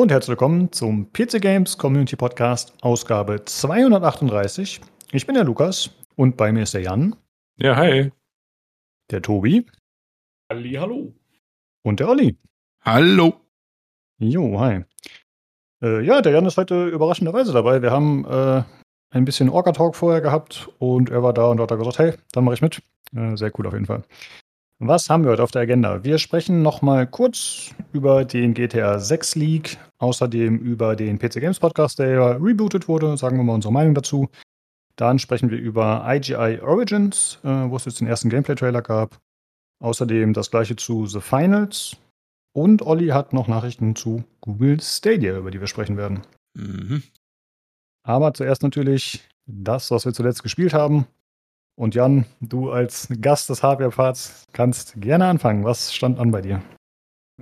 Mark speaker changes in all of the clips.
Speaker 1: Hallo und herzlich willkommen zum PC Games Community Podcast, Ausgabe 238. Ich bin der Lukas und bei mir ist der Jan.
Speaker 2: Ja, hi.
Speaker 1: Der Tobi.
Speaker 3: Halli, hallo.
Speaker 1: Und der Olli.
Speaker 2: Hallo.
Speaker 1: Jo, hi. Äh, ja, der Jan ist heute überraschenderweise dabei. Wir haben äh, ein bisschen Orca-Talk vorher gehabt und er war da und hat gesagt, hey, dann mache ich mit. Äh, sehr cool auf jeden Fall. Was haben wir heute auf der Agenda? Wir sprechen nochmal kurz über den GTA 6 Leak, außerdem über den PC Games Podcast, der ja rebootet wurde, sagen wir mal unsere Meinung dazu. Dann sprechen wir über IGI Origins, äh, wo es jetzt den ersten Gameplay-Trailer gab. Außerdem das gleiche zu The Finals. Und Olli hat noch Nachrichten zu Google Stadia, über die wir sprechen werden. Mhm. Aber zuerst natürlich das, was wir zuletzt gespielt haben. Und Jan, du als Gast des Hardware-Parts kannst gerne anfangen. Was stand an bei dir?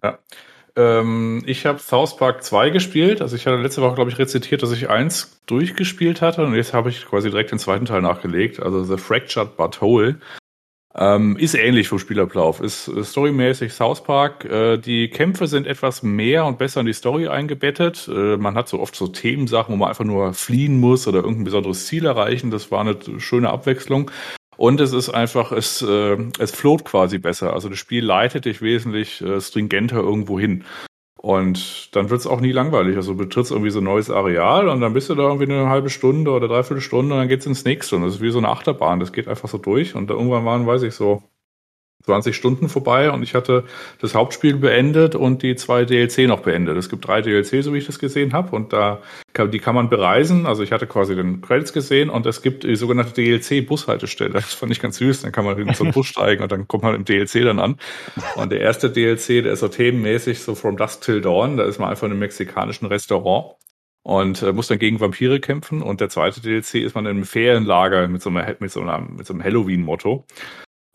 Speaker 2: Ja. Ähm, ich habe South Park 2 gespielt. Also ich hatte letzte Woche, glaube ich, rezitiert, dass ich eins durchgespielt hatte. Und jetzt habe ich quasi direkt den zweiten Teil nachgelegt. Also The Fractured But Whole. Ähm, ist ähnlich vom Spielablauf. Ist storymäßig South Park. Äh, die Kämpfe sind etwas mehr und besser in die Story eingebettet. Äh, man hat so oft so Themensachen, wo man einfach nur fliehen muss oder irgendein besonderes Ziel erreichen. Das war eine schöne Abwechslung. Und es ist einfach, es, äh, es float quasi besser. Also das Spiel leitet dich wesentlich äh, stringenter irgendwo hin. Und dann wird es auch nie langweilig. Also du betrittst irgendwie so ein neues Areal und dann bist du da irgendwie eine halbe Stunde oder dreiviertel Stunde und dann geht's ins nächste. Und das ist wie so eine Achterbahn. Das geht einfach so durch. Und irgendwann waren, weiß ich, so 20 Stunden vorbei und ich hatte das Hauptspiel beendet und die zwei DLC noch beendet. Es gibt drei DLC, so wie ich das gesehen habe, und da kann, die kann man bereisen. Also ich hatte quasi den Credits gesehen und es gibt die sogenannte DLC-Bushaltestelle. Das fand ich ganz süß. Dann kann man in so einen Bus steigen und dann kommt man im DLC dann an. Und der erste DLC, der ist so themenmäßig so From Dusk Till Dawn. Da ist man einfach in einem mexikanischen Restaurant und äh, muss dann gegen Vampire kämpfen. Und der zweite DLC ist man in einem Ferienlager mit so, einer, mit so, einer, mit so einem Halloween-Motto.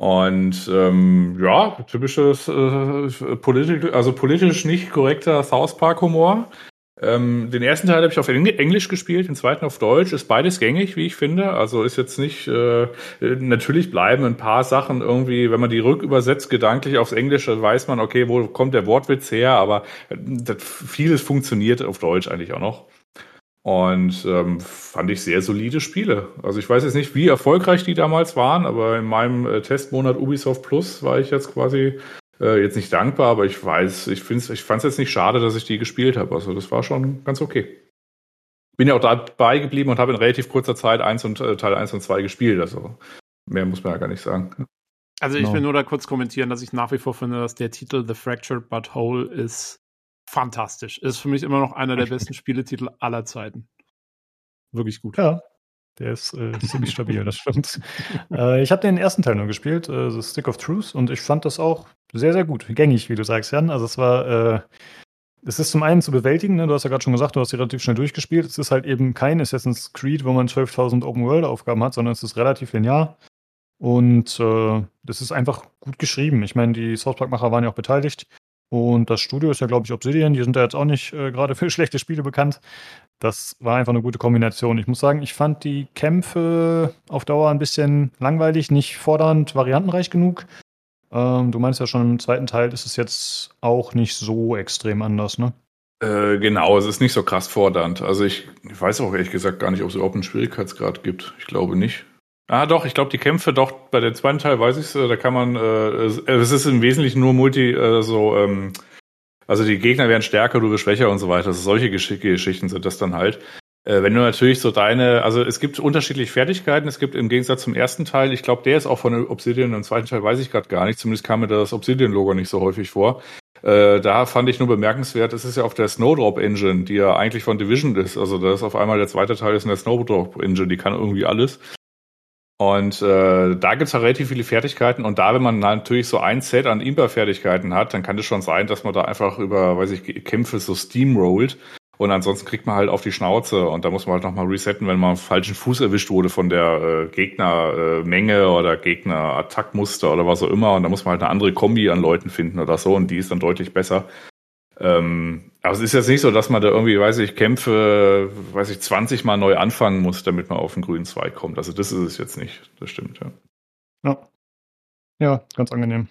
Speaker 2: Und ähm, ja, typisches äh, politisch, also politisch nicht korrekter South Park Humor. Ähm, den ersten Teil habe ich auf Englisch gespielt, den zweiten auf Deutsch. Ist beides gängig, wie ich finde. Also ist jetzt nicht, äh, natürlich bleiben ein paar Sachen irgendwie, wenn man die rückübersetzt gedanklich aufs Englische, weiß man, okay, wo kommt der Wortwitz her, aber äh, das, vieles funktioniert auf Deutsch eigentlich auch noch. Und ähm, fand ich sehr solide Spiele. Also ich weiß jetzt nicht, wie erfolgreich die damals waren, aber in meinem äh, Testmonat Ubisoft Plus war ich jetzt quasi äh, jetzt nicht dankbar, aber ich weiß, ich finde ich fand es jetzt nicht schade, dass ich die gespielt habe. Also das war schon ganz okay. Bin ja auch dabei geblieben und habe in relativ kurzer Zeit eins und äh, Teil 1 und 2 gespielt. Also mehr muss man ja gar nicht sagen.
Speaker 3: Also ich no. will nur da kurz kommentieren, dass ich nach wie vor finde, dass der Titel The Fractured But Whole ist fantastisch. Ist für mich immer noch einer der besten Spieletitel aller Zeiten. Wirklich gut.
Speaker 1: Ja, der ist äh, ziemlich stabil, das stimmt. äh, ich habe den ersten Teil nur gespielt, äh, The Stick of Truth, und ich fand das auch sehr, sehr gut. Gängig, wie du sagst, Jan. Also es war, äh, es ist zum einen zu bewältigen, ne? du hast ja gerade schon gesagt, du hast sie relativ schnell durchgespielt. Es ist halt eben kein Assassin's Creed, wo man 12.000 Open-World-Aufgaben hat, sondern es ist relativ linear. Und äh, das ist einfach gut geschrieben. Ich meine, die South Park-Macher waren ja auch beteiligt. Und das Studio ist ja, glaube ich, Obsidian. Die sind ja jetzt auch nicht äh, gerade für schlechte Spiele bekannt. Das war einfach eine gute Kombination. Ich muss sagen, ich fand die Kämpfe auf Dauer ein bisschen langweilig, nicht fordernd, variantenreich genug. Ähm, du meinst ja schon im zweiten Teil ist es jetzt auch nicht so extrem anders, ne?
Speaker 2: Äh, genau, es ist nicht so krass fordernd. Also ich, ich weiß auch ehrlich gesagt gar nicht, ob es überhaupt einen Schwierigkeitsgrad gibt. Ich glaube nicht. Ah, doch, ich glaube, die Kämpfe doch, bei dem zweiten Teil weiß ich es, äh, da kann man, äh, es ist im Wesentlichen nur Multi, äh, so, ähm, also die Gegner werden stärker, du wirst schwächer und so weiter. Also solche Gesch Geschichten sind das dann halt. Äh, wenn du natürlich so deine, also es gibt unterschiedliche Fertigkeiten, es gibt im Gegensatz zum ersten Teil, ich glaube, der ist auch von Obsidian, im zweiten Teil weiß ich gerade gar nicht, zumindest kam mir das Obsidian-Logo nicht so häufig vor. Äh, da fand ich nur bemerkenswert, es ist ja auf der Snowdrop Engine, die ja eigentlich von Division ist. Also da ist auf einmal der zweite Teil ist in der Snowdrop Engine, die kann irgendwie alles. Und äh, da gibt es halt relativ viele Fertigkeiten. Und da, wenn man natürlich so ein Set an Imper-Fertigkeiten hat, dann kann es schon sein, dass man da einfach über, weiß ich, Kämpfe so steamrollt. Und ansonsten kriegt man halt auf die Schnauze und da muss man halt nochmal resetten, wenn man falschen Fuß erwischt wurde von der äh, Gegnermenge äh, oder Gegner-Attackmuster oder was auch immer. Und da muss man halt eine andere Kombi an Leuten finden oder so und die ist dann deutlich besser. Ähm, aber es ist jetzt nicht so, dass man da irgendwie, weiß ich, Kämpfe, weiß ich, 20 Mal neu anfangen muss, damit man auf den grünen Zweig kommt. Also das ist es jetzt nicht. Das stimmt, ja.
Speaker 1: Ja, ja ganz angenehm.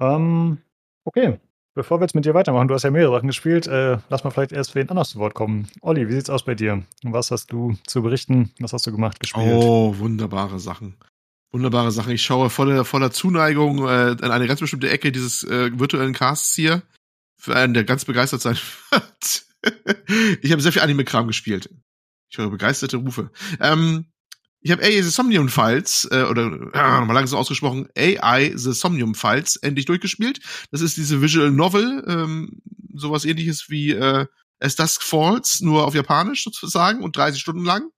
Speaker 1: Ähm, okay, Bevor wir jetzt mit dir weitermachen, du hast ja mehrere Sachen gespielt, äh, lass mal vielleicht erst wen anders zu Wort kommen. Olli, wie sieht's aus bei dir? Was hast du zu berichten? Was hast du gemacht, gespielt?
Speaker 4: Oh, wunderbare Sachen. Wunderbare Sachen. Ich schaue voller, voller Zuneigung äh, in eine ganz bestimmte Ecke dieses äh, virtuellen Casts hier. Für einen, der ganz begeistert sein wird. ich habe sehr viel Anime-Kram gespielt. Ich höre begeisterte Rufe. Ähm, ich habe AI The Somnium Files, äh, oder äh, nochmal langsam ausgesprochen, AI The Somnium Files endlich durchgespielt. Das ist diese Visual Novel, ähm, sowas ähnliches wie äh, As Dusk Falls, nur auf Japanisch sozusagen und 30 Stunden lang.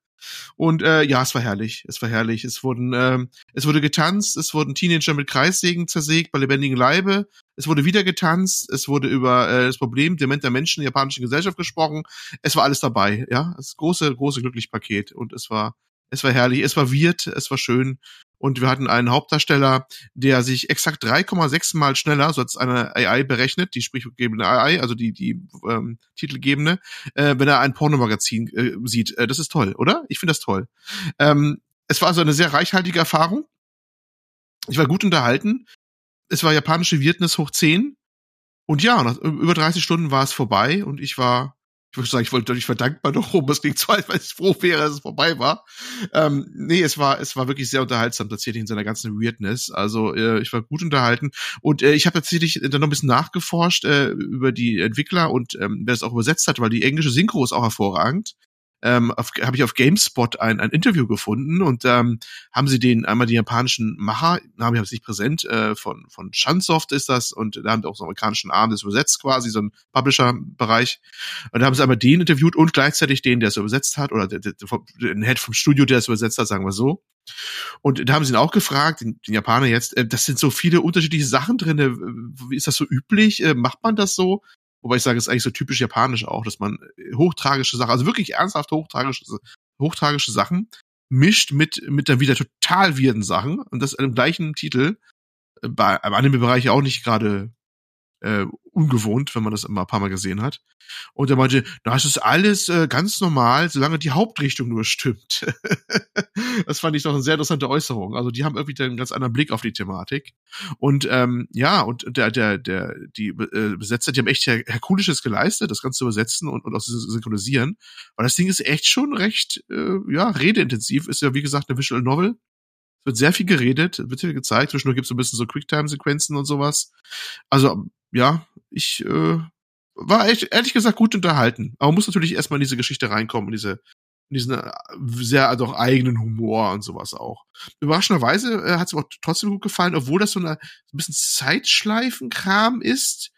Speaker 4: Und äh, ja, es war herrlich. Es war herrlich. Es wurden, ähm, es wurde getanzt, es wurden Teenager mit Kreissägen zersägt bei lebendigem Leibe. Es wurde wieder getanzt, es wurde über äh, das Problem dementer Menschen in der japanischen Gesellschaft gesprochen. Es war alles dabei, ja. Das große, große glücklich Paket. Und es war es war herrlich, es war wirt, es war schön. Und wir hatten einen Hauptdarsteller, der sich exakt 3,6 mal schneller, so hat es eine AI berechnet, die sprichgebende AI, also die, die ähm, titelgebende, äh, wenn er ein Pornomagazin äh, sieht. Äh, das ist toll, oder? Ich finde das toll. Ähm, es war also eine sehr reichhaltige Erfahrung. Ich war gut unterhalten. Es war japanische Wirtnis hoch 10. Und ja, nach über 30 Stunden war es vorbei und ich war ich würde sagen, ich wollte ich war dankbar darum, das klingt zwar, weil ich froh wäre, dass es vorbei war. Ähm, nee, es war, es war wirklich sehr unterhaltsam tatsächlich in seiner ganzen Weirdness. Also äh, ich war gut unterhalten und äh, ich habe tatsächlich dann noch ein bisschen nachgeforscht äh, über die Entwickler und ähm, wer es auch übersetzt hat, weil die englische Synchro ist auch hervorragend ähm, habe ich auf GameSpot ein, ein Interview gefunden und ähm, haben sie den einmal die japanischen Macher, Namen habe ich nicht präsent, äh, von von Shunsoft ist das und da haben die auch so einen amerikanischen Arm das übersetzt quasi, so ein Publisher-Bereich. Und da haben sie einmal den interviewt und gleichzeitig den, der es übersetzt hat, oder der, der, den Head vom Studio, der es übersetzt hat, sagen wir so. Und da haben sie ihn auch gefragt, den, den Japaner jetzt, äh, das sind so viele unterschiedliche Sachen drin, äh, ist das so üblich? Äh, macht man das so? Wobei ich sage, es ist eigentlich so typisch japanisch auch, dass man äh, hochtragische Sachen, also wirklich ernsthaft hochtragische, hochtragische Sachen mischt mit, mit dann wieder total wirden Sachen und das im gleichen Titel. Äh, bei, im Anime-Bereich auch nicht gerade äh, ungewohnt, wenn man das immer ein paar Mal gesehen hat. Und er meinte, das ist alles äh, ganz normal, solange die Hauptrichtung nur stimmt. das fand ich doch eine sehr interessante Äußerung. Also die haben irgendwie einen ganz anderen Blick auf die Thematik. Und ähm, ja, und der, der, der, die äh, Besetzer, die haben echt her Herkulisches geleistet, das Ganze zu übersetzen und, und auch synchronisieren. Weil das Ding ist echt schon recht, äh, ja, redeintensiv. Ist ja, wie gesagt, eine Visual Novel wird sehr viel geredet, wird viel gezeigt. Zwischendurch gibt es ein bisschen so Quicktime-Sequenzen und sowas. Also ja, ich äh, war echt, ehrlich gesagt gut unterhalten. Aber man muss natürlich erstmal in diese Geschichte reinkommen, in diese in diesen äh, sehr also auch eigenen Humor und sowas auch. Überraschenderweise äh, hat es mir auch trotzdem gut gefallen, obwohl das so, eine, ein bisschen Zeitschleifenkram ist.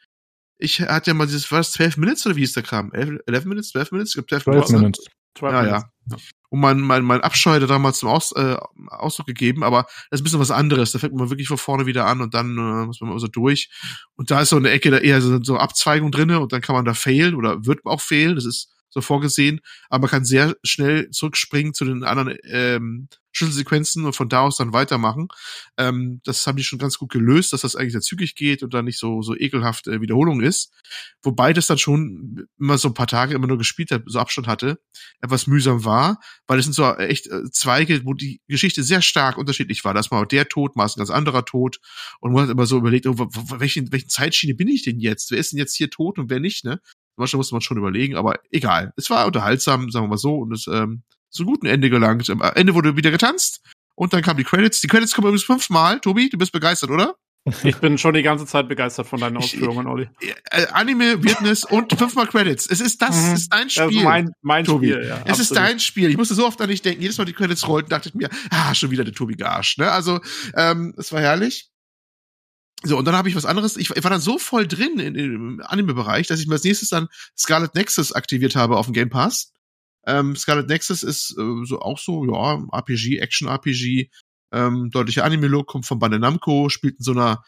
Speaker 4: Ich hatte ja mal dieses, war das 12 Minutes oder wie ist der Kram? 11 Minutes, 12 Minutes? Ich glaube 12, 12 Minutes. 12 ja, Minutes. ja und mein, mein, mein Abscheu da damals zum Aus, äh, Ausdruck gegeben, aber das ist ein bisschen was anderes. Da fängt man wirklich von vorne wieder an und dann äh, muss man immer so durch. Und da ist so eine Ecke da eher so, so Abzweigung drinne und dann kann man da failen oder wird auch failen. Das ist so vorgesehen, aber man kann sehr schnell zurückspringen zu den anderen ähm, Schlüsselsequenzen und von da aus dann weitermachen. Ähm, das haben die schon ganz gut gelöst, dass das eigentlich sehr zügig geht und dann nicht so so ekelhaft äh, Wiederholung ist. Wobei das dann schon immer so ein paar Tage immer nur gespielt hat, so Abstand hatte, etwas mühsam war, weil es sind so echt äh, Zweige, wo die Geschichte sehr stark unterschiedlich war. Das mal der Tod, mal ein ganz anderer Tod und man hat immer so überlegt, oh, welchen, welchen Zeitschiene bin ich denn jetzt? Wer ist denn jetzt hier tot und wer nicht, ne? Manchmal musste man schon überlegen, aber egal. Es war unterhaltsam, sagen wir mal so, und es ähm, zu guten Ende gelangt. Am Ende wurde wieder getanzt und dann kamen die Credits. Die Credits kommen übrigens fünfmal. Tobi, du bist begeistert, oder?
Speaker 3: Ich bin schon die ganze Zeit begeistert von deinen Ausführungen, Olli.
Speaker 4: Äh, Anime, Weirdness und fünfmal Credits. Es ist das, mhm. ist ein Spiel. Das ist mein,
Speaker 3: mein
Speaker 4: Tobi.
Speaker 3: Spiel, ja.
Speaker 4: Es absolut. ist dein Spiel. Ich musste so oft an dich denken. Jedes Mal die Credits rollten, dachte ich mir, ah, schon wieder der Tobi Garsch. Ne? Also, ähm, es war herrlich. So, und dann habe ich was anderes. Ich, ich war dann so voll drin in, im Anime-Bereich, dass ich mir als nächstes dann Scarlet Nexus aktiviert habe auf dem Game Pass. Ähm, Scarlet Nexus ist äh, so auch so, ja, RPG, Action-RPG, ähm, deutlicher Anime-Look, kommt von Bandai Namco, spielt in so einer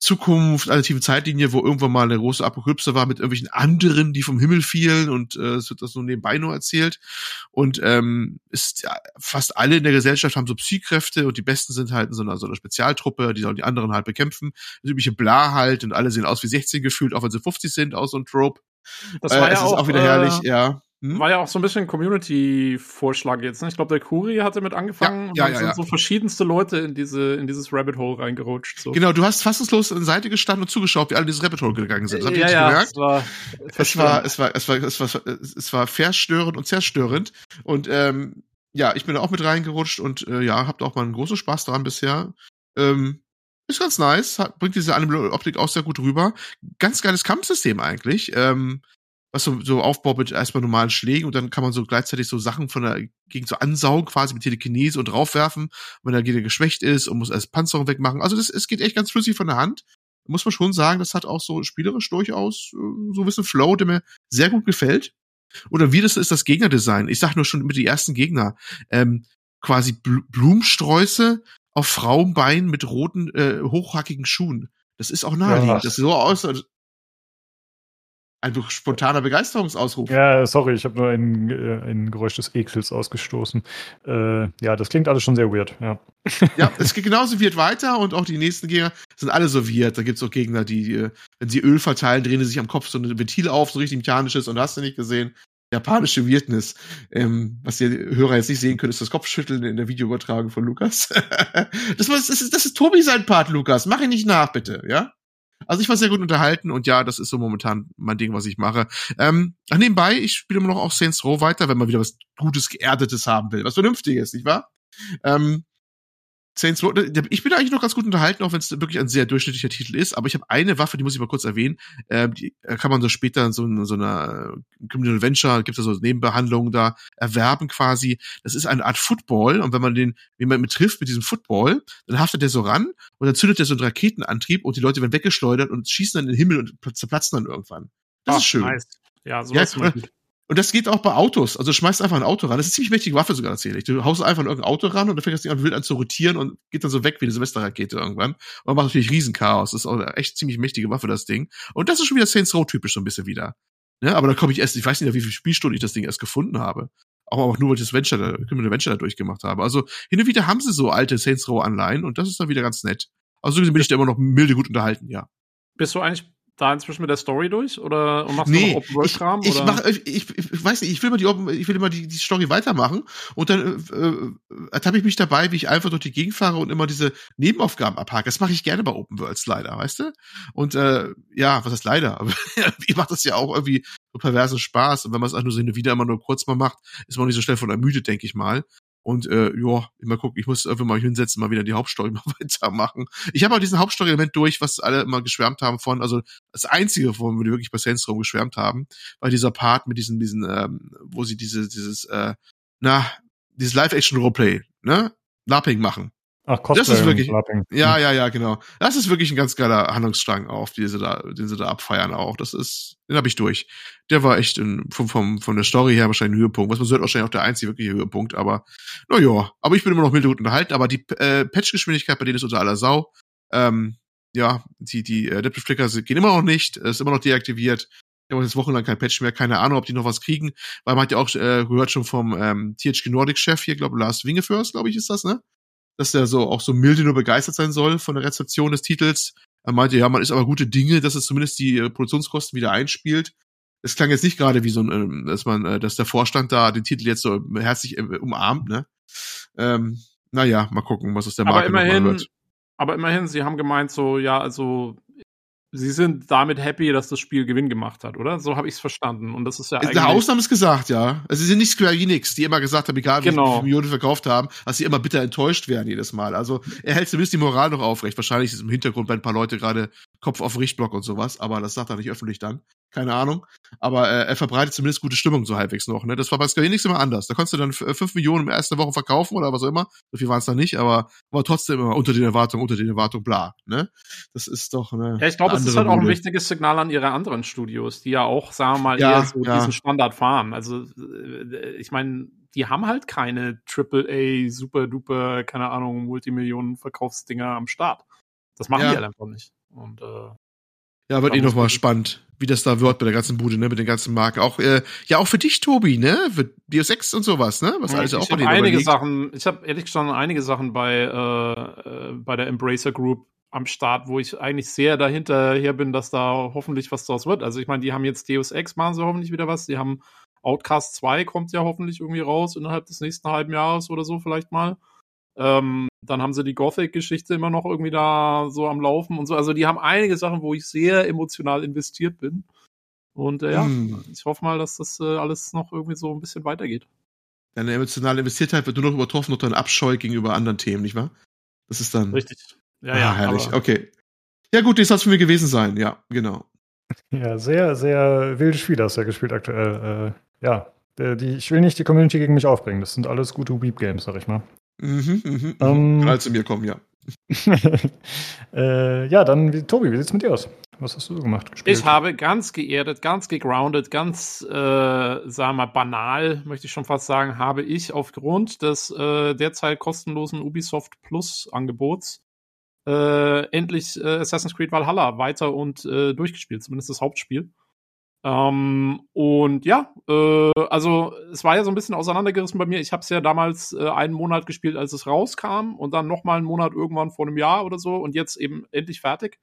Speaker 4: Zukunft, alternative Zeitlinie, wo irgendwann mal eine große Apokalypse war mit irgendwelchen anderen, die vom Himmel fielen und äh, es wird das so nebenbei nur erzählt. Und ähm, ist ja, fast alle in der Gesellschaft haben so Psychkräfte und die Besten sind halt in so einer, so einer Spezialtruppe, die sollen die anderen halt bekämpfen. Das übliche Bla halt und alle sehen aus wie 16 gefühlt, auch wenn sie 50 sind, aus so ein Trope.
Speaker 3: Das war äh, ja auch,
Speaker 4: auch wieder herrlich, äh, ja
Speaker 3: Hm? War ja auch so ein bisschen Community-Vorschlag jetzt. Ne? Ich glaube, der Kuri hatte mit angefangen
Speaker 4: ja,
Speaker 3: und dann
Speaker 4: ja,
Speaker 3: sind so verschiedenste Leute in diese in dieses Rabbit Hole reingerutscht. So.
Speaker 4: Genau, du hast fassungslos an Seite gestanden und zugeschaut, wie alle in dieses Rabbit Hole gegangen sind. Das habt ihr
Speaker 3: ja, ja,
Speaker 4: gemerkt?
Speaker 3: es war,
Speaker 4: es war, es war, es war, es war, es war verstörend und zerstörend. Und ähm, ja, ich bin da auch mit reingerutscht und äh, ja, habt auch mal einen großen Spaß daran bisher. Ähm, ist ganz nice, hat, bringt diese Anime-Optik auch sehr gut rüber. Ganz geiles Kampfsystem eigentlich. Ähm, was so, so aufbaut mit erstmal normalen Schlägen und dann kann man so gleichzeitig so Sachen von der Gegend so ansaugen, quasi mit Telekinese und draufwerfen, wenn der Gegner geschwächt ist und muss erst Panzerung wegmachen. Also das, es geht echt ganz flüssig von der Hand. Muss man schon sagen, das hat auch so spielerisch durchaus äh, so ein bisschen Flow, der mir sehr gut gefällt. Oder wie das ist das Gegnerdesign. Ich sag nur schon mit die ersten Gegner. Ähm, quasi Bl Blumensträuße auf Frauenbeinen mit roten, äh, hochhackigen Schuhen. Das ist auch naheliegend.
Speaker 1: Ja.
Speaker 4: Das sieht so aus, als ein spontaner Begeisterungsausruf.
Speaker 1: Ja, sorry, ich habe nur ein, äh, ein Geräusch des Ekels ausgestoßen. Äh, ja, das klingt alles schon sehr weird, ja.
Speaker 4: Ja, es geht genauso weird weiter und auch die nächsten Gegner sind alle so weird. Da gibt's auch Gegner, die, wenn sie Öl verteilen, drehen sie sich am Kopf so ein Ventil auf, so richtig mechanisches und hast du nicht gesehen. Japanische Weirdness. Ähm, was ihr Hörer jetzt nicht sehen könnt, ist das Kopfschütteln in der Videoübertragung von Lukas. das, war, das, ist, das ist Tobi sein Part, Lukas. Mach ihn nicht nach, bitte, ja? Also ich war sehr gut unterhalten und ja, das ist so momentan mein Ding, was ich mache. Ähm, nebenbei, ich spiele immer noch auch Saints Row weiter, wenn man wieder was Gutes, Geerdetes haben will. Was Vernünftiges, nicht wahr? Ähm, Saints Row, ich bin eigentlich noch ganz gut unterhalten, auch wenn es wirklich ein sehr durchschnittlicher Titel ist, aber ich habe eine Waffe, die muss ich mal kurz erwähnen, äh, die kann man so später in so, in so einer Criminal Venture, gibt es da so Nebenbehandlungen da, erwerben quasi. Das ist eine Art Football und wenn man den, wenn man mit trifft mit diesem Football, dann haftet der so ran und dann zündet der so einen Raketenantrieb und die Leute werden weggeschleudert und schießen dann in den Himmel und zerplatzen dann irgendwann. Das
Speaker 3: Ach,
Speaker 4: ist schön.
Speaker 3: Nice. Ja, so
Speaker 4: Ja,
Speaker 3: gut.
Speaker 4: Und das geht auch bei Autos. Also du schmeißt einfach ein Auto ran. Das ist eine ziemlich mächtige Waffe sogar, erzähle ich. Du haust einfach in irgendein Auto ran und dann fängt das Ding an, wild an zu rotieren und geht dann so weg wie eine Silvesterrakete irgendwann. Und macht natürlich Riesenchaos. Das ist auch eine echt ziemlich mächtige Waffe, das Ding. Und das ist schon wieder Saints Row typisch so ein bisschen wieder. Ne? Aber da komme ich erst, ich weiß nicht, wie viele Spielstunden ich das Ding erst gefunden habe. Auch, auch nur, weil ich das Venture, da, Criminal Venture da durchgemacht habe. Also hin und wieder haben sie so alte Saints Row Anleihen und das ist dann wieder ganz nett. Also bin ich da immer noch milde gut unterhalten, ja.
Speaker 3: Bist du eigentlich da inzwischen mit der Story durch oder und machst
Speaker 4: Nee,
Speaker 3: du noch Open World
Speaker 4: ich,
Speaker 3: Kram
Speaker 4: ich,
Speaker 3: oder?
Speaker 4: mach, ich, ich, ich weiß nicht, ich will mal die, Open- ich will immer die, die Story weitermachen und dann äh, äh, ertappe ich mich dabei, wie ich einfach durch die Gegend fahre und immer diese Nebenaufgaben abhake. Das mache ich gerne bei Open Worlds leider, weißt du? Und äh, ja, was heißt leider? Aber ich mache das ja auch irgendwie so perversen Spaß und wenn man es auch nur so wieder immer nur kurz mal macht, ist man auch nicht so schnell von ermüdet, denke ich mal. Und äh, ja, mal gucken, ich muss irgendwie mal hinsetzen, mal wieder die Hauptstory mal weitermachen. Ich habe auch diesen Hauptstory-Element durch, was alle immer geschwärmt haben von, also das einzige, wo wir wirklich bei Saints Row geschwärmt haben, war dieser Part mit diesen, diesen, ähm, wo sie diese, dieses, äh, na, dieses Live-Action-Roleplay, ne? Lapping machen.
Speaker 1: Ach, Cosplay
Speaker 4: Das ist wirklich-
Speaker 1: Lapping.
Speaker 4: Ja, ja, ja, genau. Das ist wirklich ein ganz geiler Handlungsstrang auch, den sie da, den sie da abfeiern auch. Das ist, den habe ich durch. Der war echt in, vom, vom, von der Story her wahrscheinlich ein Höhepunkt. Was man so hört, wahrscheinlich auch der einzige wirkliche Höhepunkt, aber, na ja. Aber ich bin immer noch milde gut unterhalten, aber die, äh, Patch-Geschwindigkeit bei denen ist unter aller Sau. Ähm, ja, die, die äh, Adaptive Flicker gehen immer noch nicht, ist immer noch deaktiviert. Ich habe jetzt wochenlang kein Patch mehr, keine Ahnung, ob die noch was kriegen, weil man hat ja auch äh, gehört schon vom ähm, THG Nordic Chef hier, glaube Lars Wingeförs, glaube ich, ist das, ne? Dass der so auch so milde nur begeistert sein soll von der Rezeption des Titels. Er meinte, ja, man ist aber gute Dinge, dass es zumindest die äh, Produktionskosten wieder einspielt. Es klang jetzt nicht gerade wie so ein, ähm, dass man, äh, dass der Vorstand da den Titel jetzt so herzlich äh, umarmt, ne? Ähm, naja, mal gucken, was aus der
Speaker 3: aber
Speaker 4: Marke mal
Speaker 3: immerhin,
Speaker 4: wird.
Speaker 3: aber immerhin, sie haben gemeint so, ja, also sie sind damit happy, dass das Spiel Gewinn gemacht hat, oder? So habe ich es verstanden. Und das ist ja
Speaker 4: In
Speaker 3: eigentlich.
Speaker 4: der Ausnahme ist gesagt, ja. Also sie sind nicht Square Enix, die immer gesagt haben, egal wie
Speaker 3: Genau.
Speaker 4: viele Millionen verkauft haben, dass sie immer bitter enttäuscht werden jedes Mal. Also er hält zumindest die Moral noch aufrecht. Wahrscheinlich ist im Hintergrund bei ein paar Leute gerade Kopf auf Richtblock und sowas, aber das sagt er nicht öffentlich dann. Keine Ahnung. Aber äh, er verbreitet zumindest gute Stimmung so halbwegs noch. Ne? Das war bei Square Enix immer anders. Da konntest du dann f- fünf Millionen in der ersten Woche verkaufen oder was auch immer. So viel waren es dann nicht, aber war trotzdem immer unter den Erwartungen, unter den Erwartungen, bla. Ne? Das ist doch eine.
Speaker 3: Ja, ich glaube, es ist halt auch ein wichtiges Signal an ihre anderen Studios, die ja auch, sagen wir mal,
Speaker 4: Ja,
Speaker 3: eher so
Speaker 4: ja.
Speaker 3: diesen Standard fahren. Also, äh, ich meine, die haben halt keine AAA, super duper, keine Ahnung, Multimillionen Verkaufsdinger am Start. Das machen
Speaker 4: Ja.
Speaker 3: die halt einfach nicht. Und äh,
Speaker 4: Ja, wird eh
Speaker 3: muss
Speaker 4: noch mal
Speaker 3: man-
Speaker 4: spannend, wie das da wird bei der ganzen Bude, ne, mit den ganzen Marken. Auch, äh, ja, auch für dich, Tobi, ne, für Deus Ex und sowas, ne, was alles ja auch
Speaker 3: ich
Speaker 4: bei
Speaker 3: habe
Speaker 4: dir
Speaker 3: einige. Sachen, ich habe ehrlich gesagt einige Sachen bei, äh, äh, bei der Embracer Group am Start, wo ich eigentlich sehr dahinter her bin, dass da hoffentlich was draus wird. Also ich meine, die haben jetzt Deus Ex, machen sie hoffentlich wieder was. Die haben Outcast 2 kommt ja hoffentlich irgendwie raus innerhalb des nächsten halben Jahres oder so vielleicht mal. Ähm, dann haben sie die Gothic-Geschichte immer noch irgendwie da so am Laufen und so. Also die haben einige Sachen, wo ich sehr emotional investiert bin. Und äh, ja, hm. ich hoffe mal, dass das äh, alles noch irgendwie so ein bisschen weitergeht.
Speaker 4: Deine emotionale Investiertheit wird nur noch übertroffen durch deinen Abscheu gegenüber anderen Themen, nicht wahr? Das ist dann.
Speaker 3: Richtig.
Speaker 4: Ja, ah, ja. Herrlich. Okay. Ja, gut, das soll es für mich gewesen sein. Ja, genau.
Speaker 1: Ja, sehr, sehr wildes Spiel hast du ja gespielt aktuell. Äh, ja, die, ich will nicht die Community gegen mich aufbringen. Das sind alles gute Weep-Games, sag ich mal.
Speaker 4: Mhm, mhm, mhm. ähm, Kann zu mir kommen, ja.
Speaker 1: äh, ja, dann, wie, Tobi, wie sieht's mit dir aus? Was hast du so gemacht?
Speaker 3: Gespielt? Ich habe ganz geerdet, ganz gegroundet, ganz, äh, sagen wir mal, banal, möchte ich schon fast sagen, habe ich aufgrund des äh, derzeit kostenlosen Ubisoft Plus Angebots äh, endlich äh, Assassin's Creed Valhalla weiter und äh, durchgespielt, zumindest das Hauptspiel. Ähm, und ja, äh, also es war ja so ein bisschen auseinandergerissen bei mir. Ich habe es ja damals äh, einen Monat gespielt, als es rauskam und dann noch mal einen Monat irgendwann vor einem Jahr oder so und jetzt eben endlich fertig.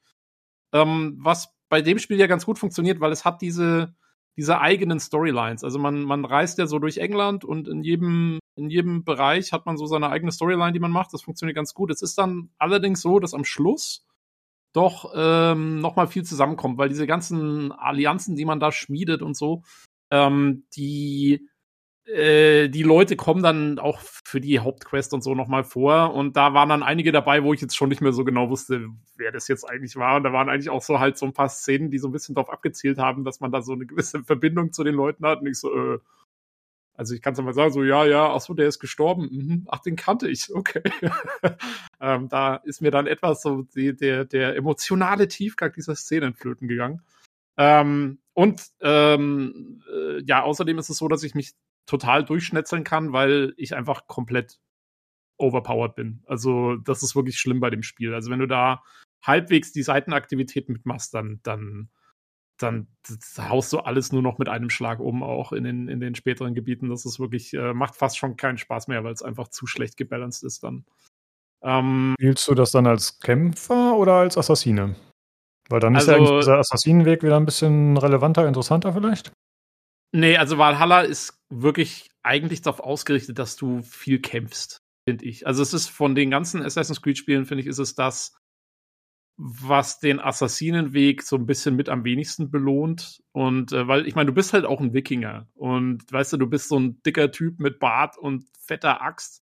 Speaker 3: Ähm, was bei dem Spiel ja ganz gut funktioniert, weil es hat diese diese eigenen Storylines. Also man man reist ja so durch England und in jedem in jedem Bereich hat man so seine eigene Storyline, die man macht. Das funktioniert ganz gut. Es ist dann allerdings so, dass am Schluss doch ähm, noch mal viel zusammenkommt, weil diese ganzen Allianzen, die man da schmiedet und so, ähm, die äh, die Leute kommen dann auch für die Hauptquest und so noch mal vor. Und da waren dann einige dabei, wo ich jetzt schon nicht mehr so genau wusste, wer das jetzt eigentlich war. Und da waren eigentlich auch so halt so ein paar Szenen, die so ein bisschen darauf abgezielt haben, dass man da so eine gewisse Verbindung zu den Leuten hat. Und ich so, äh, also ich kann es mal sagen, so, ja, ja, ach so, der ist gestorben. Mhm. Ach, den kannte ich, okay. ähm, da ist mir dann etwas so die, der, der emotionale Tiefgang dieser Szene entflöten gegangen. Ähm, und ähm, äh, ja, außerdem ist es so, dass ich mich total durchschnetzeln kann, weil ich einfach komplett overpowered bin. Also das ist wirklich schlimm bei dem Spiel. Also wenn du da halbwegs die Seitenaktivität mitmachst, dann, dann dann haust du alles nur noch mit einem Schlag um, auch in den, in den späteren Gebieten. Das ist wirklich, äh, macht fast schon keinen Spaß mehr, weil es einfach zu schlecht gebalanced ist dann.
Speaker 1: Ähm, Spielst du das dann als Kämpfer oder als Assassine? Weil dann also, ist ja also eigentlich dieser Assassinenweg wieder ein bisschen relevanter, interessanter vielleicht?
Speaker 3: Nee, also Valhalla ist wirklich eigentlich darauf ausgerichtet, dass du viel kämpfst, finde ich. Also es ist von den ganzen Assassin's Creed-Spielen, finde ich, ist es das, was den Assassinenweg so ein bisschen mit am wenigsten belohnt. Und äh, weil, ich meine, du bist halt auch ein Wikinger. Und weißt du, du bist so ein dicker Typ mit Bart und fetter Axt.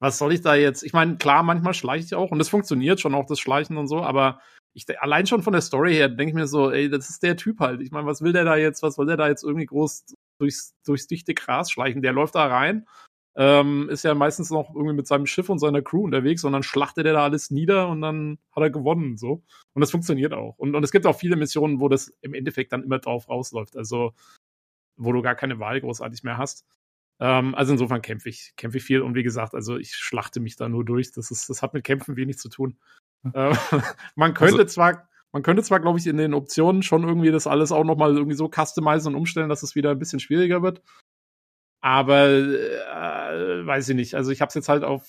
Speaker 3: Was soll ich da jetzt? Ich meine, klar, manchmal schleiche ich auch und das funktioniert schon auch, das Schleichen und so, aber ich allein schon von der Story her denke ich mir so, ey, das ist der Typ halt. Ich meine, was will der da jetzt, was soll der da jetzt irgendwie groß durchs, durchs dichte Gras schleichen? Der läuft da rein ähm, ist ja meistens noch irgendwie mit seinem Schiff und seiner Crew unterwegs und dann schlachtet er da alles nieder und dann hat er gewonnen so. Und das funktioniert auch. Und, und es gibt auch viele Missionen, wo das im Endeffekt dann immer drauf rausläuft. Also wo du gar keine Wahl großartig mehr hast. Ähm, also insofern kämpfe ich, kämpfe ich viel und wie gesagt, also ich schlachte mich da nur durch. Das ist, das hat mit Kämpfen wenig zu tun. Äh, man könnte also, zwar, man könnte zwar, glaube ich, in den Optionen schon irgendwie das alles auch nochmal irgendwie so customizen und umstellen, dass es wieder ein bisschen schwieriger wird. Aber äh, weiß ich nicht. Also ich habe es jetzt halt auf,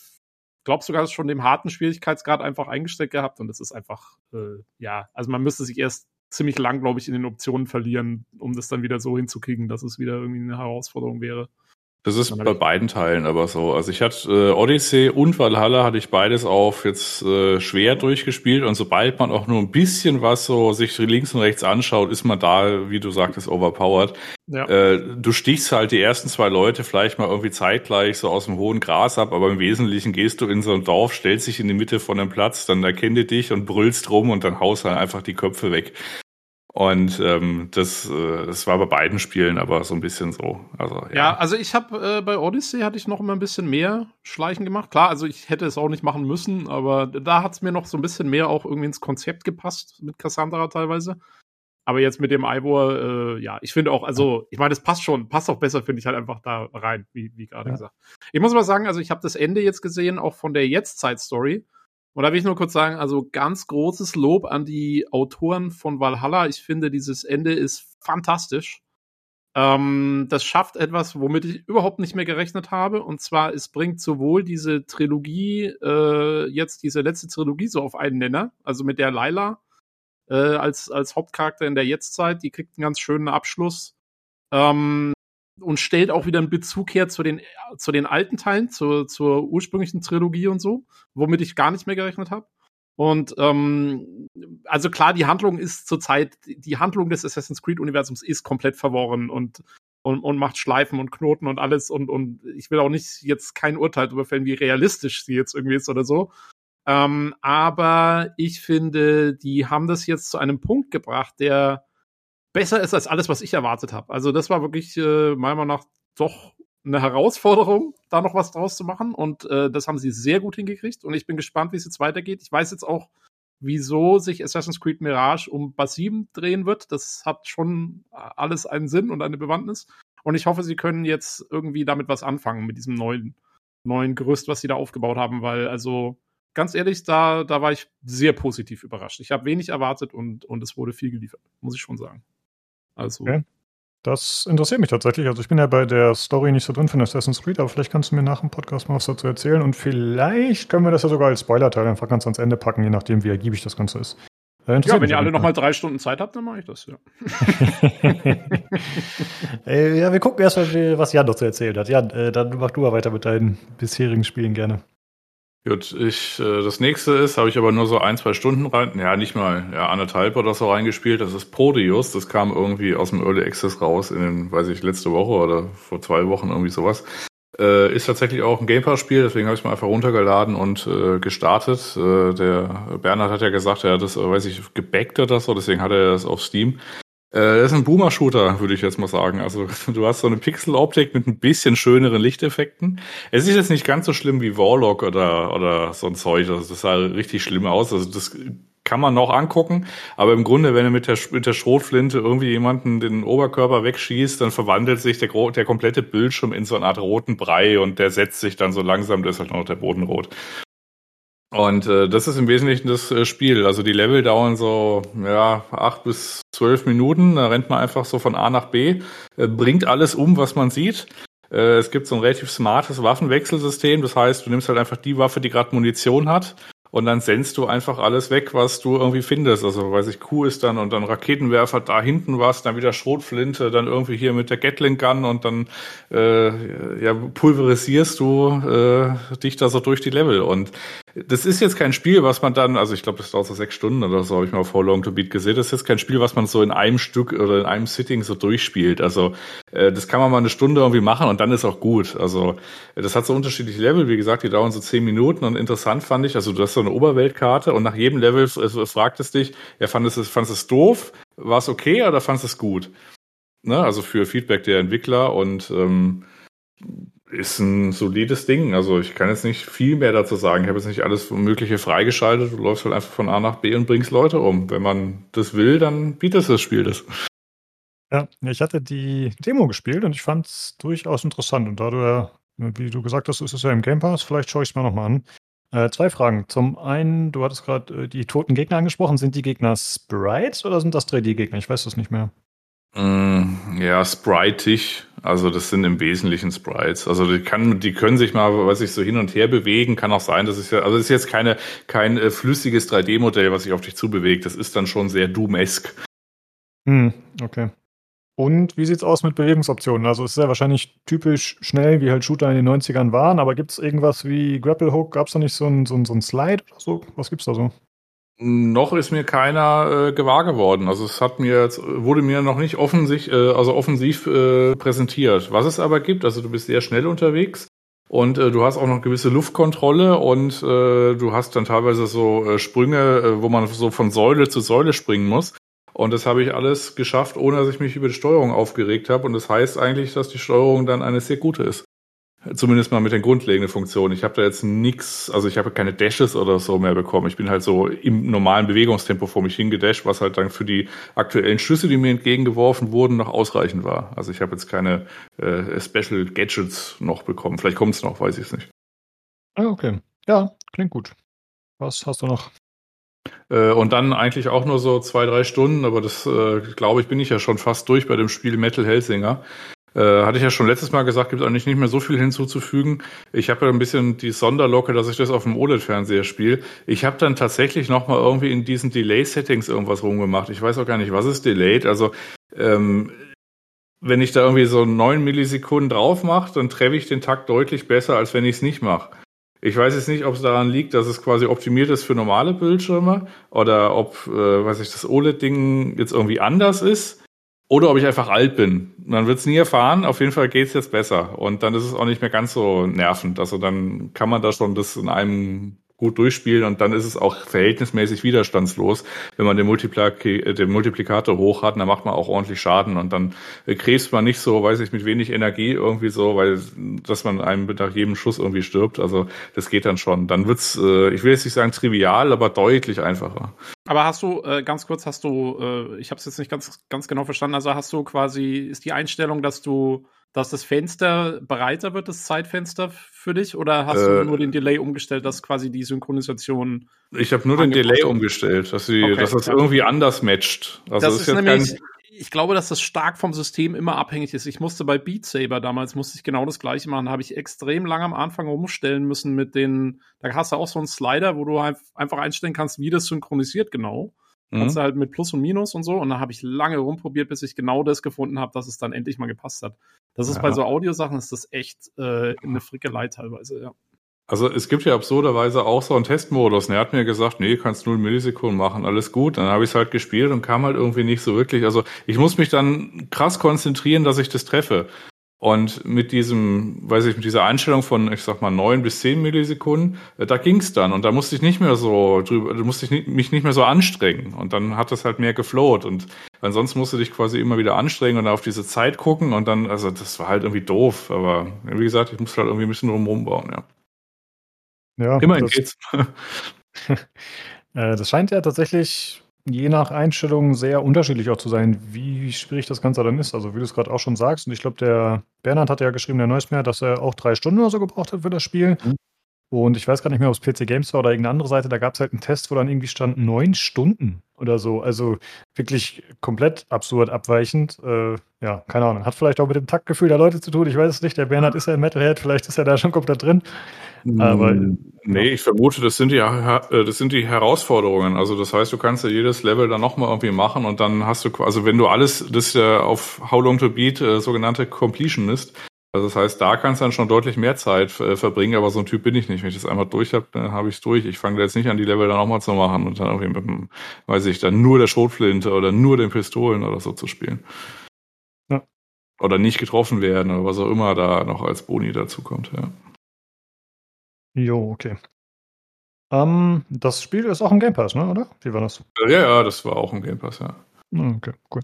Speaker 3: glaube sogar schon dem harten Schwierigkeitsgrad einfach eingestellt gehabt und es ist einfach, äh, ja, also man müsste sich erst ziemlich lang, glaube ich, in den Optionen verlieren, um das dann wieder so hinzukriegen, dass es wieder irgendwie eine Herausforderung wäre.
Speaker 2: Das ist bei beiden Teilen aber so. Also ich hatte äh, Odyssey und Valhalla hatte ich beides auf jetzt äh, schwer durchgespielt und sobald man auch nur ein bisschen was so sich links und rechts anschaut, ist man da, wie du sagtest, overpowered. Ja. Äh, du stichst halt die ersten zwei Leute vielleicht mal irgendwie zeitgleich so aus dem hohen Gras ab, aber im Wesentlichen gehst du in so ein Dorf, stellst dich in die Mitte von einem Platz, dann erkennt ihr dich und brüllst rum und dann haust halt einfach die Köpfe weg. Und ähm, das, äh, das war bei beiden Spielen aber so ein bisschen so. Also,
Speaker 3: ja. ja also ich habe äh, bei Odyssey hatte ich noch immer ein bisschen mehr Schleichen gemacht. Klar, also ich hätte es auch nicht machen müssen, aber da hat es mir noch so ein bisschen mehr auch irgendwie ins Konzept gepasst mit Cassandra teilweise. Aber jetzt mit dem Ivor, äh, ja, ich finde auch, also ich meine, das passt schon, passt auch besser, finde ich halt einfach da rein, wie, wie gerade ja. gesagt. Ich muss mal sagen, also ich habe das Ende jetzt gesehen, auch von der Jetztzeit-Story. Und da will ich nur kurz sagen, also ganz großes Lob an die Autoren von Valhalla. Ich finde, dieses Ende ist fantastisch. Ähm, das schafft etwas, womit ich überhaupt nicht mehr gerechnet habe. Und zwar, es bringt sowohl diese Trilogie, äh, jetzt diese letzte Trilogie so auf einen Nenner, also mit der Laila äh, als, als Hauptcharakter in der Jetztzeit, die kriegt einen ganz schönen Abschluss. Ähm, und stellt auch wieder einen Bezug her zu den, zu den alten Teilen, zur, zur ursprünglichen Trilogie und so, womit ich gar nicht mehr gerechnet habe. Und ähm, also klar, die Handlung ist zurzeit, die Handlung des Assassin's Creed-Universums ist komplett verworren und, und, und macht Schleifen und Knoten und alles. Und, und ich will auch nicht jetzt kein Urteil darüber fällen, wie realistisch sie jetzt irgendwie ist oder so. Ähm, aber ich finde, die haben das jetzt zu einem Punkt gebracht, der besser ist als alles, was ich erwartet habe. Also das war wirklich äh, meiner Meinung nach doch eine Herausforderung, da noch was draus zu machen. Und äh, das haben sie sehr gut hingekriegt. Und ich bin gespannt, wie es jetzt weitergeht. Ich weiß jetzt auch, wieso sich Assassin's Creed Mirage um Bass 7 drehen wird. Das hat schon alles einen Sinn und eine Bewandtnis. Und ich hoffe, sie können jetzt irgendwie damit was anfangen, mit diesem neuen, neuen Gerüst, was sie da aufgebaut haben, weil, also, ganz ehrlich, da, da war ich sehr positiv überrascht. Ich habe wenig erwartet und, und es wurde viel geliefert, muss ich schon sagen. Also,
Speaker 1: okay. Das interessiert mich tatsächlich. Also ich bin ja bei der Story nicht so drin von Assassin's Creed, aber vielleicht kannst du mir nach dem Podcast mal was dazu erzählen und vielleicht können wir das ja sogar als Spoiler-Teil einfach ganz ans Ende packen, je nachdem, wie ergiebig das Ganze ist.
Speaker 3: Äh, ja, wenn ihr alle nochmal drei Stunden Zeit habt, dann mache ich das, ja.
Speaker 1: äh, ja, wir gucken erst mal, was Jan noch zu erzählen hat. Jan, äh, dann mach du mal weiter mit deinen bisherigen Spielen gerne.
Speaker 2: Gut, ich, äh, das nächste ist, habe ich aber nur so ein, zwei Stunden rein, ja, nicht mal, ja, anderthalb oder so reingespielt. Das ist Prodeus. Das kam irgendwie aus dem Early Access raus in den, weiß ich, letzte Woche oder vor zwei Wochen irgendwie sowas. Äh, ist tatsächlich auch ein Game Pass-Spiel, deswegen habe ich mal einfach runtergeladen und äh, gestartet. Äh, der Bernhard hat ja gesagt, er hat das, äh, weiß ich, gebackt oder so, deswegen hat er das auf Steam. Äh, das ist ein Boomer-Shooter, würde ich jetzt mal sagen. Also du hast so eine Pixel-Optik mit ein bisschen schöneren Lichteffekten. Es ist jetzt nicht ganz so schlimm wie Warlock oder, oder so ein Zeug. Also das sah richtig schlimm aus. Also das kann man noch angucken. Aber im Grunde, wenn du mit der, mit der Schrotflinte irgendwie jemanden den Oberkörper wegschießt, dann verwandelt sich der, der komplette Bildschirm in so eine Art roten Brei und der setzt sich dann so langsam, da ist halt noch der Boden rot. Und äh, das ist im Wesentlichen das äh, Spiel. Also die Level dauern so ja acht bis zwölf Minuten. Da rennt man einfach so von A nach B, äh, bringt alles um, was man sieht. Äh, es gibt so ein relativ smartes Waffenwechselsystem. Das heißt, du nimmst halt einfach die Waffe, die gerade Munition hat und dann sendst du einfach alles weg, was du irgendwie findest. Also, weiß ich, Kuh ist dann und dann Raketenwerfer, da hinten was, dann wieder Schrotflinte, dann irgendwie hier mit der Gatling Gun und dann äh, ja, pulverisierst du äh, dich da so durch die Level. Und das ist jetzt kein Spiel, was man dann, also ich glaube, das dauert so sechs Stunden oder so, habe ich mal auf How Long to Beat gesehen. Das ist jetzt kein Spiel, was man so in einem Stück oder in einem Sitting so durchspielt. Also äh, das kann man mal eine Stunde irgendwie machen und dann ist auch gut. Also das hat so unterschiedliche Level, wie gesagt, die dauern so zehn Minuten und interessant fand ich, also du hast so eine Oberweltkarte und nach jedem Level fragt es dich, ja, fandest du es, fandest es doof? War es okay oder fandest du es gut? Ne? Also für Feedback der Entwickler und ähm, ist ein solides Ding. Also ich kann jetzt nicht viel mehr dazu sagen. Ich habe jetzt nicht alles Mögliche freigeschaltet. Du läufst halt einfach von A nach B und bringst Leute um. Wenn man das will, dann bietet das Spiel das.
Speaker 1: Ja, ich hatte die Demo gespielt und ich fand es durchaus interessant. Und da du ja, wie du gesagt hast, ist es ja im Game Pass, vielleicht schaue ich es mir nochmal an. Äh, zwei Fragen. Zum einen, du hattest gerade äh, die toten Gegner angesprochen. Sind die Gegner Sprites oder sind das 3D-Gegner? Ich weiß das nicht mehr.
Speaker 2: Mm, ja, spritig. Also das sind im Wesentlichen Sprites. Also die, kann, die können sich mal, weiß ich, so hin und her bewegen. Kann auch sein, dass es ja, also es ist jetzt keine, kein äh, flüssiges 3D-Modell, was sich auf dich zubewegt. Das ist dann schon sehr Doom-esk.
Speaker 1: Hm, okay. Und wie sieht's aus mit Bewegungsoptionen? Also es ist ja wahrscheinlich typisch schnell, wie halt Shooter in den 90ern waren, aber gibt's irgendwas wie Grapple Hook? Gab's da nicht so ein, so ein, so ein Slide oder so? Was gibt's da so?
Speaker 2: Noch ist mir keiner äh, gewahr geworden. Also es hat mir jetzt, wurde mir noch nicht offensichtlich, äh, also offensiv äh, präsentiert. Was es aber gibt, also du bist sehr schnell unterwegs und äh, du hast auch noch gewisse Luftkontrolle und äh, du hast dann teilweise so äh, Sprünge, äh, wo man so von Säule zu Säule springen muss. Und das habe ich alles geschafft, ohne dass ich mich über die Steuerung aufgeregt habe. Und das heißt eigentlich, dass die Steuerung dann eine sehr gute ist. Zumindest mal mit den grundlegenden Funktionen. Ich habe da jetzt nichts, also ich habe keine Dashes oder so mehr bekommen. Ich bin halt so im normalen Bewegungstempo vor mich hingedasht, was halt dann für die aktuellen Schüsse, die mir entgegengeworfen wurden, noch ausreichend war. Also ich habe jetzt keine äh, Special Gadgets noch bekommen. Vielleicht kommt es noch, weiß ich es nicht.
Speaker 1: Ah, okay. Ja, klingt gut. Was hast du noch?
Speaker 2: Äh, und dann eigentlich auch nur so zwei, drei Stunden, aber das äh, glaube ich, bin ich ja schon fast durch bei dem Spiel Metal Hellsinger. Äh, hatte ich ja schon letztes Mal gesagt, gibt eigentlich nicht mehr so viel hinzuzufügen. Ich habe ja ein bisschen die Sonderlocke, dass ich das auf dem OLED-Fernseher spiele. Ich habe dann tatsächlich nochmal irgendwie in diesen Delay-Settings irgendwas rumgemacht. Ich weiß auch gar nicht, was ist delayed. Also ähm, wenn ich da irgendwie so neun Millisekunden drauf mache, dann treffe ich den Takt deutlich besser, als wenn ich es nicht mache. Ich weiß jetzt nicht, ob es daran liegt, dass es quasi optimiert ist für normale Bildschirme oder ob, äh, weiß ich, das OLED-Ding jetzt irgendwie anders ist oder ob ich einfach alt bin. Man wird es nie erfahren. Auf jeden Fall geht es jetzt besser und dann ist es auch nicht mehr ganz so nervend. Also dann kann man da schon das in einem gut durchspielen und dann ist es auch verhältnismäßig widerstandslos. Wenn man den, Multiplik den Multiplikator hoch hat, dann macht man auch ordentlich Schaden und dann krebst man nicht so, weiß ich, mit wenig Energie irgendwie so, weil dass man einem nach jedem Schuss irgendwie stirbt. Also das geht dann schon. Dann wird's, äh, ich will jetzt nicht sagen trivial, aber deutlich einfacher.
Speaker 3: Aber hast du, äh, ganz kurz, hast du, äh, ich habe es jetzt nicht ganz, ganz genau verstanden, also hast du quasi, ist die Einstellung, dass du dass das Fenster breiter wird, das Zeitfenster für dich? Oder hast äh, du nur den Delay umgestellt, dass quasi die Synchronisation.
Speaker 2: Ich habe nur den Delay umgestellt, dass, sie, okay, dass das ja. irgendwie anders matcht.
Speaker 3: Also das ist, ist nämlich, ich glaube, dass das stark vom System immer abhängig ist. Ich musste bei Beat Saber damals, musste ich genau das gleiche machen. Da habe ich extrem lange am Anfang umstellen müssen mit den, da hast du auch so einen Slider, wo du einfach einstellen kannst, wie das synchronisiert genau. Mhm. Kannst du halt mit Plus und Minus und so. Und da habe ich lange rumprobiert, bis ich genau das gefunden habe, dass es dann endlich mal gepasst hat. Das ist ja. bei so Audiosachen ist das echt äh, eine Frickelei teilweise, ja.
Speaker 2: Also es gibt ja absurderweise auch so einen Testmodus. Und er hat mir gesagt, nee, kannst null Millisekunden machen, alles gut. Dann habe ich es halt gespielt und kam halt irgendwie nicht so wirklich. Also ich muss mich dann krass konzentrieren, dass ich das treffe. Und mit diesem, weiß ich, mit dieser Einstellung von, ich sag mal, neun bis zehn Millisekunden, äh, da ging's dann. Und da musste ich nicht mehr so drüber, da musste ich mich nicht mehr so anstrengen. Und dann hat das halt mehr geflowt. Und ansonsten musste ich quasi immer wieder anstrengen und auf diese Zeit gucken. Und dann, also das war halt irgendwie doof. Aber wie gesagt, ich musste halt irgendwie ein bisschen drumherum bauen, ja.
Speaker 1: Ja. Immerhin das, geht's. Äh, das scheint ja tatsächlich je nach Einstellung sehr unterschiedlich auch zu sein, wie schwierig das Ganze dann ist. Also wie du es gerade auch schon sagst, und ich glaube, der Bernhard hat ja geschrieben, der Neues mehr, dass er auch drei Stunden oder so gebraucht hat für das Spiel. Mhm. Und ich weiß gar nicht mehr, ob es PC Games war oder irgendeine andere Seite, da gab es halt einen Test, wo dann irgendwie stand neun Stunden oder so. Also wirklich komplett absurd abweichend. Äh, ja, keine Ahnung. Hat vielleicht auch mit dem Taktgefühl der Leute zu tun. Ich weiß es nicht. Der Bernhard ist ja ein Metalhead, vielleicht ist er da schon komplett drin.
Speaker 2: Aber hm, nee, ich vermute, das sind die äh, das sind die Herausforderungen. Also das heißt, du kannst ja jedes Level dann nochmal irgendwie machen und dann hast du also wenn du alles das ja auf How Long to Beat äh, sogenannte Completion ist. Also das heißt, da kannst du dann schon deutlich mehr Zeit äh, verbringen, aber so ein Typ bin ich nicht. Wenn ich das einmal durch habe, dann habe ich es durch. Ich fange jetzt nicht an, die Level dann nochmal zu machen und dann irgendwie mit dem, weiß ich, dann nur der Schrotflinte oder nur den Pistolen oder so zu spielen. Ja. Oder nicht getroffen werden oder was auch immer da noch als Boni dazu kommt, ja.
Speaker 1: Jo, okay. Ähm, das Spiel ist auch im Game Pass, ne, oder? Wie war das?
Speaker 2: Ja, ja, das war auch im Game Pass, ja.
Speaker 1: Okay, cool.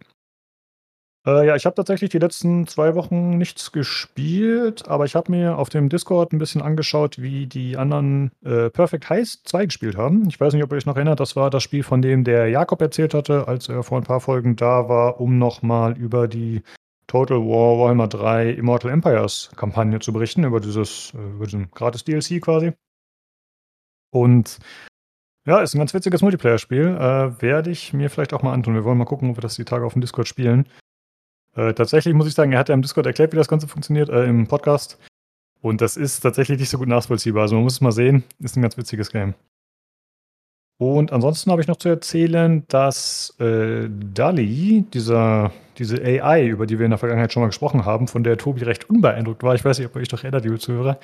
Speaker 1: Äh, ja, ich habe tatsächlich die letzten zwei Wochen nichts gespielt, aber ich habe mir auf dem Discord ein bisschen angeschaut, wie die anderen äh, Perfect Heist 2 gespielt haben. Ich weiß nicht, ob ihr euch noch erinnert, das war das Spiel, von dem der Jakob erzählt hatte, als er vor ein paar Folgen da war, um nochmal über die Total War Warhammer 3 Immortal Empires Kampagne zu berichten, über dieses, äh, über diesen gratis DLC quasi. Und ja, ist ein ganz witziges Multiplayer-Spiel. Äh, Werde ich mir vielleicht auch mal antun. Wir wollen mal gucken, ob wir das die Tage auf dem Discord spielen. Äh, tatsächlich muss ich sagen, er hat ja im Discord erklärt, wie das Ganze funktioniert, äh, im Podcast. Und das ist tatsächlich nicht so gut nachvollziehbar. Also man muss es mal sehen. Ist ein ganz witziges Game. Und ansonsten habe ich noch zu erzählen, dass äh, DALI, dieser, diese AI, über die wir in der Vergangenheit schon mal gesprochen haben, von der Tobi recht unbeeindruckt war, ich weiß nicht, ob ihr euch doch erinnert, liebe Zuhörer,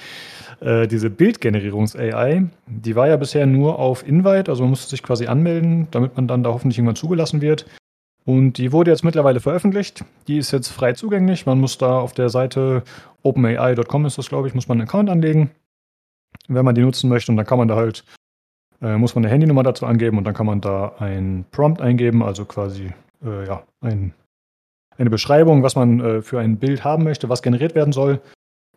Speaker 1: äh, diese Bildgenerierungs-AI, die war ja bisher nur auf Invite, also man musste sich quasi anmelden, damit man dann da hoffentlich irgendwann zugelassen wird. Und die wurde jetzt mittlerweile veröffentlicht. Die ist jetzt frei zugänglich. Man muss da auf der Seite openai.com ist das, glaube ich, muss man einen Account anlegen, wenn man die nutzen möchte. Und dann kann man da halt äh, muss man eine Handynummer dazu angeben und dann kann man da ein Prompt eingeben, also quasi äh, ja, ein, eine Beschreibung, was man äh, für ein Bild haben möchte, was generiert werden soll.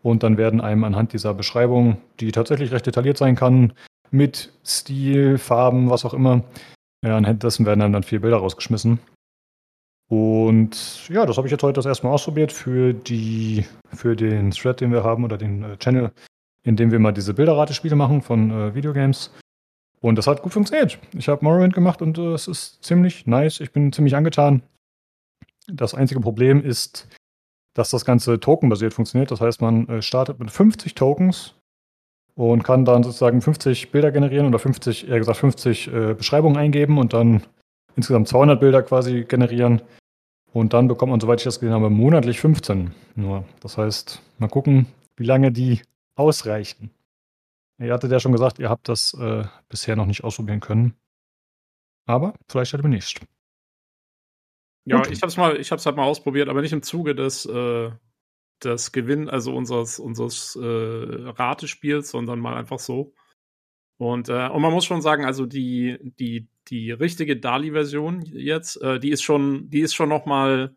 Speaker 1: Und dann werden einem anhand dieser Beschreibung, die tatsächlich recht detailliert sein kann, mit Stil, Farben, was auch immer, ja, anhand dessen werden einem dann vier Bilder rausgeschmissen. Und ja, das habe ich jetzt heute das erste Mal ausprobiert für, die, für den Thread, den wir haben oder den äh, Channel, in dem wir mal diese Bilderratespiele machen von äh, Videogames. Und das hat gut funktioniert. Ich habe Morrowind gemacht und äh, es ist ziemlich nice. Ich bin ziemlich angetan. Das einzige Problem ist, dass das Ganze tokenbasiert funktioniert. Das heißt, man äh, startet mit 50 Tokens und kann dann sozusagen 50 Bilder generieren oder 50, eher gesagt 50 äh, Beschreibungen eingeben und dann insgesamt 200 Bilder quasi generieren. Und dann bekommt man, soweit ich das gesehen habe, monatlich 15 nur. Das heißt, mal gucken, wie lange die ausreichen. Ihr hattet ja schon gesagt, ihr habt das äh, bisher noch nicht ausprobieren können. Aber vielleicht halt demnächst.
Speaker 3: Ja, Gut. ich hab's mal, ich hab's halt mal ausprobiert, aber nicht im Zuge des, äh, des Gewinn, also unseres, unseres äh, Ratespiels, sondern mal einfach so. Und, äh, und man muss schon sagen, also die, die, die richtige DALI-Version jetzt, äh, die ist schon, die ist schon noch mal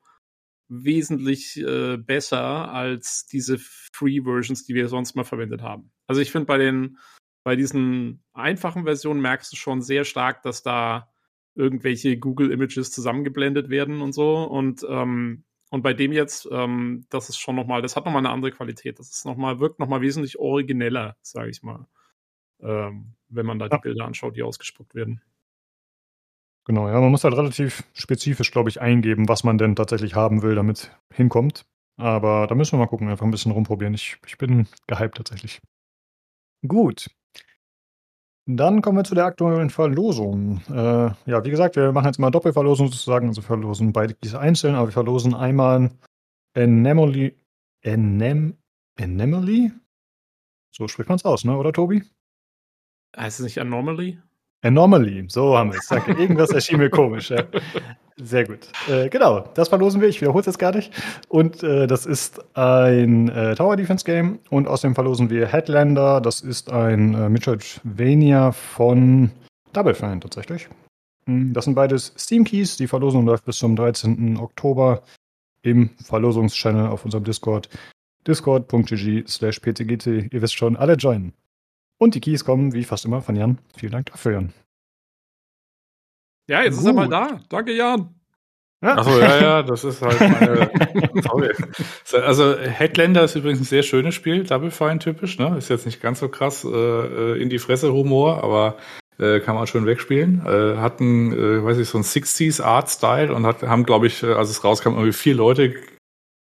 Speaker 3: wesentlich äh, besser als diese Free-Versions, die wir sonst mal verwendet haben. Also ich finde bei den, bei diesen einfachen Versionen merkst du schon sehr stark, dass da irgendwelche Google Images zusammengeblendet werden und so. Und, ähm, und bei dem jetzt, ähm, das ist schon nochmal, das hat nochmal eine andere Qualität. Das ist nochmal, wirkt nochmal wesentlich origineller, sage ich mal. Ähm, wenn man da ja. die Bilder anschaut, die ausgespuckt werden.
Speaker 1: Genau, ja, man muss halt relativ spezifisch, glaube ich, eingeben, was man denn tatsächlich haben will, damit hinkommt. Aber da müssen wir mal gucken, einfach ein bisschen rumprobieren. Ich, ich bin gehypt tatsächlich. Gut. Dann kommen wir zu der aktuellen Verlosung. Äh, ja, wie gesagt, wir machen jetzt mal Doppelverlosung sozusagen, also verlosen beide diese einzeln, aber wir verlosen einmal Anemoli. Anem, Anemoli? So spricht man es aus, ne, oder Tobi?
Speaker 3: Heißt es nicht Anomaly?
Speaker 1: Anomaly, so haben wir es. Danke. Irgendwas erschien mir komisch. Ja. Sehr gut. Äh, genau, das verlosen wir. Ich wiederhole es jetzt gar nicht. Und äh, das ist ein äh, Tower Defense Game. Und außerdem verlosen wir Headlander. Das ist ein äh, Metroidvania von Double Fine tatsächlich. Hm, das sind beides Steam Keys. Die Verlosung läuft bis zum 13. Oktober im Verlosungs-Channel auf unserem Discord. Discord.gg slash ptgt. Ihr wisst schon, alle joinen. Und die Keys kommen, wie fast immer, von Jan. Vielen Dank dafür, Jan.
Speaker 3: Ja, jetzt Gut. ist er mal da. Danke, Jan.
Speaker 2: Ja. Achso, ja, ja, das ist halt meine. also, Headlander ist übrigens ein sehr schönes Spiel, Double Fine typisch, ne? Ist jetzt nicht ganz so krass äh, äh in die Fresse Humor, aber äh, kann man schön wegspielen. Äh, hatten, äh, weiß ich, so ein 60s Art Style und hat, haben, glaube ich, äh, als es rauskam, irgendwie vier Leute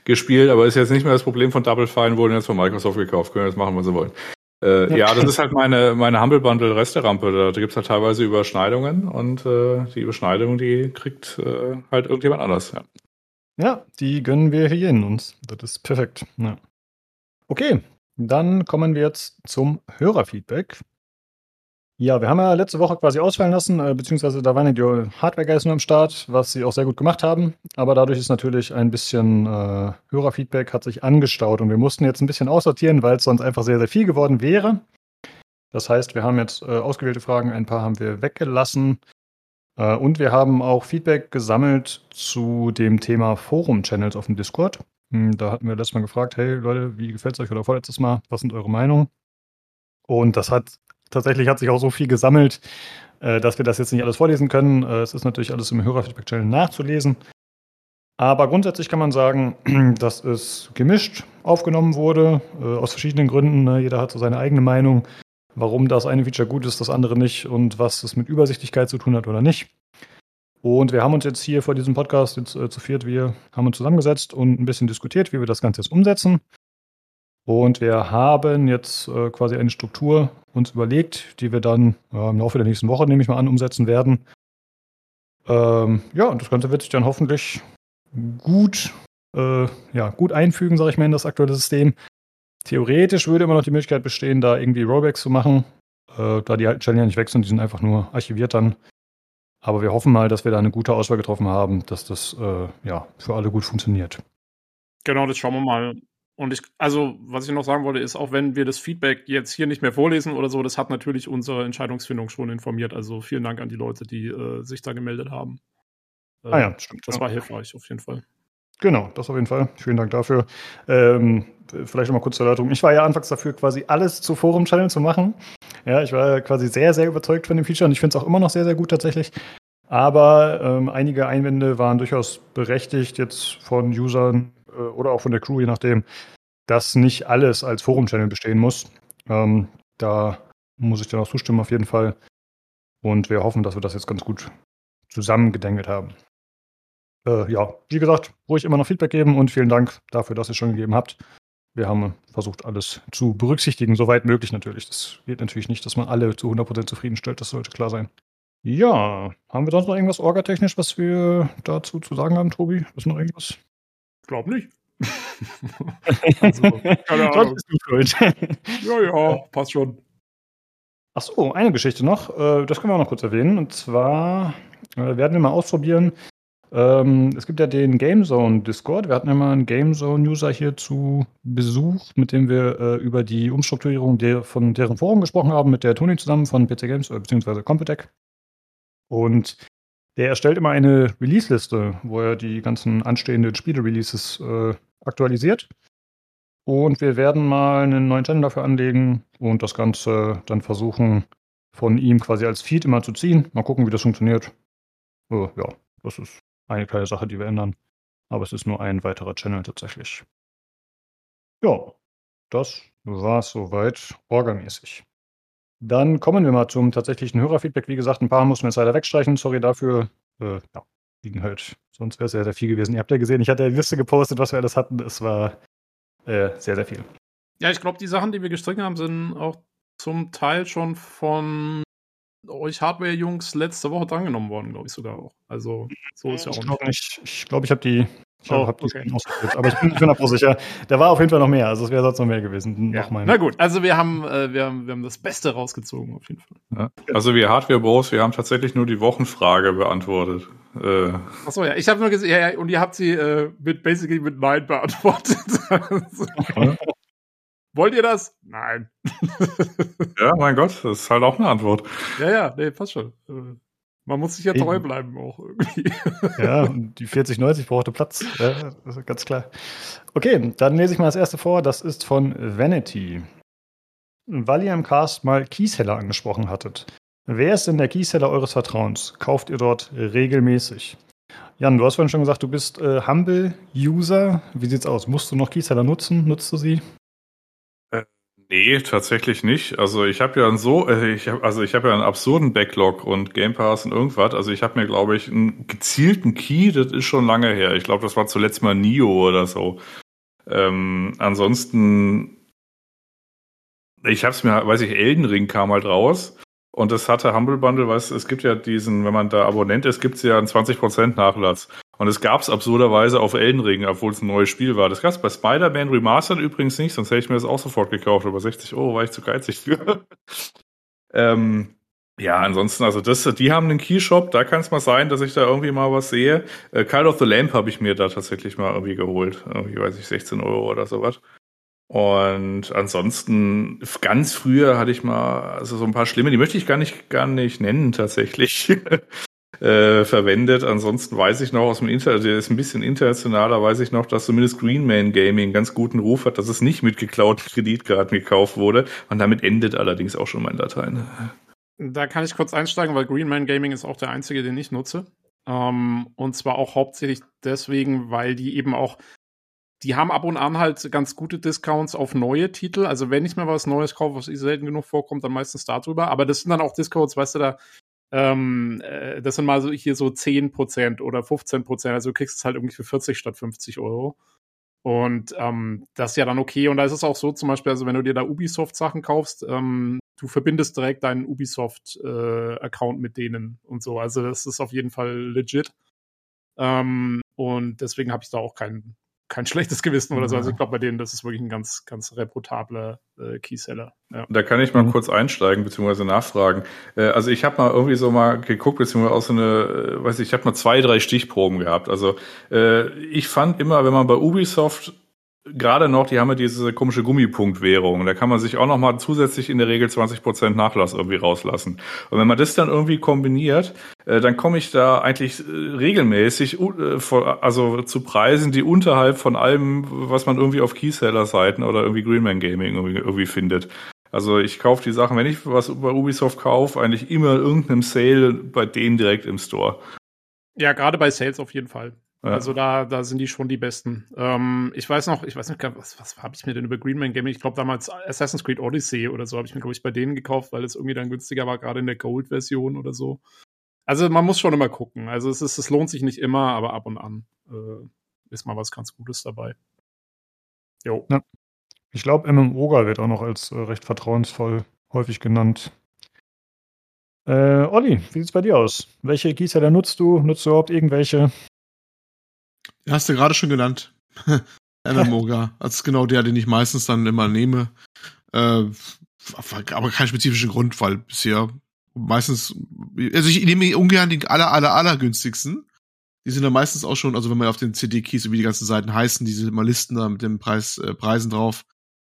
Speaker 2: gespielt, aber ist jetzt nicht mehr das Problem von Double Fine, wurden jetzt von Microsoft gekauft, können jetzt machen, was sie wollen. Äh, ja. ja. das ist halt meine, meine Humble Bundle Resterampe. Da, da gibt es halt teilweise Überschneidungen und äh, die Überschneidung, die kriegt äh, halt irgendjemand anders. Ja.
Speaker 1: ja, die gönnen wir hier in uns. Das ist perfekt. Ja. Okay, dann kommen wir jetzt zum Hörerfeedback. Ja, wir haben ja letzte Woche quasi ausfallen lassen, äh, beziehungsweise da waren ja die Hardware-Guys nur am Start, was sie auch sehr gut gemacht haben. Aber dadurch ist natürlich ein bisschen äh, Hörerfeedback hat sich angestaut und wir mussten jetzt ein bisschen aussortieren, weil es sonst einfach sehr, sehr viel geworden wäre. Das heißt, wir haben jetzt äh, ausgewählte Fragen, ein paar haben wir weggelassen. Äh, und wir haben auch Feedback gesammelt zu dem Thema Forum-Channels auf dem Discord. Hm, da hatten wir letztes Mal gefragt, hey Leute, wie gefällt es euch oder vorletztes Mal? Was sind eure Meinungen? Und das hat tatsächlich hat sich auch so viel gesammelt, äh, dass wir das jetzt nicht alles vorlesen können. Äh, es ist natürlich alles im Hörerfeedback-Channel nachzulesen. Aber grundsätzlich kann man sagen, dass es gemischt aufgenommen wurde, äh, aus verschiedenen Gründen. Ne? Jeder hat so seine eigene Meinung, warum das eine Feature gut ist, das andere nicht und was es mit Übersichtlichkeit zu tun hat oder nicht. Und wir haben uns jetzt hier vor diesem Podcast jetzt, äh, zu viert, wir haben uns zusammengesetzt und ein bisschen diskutiert, wie wir das Ganze jetzt umsetzen. Und wir haben jetzt äh, quasi eine Struktur uns überlegt, die wir dann äh, im Laufe der nächsten Woche, nehme ich mal an, umsetzen werden. Ähm, ja, und das Ganze wird sich dann hoffentlich gut, äh, ja, gut einfügen, sage ich mal, in das aktuelle System. Theoretisch würde immer noch die Möglichkeit bestehen, da irgendwie Rollbacks zu machen, äh, da die alten Stellen ja nicht weg sind, die sind einfach nur archiviert dann. Aber wir hoffen mal, dass wir da eine gute Auswahl getroffen haben, dass das äh, ja für alle gut funktioniert.
Speaker 3: Genau, das schauen wir mal. Und ich, also, was ich noch sagen wollte, ist, auch wenn wir das Feedback jetzt hier nicht mehr vorlesen oder so, das hat natürlich unsere Entscheidungsfindung schon informiert. Also vielen Dank an die Leute, die äh, sich da gemeldet haben.
Speaker 1: Äh, ah ja, stimmt.
Speaker 3: Das
Speaker 1: ja.
Speaker 3: war hilfreich, auf jeden Fall.
Speaker 1: Genau, das auf jeden Fall. Vielen Dank dafür. Ähm, vielleicht nochmal kurz zur Erläuterung. Ich war ja anfangs dafür, quasi alles zu Forum-Channel zu machen. Ja, ich war quasi sehr, sehr überzeugt von dem Feature und ich finde es auch immer noch sehr, sehr gut tatsächlich. Aber ähm, einige Einwände waren durchaus berechtigt, jetzt von Usern, oder auch von der Crew, je nachdem, dass nicht alles als Forum-Channel bestehen muss. Ähm, da muss ich dann auch zustimmen auf jeden Fall. Und wir hoffen, dass wir das jetzt ganz gut zusammengedengelt haben. Äh, ja, wie gesagt, ruhig immer noch Feedback geben und vielen Dank dafür, dass ihr schon gegeben habt. Wir haben versucht, alles zu berücksichtigen, soweit möglich natürlich. Das geht natürlich nicht, dass man alle zu 100% zufriedenstellt, das sollte klar sein. Ja, haben wir sonst noch irgendwas orgatechnisch, was wir dazu zu sagen haben, Tobi? Ist noch irgendwas?
Speaker 3: Glaub nicht. also, keine Ahnung. Ja, ja, passt schon.
Speaker 1: Ach so, eine Geschichte noch. äh, Das können wir auch noch kurz erwähnen. Und zwar äh, werden wir mal ausprobieren. Ähm, es gibt ja den GameZone Discord. Wir hatten ja mal einen GameZone-User hier zu Besuch, mit dem wir äh, über die Umstrukturierung der, von deren Forum gesprochen haben, mit der Toni zusammen von PC Games, beziehungsweise Computec. Und der erstellt immer eine Release-Liste, wo er die ganzen anstehenden Spiele-Releases äh, aktualisiert. Und wir werden mal einen neuen Channel dafür anlegen und das Ganze dann versuchen, von ihm quasi als Feed immer zu ziehen. Mal gucken, wie das funktioniert. Äh, ja, das ist eine kleine Sache, die wir ändern. Aber es ist nur ein weiterer Channel tatsächlich. Ja, das war's soweit orgamäßig. Dann kommen wir mal zum tatsächlichen Hörerfeedback. Wie gesagt, ein paar mussten wir jetzt leider wegstreichen. Sorry dafür. Äh, ja, liegen halt. Sonst wäre es sehr, sehr viel gewesen. Ihr habt ja gesehen, ich hatte die Liste gepostet, was wir alles hatten. Es war äh, sehr, sehr viel.
Speaker 3: Ja, ich glaube, die Sachen, die wir gestrichen haben, sind auch zum Teil schon von euch Hardware-Jungs letzte Woche drangenommen worden, glaube ich sogar auch. Also, so ist ja auch
Speaker 1: Ich
Speaker 3: nicht.
Speaker 1: Ich glaube, ich habe die. Ich
Speaker 3: Oh,
Speaker 1: hab die
Speaker 3: okay.
Speaker 1: aber ich bin nicht 100% sicher. Da war auf jeden Fall noch mehr. Also es wäre sonst noch mehr gewesen.
Speaker 3: Ja.
Speaker 1: Noch mal.
Speaker 3: Na gut, also wir haben, äh, wir, haben, wir haben das Beste rausgezogen, auf jeden Fall.
Speaker 2: Ja. Also wir Hardware Bros, wir haben tatsächlich nur die Wochenfrage beantwortet. Äh,
Speaker 3: Achso, ja, ich habe nur gesehen, ja, ja, und ihr habt sie äh, mit basically mit Nein beantwortet. Wollt ihr das? Nein.
Speaker 2: ja, mein Gott, das ist halt auch eine Antwort.
Speaker 3: Ja, ja, nee, passt schon. Man muss sich ja
Speaker 1: Eben.
Speaker 3: treu bleiben auch irgendwie.
Speaker 1: Ja, und die 4090 brauchte Platz. Ja, ganz klar. Okay, dann lese ich mal das erste vor. Das ist von Vanity. Weil ihr im Cast mal Keyseller angesprochen hattet. Wer ist denn der Keyseller eures Vertrauens? Kauft ihr dort regelmäßig? Jan, du hast vorhin schon gesagt, du bist äh, Humble-User. Wie sieht's aus? Musst du noch Keyseller nutzen? Nutzt du sie?
Speaker 2: Nee, tatsächlich nicht. Also ich habe ja einen so, äh, ich hab, also ich habe ja einen absurden Backlog und Game Pass und irgendwas. Also ich habe mir, glaube ich, einen gezielten Key, das ist schon lange her. Ich glaube, das war zuletzt mal Nio oder so. Ähm, ansonsten, ich habe es mir, weiß ich, Elden Ring kam halt raus. Und das hatte Humble Bundle, weißt es gibt ja diesen, wenn man da Abonnent ist, gibt's ja einen 20% Nachlass. Und es gab's absurderweise auf Elden Ring, obwohl es ein neues Spiel war. Das gab's bei Spider-Man Remastered übrigens nicht, sonst hätte ich mir das auch sofort gekauft. Aber 60 Euro war ich zu geizig für. ähm, ja, ansonsten, also das, die haben einen Keyshop, da kann es mal sein, dass ich da irgendwie mal was sehe. Äh, Call of the Lamp habe ich mir da tatsächlich mal irgendwie geholt. Irgendwie, weiß ich, 16 Euro oder sowas. Und ansonsten, ganz früher hatte ich mal, also so ein paar schlimme, die möchte ich gar nicht, gar nicht nennen tatsächlich, äh, verwendet. Ansonsten weiß ich noch aus dem Internet, der ist ein bisschen internationaler, weiß ich noch, dass zumindest Greenman Gaming einen ganz guten Ruf hat, dass es nicht mit geklauten Kreditkarten gekauft wurde. Und damit endet allerdings auch schon mein Dateien.
Speaker 3: Da kann ich kurz einsteigen, weil Greenman Gaming ist auch der einzige, den ich nutze. Ähm, und zwar auch hauptsächlich deswegen, weil die eben auch, die haben ab und an halt ganz gute Discounts auf neue Titel. Also wenn ich mir was Neues kaufe, was eh selten genug vorkommt, dann meistens darüber. Aber das sind dann auch Discounts, weißt du, da, ähm, äh, das sind mal so hier so 10% oder 15%. Also du kriegst es halt irgendwie für 40 statt 50 Euro. Und ähm, das ist ja dann okay. Und da ist es auch so, zum Beispiel, also wenn du dir da Ubisoft-Sachen kaufst, ähm, du verbindest direkt deinen Ubisoft-Account mit denen und so. Also das ist auf jeden Fall legit. Ähm, und deswegen habe ich da auch kein, kein schlechtes Gewissen oder so. Also ich glaube, bei denen, das ist wirklich ein ganz, ganz reputabler äh, Keyseller. Ja.
Speaker 2: Da kann ich mal
Speaker 1: Mhm.
Speaker 2: kurz einsteigen bzw. nachfragen. Äh, also ich habe mal irgendwie so mal geguckt beziehungsweise auch so eine, äh, weiß ich, ich habe mal zwei, drei Stichproben gehabt. Also äh, ich fand immer, wenn man bei Ubisoft gerade noch, die haben ja diese komische Gummipunktwährung, da kann man sich auch noch mal zusätzlich in der Regel 20% Nachlass irgendwie rauslassen. Und wenn man das dann irgendwie kombiniert, äh, dann komme ich da eigentlich äh, regelmäßig äh, vor- also zu Preisen, die unterhalb von allem, was man irgendwie auf Keyseller-Seiten oder irgendwie Greenman Gaming irgendwie, irgendwie findet. Also ich kaufe die Sachen, wenn ich was bei Ubisoft kaufe, eigentlich immer in irgendeinem Sale bei denen direkt im Store.
Speaker 3: Ja, gerade bei Sales auf jeden Fall.
Speaker 2: Ja.
Speaker 3: Also da, da sind die schon die besten. Ähm, ich weiß noch, ich weiß nicht, was, was habe ich mir denn über Greenman Gaming? Ich glaube damals Assassin's Creed Odyssey oder so habe ich mir, glaube ich, bei denen gekauft, weil es irgendwie dann günstiger war, gerade in der Gold-Version oder so. Also man muss schon immer gucken. Also es ist, es lohnt sich nicht immer, aber ab und an äh, ist mal was ganz Gutes dabei. Jo.
Speaker 1: Ich glaube, MMOGA wird auch noch als äh, recht vertrauensvoll häufig genannt. Äh, Olli, wie sieht's bei dir aus? Welche Keysseller nutzt du? Nutzt du überhaupt irgendwelche?
Speaker 4: Hast du gerade schon genannt. MMOGA. Das ist genau der, den ich meistens dann immer nehme. Äh, aber keinen spezifischen Grund, weil bisher meistens, also ich nehme ungern den aller, aller, aller günstigsten. Die sind dann meistens auch schon, also wenn man auf den CD-Keys, wie die ganzen Seiten heißen, diese mal Listen da mit den Preis, äh, Preisen drauf,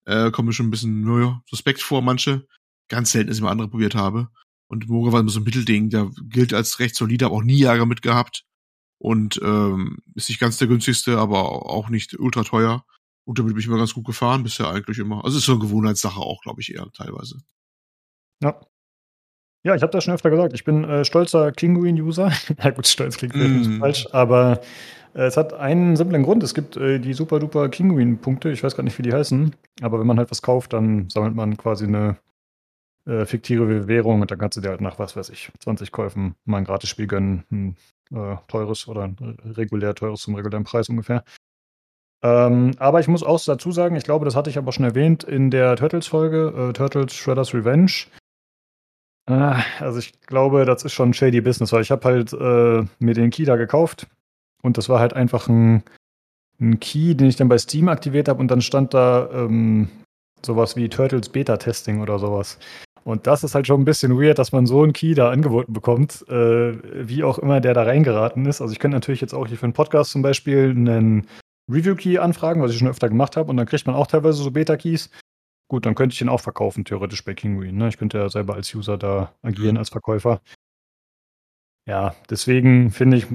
Speaker 4: äh, kommen mir schon ein bisschen, naja, suspekt vor, manche. Ganz selten, dass ich mal andere probiert habe. Und Moga war immer so ein Mittelding, der gilt als recht solide, aber auch nie Jahre mitgehabt. Und ähm, ist nicht ganz der günstigste, aber auch nicht ultra teuer. Und damit bin ich immer ganz gut gefahren, bisher eigentlich immer. Also ist so eine Gewohnheitssache auch, glaube ich, eher teilweise.
Speaker 1: Ja. Ja, ich habe das schon öfter gesagt. Ich bin äh, stolzer Kinguin-User. ja gut, stolz klingt mm. falsch, aber äh, es hat einen simplen Grund. Es gibt äh, die super duper Kinguin-Punkte. Ich weiß gar nicht, wie die heißen. Aber wenn man halt was kauft, dann sammelt man quasi eine äh, fiktive Währung und dann kannst du dir halt nach, was weiß ich, 20 Käufen mal ein Gratisspiel gönnen. Ein äh, teures oder ein regulär teures zum regulären Preis ungefähr. Ähm, aber ich muss auch dazu sagen, ich glaube, das hatte ich aber schon erwähnt in der Turtles-Folge, äh, Turtles Shredder's Revenge. Äh, also ich glaube, das ist schon shady Business, weil ich habe halt äh, mir den Key da gekauft und das war halt einfach ein, ein Key, den ich dann bei Steam aktiviert habe und dann stand da ähm, sowas wie Turtles Beta-Testing oder sowas. Und das ist halt schon ein bisschen weird, dass man so einen Key da angeboten bekommt, äh, wie auch immer der da reingeraten ist. Also ich könnte natürlich jetzt auch hier für einen Podcast zum Beispiel einen Review-Key anfragen, was ich schon öfter gemacht habe, und dann kriegt man auch teilweise so Beta-Keys. Gut, dann könnte ich den auch verkaufen, theoretisch bei Kinguin. Ne? Ich könnte ja selber als User da agieren, als Verkäufer. Ja, deswegen finde ich,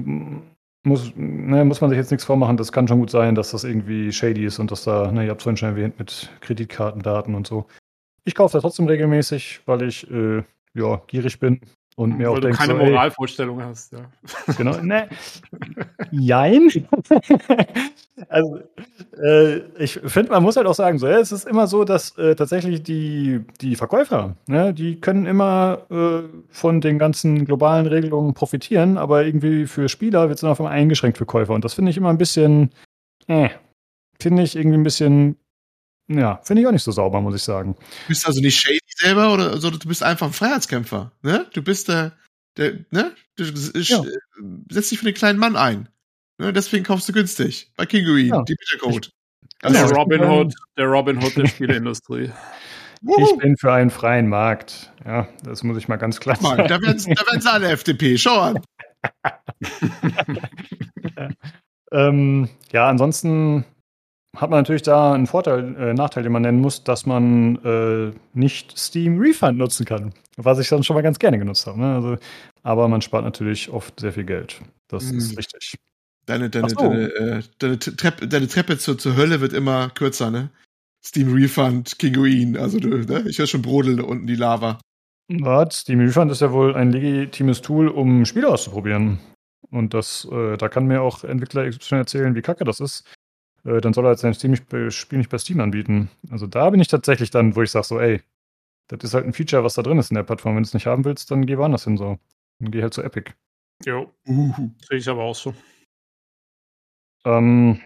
Speaker 1: muss, ne, muss man sich jetzt nichts vormachen. Das kann schon gut sein, dass das irgendwie shady ist und dass da, ne, ihr habt es vorhin schon erwähnt, mit Kreditkartendaten und so. Ich kaufe da trotzdem regelmäßig, weil ich äh, ja, gierig bin und mir
Speaker 3: Weil
Speaker 1: auch
Speaker 3: du
Speaker 1: denke,
Speaker 3: keine
Speaker 1: so, ey,
Speaker 3: Moralvorstellung hast, ja.
Speaker 1: Genau, ne. Jein. also, äh, ich finde, man muss halt auch sagen, so, ja, es ist immer so, dass äh, tatsächlich die, die Verkäufer, ne, die können immer äh, von den ganzen globalen Regelungen profitieren, aber irgendwie für Spieler wird es dann auf einmal eingeschränkt für Käufer. Und das finde ich immer ein bisschen, äh, finde ich irgendwie ein bisschen, ja, finde ich auch nicht so sauber, muss ich sagen.
Speaker 4: Du bist also nicht shady selber oder so, du bist einfach ein Freiheitskämpfer, ne? Du bist der, der ne? Du
Speaker 1: Ja.
Speaker 4: äh, setzt dich für den kleinen Mann ein. Ne? Deswegen kaufst du günstig. Bei Kinguin,
Speaker 1: Ja.
Speaker 4: die Bittercode.
Speaker 3: Der
Speaker 1: Genau.
Speaker 3: Robin Hood, der Robin Hood der Spieleindustrie.
Speaker 1: Ich bin für einen freien Markt. Ja, das muss ich mal ganz klar sagen.
Speaker 4: da werden da werden sie alle FDP. Schau an.
Speaker 1: Ähm, ja, ansonsten hat man natürlich da einen Vorteil, äh, Nachteil, den man nennen muss, dass man äh, nicht Steam Refund nutzen kann. Was ich dann schon mal ganz gerne genutzt habe. Ne? Also, aber man spart natürlich oft sehr viel Geld. Das
Speaker 4: Mhm.
Speaker 1: ist richtig.
Speaker 4: Deine, deine,
Speaker 1: so.
Speaker 4: deine, äh, deine, Treppe, deine Treppe zur, zur Hölle wird immer kürzer, ne? Steam Refund, Kinguin. Also du, ne? Ich höre schon brodeln unten die Lava.
Speaker 1: Was? Steam Refund ist ja wohl ein legitimes Tool, um Spiele auszuprobieren. Und das, äh, da kann mir auch Entwickler XY erzählen, wie kacke das ist. Äh, dann soll er jetzt sein Spiel nicht bei Steam anbieten. Also da bin ich tatsächlich dann, wo ich sage so, ey, das ist halt ein Feature, was da drin ist in der Plattform. Wenn du es nicht haben willst, dann geh woanders hin so. Dann geh halt zu Epic.
Speaker 3: Jo,
Speaker 4: Uhu.
Speaker 3: sehe ich aber auch so.
Speaker 1: Ähm,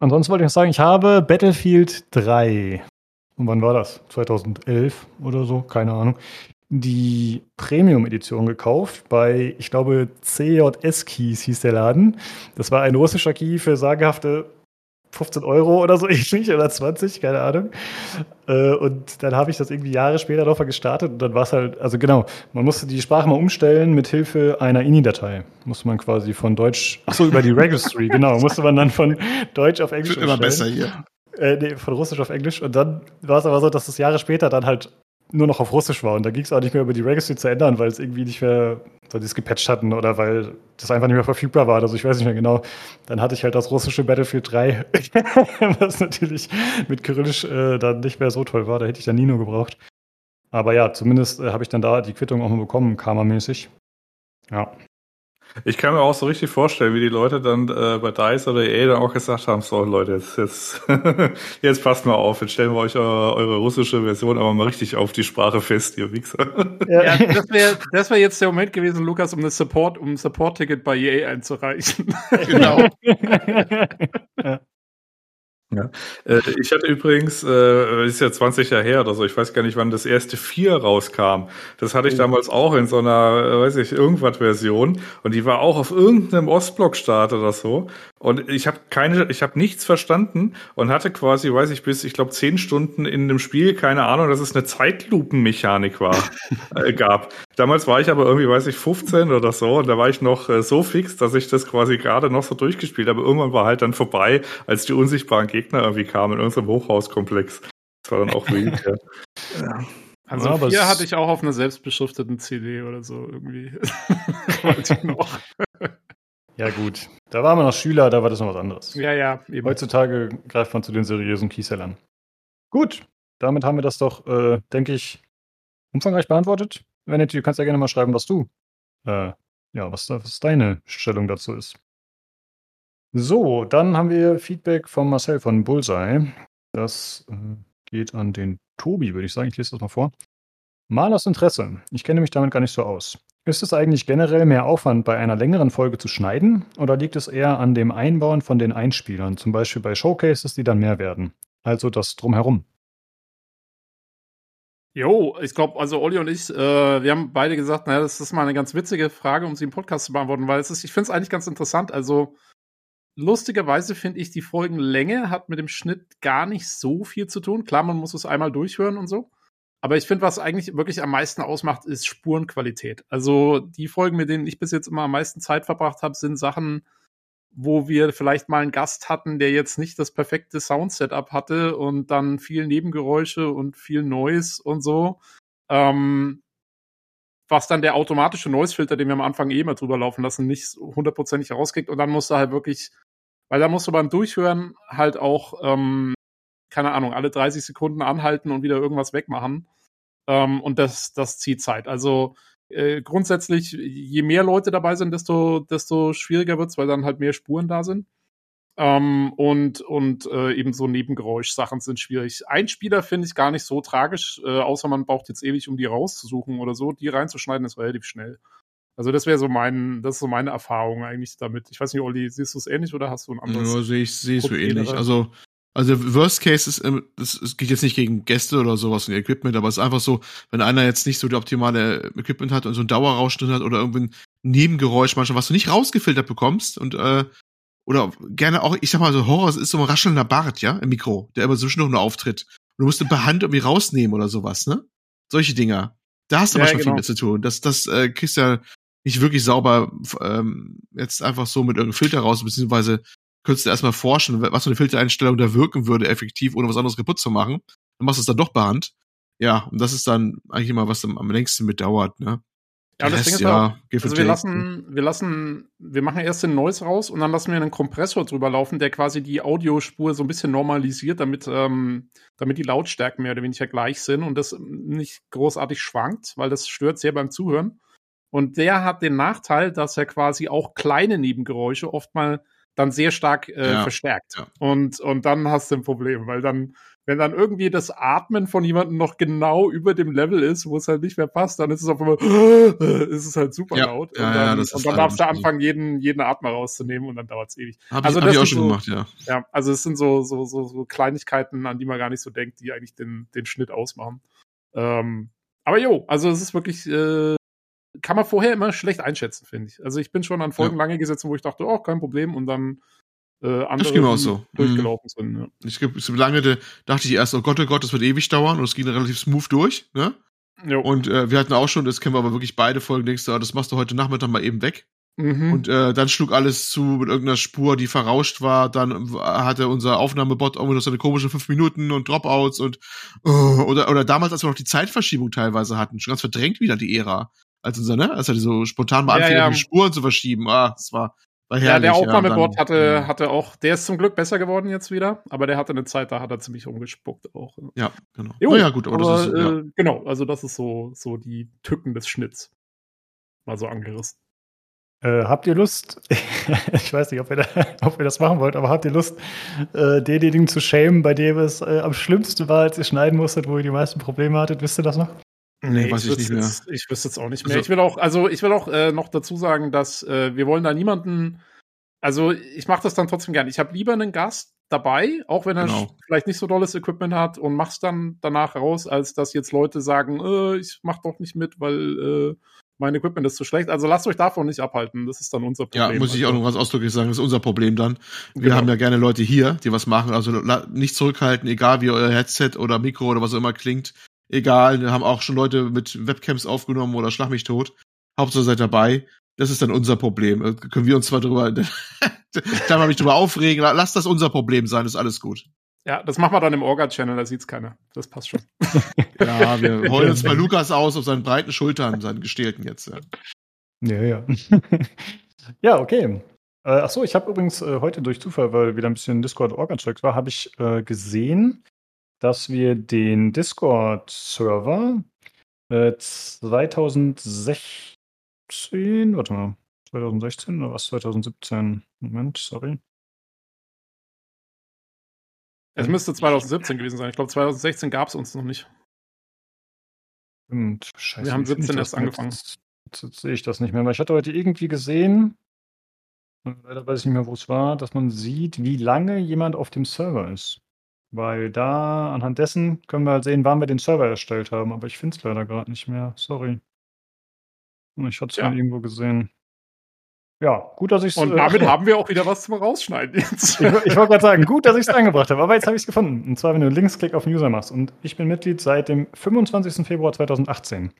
Speaker 1: ansonsten wollte ich noch sagen, ich habe Battlefield 3. Und wann war das? 2011 oder so? Keine Ahnung. Die Premium-Edition gekauft bei, ich glaube, CJS Keys hieß der Laden. Das war ein russischer Key für sagenhafte 15 Euro oder so ähnlich oder 20, keine Ahnung. Äh, und dann habe ich das irgendwie Jahre später noch mal gestartet und dann war es halt, also genau, man musste die Sprache mal umstellen mit Hilfe einer INI-Datei. Musste man quasi von Deutsch, ach so, über die Registry, genau, musste man dann von Deutsch auf Englisch
Speaker 4: Wird immer
Speaker 1: umstellen.
Speaker 4: besser hier.
Speaker 1: Äh, nee, von Russisch auf Englisch. Und dann war es aber so, dass das Jahre später dann halt nur noch auf Russisch war. Und da ging es auch nicht mehr über die Registry zu ändern, weil es irgendwie nicht mehr, weil die es gepatcht hatten oder weil das einfach nicht mehr verfügbar war. Also ich weiß nicht mehr genau. Dann hatte ich halt das russische Battlefield 3, was natürlich mit Kyrillisch äh, dann nicht mehr so toll war. Da hätte ich dann Nino gebraucht. Aber ja, zumindest äh, habe ich dann da die Quittung auch mal bekommen, karmamäßig. Ja.
Speaker 2: Ich kann mir auch so richtig vorstellen, wie die Leute dann äh, bei DICE oder EA dann auch gesagt haben, so Leute, jetzt, jetzt, jetzt passt mal auf, jetzt stellen wir euch eure, eure russische Version aber mal richtig auf die Sprache fest, ihr Wichser.
Speaker 3: Ja, das wäre das wär jetzt der Moment gewesen, Lukas, um eine Support, um ein Support-Ticket bei EA einzureichen.
Speaker 4: Genau.
Speaker 1: ja.
Speaker 2: Ja. Äh, ich hatte übrigens, äh, ist ja 20 Jahre her oder so, ich weiß gar nicht, wann das erste Vier rauskam. Das hatte ich oh. damals auch in so einer, äh, weiß ich, irgendwas Version. Und die war auch auf irgendeinem Ostblock-Start oder so. Und ich habe keine, ich habe nichts verstanden und hatte quasi, weiß ich, bis ich glaube zehn Stunden in dem Spiel keine Ahnung, dass es eine Zeitlupenmechanik war, äh, gab. Damals war ich aber irgendwie, weiß ich, 15 oder so und da war ich noch äh, so fix, dass ich das quasi gerade noch so durchgespielt habe. Irgendwann war halt dann vorbei, als die unsichtbaren Gegner irgendwie kamen in unserem Hochhauskomplex. Das war dann auch weird, ja.
Speaker 3: ja. Also ja, vier hatte ich auch auf einer selbstbeschrifteten CD oder so irgendwie.
Speaker 1: noch. Ja, gut. Da waren wir noch Schüler, da war das noch was anderes.
Speaker 3: Ja, ja.
Speaker 1: Eben. Heutzutage greift man zu den seriösen Kiesellern. Gut, damit haben wir das doch, äh, denke ich, umfangreich beantwortet. Vanity, du kannst ja gerne mal schreiben, was du, äh, ja, was, was deine Stellung dazu ist. So, dann haben wir Feedback von Marcel von Bullseye. Das äh, geht an den Tobi, würde ich sagen. Ich lese das mal vor. Mal aus Interesse. Ich kenne mich damit gar nicht so aus. Ist es eigentlich generell mehr Aufwand, bei einer längeren Folge zu schneiden oder liegt es eher an dem Einbauen von den Einspielern, zum Beispiel bei Showcases, die dann mehr werden? Also das Drumherum.
Speaker 3: Jo, ich glaube, also Olli und ich, äh, wir haben beide gesagt, naja, das ist mal eine ganz witzige Frage, um sie im Podcast zu beantworten, weil es ist, ich finde es eigentlich ganz interessant. Also lustigerweise finde ich, die Folgenlänge hat mit dem Schnitt gar nicht so viel zu tun. Klar, man muss es einmal durchhören und so. Aber ich finde, was eigentlich wirklich am meisten ausmacht, ist Spurenqualität. Also die Folgen, mit denen ich bis jetzt immer am meisten Zeit verbracht habe, sind Sachen, wo wir vielleicht mal einen Gast hatten, der jetzt nicht das perfekte Sound-Setup hatte und dann viel Nebengeräusche und viel Noise und so. Ähm, was dann der automatische Noise-Filter, den wir am Anfang eh immer drüber laufen lassen, nicht hundertprozentig rauskriegt. Und dann musst du halt wirklich, weil da musst du beim Durchhören halt auch ähm, keine Ahnung, alle 30 Sekunden anhalten und wieder irgendwas wegmachen. Ähm, und das, das zieht Zeit. Also äh, grundsätzlich, je mehr Leute dabei sind, desto, desto schwieriger wird's, weil dann halt mehr Spuren da sind. Ähm, und und äh, eben so Nebengeräusch-Sachen sind schwierig. Einspieler finde ich gar nicht so tragisch, äh, außer man braucht jetzt ewig, um die rauszusuchen oder so. Die reinzuschneiden ist relativ schnell. Also das wäre so mein, das ist so meine Erfahrung eigentlich damit. Ich weiß nicht, Olli, siehst du es ähnlich oder hast du ein anderes?
Speaker 4: Ja, sehe ich, sehe ich so ähnlich. Also also Worst Case ist, ähm, das, das geht jetzt nicht gegen Gäste oder sowas und Equipment, aber es ist einfach so, wenn einer jetzt nicht so die optimale Equipment hat und so ein Dauerrausch drin hat oder irgendwie ein Nebengeräusch manchmal, was du nicht rausgefiltert bekommst und äh, oder gerne auch, ich sag mal so Horror ist so ein raschelnder Bart, ja, im Mikro, der immer zwischendurch nur auftritt. Und du musst ihn per Hand irgendwie rausnehmen oder sowas, ne? Solche Dinger. Da hast du ja, manchmal genau. viel mit zu tun. Das, das äh, kriegst ja nicht wirklich sauber ähm, jetzt einfach so mit irgendeinem Filter raus, beziehungsweise könntest du erstmal forschen, was für eine Filtereinstellung da wirken würde, effektiv, ohne was anderes kaputt zu machen. Dann machst du es dann doch per Hand. Ja, und das ist dann eigentlich immer, was am, längsten mit dauert, ne?
Speaker 3: Ja, das Ding ist ja, auch, also wir lassen, wir lassen, wir machen erst den Noise raus und dann lassen wir einen Kompressor drüber laufen, der quasi die Audiospur so ein bisschen normalisiert, damit, ähm, damit die Lautstärken mehr oder weniger gleich sind und das nicht großartig schwankt, weil das stört sehr beim Zuhören. Und der hat den Nachteil, dass er quasi auch kleine Nebengeräusche oft mal dann sehr stark äh, ja, verstärkt. Ja. Und, und dann hast du ein Problem, weil dann, wenn dann irgendwie das Atmen von jemandem noch genau über dem Level ist, wo es halt nicht mehr passt, dann ist es auf einmal, ist es halt super ja, laut. und dann, und dann darfst du anfangen, jeden, jeden Atmer rauszunehmen und dann dauert es ewig.
Speaker 4: Hab also ich, das hab ich auch schon so, gemacht, ja.
Speaker 3: Ja, also es sind so, so, so, so Kleinigkeiten, an die man gar nicht so denkt, die eigentlich den, den Schnitt ausmachen. Ähm, aber jo, also es ist wirklich äh, kann man vorher immer schlecht einschätzen, finde ich. Also ich bin schon an Folgen ja. lange gesetzt, wo ich dachte, oh, kein Problem, und dann äh, andere
Speaker 4: so.
Speaker 3: durchgelaufen mhm. sind. Ja.
Speaker 4: Ich glaube, so lange dachte ich erst, oh Gott, oh Gott, das wird ewig dauern und es ging relativ smooth durch, ne? Jo. Und äh, wir hatten auch schon, das kennen wir aber wirklich beide Folgen, denkst du, oh, das machst du heute Nachmittag mal eben weg. Mhm. Und äh, dann schlug alles zu mit irgendeiner Spur, die verrauscht war. Dann hatte unser Aufnahmebot irgendwie noch so eine komische fünf Minuten und Dropouts und uh, oder oder damals, als wir noch die Zeitverschiebung teilweise hatten, schon ganz verdrängt wieder die Ära als unser, ne? Als er so spontan mal anfing, ja, ja. Spuren zu verschieben. Ah, das war, war herrlich.
Speaker 3: Ja, der Aufnahmebot ja, hatte, hatte auch, der ist zum Glück besser geworden jetzt wieder, aber der hatte eine Zeit, da hat er ziemlich umgespuckt auch.
Speaker 4: Ja, genau.
Speaker 3: Jo, ja, gut, aber, aber das ist, ja. äh, genau, also das ist so, so die Tücken des Schnitts. Mal so angerissen.
Speaker 1: Äh, habt ihr Lust, ich weiß nicht, ob ihr, da, ob ihr, das machen wollt, aber habt ihr Lust, äh, denjenigen zu schämen, bei dem es äh, am schlimmsten war, als ihr schneiden musstet, wo ihr die meisten Probleme hattet? Wisst ihr das noch?
Speaker 3: Nee, weiß ich, ich nicht mehr. Jetzt, ich wüsste jetzt auch nicht mehr. Also, ich will auch, also ich will auch äh, noch dazu sagen, dass äh, wir wollen da niemanden, also ich mache das dann trotzdem gerne. Ich habe lieber einen Gast, dabei, auch wenn er
Speaker 4: Genau.
Speaker 3: vielleicht nicht so tolles Equipment hat und machst dann danach raus, als dass jetzt Leute sagen, äh, ich mach doch nicht mit, weil äh, mein Equipment ist zu schlecht. Also lasst euch davon nicht abhalten. Das ist dann unser
Speaker 4: Ja,
Speaker 3: Problem.
Speaker 4: muss ich auch noch ganz ausdrücklich sagen, das ist unser Problem dann. Wir
Speaker 3: Genau.
Speaker 4: haben ja gerne Leute hier, die was machen, also nicht zurückhalten, egal wie euer Headset oder Mikro oder was auch immer klingt. Egal, wir haben auch schon Leute mit Webcams aufgenommen oder schlag mich tot. Hauptsache seid dabei. Das ist dann unser Problem. Äh, Können wir uns zwar drüber, da mal mich drüber aufregen. Lass das unser Problem sein, ist alles gut.
Speaker 3: Ja, das machen wir dann im Orga-Channel, da sieht's keiner. Das passt schon.
Speaker 4: Ja, wir heulen uns bei Lukas aus auf seinen breiten Schultern, seinen gestählten jetzt. Ja.
Speaker 1: Ja, ja. ja, okay. Äh, ach so, ich habe übrigens äh, heute durch Zufall, weil wieder ein bisschen Discord Organ-Zeugs war, habe ich äh, gesehen, dass wir den Discord-Server äh, 2016, warte mal, 2016 oder was? 2017? Moment, sorry.
Speaker 3: Es müsste 2017 gewesen sein. Ich glaube, 2016 gab's uns noch nicht.
Speaker 1: Stimmt, scheiße.
Speaker 3: Wir haben
Speaker 1: wie finde ich
Speaker 3: 17
Speaker 1: das
Speaker 3: erst angefangen.
Speaker 1: Jetzt, jetzt, jetzt sehe ich das nicht mehr, weil ich hatte heute irgendwie gesehen, äh, leider weiß ich nicht mehr, wo es war, dass man sieht, wie lange jemand auf dem Server ist. Weil da, anhand dessen, können wir halt sehen, wann wir den Server erstellt haben. Aber ich finde es leider gerade nicht mehr. Sorry. Ich hatte es
Speaker 3: Ja.
Speaker 1: mal irgendwo gesehen. Ja, gut, dass ich es.
Speaker 3: Und damit haben wir auch wieder was zum Rausschneiden jetzt.
Speaker 1: Ich, ich wollte gerade sagen, gut, dass ich es angebracht habe, aber jetzt habe ich es gefunden. Und zwar, wenn du einen Linksklick auf den User machst. Und ich bin Mitglied seit dem 25. Februar 2018.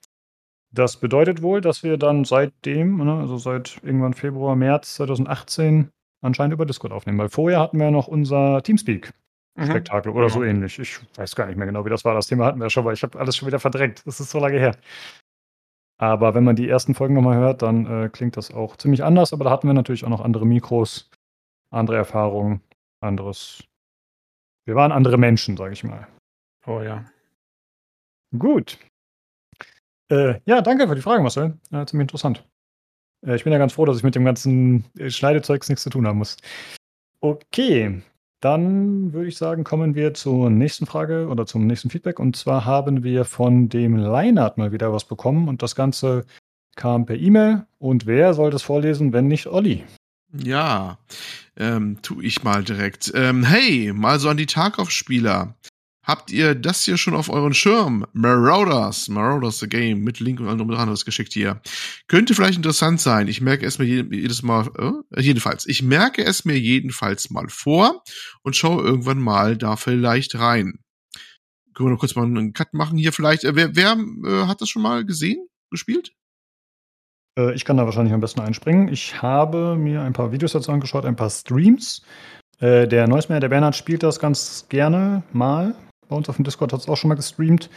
Speaker 1: Das bedeutet wohl, dass wir dann seitdem, ne, also seit irgendwann Februar, März 2018, anscheinend über Discord aufnehmen. Weil vorher hatten wir noch unser Teamspeak-Spektakel
Speaker 3: Mhm.
Speaker 1: oder so ähnlich. Ich weiß gar nicht mehr genau, wie das war. Das Thema hatten wir schon, weil ich habe alles schon wieder verdrängt. Das ist so lange her. Aber wenn man die ersten Folgen nochmal hört, dann äh, klingt das auch ziemlich anders. Aber da hatten wir natürlich auch noch andere Mikros, andere Erfahrungen, anderes. Wir waren andere Menschen, sage ich mal.
Speaker 3: Oh ja.
Speaker 1: Gut. Äh, ja, danke für die Frage, Marcel. Äh, ziemlich interessant. Äh, ich bin ja ganz froh, dass ich mit dem ganzen äh, Schneidezeugs nichts zu tun haben muss. Okay, dann würde ich sagen, kommen wir zur nächsten Frage oder zum nächsten Feedback. Und zwar haben wir von dem Leinert mal wieder was bekommen und das Ganze kam per E-Mail. Und wer soll das vorlesen, wenn nicht Olli?
Speaker 4: Ja, ähm, tu ich mal direkt. Ähm, hey, mal so an die Tarkov-Spieler. Habt ihr das hier schon auf euren Schirm? Marauders, Marauders the Game, mit Link und anderem dran, das geschickt hier. Könnte vielleicht interessant sein. Ich merke es mir je- jedes Mal, äh, jedenfalls, ich merke es mir jedenfalls mal vor und schaue irgendwann mal da vielleicht rein. Können wir noch kurz mal einen Cut machen hier vielleicht? Äh, wer wer äh, hat das schon mal gesehen, gespielt?
Speaker 1: Äh, ich kann da wahrscheinlich am besten einspringen. Ich habe mir ein paar Videos dazu angeschaut, ein paar Streams. Äh, der Neusmeier, der Bernhard, spielt das ganz gerne mal. Bei uns auf dem Discord hat es auch schon mal gestreamt.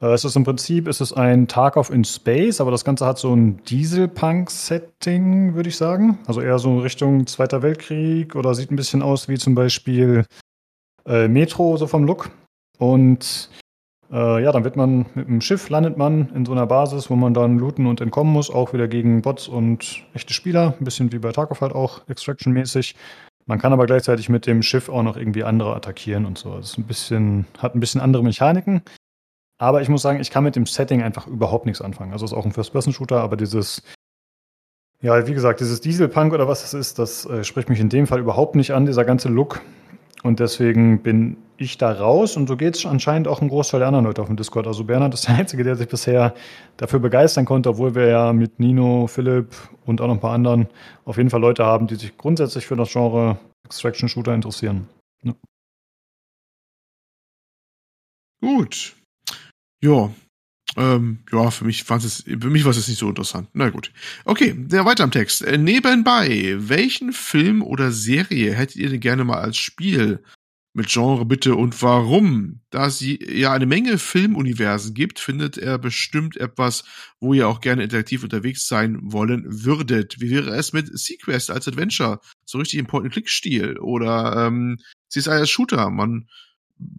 Speaker 1: Äh, es ist im Prinzip es ist ein Tarkov in Space, aber das Ganze hat so ein Dieselpunk-Setting, würde ich sagen. Also eher so Richtung Zweiter Weltkrieg oder sieht ein bisschen aus wie zum Beispiel äh, Metro, so vom Look. Und äh, ja, dann wird man mit dem Schiff, landet man in so einer Basis, wo man dann looten und entkommen muss, auch wieder gegen Bots und echte Spieler, ein bisschen wie bei Tarkov halt auch, Extraction-mäßig. Man kann aber gleichzeitig mit dem Schiff auch noch irgendwie andere attackieren und so. Das ein bisschen, hat ein bisschen andere Mechaniken. Aber ich muss sagen, ich kann mit dem Setting einfach überhaupt nichts anfangen. Also es ist auch ein First-Person-Shooter, aber dieses, ja, wie gesagt, dieses Dieselpunk oder was das ist, das äh, spricht mich in dem Fall überhaupt nicht an, dieser ganze Look. Und deswegen bin ich da raus und so geht es anscheinend auch ein Großteil der anderen Leute auf dem Discord. Also Bernhard ist der Einzige, der sich bisher dafür begeistern konnte, obwohl wir ja mit Nino, Philipp und auch noch ein paar anderen auf jeden Fall Leute haben, die sich grundsätzlich für das Genre Extraction Shooter interessieren.
Speaker 4: Gut. Ja. Ähm, ja, für mich war es für mich war es nicht so interessant. Na gut. Okay, der weiter am Text. Äh, nebenbei, welchen Film oder Serie hättet ihr denn gerne mal als Spiel? Mit Genre bitte und warum? Da es ja eine Menge Filmuniversen gibt, findet er bestimmt etwas, wo ihr auch gerne interaktiv unterwegs sein wollen würdet. Wie wäre es mit Sequest als Adventure? So richtig im Point-and-Click-Stil. Oder ähm, CSI als Shooter. Man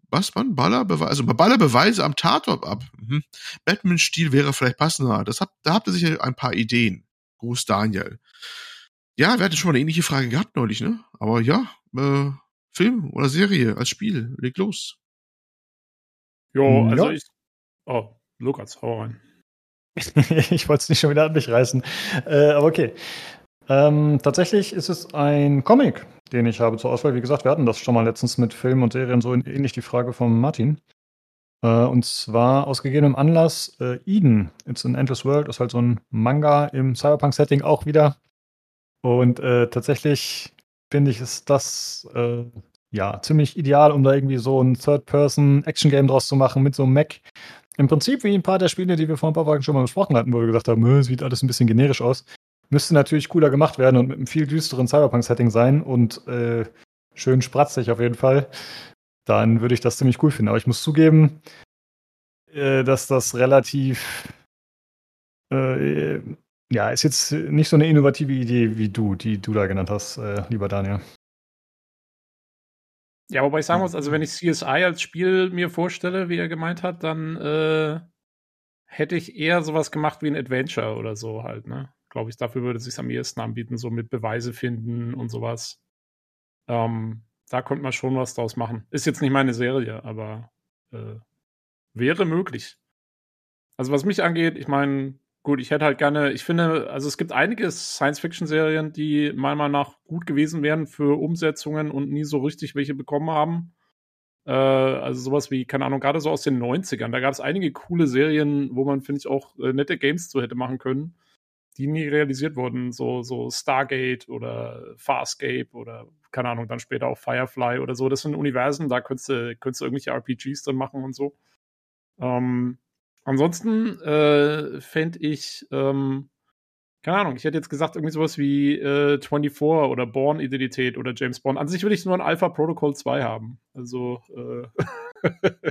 Speaker 4: was man Ballerbeweise, also Ballerbeweise am Tatort ab. Mhm. Batman-Stil wäre vielleicht passender. Das hat, da habt ihr sicher ein paar Ideen. Gruß Daniel. Ja, wir hatten schon mal eine ähnliche Frage gehabt neulich, ne? Aber ja, äh, Film oder Serie als Spiel, leg los.
Speaker 3: Jo,
Speaker 1: Ja.
Speaker 3: also ich. Oh, Lukas, hau rein.
Speaker 1: ich wollte es nicht schon wieder an mich reißen. Äh, aber okay. Ähm, tatsächlich ist es ein Comic, den ich habe zur Auswahl. Wie gesagt, wir hatten das schon mal letztens mit Filmen und Serien, so ähnlich die Frage von Martin. Äh, und zwar aus gegebenem Anlass äh, Eden. It's an Endless World ist halt so ein Manga im Cyberpunk-Setting auch wieder. Und äh, tatsächlich finde ich, ist das äh, ja ziemlich ideal, um da irgendwie so ein Third-Person-Action-Game draus zu machen mit so einem Mac. Im Prinzip wie ein paar der Spiele, die wir vor ein paar Wochen schon mal besprochen hatten, wo wir gesagt haben, sieht alles ein bisschen generisch aus. Müsste natürlich cooler gemacht werden und mit einem viel düsteren Cyberpunk-Setting sein und äh, schön spratzig auf jeden Fall. Dann würde ich das ziemlich cool finden. Aber ich muss zugeben, äh, dass das relativ äh, ja, ist jetzt nicht so eine innovative Idee wie du, die du da genannt hast, äh, lieber Daniel.
Speaker 3: Ja, wobei ich sagen muss, also wenn ich CSI als Spiel mir vorstelle, wie er gemeint hat, dann äh, hätte ich eher sowas gemacht wie ein Adventure oder so halt, ne? Glaube ich, dafür würde es sich am ehesten anbieten, so mit Beweise finden und sowas. Ähm, da könnte man schon was draus machen. Ist jetzt nicht meine Serie, aber äh, wäre möglich. Also was mich angeht, ich meine, gut, ich hätte halt gerne, ich finde, also es gibt einige Science-Fiction-Serien, die meiner Meinung nach gut gewesen wären für Umsetzungen und nie so richtig welche bekommen haben. Äh, also sowas wie, keine Ahnung, gerade so aus den 90ern. Da gab es einige coole Serien, wo man, finde ich, auch äh, nette Games zu hätte machen können, die nie realisiert wurden. So, so Stargate oder Farscape oder, keine Ahnung, dann später auch Firefly oder so. Das sind Universen, da könntest du, könntest du irgendwelche RPGs drin machen und so. Ähm, Ansonsten äh, fände ich, ähm, keine Ahnung, ich hätte jetzt gesagt, irgendwie sowas wie äh, 24 oder Born-Identität oder James Bond. An sich würde ich nur ein Alpha Protocol 2 haben. Also, äh,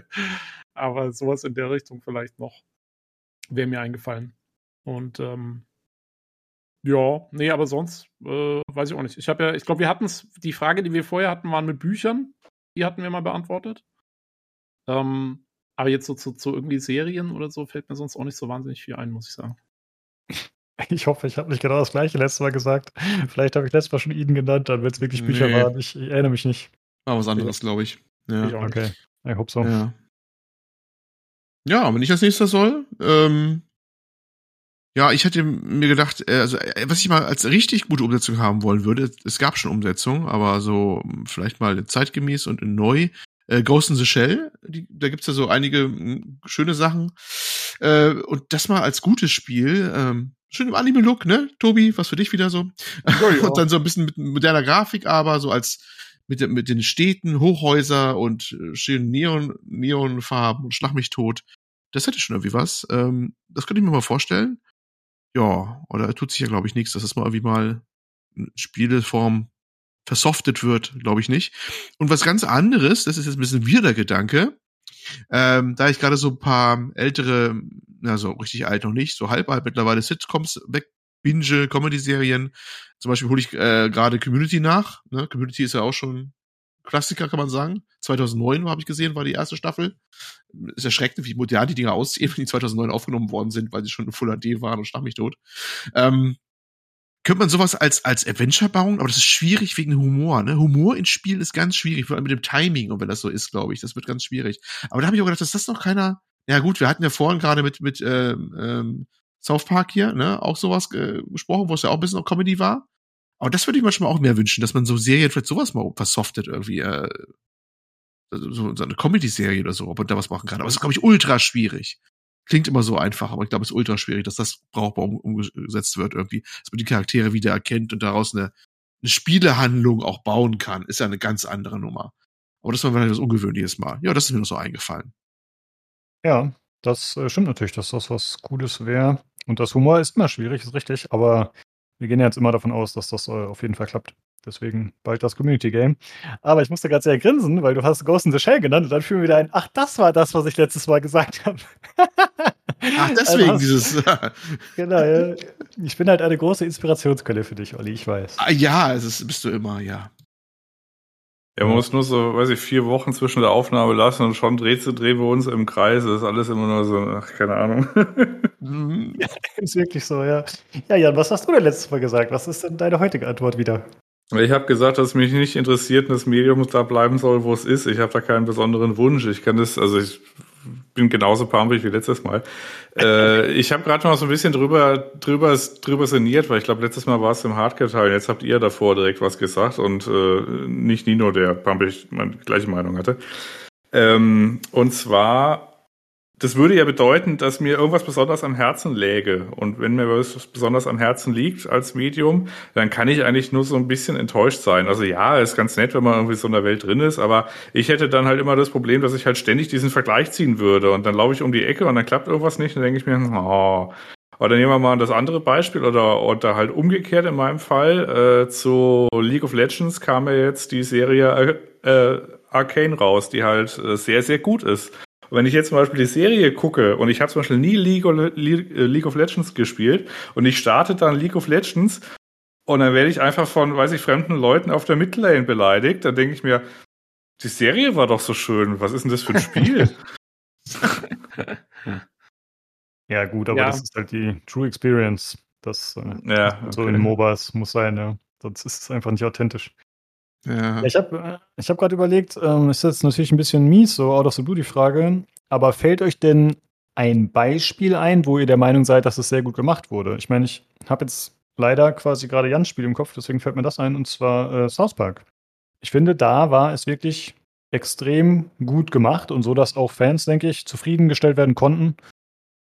Speaker 3: aber sowas in der Richtung vielleicht noch wäre mir eingefallen. Und ähm, ja, nee, aber sonst äh, weiß ich auch nicht. Ich habe ja, ich glaube, wir hatten es, die Frage, die wir vorher hatten, waren mit Büchern. Die hatten wir mal beantwortet. Ähm, aber jetzt so zu, zu irgendwie Serien oder so fällt mir sonst auch nicht so wahnsinnig viel ein, muss ich sagen.
Speaker 1: Ich hoffe, ich habe nicht genau das gleiche letztes Mal gesagt. Vielleicht habe ich letztes Mal schon Eden genannt, dann wenn es wirklich Bücher nee. waren. Ich, ich, erinnere mich nicht.
Speaker 4: War was anderes, glaube ich. Ja.
Speaker 1: Ich okay. Ich hoffe so.
Speaker 4: Ja. ja, wenn ich als nächster soll, ähm, ja, ich hätte mir gedacht, äh, also äh, was ich mal als richtig gute Umsetzung haben wollen würde, es gab schon Umsetzungen, aber so vielleicht mal zeitgemäß und neu, äh, Ghost in the Shell, die, da gibt's ja so einige mh, hm, schöne Sachen. Äh, und das mal als gutes Spiel, ähm, schön im Anime-Look, ne, Tobi, was für dich wieder so. Ja, und dann so ein bisschen mit moderner Grafik, aber so als mit, mit den Städten, Hochhäuser und äh, schönen Neon, Neonfarben und Schlag mich tot. Das hätte schon irgendwie was. Ähm, das könnte ich mir mal vorstellen. Ja, oder tut sich ja, glaube ich, nichts, dass das mal irgendwie mal Spieleform versoftet wird, glaube ich nicht. Und was ganz anderes, das ist jetzt ein bisschen wieder Gedanke, ähm, da ich gerade so ein paar ältere, na so richtig alt noch nicht, so halb alt mittlerweile Sitcoms wegbinge, Comedy-Serien. Zum Beispiel hole ich äh, gerade Community nach. Ne? Community ist ja auch schon Klassiker, kann man sagen. 2009 habe ich gesehen, war die erste Staffel. Ist erschreckend, wie modern die Dinge aussehen, wenn die 2009 aufgenommen worden sind, weil sie schon in Full HD waren und schlag mich tot. Ähm, könnte man sowas als, als Adventure bauen, aber das ist schwierig wegen Humor, ne? Humor in Spielen ist ganz schwierig, vor allem mit dem Timing, und wenn das so ist, glaube ich, das wird ganz schwierig. Aber da habe ich auch gedacht, dass das noch keiner, ja gut, wir hatten ja vorhin gerade mit, mit ähm, ähm, South Park hier, ne, auch sowas äh, gesprochen, wo es ja auch ein bisschen noch Comedy war. Aber das würde ich manchmal auch mehr wünschen, dass man so Serien vielleicht sowas mal versoftet irgendwie, äh, so, so eine Comedy-Serie oder so, ob man da was machen kann. Aber es ist, glaube ich, ultra schwierig klingt immer so einfach, aber ich glaube, es ist ultra schwierig, dass das brauchbar um, umgesetzt wird irgendwie, dass man die Charaktere wieder erkennt und daraus eine, eine Spielehandlung auch bauen kann, ist ja eine ganz andere Nummer. Aber das war vielleicht das Ungewöhnliches mal. Ja, das ist mir noch so eingefallen.
Speaker 1: Ja, das äh, stimmt natürlich, dass das was Cooles wäre. Und das Humor ist immer schwierig, ist richtig, aber wir gehen ja jetzt immer davon aus, dass das äh, auf jeden Fall klappt. Deswegen bald das Community Game. Aber ich musste gerade sehr grinsen, weil du hast Ghost in the Shell genannt und dann fühlen wir wieder ein, ach, das war das, was ich letztes Mal gesagt habe.
Speaker 4: ach, deswegen also, dieses.
Speaker 1: genau, ja. Ich bin halt eine große Inspirationsquelle für dich, Olli, ich weiß.
Speaker 4: Ah, ja, es ist, bist du immer, ja.
Speaker 2: Ja, man muss nur so, weiß ich, vier Wochen zwischen der Aufnahme lassen und schon dreht, drehen wir uns im Kreis. Das ist alles immer nur so, ach, keine Ahnung.
Speaker 1: ja, ist wirklich so, ja. Ja, Jan, was hast du denn letztes Mal gesagt? Was ist denn deine heutige Antwort wieder?
Speaker 2: Ich habe gesagt, dass mich nicht interessiert, dass Medium da bleiben soll, wo es ist. Ich habe da keinen besonderen Wunsch. Ich kann das, also ich bin genauso pumpig wie letztes Mal. äh, ich habe gerade noch so ein bisschen drüber, drüber, drüber sinniert, weil ich glaube, letztes Mal war es im Hardcore-Teil. Jetzt habt ihr davor direkt was gesagt und äh, nicht Nino, der pumpig meine gleiche Meinung hatte. Ähm, und zwar das würde ja bedeuten, dass mir irgendwas besonders am Herzen läge. Und wenn mir was besonders am Herzen liegt als Medium, dann kann ich eigentlich nur so ein bisschen enttäuscht sein. Also ja, ist ganz nett, wenn man irgendwie so in der Welt drin ist, aber ich hätte dann halt immer das Problem, dass ich halt ständig diesen Vergleich ziehen würde. Und dann laufe ich um die Ecke und dann klappt irgendwas nicht. Und dann denke ich mir, oh. Oder nehmen wir mal das andere Beispiel oder, oder halt umgekehrt in meinem Fall. Äh, zu League of Legends kam ja jetzt die Serie äh, äh Arcane raus, die halt äh, sehr, sehr gut ist wenn ich jetzt zum Beispiel die Serie gucke und ich habe zum Beispiel nie League of, League of Legends gespielt und ich starte dann League of Legends und dann werde ich einfach von, weiß ich, fremden Leuten auf der Midlane beleidigt, dann denke ich mir, die Serie war doch so schön, was ist denn das für ein Spiel?
Speaker 1: ja, gut, aber ja. das ist halt die True Experience. Das äh,
Speaker 2: ja, okay.
Speaker 1: so in MOBAs muss sein, ja. Sonst ist es einfach nicht authentisch. Ja. Ich habe äh, ich hab gerade überlegt, ähm, ist jetzt natürlich ein bisschen mies, so out of the blue die Frage, aber fällt euch denn ein Beispiel ein, wo ihr der Meinung seid, dass es sehr gut gemacht wurde? Ich meine, ich habe jetzt leider quasi gerade Jans Spiel im Kopf, deswegen fällt mir das ein, und zwar äh, South Park. Ich finde, da war es wirklich extrem gut gemacht und so, dass auch Fans, denke ich, zufriedengestellt werden konnten,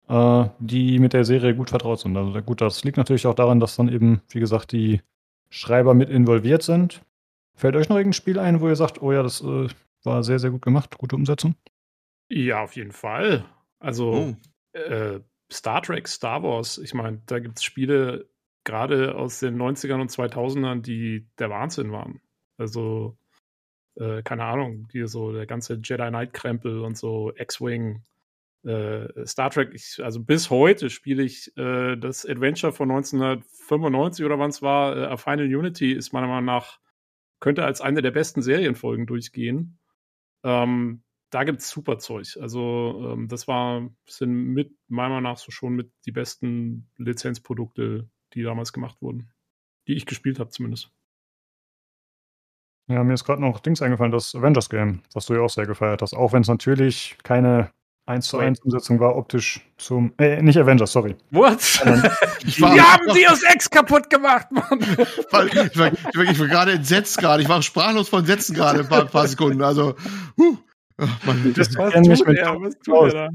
Speaker 1: äh, die mit der Serie gut vertraut sind. Also gut, das liegt natürlich auch daran, dass dann eben, wie gesagt, die Schreiber mit involviert sind. Fällt euch noch irgendein Spiel ein, wo ihr sagt, oh ja, das äh, war sehr, sehr gut gemacht, gute Umsetzung?
Speaker 3: Ja, auf jeden Fall. Also oh. äh, Star Trek, Star Wars, ich meine, da gibt es Spiele gerade aus den 90ern und 2000ern, die der Wahnsinn waren. Also, äh, keine Ahnung, hier so der ganze Jedi Knight-Krempel und so, X-Wing, äh, Star Trek, ich, also bis heute spiele ich äh, das Adventure von 1995 oder wann es war, äh, A Final Unity ist meiner Meinung nach könnte als eine der besten Serienfolgen durchgehen. Ähm, da gibt es super Zeug. Also, ähm, das war, sind mit, meiner Meinung nach so schon mit die besten Lizenzprodukte, die damals gemacht wurden. Die ich gespielt habe, zumindest.
Speaker 1: Ja, mir ist gerade noch Dings eingefallen, das Avengers Game, was du ja auch sehr gefeiert hast. Auch wenn es natürlich keine 1 zu 1 Umsetzung war optisch zum. Äh, nicht Avengers, sorry.
Speaker 3: What? Wir haben Deus Ex kaputt gemacht, Mann.
Speaker 4: ich war, ich war, ich war gerade entsetzt gerade. Ich war sprachlos von Sätzen gerade ein paar, paar Sekunden. Also, huh.
Speaker 1: Ach, Mann, das was tut mich mit er, was tut er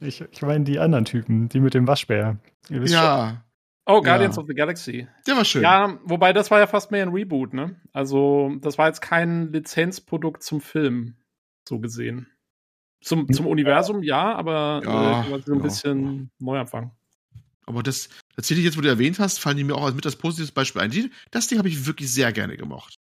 Speaker 1: Ich, ich meine die anderen Typen, die mit dem Waschbär.
Speaker 4: ja. Schon.
Speaker 3: Oh, Guardians ja. of the Galaxy.
Speaker 4: Der war schön.
Speaker 3: Ja, wobei das war ja fast mehr ein Reboot, ne? Also, das war jetzt kein Lizenzprodukt zum Film, so gesehen. Zum, zum Universum ja, aber ja, äh, so ein ja, bisschen Neuanfang.
Speaker 4: Aber das, das ich jetzt, wo du erwähnt hast, fallen die mir auch als mit das positives Beispiel ein. Das Ding habe ich wirklich sehr gerne gemocht.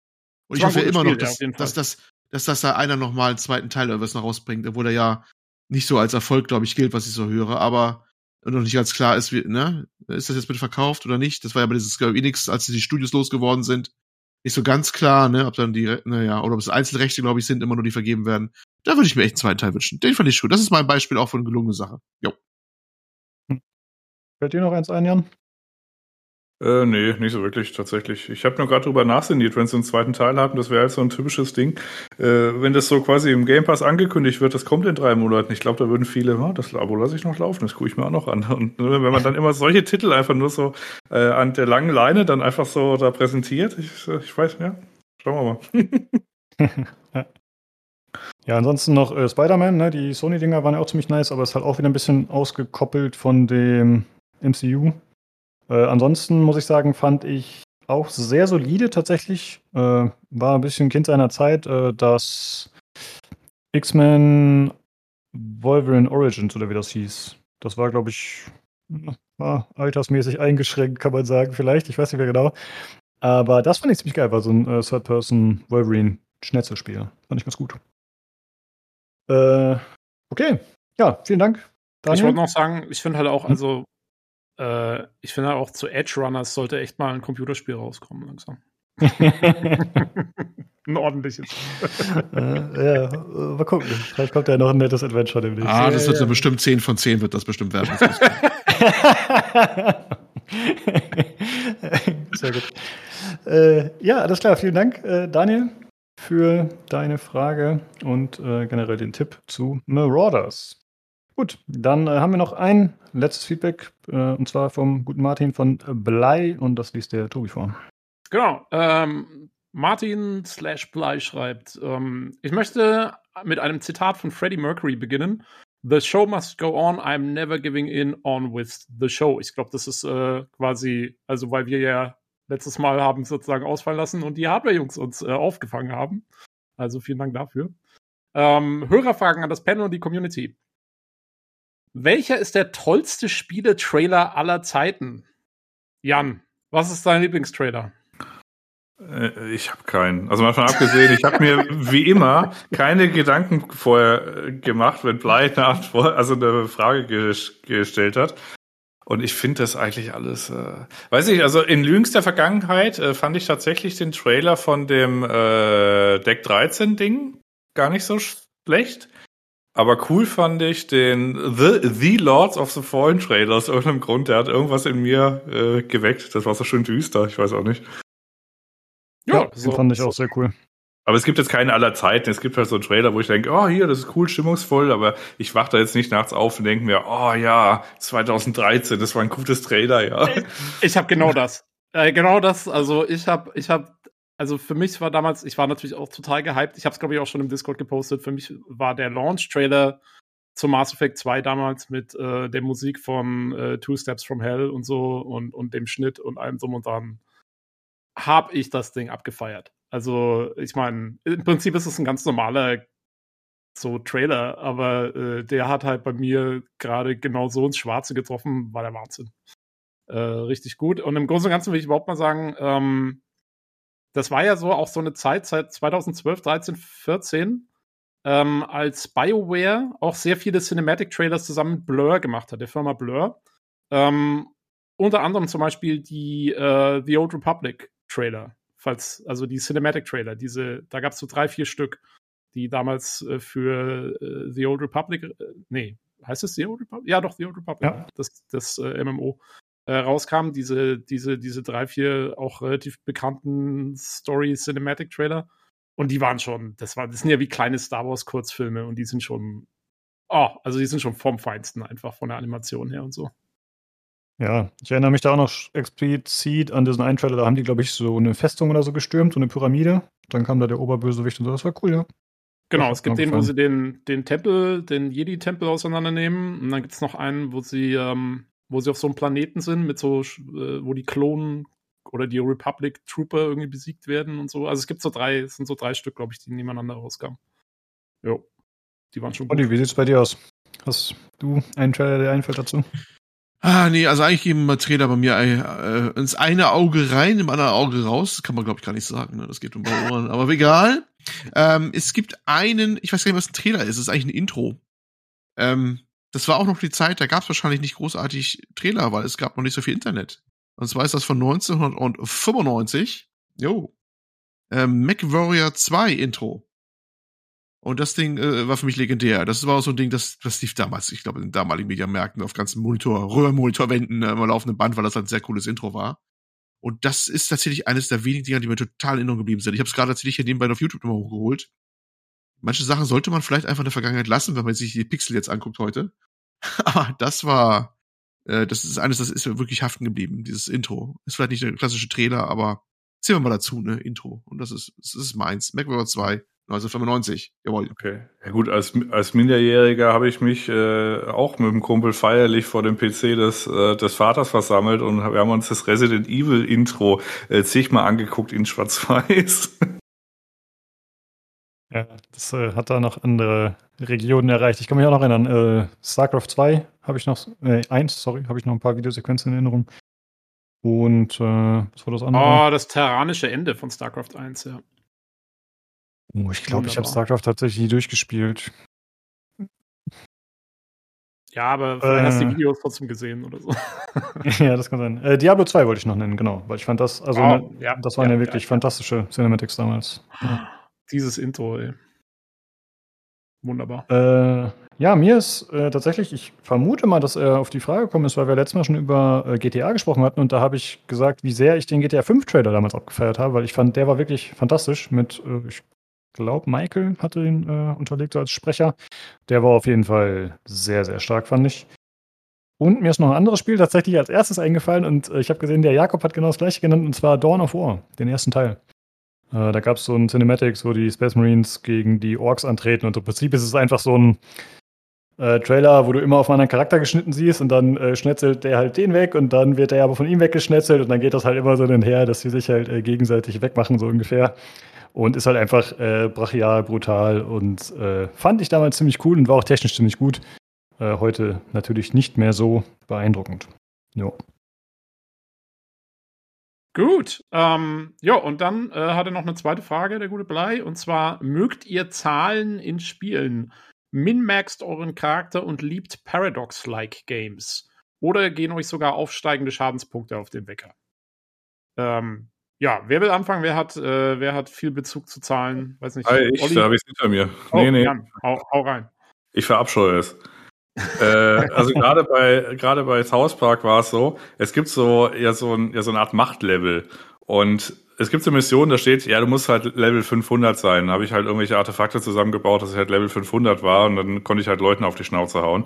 Speaker 4: Und ich hoffe ja immer noch, dass, dass, dass, dass, dass da einer noch mal einen zweiten Teil oder was noch rausbringt, obwohl er ja nicht so als Erfolg, glaube ich, gilt, was ich so höre, aber noch nicht ganz klar ist, wie, ne, ist das jetzt bitte verkauft oder nicht? Das war ja bei dieses Square Enix, als die Studios losgeworden sind, nicht so ganz klar, ne, ob dann die, naja, oder ob es Einzelrechte, glaube ich, sind, immer nur die vergeben werden. Da würde ich mir echt einen zweiten Teil wünschen. Den fand ich gut. Das ist mein Beispiel auch von gelungene Sache. Jo.
Speaker 1: Fällt dir noch eins ein, Jan?
Speaker 2: Äh, nee, nicht so wirklich, tatsächlich. Ich habe nur gerade drüber nachsinniert, wenn sie einen zweiten Teil haben, das wäre halt so ein typisches Ding. Äh, wenn das so quasi im Game Pass angekündigt wird, das kommt in drei Monaten. Ich glaube, da würden viele, oh, das Abo lasse ich noch laufen, das gucke ich mir auch noch an. Und ne, wenn man dann immer solche Titel einfach nur so äh, an der langen Leine dann einfach so da präsentiert, ich, ich weiß, ja, schauen wir
Speaker 1: mal. Ja, ansonsten noch äh, Spider-Man, ne? die Sony-Dinger waren ja auch ziemlich nice, aber ist halt auch wieder ein bisschen ausgekoppelt von dem MCU. Äh, ansonsten muss ich sagen, fand ich auch sehr solide tatsächlich. Äh, war ein bisschen Kind seiner Zeit, äh, das X-Men Wolverine Origins oder wie das hieß. Das war, glaube ich, war altersmäßig eingeschränkt, kann man sagen, vielleicht. Ich weiß nicht mehr genau. Aber das fand ich ziemlich geil, war so ein äh, Third-Person Wolverine-Schnetzelspiel. Fand ich ganz gut. Äh, okay, ja, vielen Dank.
Speaker 3: Daniel? Ich wollte noch sagen, ich finde halt auch, hm? also äh, ich finde auch zu Edge Runners sollte echt mal ein Computerspiel rauskommen langsam. ein ordentliches.
Speaker 1: äh, ja, mal gucken. Vielleicht kommt ja noch ein nettes Adventure demnächst.
Speaker 4: Ah, das wird ja, ja. bestimmt 10 von 10 wird das bestimmt werden.
Speaker 1: Sehr gut. Äh, ja, alles klar. Vielen Dank, äh, Daniel für deine Frage und äh, generell den Tipp zu Marauders. Gut, dann äh, haben wir noch ein letztes Feedback, äh, und zwar vom guten Martin von Blei, und das liest der Tobi vor.
Speaker 3: Genau. Ähm, Martin slash Blei schreibt, ähm, ich möchte mit einem Zitat von Freddie Mercury beginnen. The show must go on, I'm never giving in on with the show. Ich glaube, das ist äh, quasi, also weil wir ja letztes Mal haben sozusagen ausfallen lassen und die Hardware-Jungs uns äh, aufgefangen haben. Also vielen Dank dafür. Ähm, Hörerfragen an das Panel und die Community. Welcher ist der tollste Spiele-Trailer aller Zeiten? Jan, was ist dein Lieblingstrailer?
Speaker 2: Äh, ich habe keinen. Also mal von abgesehen, ich habe mir wie immer keine Gedanken vorher äh, gemacht, wenn Blei eine Antwort, also eine Frage gestellt hat. Und ich finde das eigentlich alles, äh, weiß ich, also in jüngster Vergangenheit äh, fand ich tatsächlich den Trailer von dem äh, Deck 13 Ding gar nicht so schlecht. Aber cool fand ich den The, The Lords of the Fallen Trailer aus irgendeinem Grund. Der hat irgendwas in mir äh, geweckt. Das war so schön düster, ich weiß auch nicht.
Speaker 1: Ja, ja so, fand ich auch sehr cool.
Speaker 2: Aber es gibt jetzt keine aller Zeiten. Es gibt halt so einen Trailer, wo ich denke, oh, hier, das ist cool, stimmungsvoll, aber ich wache da jetzt nicht nachts auf und denke mir, oh ja, 2013, das war ein gutes Trailer, ja.
Speaker 3: Ich, ich habe genau das. Äh, genau das, also ich habe ich habe also für mich war damals, ich war natürlich auch total gehypt. Ich habe es glaube ich auch schon im Discord gepostet. Für mich war der Launch Trailer zum Mass Effect 2 damals mit äh, der Musik von äh, Two Steps from Hell und so und und dem Schnitt und allem drum und dran habe ich das Ding abgefeiert. Also, ich meine, im Prinzip ist es ein ganz normaler so Trailer, aber äh, der hat halt bei mir gerade genau so ins Schwarze getroffen, war der Wahnsinn. Äh, richtig gut. Und im Großen und Ganzen will ich überhaupt mal sagen, ähm, das war ja so auch so eine Zeit seit 2012, 13, 14, ähm, als BioWare auch sehr viele Cinematic-Trailers zusammen mit Blur gemacht hat, der Firma Blur. Ähm, unter anderem zum Beispiel die äh, The Old Republic Trailer, falls, also die Cinematic Trailer, diese, da gab es so drei, vier Stück, die damals äh, für äh, The Old Republic, äh, nee, heißt es The Old Republic? Ja, doch, The Old Republic, ja. das, das äh, MMO äh, rauskam, diese, diese, diese drei, vier auch relativ bekannten Story Cinematic Trailer. Und die waren schon, das war, das sind ja wie kleine Star Wars Kurzfilme und die sind schon, oh, also die sind schon vom Feinsten einfach von der Animation her und so.
Speaker 1: Ja, ich erinnere mich da auch noch explizit an diesen einen Trailer, da haben die, glaube ich, so eine Festung oder so gestürmt, so eine Pyramide. Dann kam da der Oberbösewicht und so, das war cool, ja.
Speaker 3: Genau, es gibt den, wo sie den, den Tempel, den Jedi-Tempel auseinandernehmen. Und dann gibt es noch einen, wo sie, ähm, wo sie auf so einem Planeten sind, mit so, äh, wo die Klonen oder die Republic Trooper irgendwie besiegt werden und so. Also es gibt so drei, es sind so drei Stück, glaube ich, die nebeneinander rauskamen. Jo. Die waren schon
Speaker 1: gut. Olli, wie sieht's bei dir aus? Hast du einen Trailer, der einfällt dazu?
Speaker 4: Ah, nee, also eigentlich geben wir Trainer bei mir äh, ins eine Auge rein, im anderen Auge raus. kann man, glaube ich, gar nicht sagen. Ne? Das geht um Ohren. Aber egal. Ähm, es gibt einen, ich weiß gar nicht, was ein Trailer ist. Es ist eigentlich ein Intro. Ähm, das war auch noch die Zeit, da gab es wahrscheinlich nicht großartig Trailer, weil es gab noch nicht so viel Internet. Und zwar ist das von 1995. Jo. Ähm, MacWarrior 2 Intro. Und das Ding äh, war für mich legendär. Das war auch so ein Ding, das, das lief damals, ich glaube, in den damaligen Mediamärkten auf ganzen Monitor, Röhrenmonitorwänden äh, immer laufenden Band, weil das halt ein sehr cooles Intro war. Und das ist tatsächlich eines der wenigen Dinger, die mir total in Erinnerung geblieben sind. Ich habe es gerade tatsächlich hier nebenbei auf YouTube nochmal hochgeholt. Manche Sachen sollte man vielleicht einfach in der Vergangenheit lassen, wenn man sich die Pixel jetzt anguckt heute. Aber das war, äh, das ist eines, das ist wirklich haften geblieben, dieses Intro. Ist vielleicht nicht der klassische Trailer, aber ziehen wir mal dazu, ne, Intro. Und das ist, das ist meins. MacWarrior 2, 1995. Jawohl.
Speaker 2: Okay. Ja gut, als, als Minderjähriger habe ich mich äh, auch mit dem Kumpel feierlich vor dem PC des, äh, des Vaters versammelt und wir haben uns das Resident Evil Intro äh, zigmal angeguckt in Schwarz-Weiß.
Speaker 1: Ja, das äh, hat da noch andere Regionen erreicht. Ich kann mich auch noch erinnern, äh, StarCraft 2 habe ich noch, äh, 1, sorry, habe ich noch ein paar Videosequenzen in Erinnerung. Und äh, was war das andere?
Speaker 3: Oh, das terranische Ende von StarCraft 1, ja.
Speaker 1: Oh, ich glaube, ich habe StarCraft tatsächlich durchgespielt.
Speaker 3: Ja, aber vielleicht äh, hast du die Videos trotzdem gesehen oder so.
Speaker 1: ja, das kann sein. Äh, Diablo 2 wollte ich noch nennen, genau, weil ich fand das, also oh, ne, ja, das waren ja, ja wirklich ja, fantastische Cinematics damals.
Speaker 3: Dieses Intro, ey. Wunderbar.
Speaker 1: Äh, ja, mir ist äh, tatsächlich, ich vermute mal, dass er auf die Frage gekommen ist, weil wir letztes Mal schon über äh, GTA gesprochen hatten und da habe ich gesagt, wie sehr ich den GTA 5 Trailer damals abgefeiert habe, weil ich fand, der war wirklich fantastisch mit, äh, ich glaube, Michael hatte ihn äh, unterlegt als Sprecher. Der war auf jeden Fall sehr, sehr stark, fand ich. Und mir ist noch ein anderes Spiel tatsächlich als erstes eingefallen und äh, ich habe gesehen, der Jakob hat genau das gleiche genannt und zwar Dawn of War, den ersten Teil. Äh, da gab es so ein Cinematics, wo die Space Marines gegen die Orks antreten und im Prinzip ist es einfach so ein äh, Trailer, wo du immer auf einen anderen Charakter geschnitten siehst und dann äh, schnetzelt der halt den weg und dann wird der aber von ihm weggeschnetzelt und dann geht das halt immer so her, dass sie sich halt äh, gegenseitig wegmachen, so ungefähr. Und ist halt einfach äh, brachial, brutal und äh, fand ich damals ziemlich cool und war auch technisch ziemlich gut. Heute natürlich nicht mehr so beeindruckend. Jo.
Speaker 3: Gut. Ähm, ja, und dann äh, hat er noch eine zweite Frage, der gute Blei. Und zwar: Mögt ihr Zahlen in Spielen? Min-maxt euren Charakter und liebt Paradox-like Games? Oder gehen euch sogar aufsteigende Schadenspunkte auf den Wecker? Ähm, ja, wer will anfangen? Wer hat, äh, wer hat viel Bezug zu Zahlen? Weiß nicht.
Speaker 2: Hi, ich, da habe ich es hinter mir.
Speaker 3: Oh, nee, nee. Jan, hau, hau rein.
Speaker 2: Ich verabscheue es äh, also gerade bei gerade bei South Park war es so, es gibt so ja so, ein, ja so eine Art Machtlevel und es gibt so Missionen, da steht, ja, du musst halt Level 500 sein. Da habe ich halt irgendwelche Artefakte zusammengebaut, dass ich halt Level 500 war und dann konnte ich halt Leuten auf die Schnauze hauen.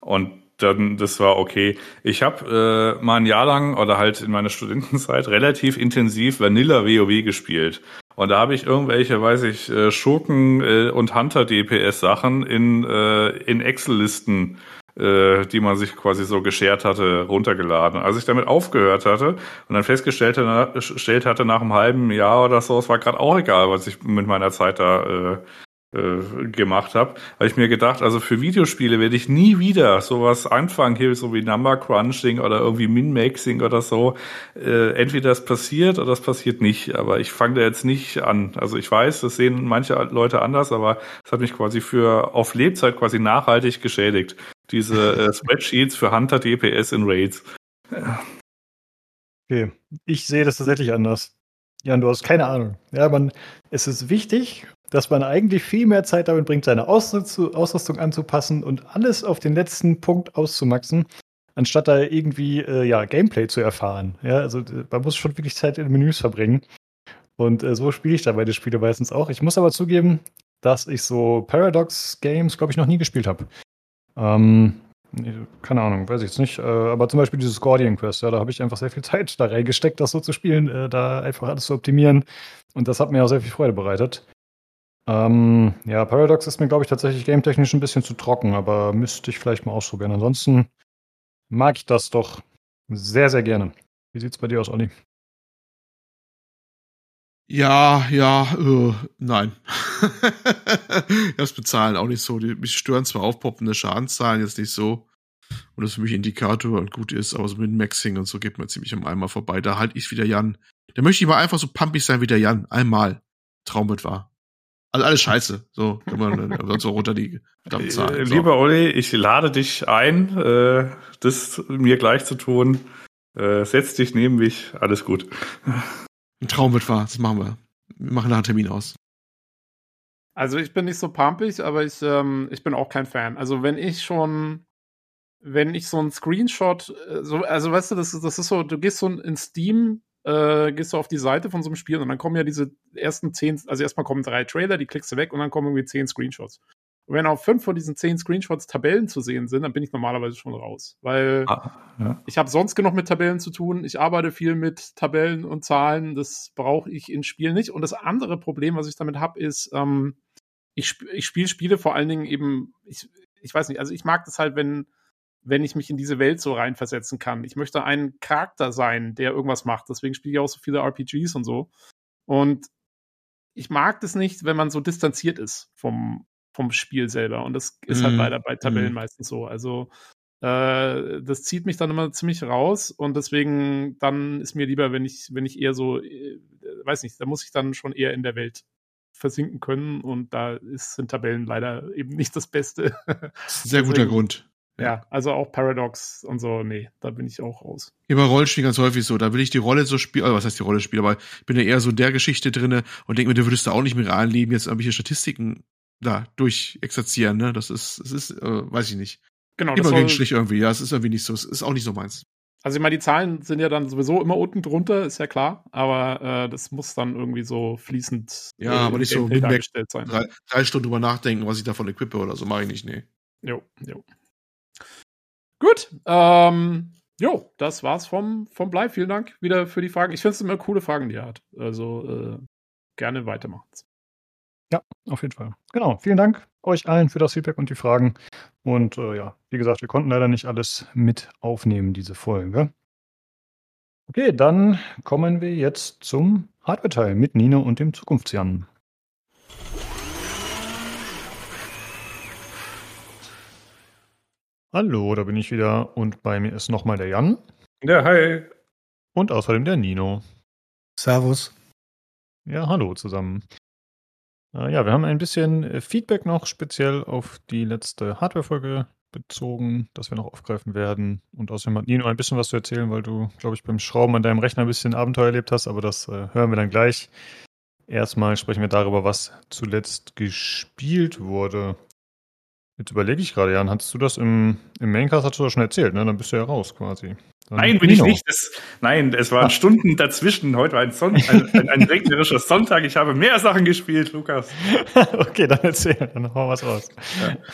Speaker 2: Und dann, das war okay. Ich habe äh, mal ein Jahr lang oder halt in meiner Studentenzeit relativ intensiv Vanilla WoW gespielt. Und da habe ich irgendwelche, weiß ich, äh, Schurken äh, und Hunter-DPS-Sachen in, äh, in Excel-Listen, die man sich quasi so geschert hatte, runtergeladen. Als ich damit aufgehört hatte und dann festgestellt hatte, hatte nach einem halben Jahr oder so, es war gerade auch egal, was ich mit meiner Zeit da äh, äh, gemacht habe, habe ich mir gedacht, also für Videospiele werde ich nie wieder sowas anfangen, hier so wie Number Crunching oder irgendwie Min-Maxing oder so. Äh, entweder das passiert oder das passiert nicht, aber ich fange da jetzt nicht an. Also ich weiß, das sehen manche Leute anders, aber es hat mich quasi für auf Lebzeit quasi nachhaltig geschädigt. Diese äh, Spreadsheets für Hunter DPS in Raids.
Speaker 1: Okay, ich sehe das tatsächlich anders. Jan, du hast keine Ahnung. Ja, man, es ist wichtig, dass man eigentlich viel mehr Zeit damit bringt, seine Ausrüstung anzupassen und alles auf den letzten Punkt auszumaxen, anstatt da irgendwie äh, ja, Gameplay zu erfahren. Ja, also man muss schon wirklich Zeit in Menüs verbringen. Und äh, so spiele ich da bei den Spielen meistens auch. Ich muss aber zugeben, dass ich so Paradox-Games, glaube ich, noch nie gespielt habe. Ähm, keine Ahnung, weiß ich jetzt nicht. Äh, aber zum Beispiel dieses Guardian Quest, ja, da habe ich einfach sehr viel Zeit da reingesteckt, das so zu spielen, äh, da einfach alles zu optimieren. Und das hat mir auch sehr viel Freude bereitet. Ähm, ja, Paradox ist mir, glaube ich, tatsächlich gametechnisch ein bisschen zu trocken, aber müsste ich vielleicht mal ausprobieren. Ansonsten mag ich das doch sehr, sehr gerne. Wie sieht's bei dir aus, Olli?
Speaker 4: Ja, ja, äh, nein. das bezahlen auch nicht so. Die, mich stören zwar aufpoppende Schadenszahlen jetzt nicht so. Und das für mich Indikator und gut ist, aber so mit Maxing und so geht mir ziemlich am Eimer vorbei. Da halt ich wieder Jan. Da möchte ich mal einfach so pumpig sein wie der Jan. Einmal. Traum mit war. Also alles scheiße. So, kann man dann so runter die
Speaker 2: verdammten Zahlen. So. Lieber Olli, ich lade dich ein, äh, das mir gleich zu tun. Äh, setz dich neben mich, alles gut.
Speaker 4: Ein Traum wird wahr, das machen wir. Wir machen da einen Termin aus.
Speaker 3: Also ich bin nicht so pumpig, aber ich, ähm, ich bin auch kein Fan. Also wenn ich schon, wenn ich so ein Screenshot, äh, so, also weißt du, das, das ist so, du gehst so in Steam äh, gehst du auf die Seite von so einem Spiel und dann kommen ja diese ersten zehn, also erstmal kommen drei Trailer, die klickst du weg und dann kommen irgendwie zehn Screenshots. Und wenn auf fünf von diesen zehn Screenshots Tabellen zu sehen sind, dann bin ich normalerweise schon raus. Weil ah, ja. ich habe sonst genug mit Tabellen zu tun. Ich arbeite viel mit Tabellen und Zahlen. Das brauche ich in Spielen nicht. Und das andere Problem, was ich damit habe, ist, ähm, ich, ich spiele Spiele vor allen Dingen eben, ich, ich weiß nicht, also ich mag das halt, wenn wenn ich mich in diese Welt so reinversetzen kann. Ich möchte ein Charakter sein, der irgendwas macht. Deswegen spiele ich auch so viele RPGs und so. Und ich mag das nicht, wenn man so distanziert ist vom, vom Spiel selber. Und das ist halt mm. halt leider bei Tabellen mm. meistens so. Also äh, das zieht mich dann immer ziemlich raus und deswegen dann ist mir lieber, wenn ich, wenn ich eher so, äh, weiß nicht, da muss ich dann schon eher in der Welt versinken können und da ist, sind Tabellen leider eben nicht das Beste.
Speaker 4: Sehr guter Grund.
Speaker 3: Ja, also auch Paradox und so, nee, da bin ich auch raus.
Speaker 4: Hier bei Rollenspielen ganz häufig so, da will ich die Rolle so spielen, also was heißt die Rolle spielen, aber ich bin ja eher so in der Geschichte drinne und denke mir, du würdest da auch nicht im realen Leben jetzt irgendwelche Statistiken da durchexerzieren, ne? Das ist, das ist, äh, weiß ich nicht. Genau. Immer gegen Strich irgendwie, ja, es ist irgendwie nicht so, es ist auch nicht so meins.
Speaker 3: Also ich meine, die Zahlen sind ja dann sowieso immer unten drunter, ist ja klar, aber äh, das muss dann irgendwie so fließend
Speaker 4: Ja, aber nicht so mit
Speaker 3: dargestellt sein.
Speaker 4: Drei, drei Stunden drüber nachdenken, was ich davon equippe oder so, mache ich nicht, nee.
Speaker 3: Jo, jo. Gut, ähm, jo, das war's vom, vom Blei. Vielen Dank wieder für die Fragen. Ich finde es immer coole Fragen, die er hat. Also äh, gerne weitermachen.
Speaker 1: Auf jeden Fall. Genau. Vielen Dank euch allen für das Feedback und die Fragen. Und äh, ja, wie gesagt, wir konnten leider nicht alles mit aufnehmen, diese Folge. Okay, dann kommen wir jetzt zum Hardware-Teil mit Nino und dem Zukunftsjan. Hallo, da bin ich wieder und bei mir ist nochmal der Jan
Speaker 2: Ja, hi.
Speaker 1: und außerdem der Nino.
Speaker 5: Servus.
Speaker 1: Ja, hallo zusammen. Äh, ja, wir haben ein bisschen Feedback noch speziell auf die letzte Hardware-Folge bezogen, das wir noch aufgreifen werden. Und außerdem hat Nino ein bisschen was zu erzählen, weil du, glaube ich, beim Schrauben an deinem Rechner ein bisschen Abenteuer erlebt hast, aber das äh, hören wir dann gleich. Erstmal sprechen wir darüber, was zuletzt gespielt wurde. Jetzt überlege ich gerade, Jan, hattest du das im, im Maincast, hast du das schon erzählt, ne? Dann bist du ja raus quasi.
Speaker 2: Nein, bin
Speaker 1: Nino.
Speaker 2: ich nicht. Das, nein, es waren
Speaker 1: Ah.
Speaker 2: Stunden dazwischen. Heute war ein, Son ein, ein, ein regnerischer Sonntag. Ich habe mehr Sachen gespielt, Lukas.
Speaker 1: okay, dann erzähl, dann hau was raus.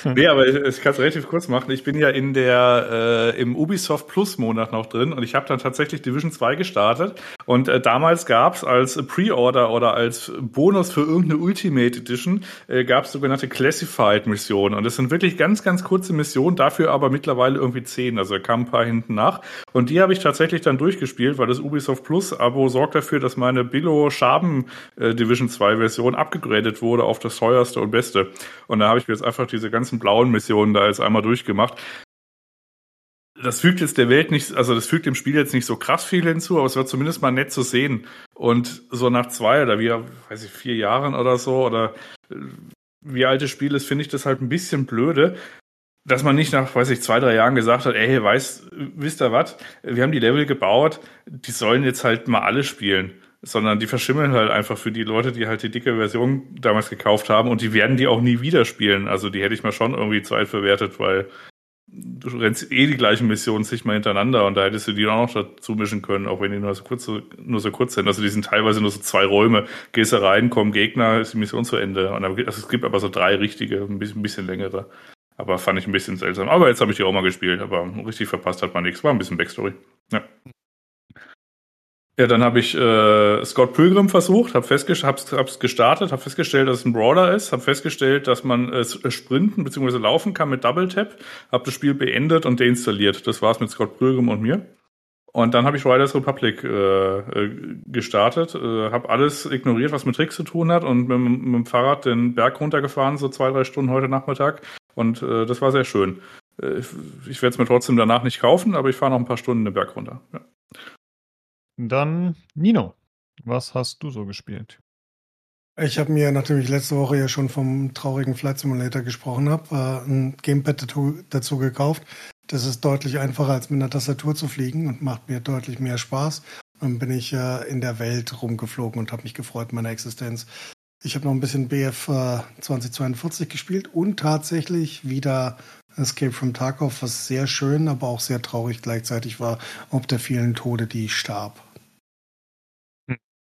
Speaker 2: Nee, aber ich, ich kann es relativ kurz machen. Ich bin ja in der äh, im Ubisoft Plus Monat noch drin und ich habe dann tatsächlich Division 2 gestartet. Und äh, damals gab's als Pre-Order oder als Bonus für irgendeine Ultimate Edition äh, gab's sogenannte Classified Missionen. Und das sind wirklich ganz, ganz kurze Missionen, dafür aber mittlerweile irgendwie zehn. Also da kamen ein paar hinten nach. Und die habe ich tatsächlich dann durchgespielt, weil das Ubisoft Plus Abo sorgt dafür, dass meine Billo Schaben äh, Division 2 Version abgegradet wurde auf das teuerste und beste. Und da habe ich mir jetzt einfach diese ganzen blauen Missionen da jetzt einmal durchgemacht. Das fügt jetzt der Welt nicht, also das fügt dem Spiel jetzt nicht so krass viel hinzu, aber es wird zumindest mal nett zu sehen. Und so nach zwei oder wie, weiß ich, vier Jahren oder so oder äh, wie alte Spiel ist, finde ich das halt ein bisschen blöde, dass man nicht nach, weiß ich, zwei, drei Jahren gesagt hat, ey, weißt, wisst ihr was, wir haben die Level gebaut, die sollen jetzt halt mal alle spielen. Sondern die verschimmeln halt einfach für die Leute, die halt die dicke Version damals gekauft haben und die werden die auch nie wieder spielen. Also die hätte ich mal schon irgendwie Zeit verwertet, weil du rennst eh die gleichen Missionen sich mal hintereinander und da hättest du die auch noch dazu mischen können, auch wenn die nur so kurz, nur so kurz sind. Also die sind teilweise nur so zwei Räume. Gehst du rein, kommen Gegner, ist die Mission zu Ende. Und dann, also es gibt aber so drei richtige, ein bisschen, ein bisschen längere. Aber fand ich ein bisschen seltsam. Aber jetzt habe ich die auch mal gespielt, aber richtig verpasst hat man nichts. War ein bisschen Backstory. Ja. Ja, dann habe ich äh, Scott Pilgrim versucht, habe festgestellt, hab's, hab's gestartet, habe festgestellt, dass es ein Brawler ist, habe festgestellt, dass man äh, sprinten bzw. laufen kann mit Double Tap, habe das Spiel beendet und deinstalliert. Das war's mit Scott Pilgrim und mir. Und dann habe ich Riders Republic äh, äh, gestartet, äh, habe alles ignoriert, was mit Tricks zu tun hat und mit, mit dem Fahrrad den Berg runtergefahren, so zwei, drei Stunden heute Nachmittag. Und äh, das war sehr schön. Äh, ich werde es mir trotzdem danach nicht kaufen, aber ich fahre noch ein paar Stunden den Berg runter. Ja.
Speaker 1: Dann Nino, was hast du so gespielt?
Speaker 5: Ich habe mir, nachdem ich letzte Woche ja schon vom traurigen Flight Simulator gesprochen habe, äh, ein Gamepad dazu, dazu gekauft. Das ist deutlich einfacher, als mit einer Tastatur zu fliegen und macht mir deutlich mehr Spaß. Dann bin ich äh, in der Welt rumgeflogen und habe mich gefreut, meiner Existenz. Ich habe noch ein bisschen BF äh, 2042 gespielt und tatsächlich wieder Escape from Tarkov, was sehr schön, aber auch sehr traurig gleichzeitig war, ob der vielen Tode, die ich starb.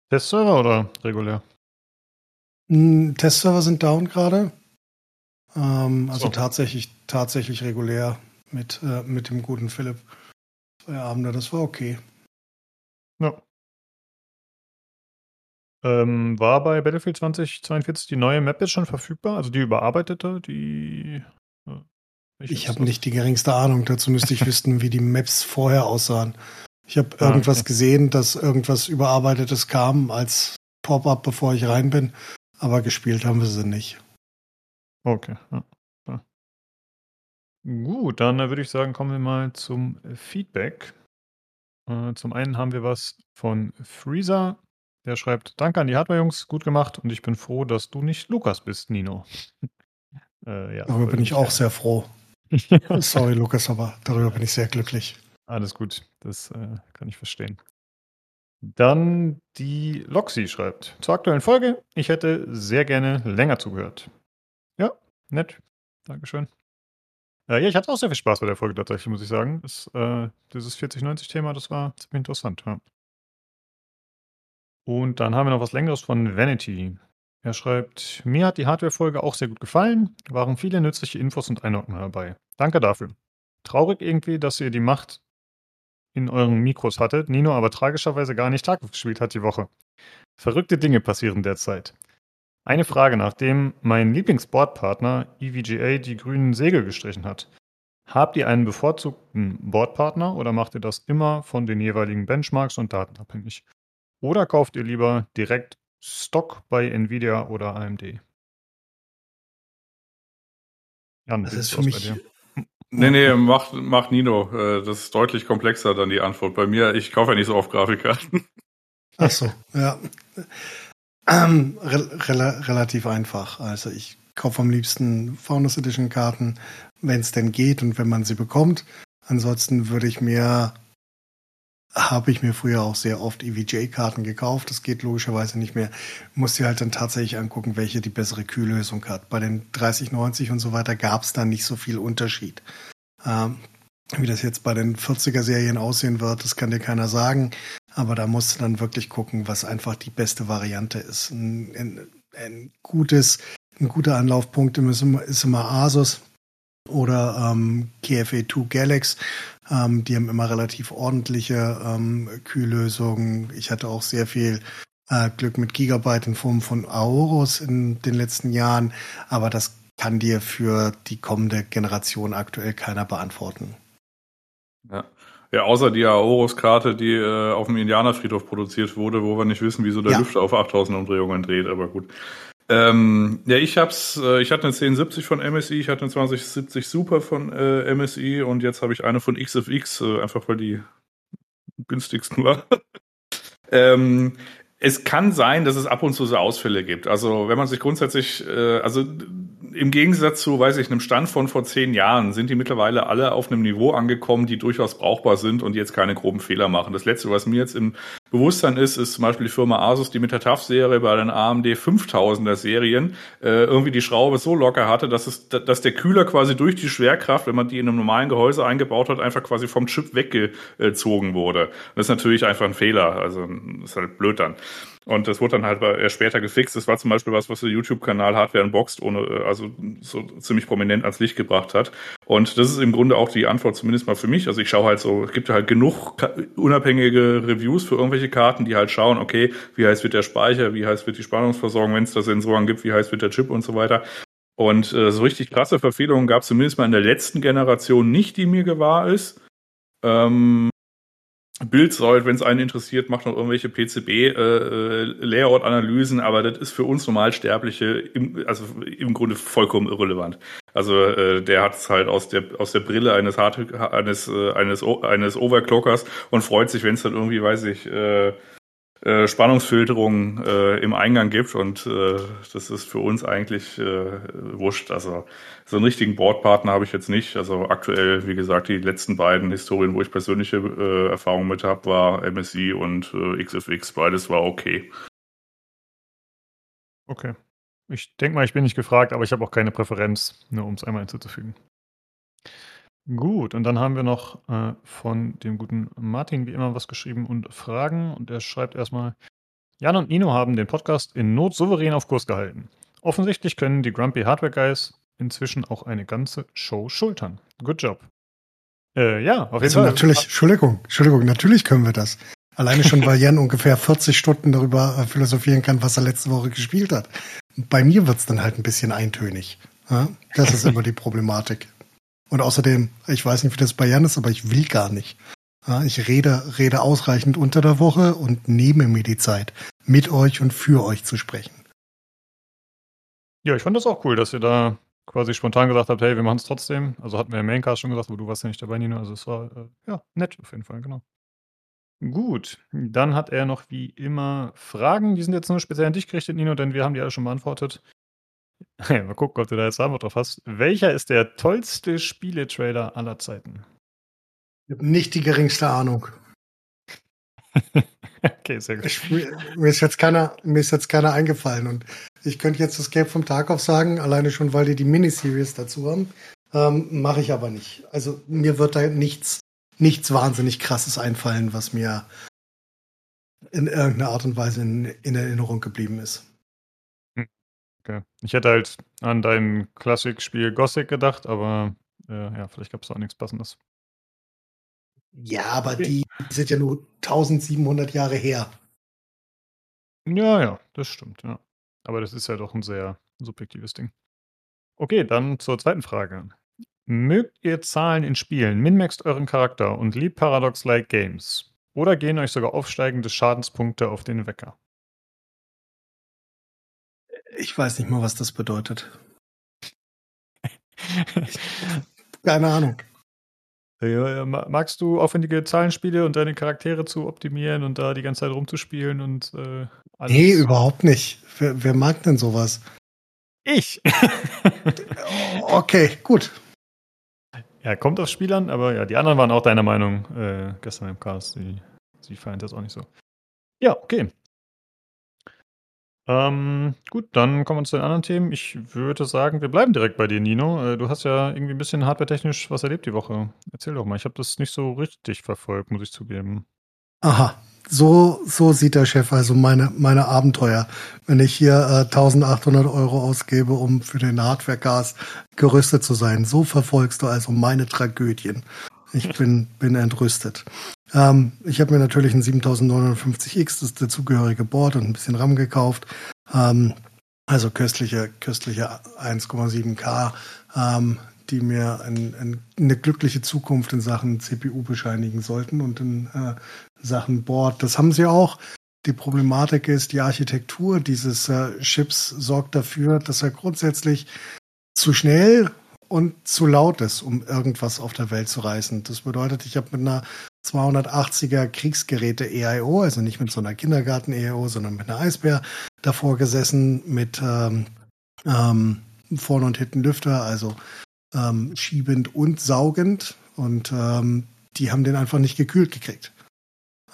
Speaker 1: Testserver oder regulär?
Speaker 5: Mm, Testserver sind down gerade. Ähm, also
Speaker 1: So.
Speaker 5: tatsächlich, tatsächlich regulär mit, äh, mit dem guten Philipp. Zwei Abende, das war okay.
Speaker 1: Ja. Ähm, war bei Battlefield 2042 die neue Map jetzt schon verfügbar? Also die überarbeitete, die. äh,
Speaker 5: Ich
Speaker 1: ist
Speaker 5: habe nicht die geringste Ahnung. Dazu müsste ich wissen, wie die Maps vorher aussahen. Ich habe
Speaker 1: Ah,
Speaker 5: irgendwas
Speaker 1: okay.
Speaker 5: gesehen, dass irgendwas Überarbeitetes kam als Pop-up, bevor ich rein bin. Aber gespielt haben wir sie nicht.
Speaker 1: Okay. Ja. klar. Gut, dann äh, würde ich sagen, kommen wir mal zum Feedback. Äh, zum einen haben wir was von Freezer. Der schreibt: Danke an die Hardware-Jungs, gut gemacht und ich bin froh, dass du nicht Lukas bist, Nino. äh, ja,
Speaker 5: Darüber bin ich auch sehr froh. Sorry, Lukas, aber darüber bin ich sehr glücklich.
Speaker 1: Alles gut, das äh, kann ich verstehen. Dann die Loxi schreibt: Zur aktuellen Folge, ich hätte sehr gerne länger zugehört. Ja, nett. Dankeschön. Äh, ja, ich hatte auch sehr viel Spaß bei der Folge tatsächlich, muss ich sagen. Das, äh, dieses 4090-Thema, das war ziemlich interessant. Ja. Und dann haben wir noch was Längeres von Vanity. Er schreibt, mir hat die Hardware-Folge auch sehr gut gefallen, waren viele nützliche Infos und Einordnungen dabei. Danke dafür. Traurig irgendwie, dass ihr die Macht in euren Mikros hattet, Nino aber tragischerweise gar nicht Tag gespielt hat die Woche. Verrückte Dinge passieren derzeit. Eine Frage, nachdem mein Lieblingsbordpartner EVGA die grünen Segel gestrichen hat. Habt ihr einen bevorzugten Bordpartner oder macht ihr das immer von den jeweiligen Benchmarks und Daten abhängig? Oder kauft ihr lieber direkt Stock bei Nvidia oder AMD?
Speaker 5: Jan, das ist für mich.
Speaker 2: Nee, nee, macht, macht Nino. Äh, das ist deutlich komplexer dann die Antwort. Bei mir, ich kaufe ja nicht so oft Grafikkarten.
Speaker 5: Ach so, ja. Ähm, re re relativ einfach. Also ich kaufe am liebsten Founders Edition Karten, wenn es denn geht und wenn man sie bekommt. Ansonsten würde ich mir, habe ich mir früher auch sehr oft EVJ-Karten gekauft. Das geht logischerweise nicht mehr. Muss dir halt dann tatsächlich angucken, welche die bessere Kühllösung hat. Bei den 3090 und so weiter gab es da nicht so viel Unterschied. Ähm, wie das jetzt bei den 40er-Serien aussehen wird, das kann dir keiner sagen. Aber da musst du dann wirklich gucken, was einfach die beste Variante ist. Ein, ein, ein gutes, ein guter Anlaufpunkt ist immer, ist immer Asus oder ähm, KFA2 Galax. Ähm, die haben immer relativ ordentliche ähm, Kühllösungen. Ich hatte auch sehr viel äh, Glück mit Gigabyte in Form von Aorus in den letzten Jahren, aber das kann dir für die kommende Generation aktuell keiner beantworten.
Speaker 2: Ja. Ja, außer die Aorus-Karte, die äh, auf dem Indianerfriedhof produziert wurde, wo wir nicht wissen, wieso der ja. Lüfter auf 8000 Umdrehungen dreht, aber gut. Ähm, ja, ich hab's, äh, ich hatte eine 1070 von MSI, ich hatte eine 2070 Super von äh, MSI und jetzt habe ich eine von XFX, äh, einfach weil die günstigsten war. ähm, es kann sein, dass es ab und zu so Ausfälle gibt. Also wenn man sich grundsätzlich, äh, also im Gegensatz zu, weiß ich, einem Stand von vor zehn Jahren sind die mittlerweile alle auf einem Niveau angekommen, die durchaus brauchbar sind und jetzt keine groben Fehler machen. Das letzte, was mir jetzt im Bewusstsein ist, ist zum Beispiel die Firma Asus, die mit der TAF-Serie bei den AMD 5000er Serien äh, irgendwie die Schraube so locker hatte, dass es, dass der Kühler quasi durch die Schwerkraft, wenn man die in einem normalen Gehäuse eingebaut hat, einfach quasi vom Chip weggezogen wurde. Das ist natürlich einfach ein Fehler. Also ist halt blöd dann. Und das wurde dann halt erst später gefixt. Das war zum Beispiel was, was der YouTube-Kanal Hardware Unboxed ohne, also so ziemlich prominent ans Licht gebracht hat. Und das ist im Grunde auch die Antwort zumindest mal für mich. Also ich schaue halt so, es gibt halt genug unabhängige Reviews für irgendwelche Karten, die halt schauen, okay, wie heiß wird der Speicher, wie heiß wird die Spannungsversorgung, wenn es da Sensoren gibt, wie heiß wird der Chip und so weiter. Und äh, so richtig krasse Verfehlungen gab es zumindest mal in der letzten Generation nicht, die mir gewahr ist. Ähm, Bildsäult, wenn es einen interessiert, macht noch irgendwelche PCB-Layout-Analysen, äh, aber das ist für uns Normalsterbliche im, also im Grunde vollkommen irrelevant. Also äh, der hat es halt aus der aus der Brille eines Hard eines äh, eines eines Overclockers und freut sich, wenn es dann irgendwie, weiß ich, äh, äh, Spannungsfilterung äh, im Eingang gibt und äh, das ist für uns eigentlich äh, wurscht. Also so einen richtigen Boardpartner habe ich jetzt nicht. Also aktuell, wie gesagt, die letzten beiden Historien, wo ich persönliche äh, Erfahrungen mit habe, war MSI und äh, XFX. Beides war okay.
Speaker 1: Okay. Ich denke mal, ich bin nicht gefragt, aber ich habe auch keine Präferenz, nur um es einmal hinzuzufügen. Gut, und dann haben wir noch äh, von dem guten Martin wie immer was geschrieben und Fragen. Und er schreibt erstmal: Jan und Nino haben den Podcast in Not souverän auf Kurs gehalten. Offensichtlich können die Grumpy Hardware Guys inzwischen auch eine ganze Show schultern. Good job.
Speaker 5: Äh, ja, auf jeden also Fall. Natürlich, Entschuldigung, Entschuldigung, natürlich können wir das. Alleine schon, weil Jan ungefähr 40 Stunden darüber äh, philosophieren kann, was er letzte Woche gespielt hat. Bei mir wird es dann halt ein bisschen eintönig. Das ist immer die Problematik. Und außerdem, ich weiß nicht, wie das bei Jan ist, aber ich will gar nicht. Ich rede, rede ausreichend unter der Woche und nehme mir die Zeit, mit euch und für euch zu sprechen.
Speaker 1: Ja, ich fand das auch cool, dass ihr da quasi spontan gesagt habt, hey, wir machen es trotzdem. Also hatten wir im Maincast schon gesagt, aber du warst ja nicht dabei, Nino. Also es war äh, ja nett auf jeden Fall, genau. Gut, dann hat er noch wie immer Fragen. Die sind jetzt nur speziell an dich gerichtet, Nino, denn wir haben die alle schon beantwortet. Mal gucken, ob du da jetzt Antwort drauf hast. Welcher ist der tollste Spieletrailer aller Zeiten?
Speaker 5: Ich habe nicht die geringste Ahnung.
Speaker 1: okay, sehr gut. Ich,
Speaker 5: mir, ist jetzt keiner, mir ist jetzt keiner eingefallen und ich könnte jetzt das Escape vom Tarkov sagen, alleine schon, weil die die Miniseries dazu haben. Ähm, Mache ich aber nicht. Also mir wird da nichts, nichts wahnsinnig krasses einfallen, was mir in irgendeiner Art und Weise in, in Erinnerung geblieben ist.
Speaker 1: Okay. Ich hätte halt an dein Klassikspiel Gothic gedacht, aber äh, ja, vielleicht gab es auch nichts Passendes.
Speaker 5: Ja, aber die sind ja nur 1700 Jahre her.
Speaker 1: Ja, ja, das stimmt, ja. Aber das ist ja doch ein sehr subjektives Ding. Okay, dann zur zweiten Frage. Mögt ihr Zahlen in Spielen, minmaxt euren Charakter und liebt Paradox-like Games? Oder gehen euch sogar aufsteigende Schadenspunkte auf den Wecker?
Speaker 5: Ich weiß nicht mal, was das bedeutet. Keine Ahnung.
Speaker 1: Magst du aufwendige Zahlenspiele und deine Charaktere zu optimieren und da die ganze Zeit rumzuspielen und äh,
Speaker 5: alles? Nee, überhaupt nicht. Wer, wer mag denn sowas?
Speaker 1: Ich.
Speaker 5: okay, gut.
Speaker 1: Ja, kommt aufs Spiel an, aber ja, die anderen waren auch deiner Meinung äh, gestern im Cast. Sie, sie feiern das auch nicht so. Ja, okay. Ähm, gut, dann kommen wir zu den anderen Themen. Ich würde sagen, wir bleiben direkt bei dir, Nino. Äh, du hast ja irgendwie ein bisschen hardware-technisch was erlebt die Woche. Erzähl doch mal. Ich habe das nicht so richtig verfolgt, muss ich zugeben.
Speaker 5: Aha, so, so sieht der Chef also meine, meine Abenteuer. Wenn ich hier äh, 1800 Euro ausgebe, um für den Hardware-Gas gerüstet zu sein. So verfolgst du also meine Tragödien. Ich bin, bin entrüstet. Ähm, ich habe mir natürlich ein 7950X, das dazugehörige Board und ein bisschen RAM gekauft. Ähm, also köstliche, köstliche 1,7K, ähm, die mir ein, ein, eine glückliche Zukunft in Sachen CPU bescheinigen sollten und in äh, Sachen Board. Das haben sie auch. Die Problematik ist, die Architektur dieses äh, Chips sorgt dafür, dass er grundsätzlich zu schnell und zu laut ist, um irgendwas auf der Welt zu reißen. Das bedeutet, ich habe mit einer 280er Kriegsgeräte EIO, also nicht mit so einer Kindergarten EIO, sondern mit einer Eisbär davor gesessen mit ähm, ähm, vorne und hinten Lüfter, also ähm, schiebend und saugend und ähm, die haben den einfach nicht gekühlt gekriegt.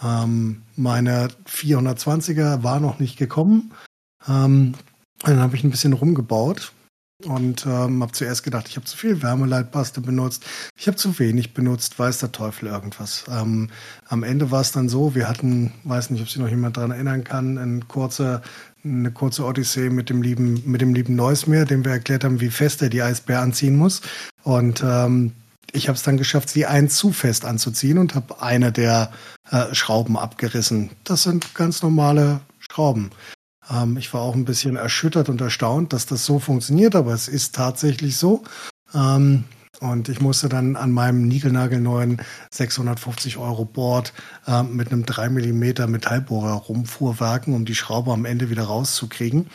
Speaker 5: Ähm, meine 420er war noch nicht gekommen. Ähm, dann habe ich ein bisschen rumgebaut und ähm, habe zuerst gedacht, ich habe zu viel Wärmeleitpaste benutzt, ich habe zu wenig benutzt, weiß der Teufel irgendwas. Ähm, am Ende war es dann so, wir hatten, weiß nicht, ob sich noch jemand daran erinnern kann, ein kurzer, eine kurze Odyssee mit dem lieben, mit dem lieben Neusmeer, dem wir erklärt haben, wie fest er die Eisbär anziehen muss. Und ähm, ich habe es dann geschafft, sie ein zu fest anzuziehen und habe eine der äh, Schrauben abgerissen. Das sind ganz normale Schrauben. Ähm, ich war auch ein bisschen erschüttert und erstaunt, dass das so funktioniert, aber es ist tatsächlich so. Ähm, und ich musste dann an meinem niegelnagelneuen 650 Euro Board äh, mit einem 3 mm Metallbohrer rumfuhrwerken, um die Schraube am Ende wieder rauszukriegen.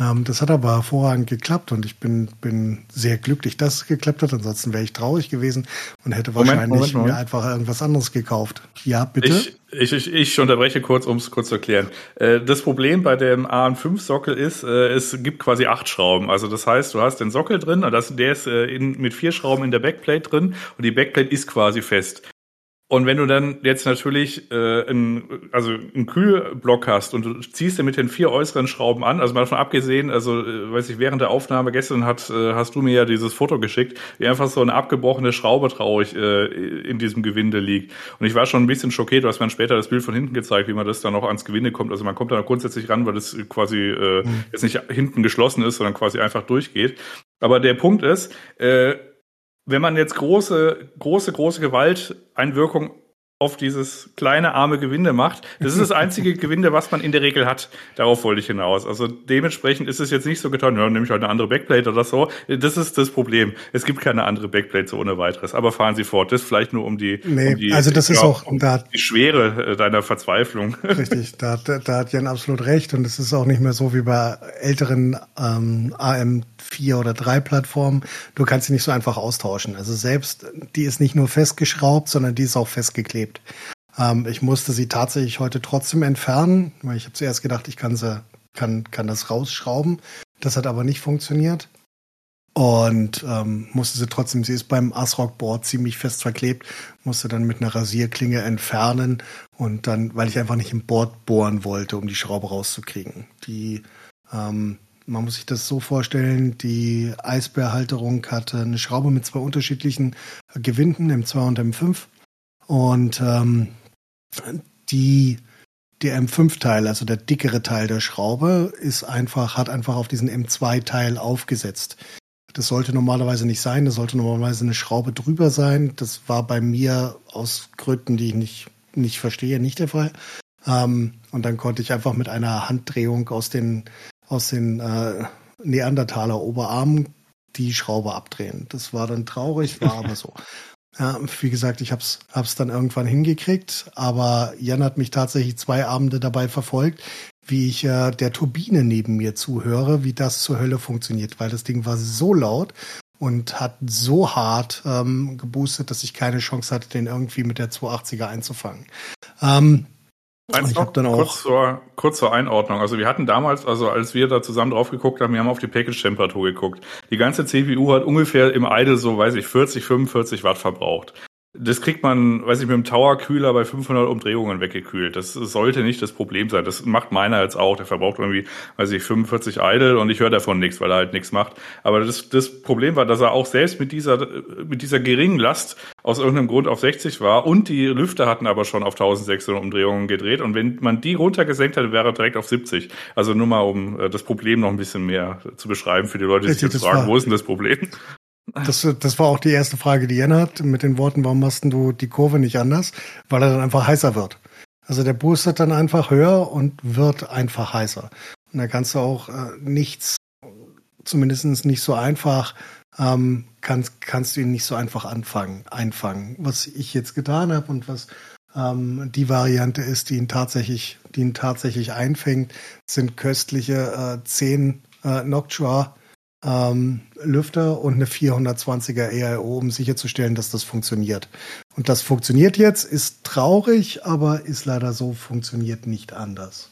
Speaker 5: Ähm, das hat aber hervorragend geklappt und ich bin, bin sehr glücklich, dass es geklappt hat. Ansonsten wäre ich traurig gewesen und hätte wahrscheinlich Moment, Moment, mir einfach irgendwas anderes gekauft. Ja, bitte.
Speaker 2: Ich, ich, ich, ich unterbreche kurz, um es kurz zu erklären. Äh, das Problem bei dem AN5-Sockel ist, äh, es gibt quasi acht Schrauben. Also das heißt, du hast den Sockel drin und das, der ist äh, in, mit vier Schrauben in der Backplate drin und die Backplate ist quasi fest. Und wenn du dann jetzt natürlich äh, ein, also einen Kühlblock hast und du ziehst den mit den vier äußeren Schrauben an, also mal davon abgesehen, also äh, weiß ich, während der Aufnahme gestern hat, äh, hast du mir ja dieses Foto geschickt, wie einfach so eine abgebrochene Schraube traurig äh, in diesem Gewinde liegt. Und ich war schon ein bisschen schockiert, du hast mir später das Bild von hinten gezeigt, wie man das dann noch ans Gewinde kommt. Also man kommt da grundsätzlich ran, weil das quasi äh, mhm. jetzt nicht hinten geschlossen ist, sondern quasi einfach durchgeht. Aber der Punkt ist, äh, wenn man jetzt große, große, große Gewalteinwirkung auf dieses kleine arme Gewinde macht. Das ist das einzige Gewinde, was man in der Regel hat. Darauf wollte ich hinaus. Also dementsprechend ist es jetzt nicht so getan, ja, nehme ich halt eine andere Backplate oder so. Das ist das Problem. Es gibt keine andere Backplate so ohne weiteres. Aber fahren Sie fort. Das vielleicht nur um die,
Speaker 5: nee,
Speaker 2: um die
Speaker 5: also das ist auch um
Speaker 2: da, die Schwere äh, deiner Verzweiflung.
Speaker 5: Richtig, da, da, da hat Jan absolut recht. Und es ist auch nicht mehr so wie bei älteren ähm, AM4 oder 3 Plattformen. Du kannst sie nicht so einfach austauschen. Also selbst, die ist nicht nur festgeschraubt, sondern die ist auch festgeklebt. Ähm, ich musste sie tatsächlich heute trotzdem entfernen, weil ich habe zuerst gedacht, ich kann sie, kann, kann das rausschrauben. Das hat aber nicht funktioniert. Und ähm, musste sie trotzdem, sie ist beim ASRock-Board ziemlich fest verklebt, musste dann mit einer Rasierklinge entfernen und dann, weil ich einfach nicht im Board bohren wollte, um die Schraube rauszukriegen. Die ähm, man muss sich das so vorstellen, die Eisbärhalterung hatte eine Schraube mit zwei unterschiedlichen Gewinden, M2 und M5. Und ähm, die der M5-Teil, also der dickere Teil der Schraube, ist einfach, hat einfach auf diesen M2-Teil aufgesetzt. Das sollte normalerweise nicht sein, das sollte normalerweise eine Schraube drüber sein. Das war bei mir aus Gründen, die ich nicht, nicht verstehe, nicht der Fall. Ähm, und dann konnte ich einfach mit einer Handdrehung aus den, aus den äh, Neandertaler Oberarmen die Schraube abdrehen. Das war dann traurig, war aber so. Ja, wie gesagt, ich hab's, hab's dann irgendwann hingekriegt, aber Jan hat mich tatsächlich zwei Abende dabei verfolgt, wie ich äh, der Turbine neben mir zuhöre, wie das zur Hölle funktioniert, weil das Ding war so laut und hat so hart ähm, geboostet, dass ich keine Chance hatte, den irgendwie mit der 280er einzufangen. Ähm,
Speaker 2: Eins noch, dann auch kurz, zur, kurz zur Einordnung. Also wir hatten damals, also als wir da zusammen drauf geguckt haben, wir haben auf die Package-Temperatur geguckt. Die ganze CPU hat ungefähr im Idle so, weiß ich, 40, 45 Watt verbraucht. Das kriegt man, weiß ich, mit dem Tower-Kühler bei 500 Umdrehungen weggekühlt. Das sollte nicht das Problem sein. Das macht meiner jetzt auch. Der verbraucht irgendwie, weiß ich, 45 Idle und ich höre davon nichts, weil er halt nichts macht. Aber das, das Problem war, dass er auch selbst mit dieser, mit dieser geringen Last aus irgendeinem Grund auf 60 war und die Lüfter hatten aber schon auf 1600 Umdrehungen gedreht und wenn man die runtergesenkt hätte, wäre er direkt auf 70. Also nur mal, um äh, das Problem noch ein bisschen mehr zu beschreiben für die Leute, die sich jetzt fragen, wo ist denn das Problem?
Speaker 5: Das, das war auch die erste Frage, die Jan hat, mit den Worten, warum machst du die Kurve nicht anders? Weil er dann einfach heißer wird. Also der boostet dann einfach höher und wird einfach heißer. Und da kannst du auch äh, nichts, zumindest nicht so einfach, ähm, kannst, kannst du ihn nicht so einfach anfangen, einfangen. Was ich jetzt getan habe und was ähm, die Variante ist, die ihn tatsächlich, die ihn tatsächlich einfängt, sind köstliche äh, 10 äh, Noctua ähm, Lüfter und eine 420er EIO, um sicherzustellen, dass das funktioniert. Und das funktioniert jetzt, ist traurig, aber ist leider so, funktioniert nicht anders.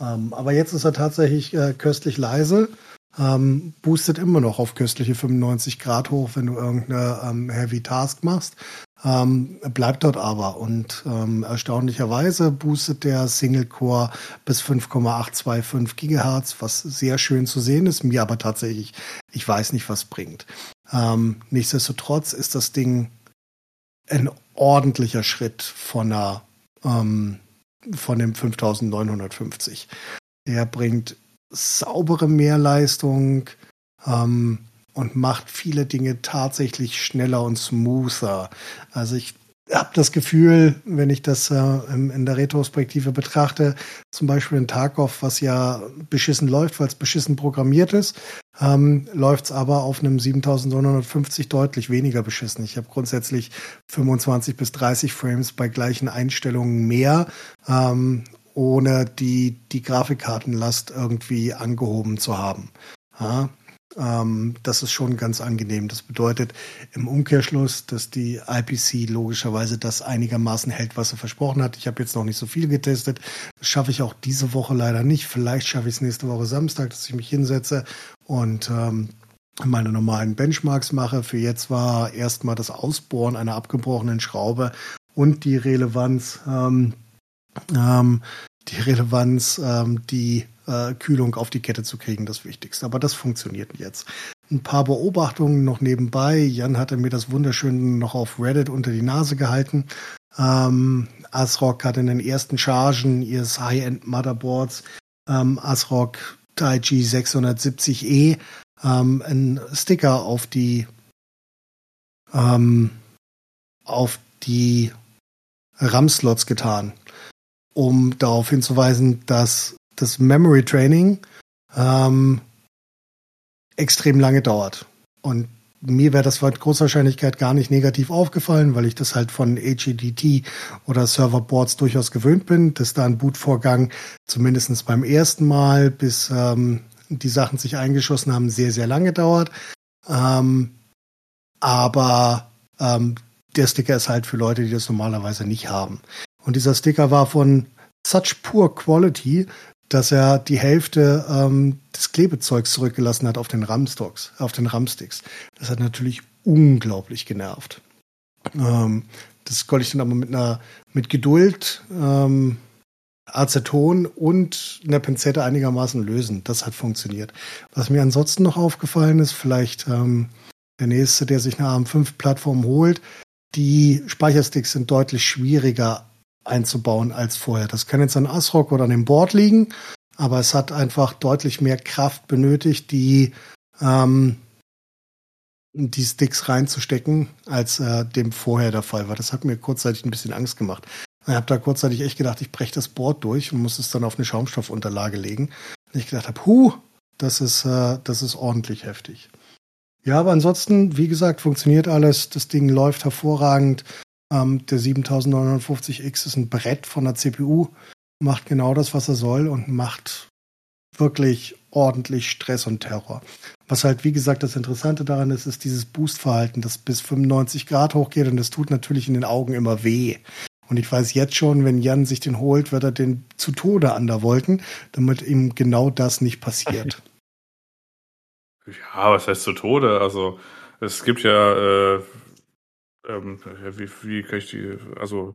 Speaker 5: Ähm, aber jetzt ist er tatsächlich äh, köstlich leise. Ähm, boostet immer noch auf köstliche 95 Grad hoch, wenn du irgendeine ähm, Heavy Task machst. Ähm, bleibt dort aber und ähm, erstaunlicherweise boostet der Single Core bis 5,825 Gigahertz, was sehr schön zu sehen ist, mir aber tatsächlich, ich weiß nicht, was bringt. Ähm, nichtsdestotrotz ist das Ding ein ordentlicher Schritt von einer, ähm, von dem 5950. Der bringt saubere Mehrleistung, ähm, und macht viele Dinge tatsächlich schneller und smoother. Also ich habe das Gefühl, wenn ich das äh, in der Retrospektive betrachte, zum Beispiel in Tarkov, was ja beschissen läuft, weil es beschissen programmiert ist, ähm, läuft es aber auf einem 7950 deutlich weniger beschissen. Ich habe grundsätzlich 25 bis 30 Frames bei gleichen Einstellungen mehr, ähm, ohne die, die Grafikkartenlast irgendwie angehoben zu haben. Ja, ähm, das ist schon ganz angenehm. Das bedeutet im Umkehrschluss, dass die IPC logischerweise das einigermaßen hält, was sie versprochen hat. Ich habe jetzt noch nicht so viel getestet. Das schaffe ich auch diese Woche leider nicht. Vielleicht schaffe ich es nächste Woche Samstag, dass ich mich hinsetze und ähm, meine normalen Benchmarks mache. Für jetzt war erstmal das Ausbohren einer abgebrochenen Schraube und die Relevanz, ähm, ähm, die Relevanz, ähm, die äh, Kühlung auf die Kette zu kriegen, das Wichtigste. Aber das funktioniert jetzt. Ein paar Beobachtungen noch nebenbei. Jan hatte mir das wunderschön noch auf Reddit unter die Nase gehalten. Ähm, ASRock hat in den ersten Chargen ihres High-End Motherboards ähm, ASRock Taiji 670E ähm, einen Sticker auf die ähm, auf die RAM-Slots getan, um darauf hinzuweisen, dass das Memory Training ähm, extrem lange dauert. Und mir wäre das mit großer Wahrscheinlichkeit gar nicht negativ aufgefallen, weil ich das halt von HEDT oder Serverboards durchaus gewöhnt bin, dass da ein Bootvorgang zumindest beim ersten Mal, bis ähm, die Sachen sich eingeschossen haben, sehr, sehr lange dauert. Ähm, aber ähm, der Sticker ist halt für Leute, die das normalerweise nicht haben. Und dieser Sticker war von such poor quality, dass er die Hälfte ähm, des Klebezeugs zurückgelassen hat auf den RAM-Stocks, auf den RAM-Sticks. Das hat natürlich unglaublich genervt. Ähm, das konnte ich dann aber mit einer mit Geduld ähm, Aceton und eine Pinzette einigermaßen lösen. Das hat funktioniert. Was mir ansonsten noch aufgefallen ist, vielleicht ähm, der nächste, der sich eine AM5-Plattform holt, die Speichersticks sind deutlich schwieriger einzubauen als vorher. Das kann jetzt an ASRock oder an dem Board liegen, aber es hat einfach deutlich mehr Kraft benötigt, die ähm, die Sticks reinzustecken, als äh, dem vorher der Fall war. Das hat mir kurzzeitig ein bisschen Angst gemacht. Ich habe da kurzzeitig echt gedacht, ich breche das Board durch und muss es dann auf eine Schaumstoffunterlage legen. Und ich gedacht habe, huh, das ist, äh, das ist ordentlich heftig. Ja, aber ansonsten, wie gesagt, funktioniert alles. Das Ding läuft hervorragend. Ähm, der 7950X ist ein Brett von der CPU, macht genau das, was er soll und macht wirklich ordentlich Stress und Terror. Was halt, wie gesagt, das Interessante daran ist, ist dieses Boost-Verhalten, das bis 95 Grad hochgeht und das tut natürlich in den Augen immer weh. Und ich weiß jetzt schon, wenn Jan sich den holt, wird er den zu Tode an der Wolken, damit ihm genau das nicht passiert.
Speaker 2: Ja, was heißt zu Tode? Also es gibt ja, äh, ähm, wie, wie kann ich die, also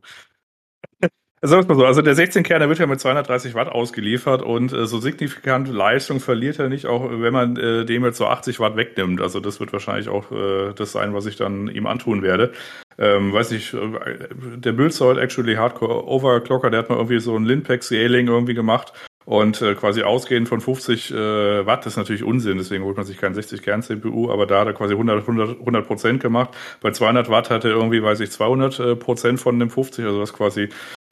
Speaker 2: Sagen wir mal so, also der 16 Kern, der wird ja mit 230 Watt ausgeliefert und äh, so signifikant Leistung verliert er nicht, auch wenn man äh, dem jetzt so 80 Watt wegnimmt. Also das wird wahrscheinlich auch äh, das sein, was ich dann ihm antun werde. Ähm, weiß ich, äh, der Bildsold actually Hardcore Overclocker, der hat mal irgendwie so ein Linpack Scaling irgendwie gemacht und äh, quasi ausgehend von 50 äh, Watt ist natürlich Unsinn, deswegen holt man sich keinen 60 Kern CPU, aber da hat er quasi 100 100 100 Prozent gemacht. Bei 200 Watt hat er irgendwie, weiß ich, 200 äh, Prozent von dem 50, also das quasi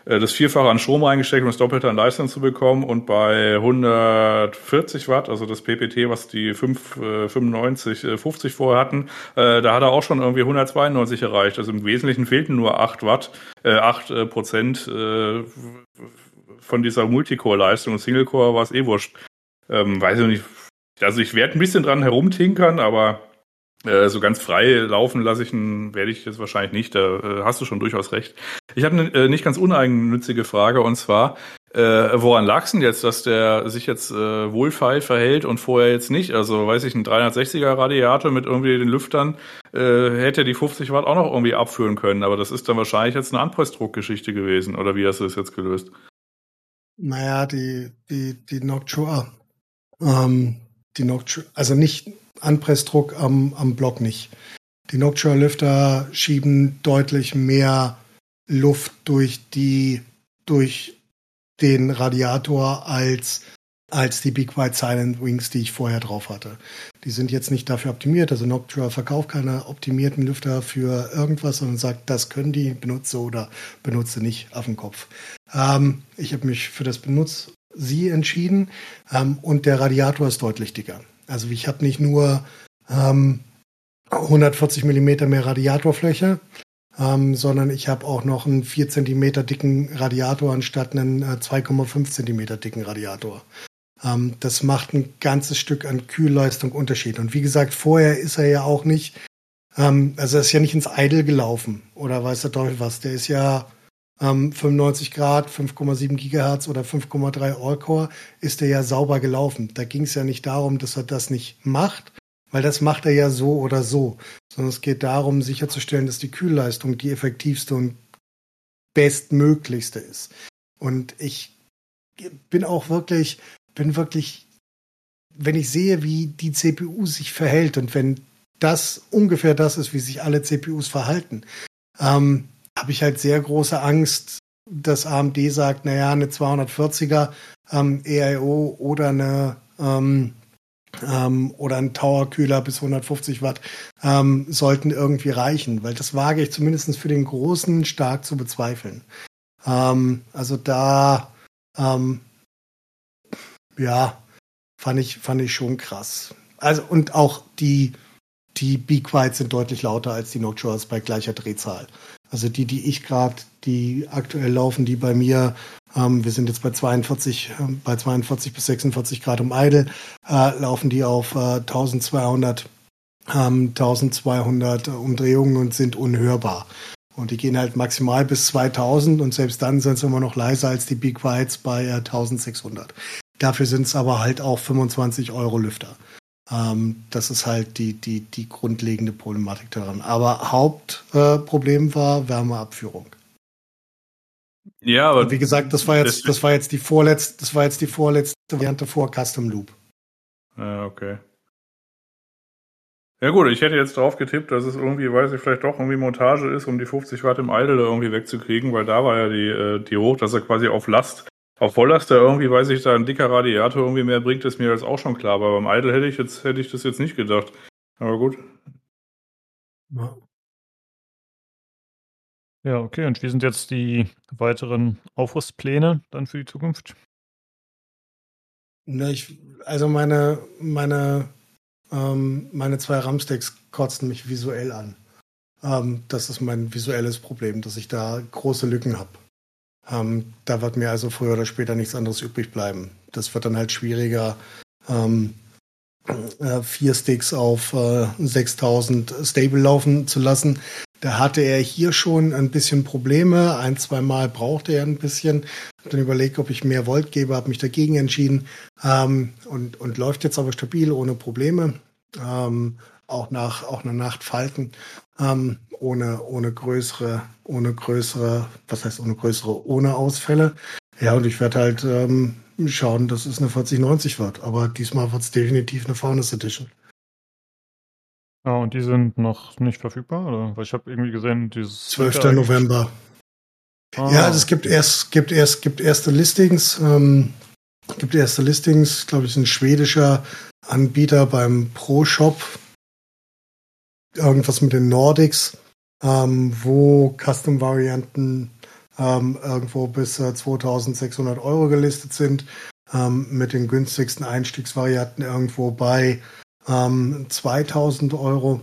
Speaker 2: äh, das Vierfache an Strom reingesteckt, um das Doppelte an Leistung zu bekommen. Und bei 140 Watt, also das PPT, was die 5, äh, 95, äh, 50 vorher hatten, äh, da hat er auch schon irgendwie 192 erreicht. Also im Wesentlichen fehlten nur 8 Watt, äh, 8 äh, Prozent äh, von dieser Multicore-Leistung. Single-Core war es eh wurscht. Ähm, weiß ich nicht. Also ich werde ein bisschen dran herumtinkern, aber äh, so ganz frei laufen lasse ich werde ich jetzt wahrscheinlich nicht. Da äh, hast du schon durchaus recht. Ich habe eine äh, nicht ganz uneigennützige Frage und zwar, äh, woran lag es denn jetzt, dass der sich jetzt äh, wohlfeil verhält und vorher jetzt nicht? Also weiß ich, ein 360er Radiator mit irgendwie den Lüftern äh, hätte die 50 Watt auch noch irgendwie abführen können, aber das ist dann wahrscheinlich jetzt eine Anpressdruckgeschichte gewesen. Oder wie hast du das jetzt gelöst?
Speaker 5: Naja, die, die, die Noctua, ähm, die Noctua, also nicht Anpressdruck am, am Block nicht. Die Noctua Lüfter schieben deutlich mehr Luft durch die, durch den Radiator als, als die Big White Silent Wings, die ich vorher drauf hatte. Die sind jetzt nicht dafür optimiert. Also Noctua verkauft keine optimierten Lüfter für irgendwas, sondern sagt, das können die, benutze oder benutze nicht auf dem Kopf. Ähm, ich habe mich für das Benutz sie entschieden ähm, und der Radiator ist deutlich dicker. Also ich habe nicht nur ähm, 140 Millimeter mehr Radiatorfläche, ähm, sondern ich habe auch noch einen 4 cm dicken Radiator anstatt einen äh, 2,5 cm dicken Radiator. Ähm, das macht ein ganzes Stück an Kühlleistung Unterschied. Und wie gesagt, vorher ist er ja auch nicht, ähm, also er ist ja nicht ins Idle gelaufen oder weiß der Teufel was. Der ist ja ähm, 95 Grad, 5,7 Gigahertz oder 5,3 All-Core ist er ja sauber gelaufen. Da ging es ja nicht darum, dass er das nicht macht, weil das macht er ja so oder so, sondern es geht darum, sicherzustellen, dass die Kühlleistung die effektivste und bestmöglichste ist. Und ich bin auch wirklich, bin wirklich, wenn ich sehe, wie die CPU sich verhält und wenn das ungefähr das ist, wie sich alle CPUs verhalten, ähm, habe ich halt sehr große Angst, dass AMD sagt, naja, eine 240er ähm, EIO oder eine ähm, ähm, oder ein Tower-Kühler bis 150 Watt ähm, sollten irgendwie reichen, weil das wage ich zumindest für den Großen stark zu bezweifeln. Ähm, also da, ähm, ja, fand ich, fand ich schon krass. Also und auch die, die Be Quiet sind deutlich lauter als die Nocturas bei gleicher Drehzahl. Also die, die ich gerade, die aktuell laufen, die bei mir, ähm, wir sind jetzt bei 42, äh, bei 42 bis 46 Grad um Idle, äh, laufen die auf äh, 1200, ähm, 1200 Umdrehungen und sind unhörbar. Und die gehen halt maximal bis 2000 und selbst dann sind sie immer noch leiser als die Big Whites bei äh, 1600. Dafür sind es aber halt auch 25 Euro Lüfter. Ähm, das ist halt die, die, die grundlegende Problematik daran. Aber Hauptproblem äh, war Wärmeabführung.
Speaker 2: Ja, aber
Speaker 5: Und wie gesagt, das war jetzt, das war jetzt die vorletzte, das war jetzt die vorletzte Variante vor Custom Loop.
Speaker 2: Ja, okay. Ja gut, ich hätte jetzt drauf getippt, dass es irgendwie, weiß ich, vielleicht doch irgendwie Montage ist, um die 50 Watt im Idle irgendwie wegzukriegen, weil da war ja die, äh, die hoch, dass er quasi auf Last, auf Volllast da irgendwie, weiß ich, da ein dicker Radiator irgendwie mehr bringt, ist mir jetzt auch schon klar. Aber beim Idle hätte ich jetzt, hätte ich das jetzt nicht gedacht. Aber gut.
Speaker 5: Ja.
Speaker 1: Ja, okay. Und wie sind jetzt die weiteren Aufrüstpläne dann für die Zukunft?
Speaker 5: Ne, ich, also meine, meine, ähm, meine zwei RAM-Sticks kotzen mich visuell an. Ähm, das ist mein visuelles Problem, dass ich da große Lücken habe. Ähm, da wird mir also früher oder später nichts anderes übrig bleiben. Das wird dann halt schwieriger, ähm, äh, vier Sticks auf äh, 6000 Stable laufen zu lassen. Da hatte er hier schon ein bisschen Probleme. Ein, zwei Mal brauchte er ein bisschen. Hab dann überlegt, ob ich mehr Volt gebe, habe mich dagegen entschieden ähm, und, und läuft jetzt aber stabil, ohne Probleme. Ähm, auch nach auch eine Nacht Falten, ähm, ohne, ohne größere, ohne größere, was heißt ohne größere, ohne Ausfälle. Ja, und ich werde halt ähm, schauen, dass es eine 4090 wird. Aber diesmal wird es definitiv eine Faunus Edition.
Speaker 1: Ja, und die sind noch nicht verfügbar, oder? Weil ich habe irgendwie gesehen, dieses
Speaker 5: 12. November.
Speaker 1: Ah,
Speaker 5: Ja, also es gibt erst, gibt erst, gibt erste Listings, ähm, gibt erste Listings, glaube ich, ein schwedischer Anbieter beim Pro Shop. Irgendwas mit den Nordics, ähm, wo Custom-Varianten ähm, irgendwo bis äh, 2600 Euro gelistet sind, ähm, mit den günstigsten Einstiegsvarianten irgendwo bei ähm, 2000 Euro.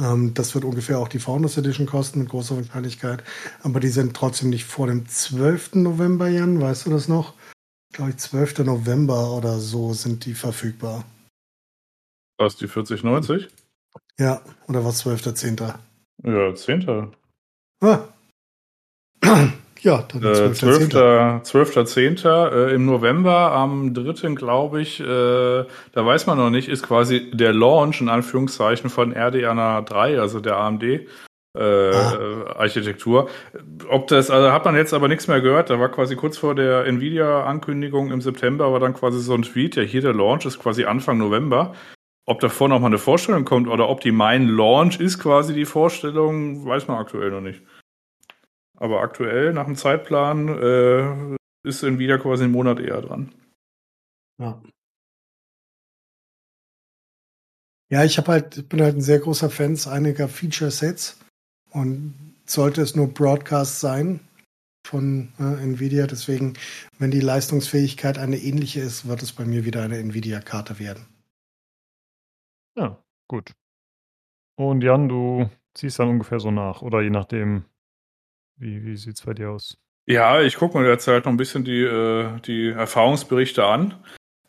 Speaker 5: Ähm, das wird ungefähr auch die Founders Edition kosten, mit großer Wahrscheinlichkeit. Aber die sind trotzdem nicht vor dem 12. November, Jan, weißt du das noch? Ich glaube, 12. November oder so sind die verfügbar.
Speaker 2: Was, die 4090?
Speaker 5: Ja, oder was 12.10.
Speaker 2: Ja, 10.
Speaker 5: Ah. Ja, dann
Speaker 2: Äh,
Speaker 5: 12.10.
Speaker 2: 12. 12.10. Äh, im November, am 3. glaube ich, äh, da weiß man noch nicht, ist quasi der Launch in Anführungszeichen von RDNA 3, also der AMD. Äh,
Speaker 5: Ah.
Speaker 2: Architektur. Ob das, also hat man jetzt aber nichts mehr gehört, da war quasi kurz vor der Nvidia-Ankündigung im September, war dann quasi so ein Tweet, ja, hier der Launch ist quasi Anfang November. Ob davor noch mal eine Vorstellung kommt oder ob die mein Launch ist quasi die Vorstellung, weiß man aktuell noch nicht. Aber aktuell, nach dem Zeitplan, äh, ist Nvidia quasi einen Monat eher dran.
Speaker 5: Ja. Ja, ich habe halt, ich bin halt ein sehr großer Fan einiger Feature-Sets und sollte es nur Broadcast sein von äh, Nvidia, deswegen, wenn die Leistungsfähigkeit eine ähnliche ist, wird es bei mir wieder eine Nvidia-Karte werden.
Speaker 1: Ja, gut. Und Jan, du ziehst dann ungefähr so nach, oder je nachdem, wie, wie sieht es bei dir aus?
Speaker 2: Ja, ich gucke mir jetzt halt noch ein bisschen die, äh, die Erfahrungsberichte an.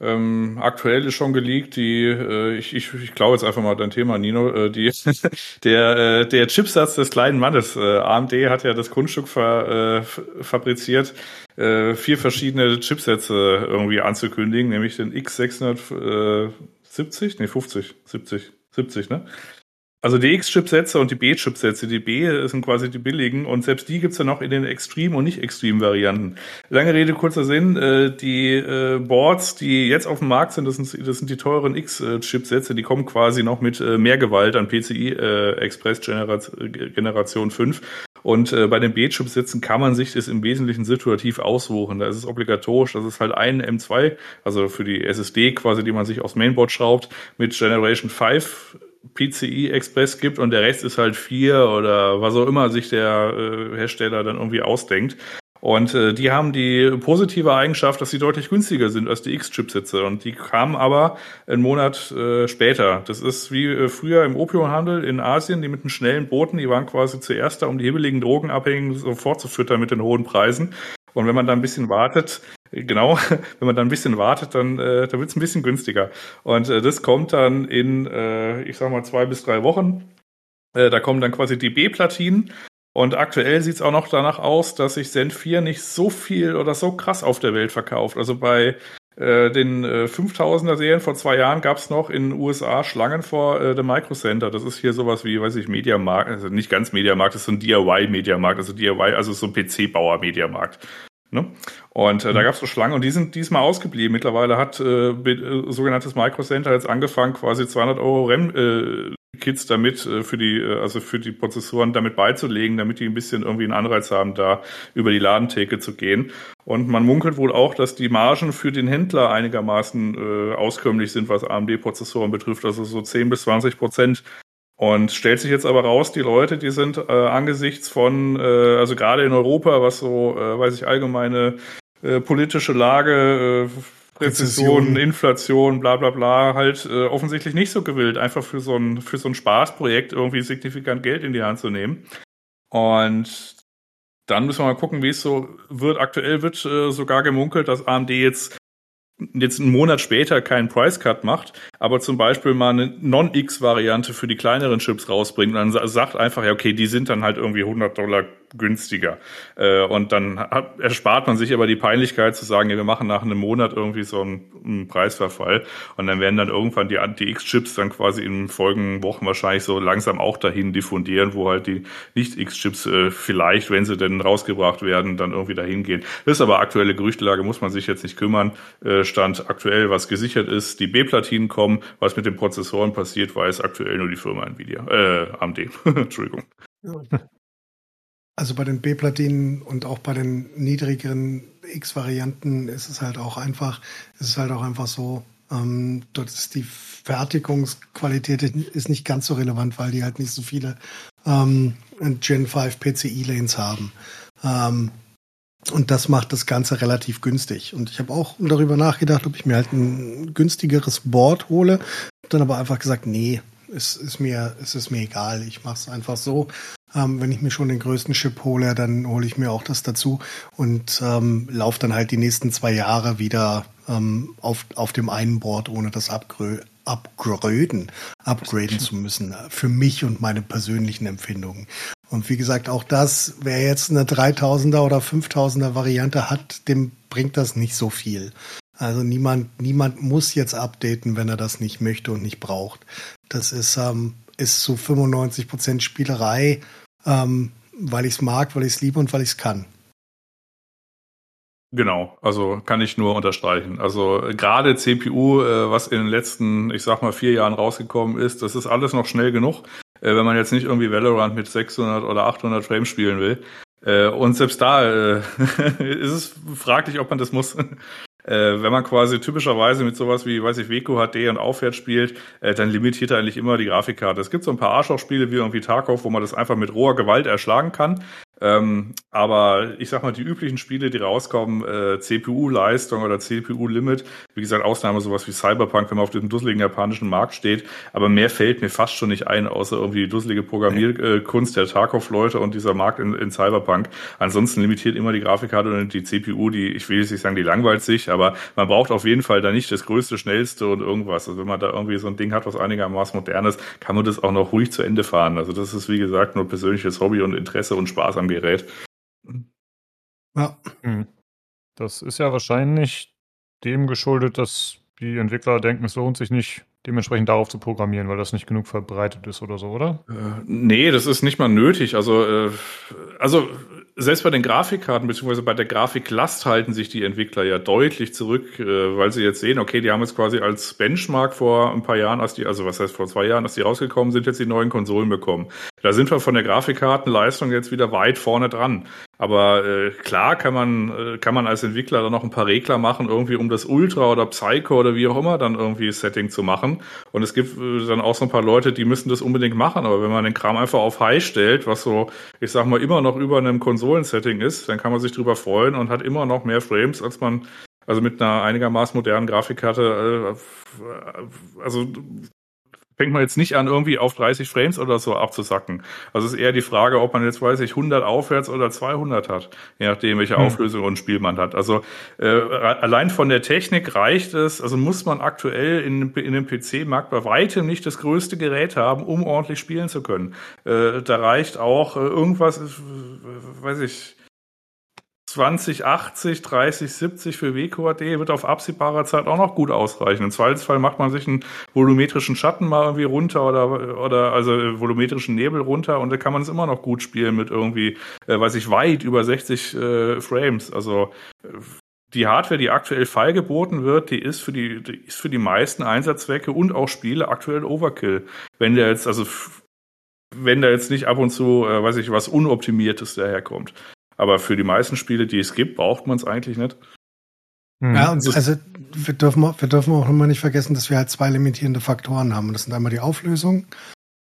Speaker 2: Ähm, aktuell ist schon geleakt, die, äh, ich, ich, ich glaube jetzt einfach mal dein Thema, Nino, äh, die, der, äh, der Chipsatz des kleinen Mannes. Äh, AMD hat ja das Grundstück ver, äh, fabriziert, äh, vier verschiedene Chipsätze irgendwie anzukündigen, nämlich den X670, nee, 50, 70, 70, ne? Also die X-Chipsätze und die B-Chipsätze. Die B sind quasi die billigen und selbst die gibt's ja noch in den Extreme- und Nicht-Extreme-Varianten. Lange Rede, kurzer Sinn. Äh, die äh, Boards, die jetzt auf dem Markt sind, das sind, das sind die teuren X-Chipsätze, die kommen quasi noch mit äh, mehr Gewalt an PCI äh, Express Generation, Generation 5. Und äh, bei den B-Chipsätzen kann man sich das im Wesentlichen situativ aussuchen. Da ist es obligatorisch, dass es halt einen M2, also für die SSD quasi, die man sich aufs Mainboard schraubt, mit Generation 5 PCI Express gibt und der Rest ist halt 4 oder was auch immer sich der äh, Hersteller dann irgendwie ausdenkt. Und äh, die haben die positive Eigenschaft, dass sie deutlich günstiger sind als die X-Chipsätze. Und die kamen aber einen Monat äh, später. Das ist wie äh, früher im Opiumhandel in Asien, die mit den schnellen Booten, die waren quasi zuerst da, um die hibbeligen Drogenabhängigen sofort zu füttern mit den hohen Preisen. Und wenn man da ein bisschen wartet, genau, wenn man da ein bisschen wartet, dann, äh, dann wird es ein bisschen günstiger. Und äh, das kommt dann in, äh, ich sag mal, zwei bis drei Wochen. Äh, da kommen dann quasi die B-Platinen. Und aktuell sieht es auch noch danach aus, dass sich Zen 4 nicht so viel oder so krass auf der Welt verkauft. Also bei äh, den äh, 5000er Serien vor zwei Jahren gab es noch in den USA Schlangen vor äh, dem Micro Center. Das ist hier sowas wie, weiß ich, Mediamarkt, also nicht ganz Mediamarkt, das ist so ein DIY-Mediamarkt, also DIY, also so ein PC-Bauer-Mediamarkt. Ne? Und äh, da gab es so Schlangen und die sind diesmal ausgeblieben. Mittlerweile hat äh, äh, sogenanntes Micro Center jetzt angefangen, quasi 200 Euro RAM äh, Kits damit äh, für die, äh, also für die Prozessoren damit beizulegen, damit die ein bisschen irgendwie einen Anreiz haben, da über die Ladentheke zu gehen. Und man munkelt wohl auch, dass die Margen für den Händler einigermaßen äh, auskömmlich sind, was AMD-Prozessoren betrifft, also so 10 bis 20 Prozent. Und stellt sich jetzt aber raus, die Leute, die sind äh, angesichts von, äh, also gerade in Europa, was so, äh, weiß ich, allgemeine äh, politische Lage, äh, Rezession, Inflation, bla bla bla, halt äh, offensichtlich nicht so gewillt, einfach für so ein, für so ein Spaßprojekt irgendwie signifikant Geld in die Hand zu nehmen. Und dann müssen wir mal gucken, wie es so wird. Aktuell wird äh, sogar gemunkelt, dass AMD jetzt jetzt einen Monat später keinen Price Cut macht, aber zum Beispiel mal eine Non-X-Variante für die kleineren Chips rausbringt und dann sagt einfach, ja, okay, die sind dann halt irgendwie 100 Dollar günstiger. Äh, und dann erspart man sich aber die Peinlichkeit zu sagen, ja, wir machen nach einem Monat irgendwie so einen, Preisverfall und dann werden dann irgendwann die Anti-X-Chips dann quasi in folgenden Wochen wahrscheinlich so langsam auch dahin diffundieren, wo halt die Nicht-X-Chips äh, vielleicht, wenn sie denn rausgebracht werden, dann irgendwie dahin gehen. Das ist aber aktuelle Gerüchtelage, muss man sich jetzt nicht kümmern. Äh, Stand aktuell, was gesichert ist, die B-Platinen kommen, was mit den Prozessoren passiert, weiß aktuell nur die Firma Nvidia, äh, AMD. Entschuldigung.
Speaker 5: Also bei den B-Platinen und auch bei den niedrigeren X-Varianten ist es halt auch einfach, ist es halt auch einfach so, ähm, dort ist die Fertigungsqualität ist nicht ganz so relevant, weil die halt nicht so viele ähm, Gen 5 PCI-Lanes haben. Ähm, und das macht das Ganze relativ günstig. Und ich habe auch darüber nachgedacht, ob ich mir halt ein günstigeres Board hole. Dann aber einfach gesagt, nee, es ist mir, es ist mir egal. Ich mache es einfach so. Ähm, wenn ich mir schon den größten Chip hole, dann hole ich mir auch das dazu und ähm, laufe dann halt die nächsten zwei Jahre wieder ähm, auf, auf dem einen Board, ohne das Upgrö upgraden, upgraden zu müssen. Für mich und meine persönlichen Empfindungen. Und wie gesagt, auch das, wer jetzt eine 3000er oder 5000er Variante hat, dem bringt das nicht so viel. Also niemand, niemand muss jetzt updaten, wenn er das nicht möchte und nicht braucht. Das ist, ähm, ist zu 95 Prozent Spielerei ähm, weil ich es mag, weil ich es liebe und weil ich es kann.
Speaker 2: Genau, also kann ich nur unterstreichen. Also gerade CPU, äh, was in den letzten, ich sag mal, vier Jahren rausgekommen ist, das ist alles noch schnell genug, äh, wenn man jetzt nicht irgendwie Valorant mit 600 oder 800 Frames spielen will. Äh, und selbst da äh, ist es fraglich, ob man das muss. Äh, wenn man quasi typischerweise mit sowas wie, weiß ich, Weco HD und aufwärts spielt, äh, dann limitiert er eigentlich immer die Grafikkarte. Es gibt so ein paar Arschlochspiele wie irgendwie Tarkov, wo man das einfach mit roher Gewalt erschlagen kann. Ähm, aber ich sag mal, die üblichen Spiele, die rauskommen, äh, CPU-Leistung oder CPU-Limit, wie gesagt, Ausnahme sowas wie Cyberpunk, wenn man auf diesem dusseligen japanischen Markt steht, aber mehr fällt mir fast schon nicht ein, außer irgendwie die dusselige Programmierkunst der Tarkov-Leute und dieser Markt in, in, Cyberpunk. Ansonsten limitiert immer die Grafikkarte und die CPU, die, ich will jetzt nicht sagen, die langweilt sich, aber man braucht auf jeden Fall da nicht das größte, schnellste und irgendwas. Also wenn man da irgendwie so ein Ding hat, was einigermaßen modern ist, kann man das auch noch ruhig zu Ende fahren. Also das ist, wie gesagt, nur persönliches Hobby und Interesse und Spaß am Gerät.
Speaker 1: Ja. Hm. Das ist ja wahrscheinlich dem geschuldet, dass die Entwickler denken, es lohnt sich nicht, dementsprechend darauf zu programmieren, weil das nicht genug verbreitet ist oder so, oder?
Speaker 2: Äh, nee, das ist nicht mal nötig. Also, äh, also selbst bei den Grafikkarten beziehungsweise bei der Grafiklast halten sich die Entwickler ja deutlich zurück, äh, weil sie jetzt sehen, okay, die haben jetzt quasi als Benchmark vor ein paar Jahren, als die, also was heißt vor zwei Jahren, als die rausgekommen sind, jetzt die neuen Konsolen bekommen. Da sind wir von der Grafikkartenleistung jetzt wieder weit vorne dran. Aber äh, klar kann man, äh, kann man als Entwickler dann noch ein paar Regler machen, irgendwie um das Ultra oder Psycho oder wie auch immer dann irgendwie Setting zu machen. Und es gibt äh, dann auch so ein paar Leute, die müssen das unbedingt machen. Aber wenn man den Kram einfach auf High stellt, was so, ich sag mal, immer noch über einem Konsolensetting ist, dann kann man sich drüber freuen und hat immer noch mehr Frames, als man also mit einer einigermaßen modernen Grafikkarte, äh, also fängt man jetzt nicht an, irgendwie auf 30 Frames oder so abzusacken. Also es ist eher die Frage, ob man jetzt, weiß ich, 100 aufwärts oder 200 hat, je nachdem, welche hm. Auflösung und Spiel man hat. Also äh, allein von der Technik reicht es, also muss man aktuell in, in dem PC-Markt bei weitem nicht das größte Gerät haben, um ordentlich spielen zu können. Äh, da reicht auch äh, irgendwas, weiß ich, 2080, 3070 für WQAD wird auf absehbarer Zeit auch noch gut ausreichen. Im Zweifelsfall macht man sich einen volumetrischen Schatten mal irgendwie runter oder, oder also volumetrischen Nebel runter und da kann man es immer noch gut spielen mit irgendwie, äh, weiß ich, weit über 60 äh, Frames. Also die Hardware, die aktuell feilgeboten wird, die ist für die, die ist für die meisten Einsatzzwecke und auch Spiele aktuell Overkill. Wenn der jetzt, also wenn da jetzt nicht ab und zu, äh, weiß ich, was Unoptimiertes daherkommt. Aber für die meisten Spiele, die es gibt, braucht man es eigentlich nicht.
Speaker 5: Mhm. Ja, und also wir dürfen, wir dürfen auch immer nicht vergessen, dass wir halt zwei limitierende Faktoren haben. Das sind einmal die Auflösung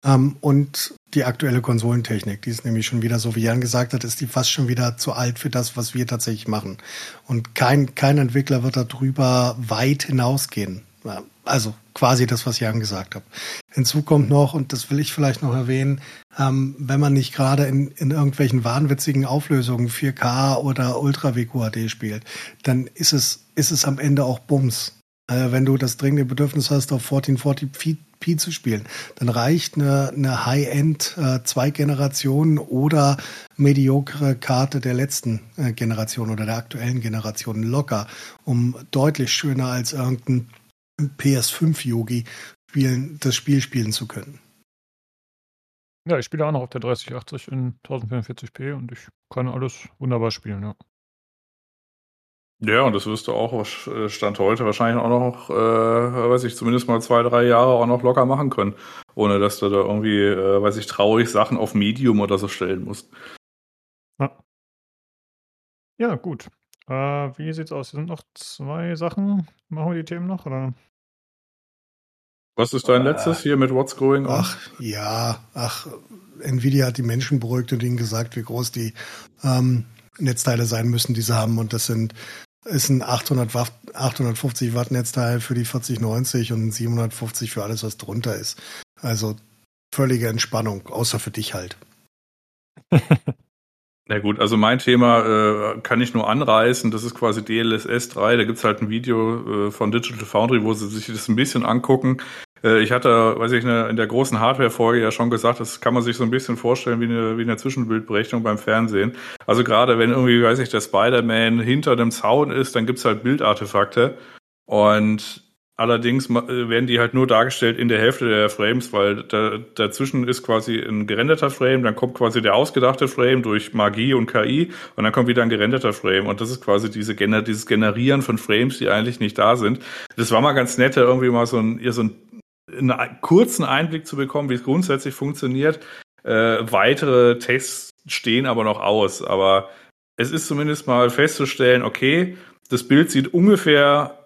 Speaker 5: ähm, und die aktuelle Konsolentechnik. Die ist nämlich schon wieder, so wie Jan gesagt hat, ist die fast schon wieder zu alt für das, was wir tatsächlich machen. Und kein, kein Entwickler wird darüber weit hinausgehen. Also quasi das, was Jan gesagt hat. Hinzu kommt noch, und das will ich vielleicht noch erwähnen, ähm, wenn man nicht gerade in, in irgendwelchen wahnwitzigen Auflösungen 4K oder Ultra WQHD spielt, dann ist es, ist es am Ende auch Bums. Äh, wenn du das dringende Bedürfnis hast, auf 1440p zu spielen, dann reicht eine, eine High-End äh, zwei Generationen oder mediokre Karte der letzten äh, Generation oder der aktuellen Generation locker, um deutlich schöner als irgendein PS5-Yogi spielen, das Spiel spielen zu können.
Speaker 1: Ja, ich spiele auch noch auf der 3080 in 1044p und ich kann alles wunderbar spielen, ja.
Speaker 2: Ja, und das wirst du auch äh, Stand heute wahrscheinlich auch noch, äh, weiß ich, zumindest mal zwei, drei Jahre auch noch locker machen können. Ohne dass du da irgendwie, äh, weiß ich, traurig Sachen auf Medium oder so stellen musst.
Speaker 1: Ja. Ja, gut. Äh, wie sieht's aus? Hier sind noch zwei Sachen. Machen wir die Themen noch, oder?
Speaker 2: Was ist dein letztes hier mit What's Going On?
Speaker 5: Ach, ja, ach, Nvidia hat die Menschen beruhigt und ihnen gesagt, wie groß die ähm, Netzteile sein müssen, die sie haben. Und das sind ist ein 800 Watt, 850 Watt Netzteil für die 4090 und ein 750 für alles, was drunter ist. Also völlige Entspannung, außer für dich halt.
Speaker 2: Na gut, also mein Thema äh, kann ich nur anreißen, das ist quasi DLSS 3, da gibt's halt ein Video äh, von Digital Foundry, wo sie sich das ein bisschen angucken. Äh, ich hatte, weiß ich, in der großen Hardware-Folge ja schon gesagt, das kann man sich so ein bisschen vorstellen wie eine, wie eine Zwischenbildberechnung beim Fernsehen. Also gerade wenn irgendwie, weiß ich, der Spider-Man hinter dem Zaun ist, dann gibt's halt Bildartefakte. Und Allerdings äh, werden die halt nur dargestellt in der Hälfte der Frames, weil da, dazwischen ist quasi ein gerenderter Frame, dann kommt quasi der ausgedachte Frame durch Magie und KI und dann kommt wieder ein gerenderter Frame und das ist quasi diese dieses Generieren von Frames, die eigentlich nicht da sind. Das war mal ganz nett, irgendwie mal so ein, so ein einen kurzen Einblick zu bekommen, wie es grundsätzlich funktioniert. Äh, weitere Tests stehen aber noch aus, aber es ist zumindest mal festzustellen, okay, das Bild sieht ungefähr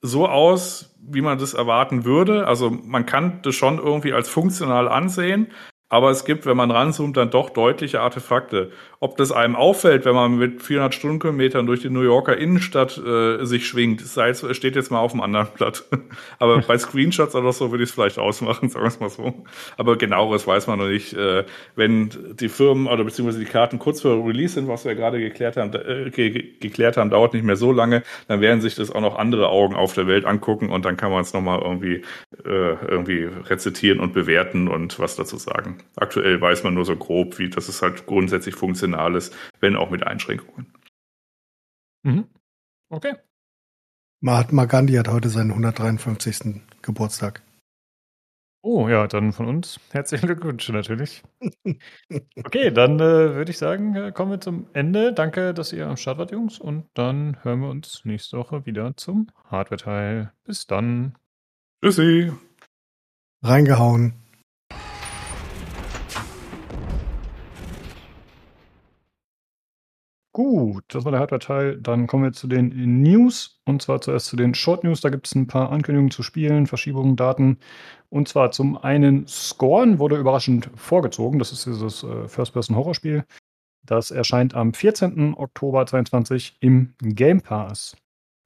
Speaker 2: so aus, wie man das erwarten würde. Also man kann das schon irgendwie als funktional ansehen, aber es gibt, wenn man ranzoomt, dann doch deutliche Artefakte. Ob das einem auffällt, wenn man mit 400 Stundenkilometern durch die New Yorker Innenstadt äh, sich schwingt, es, steht jetzt mal auf dem anderen Blatt. Aber bei Screenshots oder so würde ich es vielleicht ausmachen, sagen wir es mal so. Aber genaueres weiß man noch nicht. Äh, wenn die Firmen oder beziehungsweise die Karten kurz vor Release sind, was wir gerade geklärt haben, äh, ge geklärt haben, dauert nicht mehr so lange, dann werden sich das auch noch andere Augen auf der Welt angucken und dann kann man es nochmal irgendwie, äh, irgendwie rezitieren und bewerten und was dazu sagen. Aktuell weiß man nur so grob, wie das ist halt grundsätzlich funktional ist, wenn auch mit Einschränkungen.
Speaker 1: Mhm. Okay.
Speaker 5: Mahatma Gandhi hat heute seinen 153. Geburtstag.
Speaker 1: Oh ja, dann von uns herzlichen Glückwunsch natürlich. Okay, dann äh, würde ich sagen, äh, kommen wir zum Ende. Danke, dass ihr am Start wart, Jungs. Und dann hören wir uns nächste Woche wieder zum Hardware-Teil. Bis dann.
Speaker 2: Tschüssi.
Speaker 5: Reingehauen.
Speaker 1: Gut, das war der Hardware-Teil. Dann kommen wir zu den News. Und zwar zuerst zu den Short News. Da gibt es ein paar Ankündigungen zu Spielen, Verschiebungen, Daten. Und zwar zum einen Scorn wurde überraschend vorgezogen. Das ist dieses äh, First-Person-Horrorspiel. Das erscheint am 14. Oktober 2022 im Game Pass.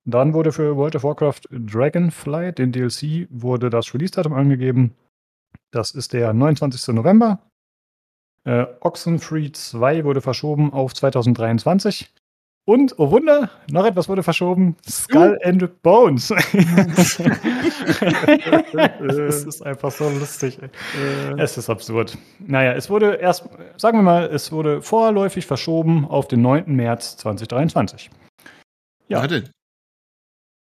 Speaker 1: Dann wurde für World of Warcraft Dragonflight, den DLC, wurde das Release-Datum angegeben. Das ist der 29. November. Äh, Oxenfree 2 wurde verschoben auf 2023. Und, oh Wunder, noch etwas wurde verschoben. Skull uh. and Bones. es ist einfach so lustig. Äh. Es ist absurd. Naja, es wurde erst, sagen wir mal, es wurde vorläufig verschoben auf den 9. März 2023. Ja. Warte.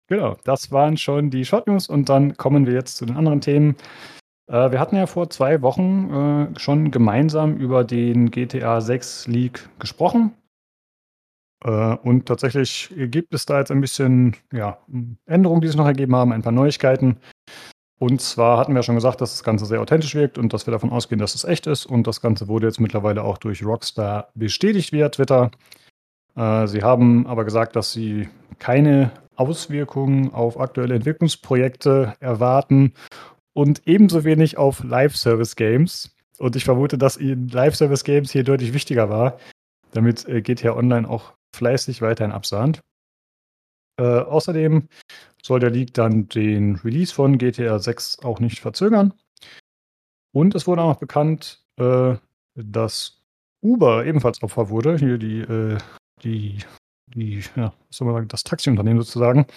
Speaker 1: Genau, das waren schon die Short News und dann kommen wir jetzt zu den anderen Themen. Äh, wir hatten ja vor zwei Wochen äh, schon gemeinsam über den GTA 6 Leak gesprochen. Äh, und tatsächlich gibt es da jetzt ein bisschen ja, Änderungen, die sich noch ergeben haben, ein paar Neuigkeiten. Und zwar hatten wir schon gesagt, dass das Ganze sehr authentisch wirkt und dass wir davon ausgehen, dass es echt ist. Und das Ganze wurde jetzt mittlerweile auch durch Rockstar bestätigt via Twitter. Sie haben aber gesagt, dass sie keine Auswirkungen auf aktuelle Entwicklungsprojekte erwarten und ebenso wenig auf Live-Service-Games. Und ich vermute, dass ihnen Live-Service-Games hier deutlich wichtiger war, damit äh, GTA Online auch fleißig weiterhin absahnt. Äh, außerdem soll der League dann den Release von GTA 6 auch nicht verzögern. Und es wurde auch noch bekannt, äh, dass Uber ebenfalls Opfer wurde. Hier die, äh, die, die, ja, was soll man sagen, das Taxiunternehmen sozusagen,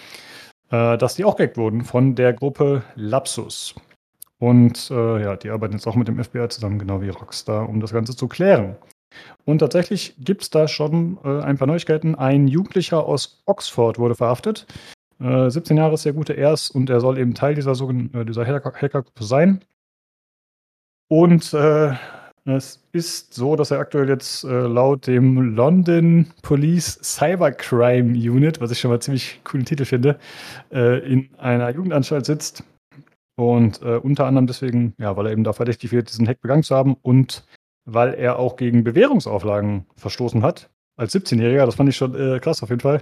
Speaker 1: äh, dass die auch gehackt wurden von der Gruppe Lapsus. Und äh, ja, die arbeiten jetzt auch mit dem FBI zusammen, genau wie Rockstar, um das Ganze zu klären. Und tatsächlich gibt es da schon äh, ein paar Neuigkeiten. Ein Jugendlicher aus Oxford wurde verhaftet. Äh, 17 Jahre ist der gute Erst und er soll eben Teil dieser, äh, dieser Hackergruppe sein. Und äh, es ist so, dass er aktuell jetzt äh, laut dem London Police Cybercrime Unit, was ich schon mal ziemlich coolen Titel finde, äh, in einer Jugendanstalt sitzt. Und unter anderem deswegen, ja, weil er eben da verdächtig wird, diesen Hack begangen zu haben und weil er auch gegen Bewährungsauflagen verstoßen hat. Als 17-Jähriger, das fand ich schon äh, krass auf jeden Fall.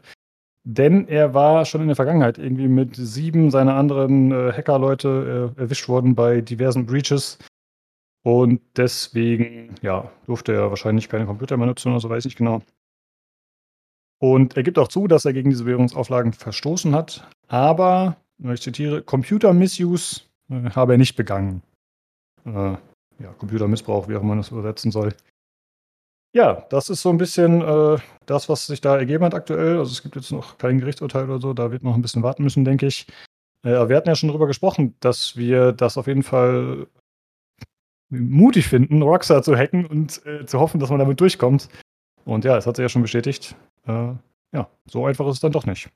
Speaker 1: Denn er war schon in der Vergangenheit irgendwie mit sieben seiner anderen äh, Hacker-Leute äh, erwischt worden bei diversen Breaches. Und deswegen, ja, durfte er wahrscheinlich keine Computer mehr nutzen oder so, weiß ich genau. Und er gibt auch zu, dass er gegen diese Bewährungsauflagen verstoßen hat. Aber, ich zitiere, Computer Misuse äh, habe er nicht begangen. Äh, ja, Computermissbrauch, wie auch man das übersetzen soll. Ja, das ist so ein bisschen äh, das, was sich da ergeben hat aktuell. Also es gibt jetzt noch kein Gerichtsurteil oder so, da wird noch ein bisschen warten müssen, denke ich. Äh, wir hatten ja schon darüber gesprochen, dass wir das auf jeden Fall mutig finden, Rockstar zu hacken und äh, zu hoffen, dass man damit durchkommt. Und ja, es hat sich ja schon bestätigt. Äh, ja, so einfach ist es dann doch nicht.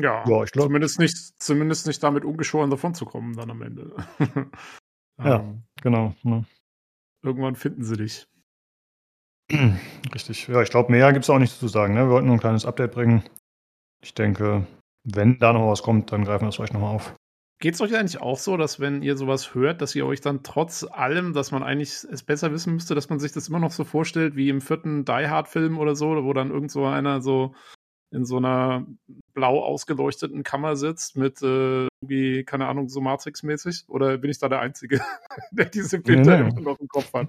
Speaker 3: Ja, ja ich glaube. Zumindest nicht, zumindest nicht damit ungeschoren davon zu kommen dann am Ende.
Speaker 1: Ja, ähm, genau. Ne.
Speaker 3: Irgendwann finden sie dich.
Speaker 1: Richtig. Ja, ich glaube, mehr gibt es auch nicht zu sagen. Ne? Wir wollten nur ein kleines Update bringen. Ich denke, wenn da noch was kommt, dann greifen wir das vielleicht nochmal auf.
Speaker 3: Geht es euch eigentlich auch so, dass wenn ihr sowas hört, dass ihr euch dann trotz allem, dass man eigentlich es besser wissen müsste, dass man sich das immer noch so vorstellt wie im vierten Die Hard Film oder so, wo dann irgend so einer so in so einer blau ausgeleuchteten Kammer sitzt mit äh, irgendwie, keine Ahnung, so Matrix-mäßig? Oder bin ich da der Einzige, der diese Bilder nee, nee. noch im Kopf hat?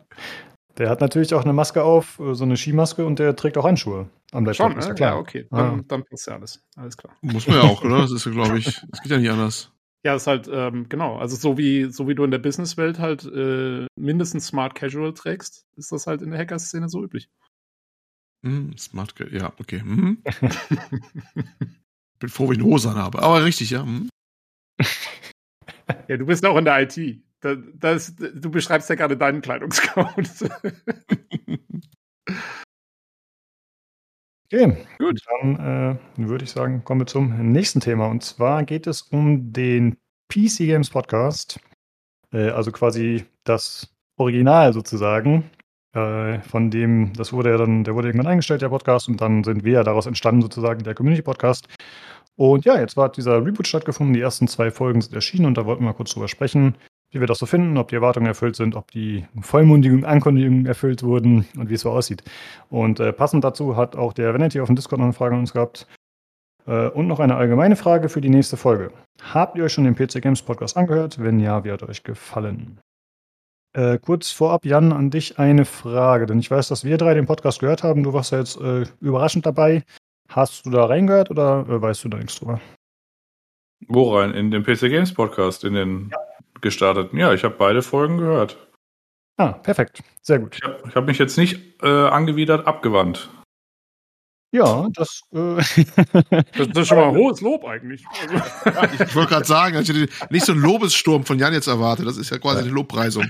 Speaker 1: Der hat natürlich auch eine Maske auf, äh, so eine Skimaske und der trägt auch Handschuhe
Speaker 3: am Laptop. Schon, ist ja, klar. ja okay. Dann, ah. dann passt ja alles. Alles klar.
Speaker 4: Muss man ja auch, oder? Das ist ja, glaube ich, das geht ja nicht anders.
Speaker 3: Ja, ist halt, ähm, genau. Also so wie, so wie du in der Businesswelt halt äh, mindestens Smart Casual trägst, ist das halt in der Hacker-Szene so üblich.
Speaker 4: Mm, Smart, ja, okay. Mm. Bin froh, wenn ich eine Hose habe. Aber richtig, ja. Mm.
Speaker 3: Ja, du bist auch in der IT. Das, das, du beschreibst ja gerade deinen Kleidungscode.
Speaker 1: okay, gut. Dann äh, würde ich sagen, kommen wir zum nächsten Thema. Und zwar geht es um den PC Games Podcast. Äh, also quasi das Original sozusagen. Äh, von dem, das wurde ja dann, der wurde irgendwann eingestellt, der Podcast, und dann sind wir ja daraus entstanden, sozusagen, der Community-Podcast. Und ja, jetzt war dieser Reboot stattgefunden, die ersten zwei Folgen sind erschienen und da wollten wir mal kurz drüber sprechen, wie wir das so finden, ob die Erwartungen erfüllt sind, ob die vollmundigen Ankündigungen erfüllt wurden und wie es so aussieht. Und äh, passend dazu hat auch der Vanity auf dem Discord noch eine Frage an uns gehabt. Äh, und noch eine allgemeine Frage für die nächste Folge. Habt ihr euch schon den PC Games Podcast angehört? Wenn ja, wie hat euch gefallen? Äh, kurz vorab, Jan, an dich eine Frage, denn ich weiß, dass wir drei den Podcast gehört haben. Du warst ja jetzt äh, überraschend dabei. Hast du da reingehört oder äh, weißt du da nichts drüber?
Speaker 2: Wo rein? In den PC Games Podcast, in den ja. Gestarteten? Ja, ich habe beide Folgen gehört.
Speaker 1: Ah, perfekt. Sehr gut.
Speaker 2: Ich habe hab mich jetzt nicht äh, angewidert abgewandt.
Speaker 1: Ja, das. Äh
Speaker 3: das, das, ist schon mal ein hohes Lob eigentlich. Also.
Speaker 4: ich, wollte gerade sagen, ich hätte nicht so einen Lobessturm von Jan jetzt erwartet. Das ist ja quasi die Lobpreisung.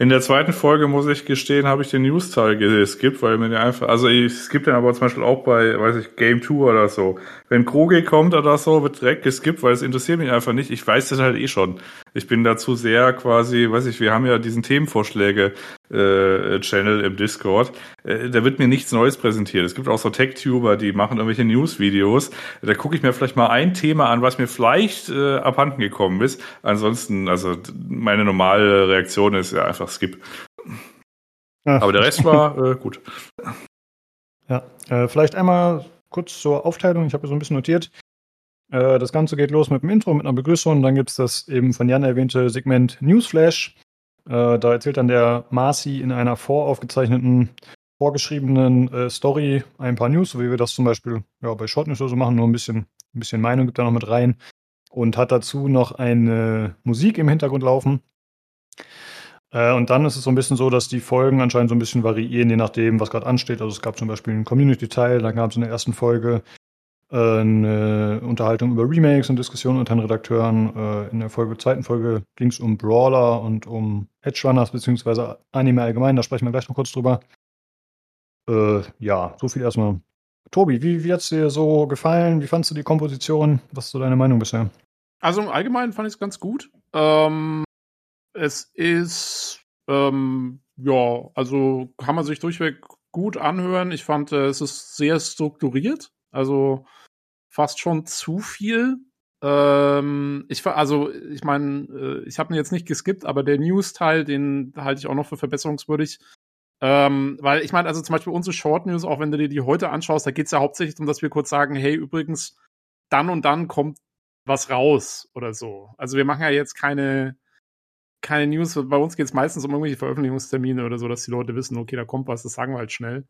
Speaker 2: In der zweiten Folge, muss ich gestehen, habe ich den News-Teil geskippt, weil mir einfach, also ich skippe den aber zum Beispiel auch bei, weiß ich, Game 2 oder so. Wenn Kroge kommt oder so, wird direkt geskippt, weil es interessiert mich einfach nicht. Ich weiß das halt eh schon. Ich bin dazu sehr quasi, weiß ich, wir haben ja diesen Themenvorschläge-Channel äh, im Discord. Äh, da wird mir nichts Neues präsentiert. Es gibt auch so Tech-Tuber, die machen irgendwelche News-Videos. Da gucke ich mir vielleicht mal ein Thema an, was mir vielleicht äh, abhanden gekommen ist. Ansonsten, also meine normale Reaktion ist ja einfach Skip. Ja. Aber der Rest war äh, gut.
Speaker 1: Ja, äh, vielleicht einmal kurz zur Aufteilung. Ich habe so ein bisschen notiert. Äh, das Ganze geht los mit dem Intro, mit einer Begrüßung. Dann gibt es das eben von Jan erwähnte Segment Newsflash. Äh, da erzählt dann der Marci in einer voraufgezeichneten, vorgeschriebenen äh, Story ein paar News, so wie wir das zum Beispiel ja, bei Short News oder so machen, nur ein bisschen, ein bisschen Meinung gibt da noch mit rein. Und hat dazu noch eine Musik im Hintergrund laufen. Äh, und dann ist es so ein bisschen so, dass die Folgen anscheinend so ein bisschen variieren, je nachdem, was gerade ansteht. Also es gab zum Beispiel einen Community-Teil, dann gab es in der ersten Folge eine Unterhaltung über Remakes und Diskussionen unter den Redakteuren. Äh, in der Folge, zweiten Folge ging es um Brawler und um Edge Runners beziehungsweise Anime allgemein. Da sprechen wir gleich noch kurz drüber. Äh, ja, so viel erstmal. Tobi, wie, wie hat es dir so gefallen? Wie fandest du die Komposition? Was ist so deine Meinung bisher?
Speaker 3: Also im Allgemeinen fand ich es ganz gut. Ähm, es ist, ähm, ja, also kann man sich durchweg gut anhören. Ich fand, äh, es ist sehr strukturiert, also fast schon zu viel. Ähm, ich also ich meine, äh, ich habe ihn jetzt nicht geskippt, aber der News-Teil, den halte ich auch noch für verbesserungswürdig. Ähm, weil ich meine, also zum Beispiel unsere Short News, auch wenn du dir die heute anschaust, da geht es ja hauptsächlich darum, dass wir kurz sagen, hey, übrigens, dann und dann kommt was raus oder so. Also wir machen ja jetzt keine keine News. Bei uns geht es meistens um irgendwelche Veröffentlichungstermine oder so, dass die Leute wissen, okay, da kommt was, das sagen wir halt schnell.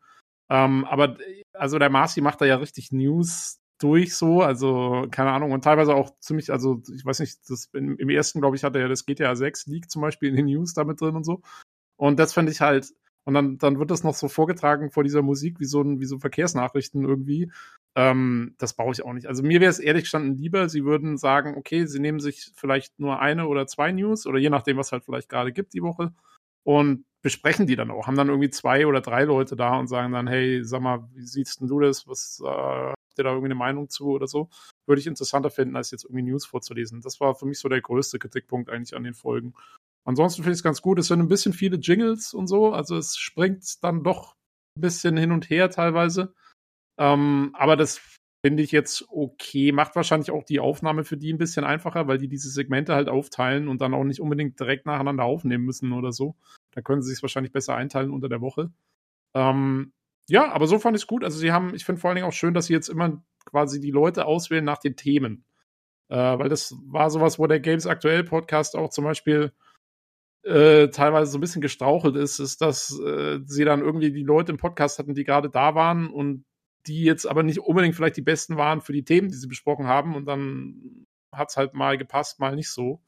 Speaker 3: Ähm, aber also der Marci macht da ja richtig News durch so, also keine Ahnung, und teilweise auch ziemlich, also ich weiß nicht, das im, im ersten, glaube ich, hatte er das GTA 6 Leak zum Beispiel in den News damit drin und so. Und das fände ich halt, und dann, dann wird das noch so vorgetragen vor dieser Musik, wie so ein, wie so Verkehrsnachrichten irgendwie. Ähm, das brauche ich auch nicht. Also mir wäre es ehrlich gestanden lieber, sie würden sagen, okay, sie nehmen sich vielleicht nur eine oder zwei News oder je nachdem, was halt vielleicht gerade gibt die Woche und besprechen die dann auch. Haben dann irgendwie zwei oder drei Leute da und sagen dann, hey, sag mal, wie siehst denn du das? Was äh, habt ihr da irgendwie eine Meinung zu oder so? Würde ich interessanter finden, als jetzt irgendwie News vorzulesen. Das war für mich so der größte Kritikpunkt eigentlich an den Folgen. Ansonsten finde ich es ganz gut. Es sind ein bisschen viele Jingles und so. Also es springt dann doch ein bisschen hin und her teilweise. Ähm, aber das finde ich jetzt okay. Macht wahrscheinlich auch die Aufnahme für die ein bisschen einfacher, weil die diese Segmente halt aufteilen und dann auch nicht unbedingt direkt nacheinander aufnehmen müssen oder so. Da können sie sich wahrscheinlich besser einteilen unter der Woche. Ähm, ja, aber so fand ich es gut. Also sie haben, ich finde vor allen Dingen auch schön, dass sie jetzt immer quasi die Leute auswählen nach den Themen. Äh, weil das war sowas, wo der Games Aktuell Podcast auch zum Beispiel äh, teilweise so ein bisschen gestrauchelt ist, ist, dass äh, sie dann irgendwie die Leute im Podcast hatten, die gerade da waren und die jetzt aber nicht unbedingt vielleicht die besten waren für die Themen, die sie besprochen haben. Und dann hat es halt mal gepasst, mal nicht so.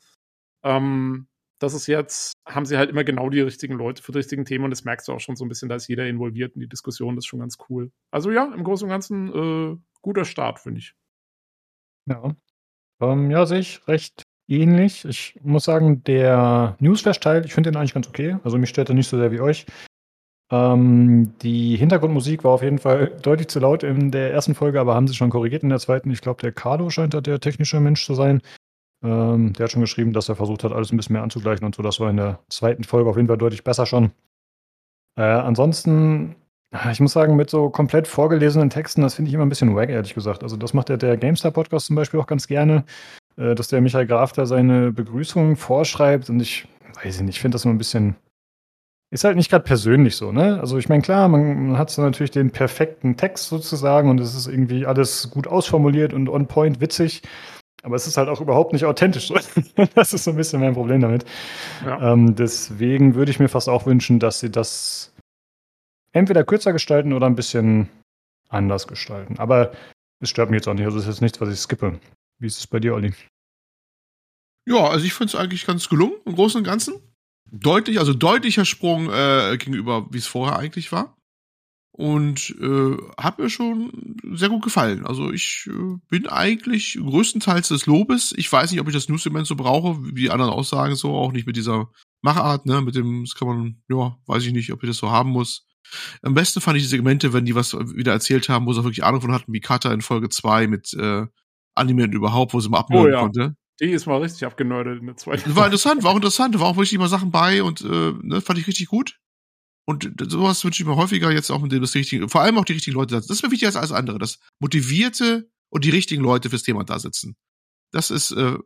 Speaker 3: Ähm, das ist jetzt, haben sie halt immer genau die richtigen Leute für die richtigen Themen und das merkst du auch schon so ein bisschen, da ist jeder involviert in die Diskussion, das ist schon ganz cool. Also ja, im Großen und Ganzen äh, guter Start, finde ich.
Speaker 1: Ja. Ähm, ja, sehe ich recht ähnlich. Ich muss sagen, der Newsflash-Teil, ich finde den eigentlich ganz okay. Also mich stört er nicht so sehr wie euch. Ähm, die Hintergrundmusik war auf jeden Fall deutlich zu laut in der ersten Folge, aber haben sie schon korrigiert in der zweiten. Ich glaube, der Carlo scheint da der technische Mensch zu sein. Ähm, der hat schon geschrieben, dass er versucht hat, alles ein bisschen mehr anzugleichen und so. Das war in der zweiten Folge auf jeden Fall deutlich besser schon. Äh, ansonsten, ich muss sagen, mit so komplett vorgelesenen Texten, das finde ich immer ein bisschen wack, ehrlich gesagt. Also, das macht der, der GameStar-Podcast zum Beispiel auch ganz gerne, äh, dass der Michael Graf da seine Begrüßung vorschreibt und ich weiß nicht, ich finde das nur ein bisschen ist halt nicht gerade persönlich so, ne? Also ich meine, klar, man, man hat so natürlich den perfekten Text sozusagen und es ist irgendwie alles gut ausformuliert und on point witzig. Aber es ist halt auch überhaupt nicht authentisch. das ist so ein bisschen mein Problem damit. Ja. Ähm, deswegen würde ich mir fast auch wünschen, dass sie das entweder kürzer gestalten oder ein bisschen anders gestalten. Aber es stört mich jetzt auch nicht. Also es ist jetzt nichts, was ich skippe. Wie ist es bei dir, Olli?
Speaker 4: Ja, also ich finde es eigentlich ganz gelungen im Großen und Ganzen deutlich, also deutlicher Sprung äh, gegenüber, wie es vorher eigentlich war. und äh, hat mir schon sehr gut gefallen. Also ich äh, bin eigentlich größtenteils des Lobes. Ich weiß nicht, ob ich das News-Segment so brauche, wie die anderen Aussagen so, auch nicht mit dieser Machart, ne, mit dem, das kann man, ja, weiß ich nicht, ob ich das so haben muss. Am besten fand ich die Segmente, wenn die was wieder erzählt haben, wo sie auch wirklich Ahnung von hatten, wie Kata in Folge 2 mit äh, Anime und überhaupt, wo sie mal abnörden
Speaker 3: Oh ja.
Speaker 4: konnte.
Speaker 3: Die ist mal richtig abgenördet in der zweiten
Speaker 4: Das war interessant, war auch interessant, da war auch wirklich mal Sachen bei und äh, ne, fand ich richtig gut. Und sowas wünsche ich mir häufiger jetzt auch mit dem das richtige, vor allem auch die richtigen Leute. da- Das ist mir wichtiger als alles andere, dass motivierte und die richtigen Leute fürs Thema da sitzen. Das ist äh,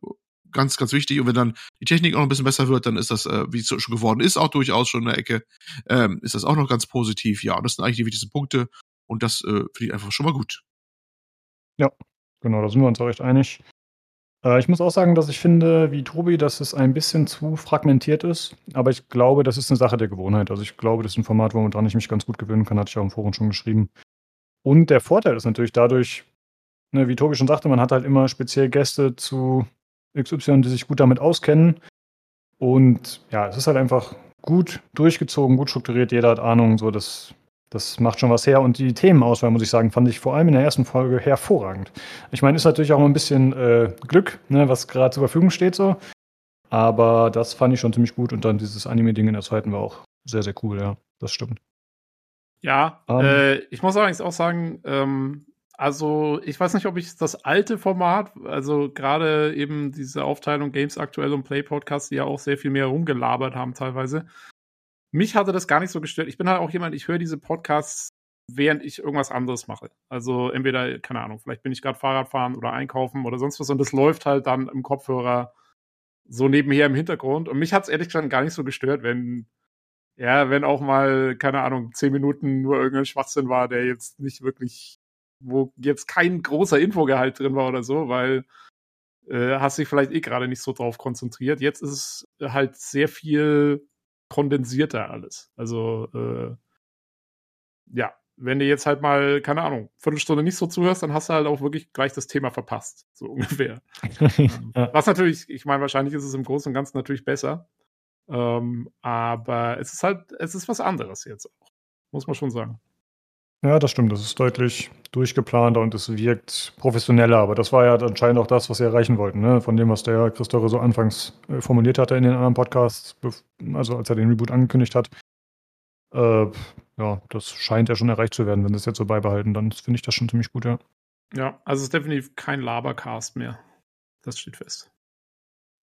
Speaker 4: ganz, ganz wichtig. Und wenn dann die Technik auch noch ein bisschen besser wird, dann ist das, äh, wie es schon geworden ist, auch durchaus schon in der Ecke, ähm, ist das auch noch ganz positiv. Ja, und das sind eigentlich die wichtigsten Punkte. Und das äh, finde ich einfach schon mal gut.
Speaker 1: Genau, da sind wir uns auch recht einig. Äh, ich muss auch sagen, dass ich finde, wie Tobi, dass es ein bisschen zu fragmentiert ist. Aber ich glaube, das ist eine Sache der Gewohnheit. Also ich glaube, das ist ein Format, woran ich mich ganz gut gewöhnen kann, hatte ich auch im Forum schon geschrieben. Und der Vorteil ist natürlich dadurch, ne, wie Tobi schon sagte, man hat halt immer speziell Gäste zu XY, die sich gut damit auskennen. Und ja, es ist halt einfach gut durchgezogen, gut strukturiert, jeder hat Ahnung, so das, das macht schon was her. Und die Themenauswahl, muss ich sagen, fand ich vor allem in der ersten Folge hervorragend. Ich meine, ist natürlich auch mal ein bisschen äh, Glück, ne, was gerade zur Verfügung steht so. Aber das fand ich schon ziemlich gut und dann dieses Anime-Ding in der zweiten war auch sehr, sehr cool, ja. Das stimmt.
Speaker 3: Ja,
Speaker 1: Ähm.
Speaker 3: äh, ich muss allerdings auch sagen, ähm, also ich weiß nicht, ob ich das alte Format, also gerade eben diese Aufteilung Games aktuell und Play Podcast, die ja auch sehr viel mehr rumgelabert haben teilweise. Mich hatte das gar nicht so gestört. Ich bin halt auch jemand, ich höre diese Podcasts, während ich irgendwas anderes mache. Also entweder, keine Ahnung, vielleicht bin ich gerade Fahrradfahren oder einkaufen oder sonst was und das läuft halt dann im Kopfhörer so nebenher im Hintergrund. Und mich hat es ehrlich gesagt gar nicht so gestört, wenn ja, wenn auch mal, keine Ahnung, zehn Minuten nur irgendein Schwachsinn war, der jetzt nicht wirklich, wo jetzt kein großer Infogehalt drin war oder so, weil äh, hast dich vielleicht eh gerade nicht so drauf konzentriert. Jetzt ist es halt sehr viel kondensierter alles. Also, äh, ja, wenn du jetzt halt mal, keine Ahnung, Viertelstunde nicht so zuhörst, dann hast du halt auch wirklich gleich das Thema verpasst. So ungefähr.
Speaker 1: ja.
Speaker 3: Was natürlich, ich meine, wahrscheinlich ist es im Großen und Ganzen natürlich besser. Ähm, aber es ist halt, es ist was anderes jetzt auch. Muss man schon sagen.
Speaker 1: Ja, das stimmt. Das ist deutlich durchgeplanter und es wirkt professioneller. Aber das war ja anscheinend auch das, was sie erreichen wollten, ne? Von dem, was der Christopher so anfangs äh, formuliert hatte in den anderen Podcasts, also als er den Reboot angekündigt hat. Äh, ja, das scheint ja schon erreicht zu werden. Wenn es jetzt so beibehalten, dann finde ich das schon ziemlich gut, ja.
Speaker 3: Ja, also es ist definitiv kein Labercast mehr. Das steht fest.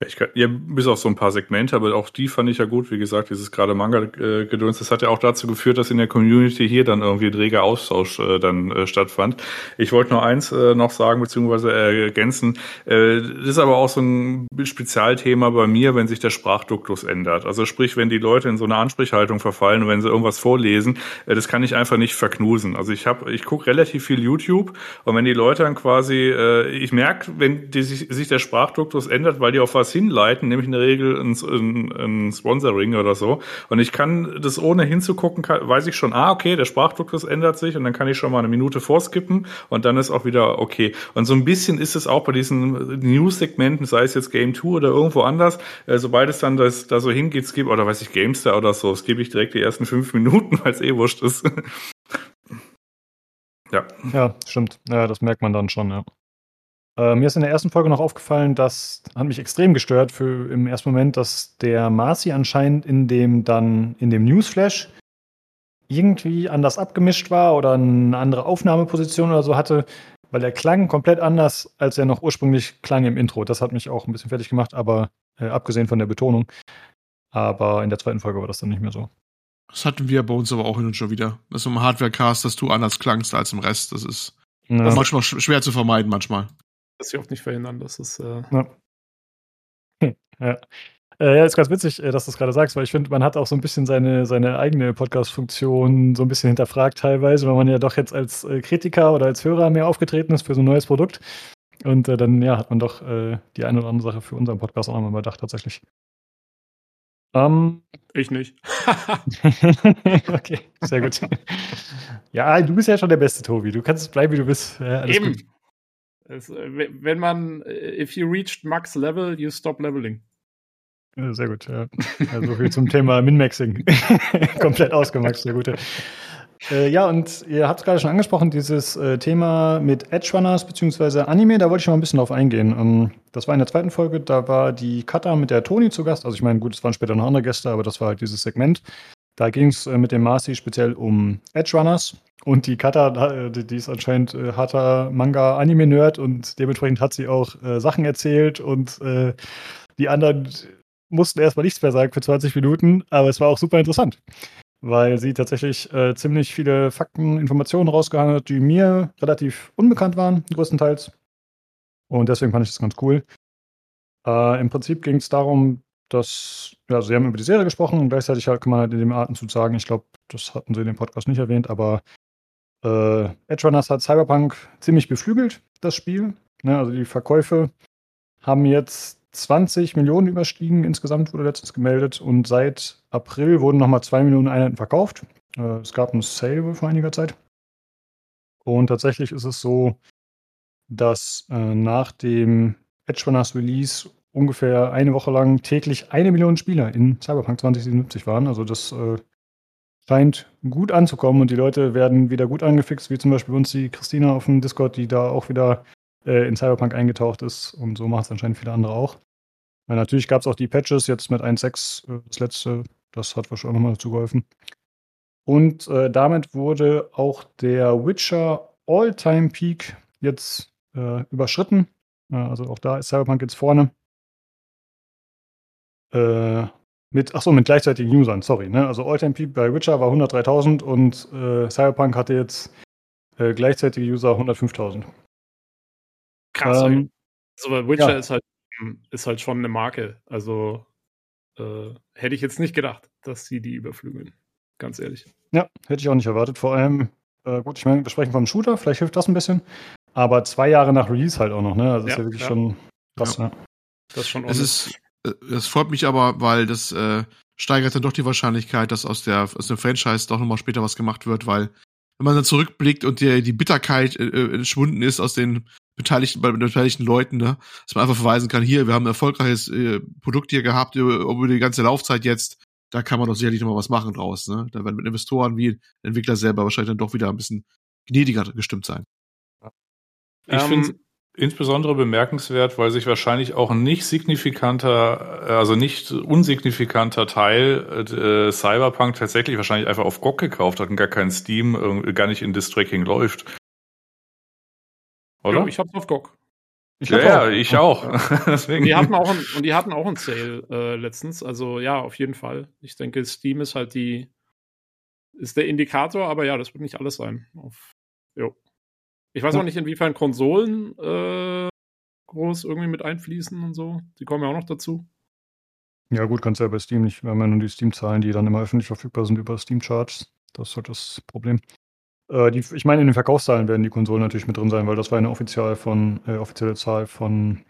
Speaker 2: Ich kann, ja, bis auf so ein paar Segmente, aber auch die fand ich ja gut. Wie gesagt, dieses gerade Manga-Gedöns, das hat ja auch dazu geführt, dass in der Community hier dann irgendwie ein reger Austausch äh, dann äh, stattfand. Ich wollte nur eins äh, noch sagen, beziehungsweise äh, ergänzen. Äh, das ist aber auch so ein Spezialthema bei mir, wenn sich der Sprachduktus ändert. Also sprich, wenn die Leute in so eine Ansprechhaltung verfallen und wenn sie irgendwas vorlesen, äh, das kann ich einfach nicht verknusen. Also ich habe, ich gucke relativ viel YouTube und wenn die Leute dann quasi, ich merke, wenn die sich, sich der Sprachduktus ändert, weil die auf was hinleiten, nämlich in der Regel ein, ein, ein Sponsoring oder so. Und ich kann das ohne hinzugucken, kann, weiß ich schon, ah, okay, der Sprachduktus ändert sich und dann kann ich schon mal eine Minute vorskippen und dann ist auch wieder okay. Und so ein bisschen ist es auch bei diesen News-Segmenten, sei es jetzt Game 2 oder irgendwo anders, äh, sobald es dann das, da so hingeht, skip, oder weiß ich, Gamestar oder so, skippe ich direkt die ersten fünf Minuten, weil es eh wurscht ist. ja.
Speaker 1: Ja, stimmt. Ja, das merkt man dann schon, ja. Äh, mir ist in der ersten Folge noch aufgefallen, das hat mich extrem gestört für im ersten Moment, dass der Marcy anscheinend in dem dann in dem Newsflash irgendwie anders abgemischt war oder eine andere Aufnahmeposition oder so hatte, weil er klang komplett anders, als er noch ursprünglich klang im Intro. Das hat mich auch ein bisschen fertig gemacht, aber äh, abgesehen von der Betonung. Aber in der zweiten Folge war das dann nicht mehr so.
Speaker 4: Das hatten wir bei uns aber auch hin und schon wieder. Das ist im Hardware-Cast, dass du anders klangst als im Rest. Das ist
Speaker 1: Ja.
Speaker 4: manchmal sch schwer zu vermeiden, manchmal.
Speaker 3: Das sie auch nicht verhindern. Das ist, äh,
Speaker 1: Ja. ja. Äh, ja, ist ganz witzig, äh, dass du es gerade sagst, weil ich finde, man hat auch so ein bisschen seine, seine eigene Podcast-Funktion so ein bisschen hinterfragt teilweise, weil man ja doch jetzt als äh, Kritiker oder als Hörer mehr aufgetreten ist für so ein neues Produkt. Und äh, dann, ja, hat man doch äh, die eine oder andere Sache für unseren Podcast auch nochmal überdacht, tatsächlich. Ähm,
Speaker 3: ich nicht.
Speaker 1: okay, sehr gut. ja, du bist ja schon der Beste, Tobi. Du kannst bleiben, wie du bist. Ja, alles
Speaker 3: Eben.
Speaker 1: gut.
Speaker 3: Es, äh, we- wenn man, äh, if you reached max level, you stop leveling.
Speaker 1: Sehr gut. Ja. Ja, so viel zum Thema Min-Maxing. Komplett ausgemaxt, der Gute. Äh, ja, und ihr habt es gerade schon angesprochen, dieses äh, Thema mit Edge Runners bzw. Anime, da wollte ich mal ein bisschen drauf eingehen. Ähm, das war in der zweiten Folge, da war die Kata mit der Toni zu Gast. Also ich meine, gut, es waren später noch andere Gäste, aber das war halt dieses Segment. Da ging es äh, mit dem Marcy speziell um Edge Runners. Und die Kata, die, die ist anscheinend äh, harter Manga-Anime-Nerd und dementsprechend hat sie auch äh, Sachen erzählt und äh, die anderen mussten erstmal nichts mehr sagen für 20 Minuten, aber es war auch super interessant, weil sie tatsächlich äh, ziemlich viele Fakten, Informationen rausgehauen hat, die mir relativ unbekannt waren, größtenteils. Und deswegen fand ich das ganz cool. Äh, Im Prinzip ging es darum, dass, ja, sie haben über die Serie gesprochen und gleichzeitig halt, kann man halt in dem Atemzug sagen, ich glaube, das hatten sie in dem Podcast nicht erwähnt, aber äh, Edge Runners hat Cyberpunk ziemlich beflügelt, das Spiel. Ne, also die Verkäufe haben jetzt 20 Millionen überstiegen insgesamt, wurde letztens gemeldet. Und seit April wurden nochmal 2 Millionen Einheiten verkauft. Äh, es gab einen Sale vor einiger Zeit. Und tatsächlich ist es so, dass äh, nach dem Edge Runners Release ungefähr eine Woche lang täglich eine Million Spieler in Cyberpunk 2077 waren. Also das äh, scheint gut anzukommen und die Leute werden wieder gut angefixt, wie zum Beispiel uns die Christina auf dem Discord, die da auch wieder äh, in Cyberpunk eingetaucht ist und so macht es anscheinend viele andere auch. Weil natürlich gab es auch die Patches jetzt mit 1.6, äh, das letzte, das hat wahrscheinlich auch nochmal dazu geholfen. Und äh, damit wurde auch der Witcher All-Time Peak jetzt äh, überschritten. also auch da ist Cyberpunk jetzt vorne. Äh, mit, achso, mit gleichzeitigen Usern, sorry. Ne? Also All-Time Peak bei Witcher war 103.000 und äh, Cyberpunk hatte jetzt äh, gleichzeitige User 105.000.
Speaker 3: Krass. Ähm, also bei Witcher ja. ist, halt, ist halt schon eine Marke. Also äh, hätte ich jetzt nicht gedacht, dass sie die überflügeln. Ganz ehrlich.
Speaker 1: Ja, hätte ich auch nicht erwartet. Vor allem, äh, gut, ich meine, wir sprechen vom Shooter, vielleicht hilft das ein bisschen. Aber zwei Jahre nach Release halt auch noch, ne? Also ja, ist ja wirklich ja. schon krass, ja. ne?
Speaker 4: Das ist schon es ist, das freut mich aber, weil das äh, steigert dann doch die Wahrscheinlichkeit, dass aus, der, aus dem Franchise doch nochmal später was gemacht wird, weil wenn man dann zurückblickt und die, die Bitterkeit äh, äh, entschwunden ist aus den beteiligten, bei den beteiligten Leuten, ne, dass man einfach verweisen kann, hier, wir haben ein erfolgreiches äh, Produkt hier gehabt über, über die ganze Laufzeit jetzt, da kann man doch sicherlich nochmal was machen draus, ne? Da werden mit Investoren wie Entwickler selber wahrscheinlich dann doch wieder ein bisschen gnädiger gestimmt sein.
Speaker 2: Ich ähm, finde insbesondere bemerkenswert, weil sich wahrscheinlich auch ein nicht signifikanter, also nicht unsignifikanter Teil äh, Cyberpunk tatsächlich wahrscheinlich einfach auf GOG gekauft hat und gar kein Steam, äh, gar nicht in Distracking läuft.
Speaker 3: Oder? Ja, ich hab's auf GOG.
Speaker 2: Ich ja, ja, ich auch.
Speaker 3: Deswegen. Und die hatten auch ein, und die hatten auch einen Sale äh, letztens. Also ja, auf jeden Fall. Ich denke, Steam ist halt die, ist der Indikator, aber ja, das wird nicht alles sein. Auf, jo. Ich weiß auch nicht, inwiefern Konsolen äh, groß irgendwie mit einfließen und so. Die kommen ja auch noch dazu.
Speaker 1: Ja, gut, kannst du ja bei Steam nicht. Wir haben ja nur die Steam-Zahlen, die dann immer öffentlich verfügbar sind über Steam-Charts. Das ist halt das Problem. Äh, die, ich meine, in den Verkaufszahlen werden die Konsolen natürlich mit drin sein, weil das war eine offiziell von, äh, offizielle Zahl von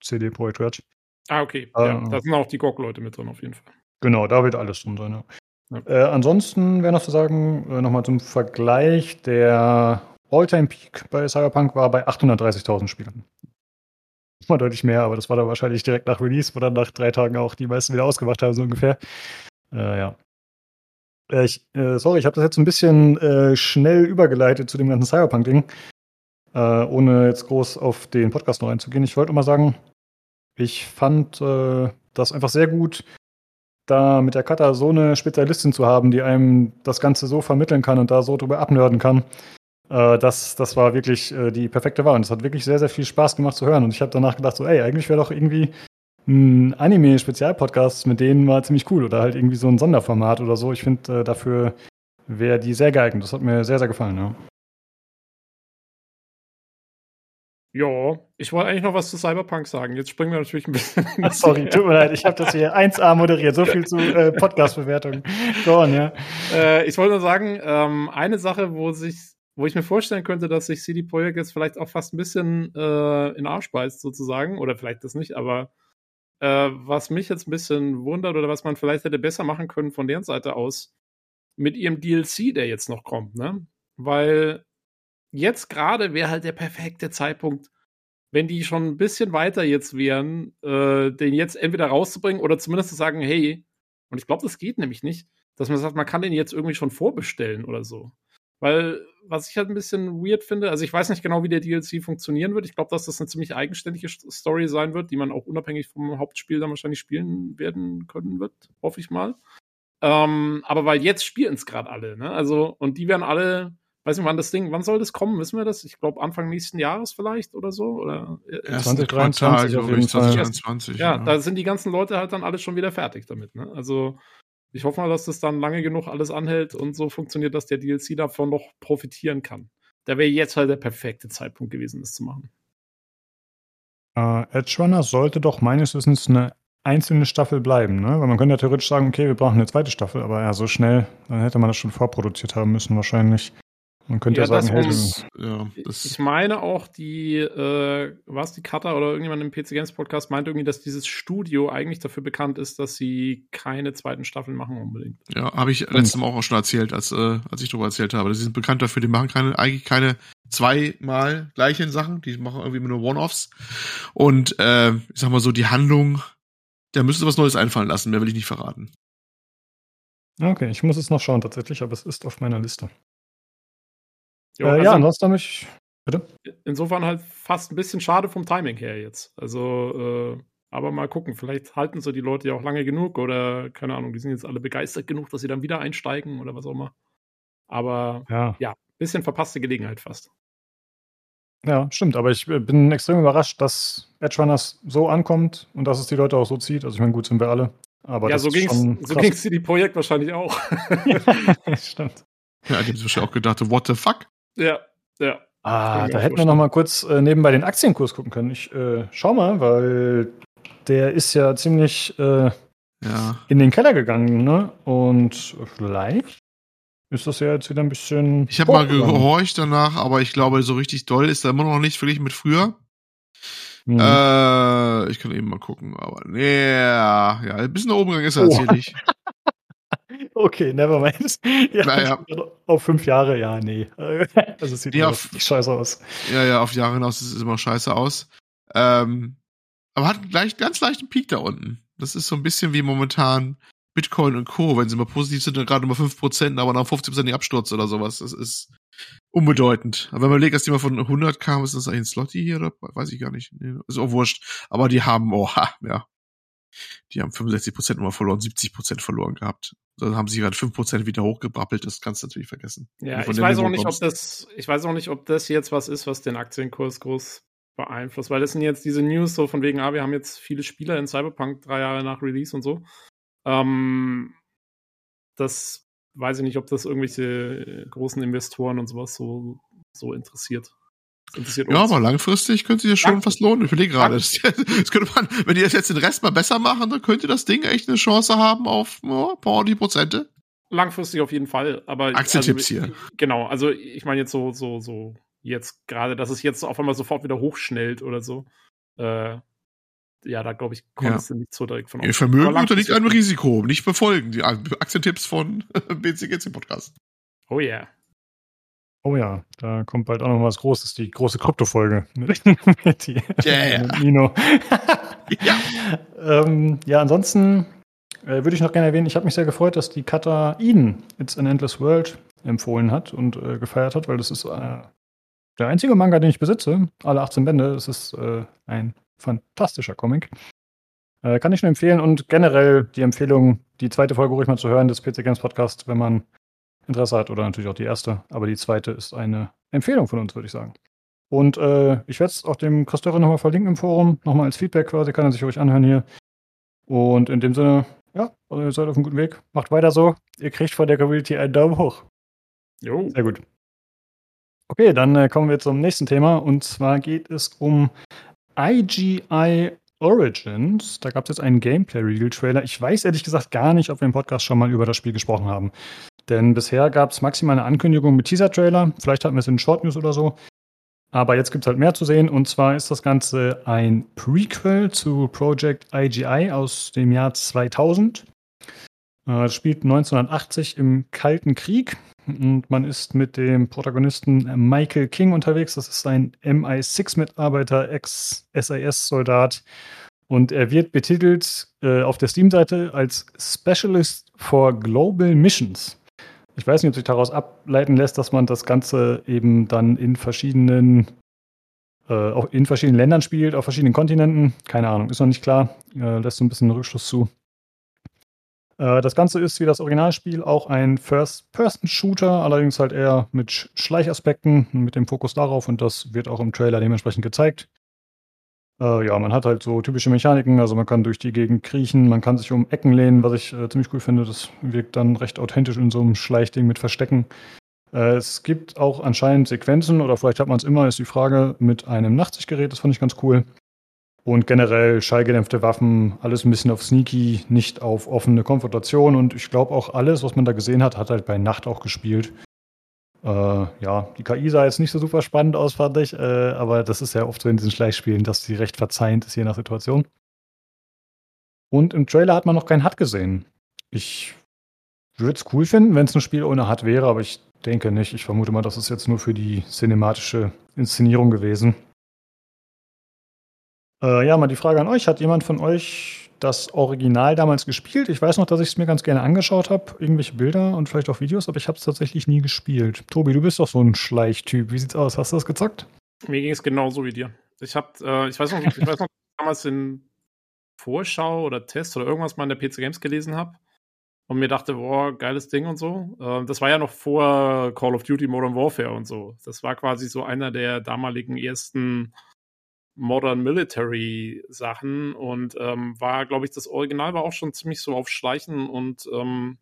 Speaker 1: CD Projekt Red.
Speaker 3: Ah, okay. Äh, ja, da sind auch die GOG-Leute mit drin, auf jeden Fall.
Speaker 1: Genau, da wird alles drin sein, ja. ja. Äh, ansonsten wäre noch zu sagen, äh, nochmal zum Vergleich, der All-Time-Peak bei Cyberpunk war bei 830.000 Spielern. War deutlich mehr, aber das war dann wahrscheinlich direkt nach Release, wo dann nach drei Tagen auch die meisten wieder ausgemacht haben, so ungefähr. Äh, ja. Äh, ich, äh, sorry, ich habe das jetzt ein bisschen äh, schnell übergeleitet zu dem ganzen Cyberpunk-Ding, äh, ohne jetzt groß auf den Podcast noch einzugehen. Ich wollte mal sagen, ich fand äh, das einfach sehr gut, da mit der Kata so eine Spezialistin zu haben, die einem das Ganze so vermitteln kann und da so drüber abnörden kann. Äh, das, das war wirklich äh, die perfekte Wahl. Und es hat wirklich sehr, sehr viel Spaß gemacht zu hören. Und ich habe danach gedacht, so, ey, eigentlich wäre doch irgendwie ein Anime-Spezialpodcast mit denen mal ziemlich cool. Oder halt irgendwie so ein Sonderformat oder so. Ich finde, äh, dafür wäre die sehr geeignet. Das hat mir sehr, sehr gefallen, ja.
Speaker 3: Ja, ich wollte eigentlich noch was zu Cyberpunk sagen. Jetzt springen wir natürlich ein bisschen.
Speaker 1: Ach, sorry, tut mir leid, ich habe das hier 1A moderiert. So viel zu äh, Podcast-Bewertung. Go on, ja.
Speaker 3: Äh, ich wollte nur sagen, ähm, eine Sache, wo sich wo ich mir vorstellen könnte, dass sich CD Projekt jetzt vielleicht auch fast ein bisschen äh, in Arsch beißt, sozusagen, oder vielleicht das nicht, aber äh, was mich jetzt ein bisschen wundert oder was man vielleicht hätte besser machen können von deren Seite aus, mit ihrem DLC, der jetzt noch kommt, ne? Weil jetzt gerade wäre halt der perfekte Zeitpunkt, wenn die schon ein bisschen weiter jetzt wären, äh, den jetzt entweder rauszubringen oder zumindest zu sagen, hey, und ich glaube, das geht nämlich nicht, dass man sagt, man kann den jetzt irgendwie schon vorbestellen oder so. Weil, was ich halt ein bisschen weird finde, also ich weiß nicht genau, wie der DLC funktionieren wird. Ich glaube, dass das eine ziemlich eigenständige Story sein wird, die man auch unabhängig vom Hauptspiel dann wahrscheinlich spielen werden können wird, hoffe ich mal. Ähm, aber weil jetzt spielen es gerade alle, ne? Also, und die werden alle, weiß nicht, wann das Ding, wann soll das kommen? Wissen wir das? Ich glaube, Anfang nächsten Jahres vielleicht oder so? Oder
Speaker 4: Erste
Speaker 1: 2023
Speaker 4: Quartal,
Speaker 1: auf jeden Fall.
Speaker 4: 2023.
Speaker 3: ja, da sind die ganzen Leute halt dann alle schon wieder fertig damit, ne? Also, ich hoffe mal, dass das dann lange genug alles anhält und so funktioniert, dass der DLC davon noch profitieren kann. Da wäre jetzt halt der perfekte Zeitpunkt gewesen, das zu machen.
Speaker 1: Äh, Edge Runner sollte doch meines Wissens eine einzelne Staffel bleiben, ne? Weil man könnte ja theoretisch sagen, okay, wir brauchen eine zweite Staffel, aber ja, so schnell, dann hätte man das schon vorproduziert haben müssen wahrscheinlich. Man könnte ja,
Speaker 3: Ja,
Speaker 1: sagen,
Speaker 3: das
Speaker 1: hey, wir-
Speaker 4: Ja,
Speaker 3: Ich meine auch, die, äh, war es die Cutter oder irgendjemand im PC Games Podcast meinte irgendwie, dass dieses Studio eigentlich dafür bekannt ist, dass sie keine zweiten Staffeln machen unbedingt.
Speaker 4: ja, habe ich letztes Mal auch schon erzählt, als, äh, als ich darüber erzählt habe. Sie sind bekannt dafür, die machen keine, eigentlich keine zweimal gleichen Sachen, die machen irgendwie immer nur One-Offs. Und äh, ich sag mal so, die Handlung, da müssen sie was Neues einfallen lassen, mehr will ich nicht verraten.
Speaker 1: okay, ich muss es noch schauen tatsächlich, aber es ist auf meiner Liste.
Speaker 3: Jo,
Speaker 1: äh,
Speaker 3: also
Speaker 1: ja, ansonsten habe ich.
Speaker 3: insofern halt fast ein bisschen schade vom Timing her jetzt. Also, äh, aber mal gucken, vielleicht halten sie die Leute ja auch lange genug oder keine Ahnung, die sind jetzt alle begeistert genug, dass sie dann wieder einsteigen oder was auch immer. Aber
Speaker 1: Ja,
Speaker 3: bisschen verpasste Gelegenheit fast.
Speaker 1: ja, stimmt, aber ich äh, bin extrem überrascht, dass Edge Runners so ankommt und dass es die Leute auch so zieht. Also ich meine, gut sind wir alle. Aber
Speaker 3: ja,
Speaker 1: das
Speaker 3: so ging's,
Speaker 1: schon
Speaker 3: so ging's CD Projekt wahrscheinlich auch.
Speaker 1: ja, stimmt.
Speaker 4: Ja, die haben sich wahrscheinlich auch gedacht, what the fuck?
Speaker 3: Ja, ja.
Speaker 1: Ah, da hätten wir noch mal kurz äh, nebenbei den Aktienkurs gucken können. Ich äh, schau mal, weil der ist ja ziemlich äh,
Speaker 4: Ja.
Speaker 1: in den Keller gegangen, ne? Und vielleicht ist das ja jetzt wieder ein bisschen.
Speaker 4: Ich habe mal gehorcht danach, aber ich glaube, so richtig doll ist er immer noch nicht verglichen mit früher.
Speaker 1: Hm.
Speaker 4: Äh, ich kann eben mal gucken, aber nee, ja, ja, ein bisschen nach oben gegangen ist er
Speaker 1: Oh.
Speaker 4: tatsächlich.
Speaker 1: Okay, never mind. Ja,
Speaker 4: Naja.
Speaker 1: Auf fünf Jahre, ja, nee. Also es sieht
Speaker 4: ja, auf-
Speaker 1: scheiße aus.
Speaker 4: Ja, ja, auf Jahre hinaus sieht es immer scheiße aus. Ähm, aber hat einen leicht, ganz leichten Peak da unten. Das ist so ein bisschen wie momentan Bitcoin und Co. Wenn sie mal positiv sind, dann gerade mal 5%, aber nach 50% die Absturz oder sowas. Das ist unbedeutend. Aber wenn man überlegt, dass die mal von 100 kam, ist das eigentlich ein Slotty hier oder weiß ich gar nicht. Nee, ist auch wurscht. Aber die haben, oha, ja. Die haben 65% nur mal verloren, 70% verloren gehabt. Dann haben sie gerade 5% wieder hochgebrappelt. Das kannst du natürlich vergessen.
Speaker 3: Ja, ich weiß
Speaker 4: Niveau
Speaker 3: auch nicht, ob das, ich weiß auch nicht, ob das jetzt was ist, was den Aktienkurs groß beeinflusst, weil das sind jetzt diese News so von wegen, ah, wir haben jetzt viele Spieler in Cyberpunk drei Jahre nach Release und so. Ähm, das weiß ich nicht, ob das irgendwelche großen Investoren und sowas so, so interessiert. Interessiert
Speaker 4: Ja,
Speaker 3: uns.
Speaker 4: aber langfristig könnte sich das schon
Speaker 3: Danke.
Speaker 4: fast lohnen. Ich überlege gerade, das, das könnte man, wenn die das jetzt den Rest mal besser machen, dann könnte das Ding echt eine Chance haben auf oh, ein paar die Prozente.
Speaker 3: Langfristig auf jeden Fall, aber
Speaker 4: Aktientipps
Speaker 3: also,
Speaker 4: hier.
Speaker 3: Genau, also ich meine jetzt so, so, so, jetzt gerade, dass es jetzt auf einmal sofort wieder hochschnellt oder so. Äh, ja, da glaube ich, konntest du nicht so direkt von
Speaker 4: Ihr. Vermögen unterliegt einem Risiko. Nicht befolgen. Die Aktientipps von BCGC Podcast.
Speaker 3: Oh yeah.
Speaker 1: Oh ja, da kommt bald auch noch was Großes, die große Krypto-Folge. Mit die-
Speaker 4: Yeah.
Speaker 1: mit Nino.
Speaker 4: Ja.
Speaker 1: ähm, ja, ansonsten äh, würde ich noch gerne erwähnen, ich habe mich sehr gefreut, dass die Kata Eden It's an Endless World empfohlen hat und äh, gefeiert hat, weil das ist äh, der einzige Manga, den ich besitze. Alle 18 Bände. Es ist äh, ein fantastischer Comic. Äh, kann ich nur empfehlen und generell die Empfehlung, die zweite Folge ruhig mal zu hören des PC Games Podcast, wenn man Interesse hat oder natürlich auch die erste. Aber die zweite ist eine Empfehlung von uns, würde ich sagen. Und äh, ich werde es auch dem Christopher nochmal verlinken im Forum, nochmal als Feedback quasi, kann er sich ruhig anhören hier. Und in dem Sinne, ja, also ihr seid auf einem guten Weg. Macht weiter so. Ihr kriegt von der Community einen Daumen hoch.
Speaker 3: Jo.
Speaker 1: Sehr gut. Okay, dann äh, kommen wir zum nächsten Thema. Und zwar geht es um IGI Origins. Da gab es jetzt einen Gameplay-Reveal-Trailer. Ich weiß ehrlich gesagt gar nicht, ob wir im Podcast schon mal über das Spiel gesprochen haben. Denn bisher gab es maximal eine Ankündigung mit Teaser-Trailer. Vielleicht hatten wir es in Short News oder so. Aber jetzt gibt es halt mehr zu sehen. Und zwar ist das Ganze ein Prequel zu Project IGI aus dem Jahr 2000. Äh, Es spielt 1980 im Kalten Krieg. Und man ist mit dem Protagonisten Michael King unterwegs. Das ist ein MI6-Mitarbeiter, Ex-SAS-Soldat. Und er wird betitelt äh, auf der Steam-Seite als Specialist for Global Missions. Ich weiß nicht, ob sich daraus ableiten lässt, dass man das Ganze eben dann in verschiedenen, äh, auch in verschiedenen Ländern spielt, auf verschiedenen Kontinenten. Keine Ahnung, ist noch nicht klar. Äh, lässt so ein bisschen Rückschluss zu. Äh, das Ganze ist wie das Originalspiel auch ein First-Person-Shooter, allerdings halt eher mit Schleichaspekten, mit dem Fokus darauf und das wird auch im Trailer dementsprechend gezeigt. Äh, ja, man hat halt so typische Mechaniken, also man kann durch die Gegend kriechen, man kann sich um Ecken lehnen, was ich äh, ziemlich cool finde. Das wirkt dann recht authentisch in so einem Schleichding mit Verstecken. Äh, es gibt auch anscheinend Sequenzen, oder vielleicht hat man es immer, ist die Frage, mit einem Nachtsichtgerät, das fand ich ganz cool. Und generell schallgedämpfte Waffen, alles ein bisschen auf Sneaky, nicht auf offene Konfrontation. Und ich glaube auch alles, was man da gesehen hat, hat halt bei Nacht auch gespielt. Äh, ja, die KI sah jetzt nicht so super spannend aus, fand ich, äh, aber das ist ja oft so in diesen Schleichspielen, dass sie recht verzeihend ist, je nach Situation. Und im Trailer hat man noch kein HUD gesehen. Ich würde es cool finden, wenn es ein Spiel ohne HUD wäre, aber ich denke nicht. Ich vermute mal, das ist jetzt nur für die cinematische Inszenierung gewesen. Äh, ja, mal die Frage an euch. Hat jemand von euch das Original damals gespielt. Ich weiß noch, dass ich es mir ganz gerne angeschaut habe, irgendwelche Bilder und vielleicht auch Videos, aber ich habe es tatsächlich nie gespielt. Tobi, du bist doch so ein Schleichtyp. Wie sieht's aus? Hast du das gezockt?
Speaker 3: Mir ging es genauso wie dir. Ich habe, äh, ich weiß noch, ich weiß noch, damals in Vorschau oder Test oder irgendwas mal in der PC Games gelesen habe und mir dachte, boah, geiles Ding und so. Äh, das war ja noch vor Call of Duty Modern Warfare und so. Das war quasi so einer der damaligen ersten Modern Military Sachen und ähm, war, glaube ich, das Original war auch schon ziemlich so auf Schleichen und ähm,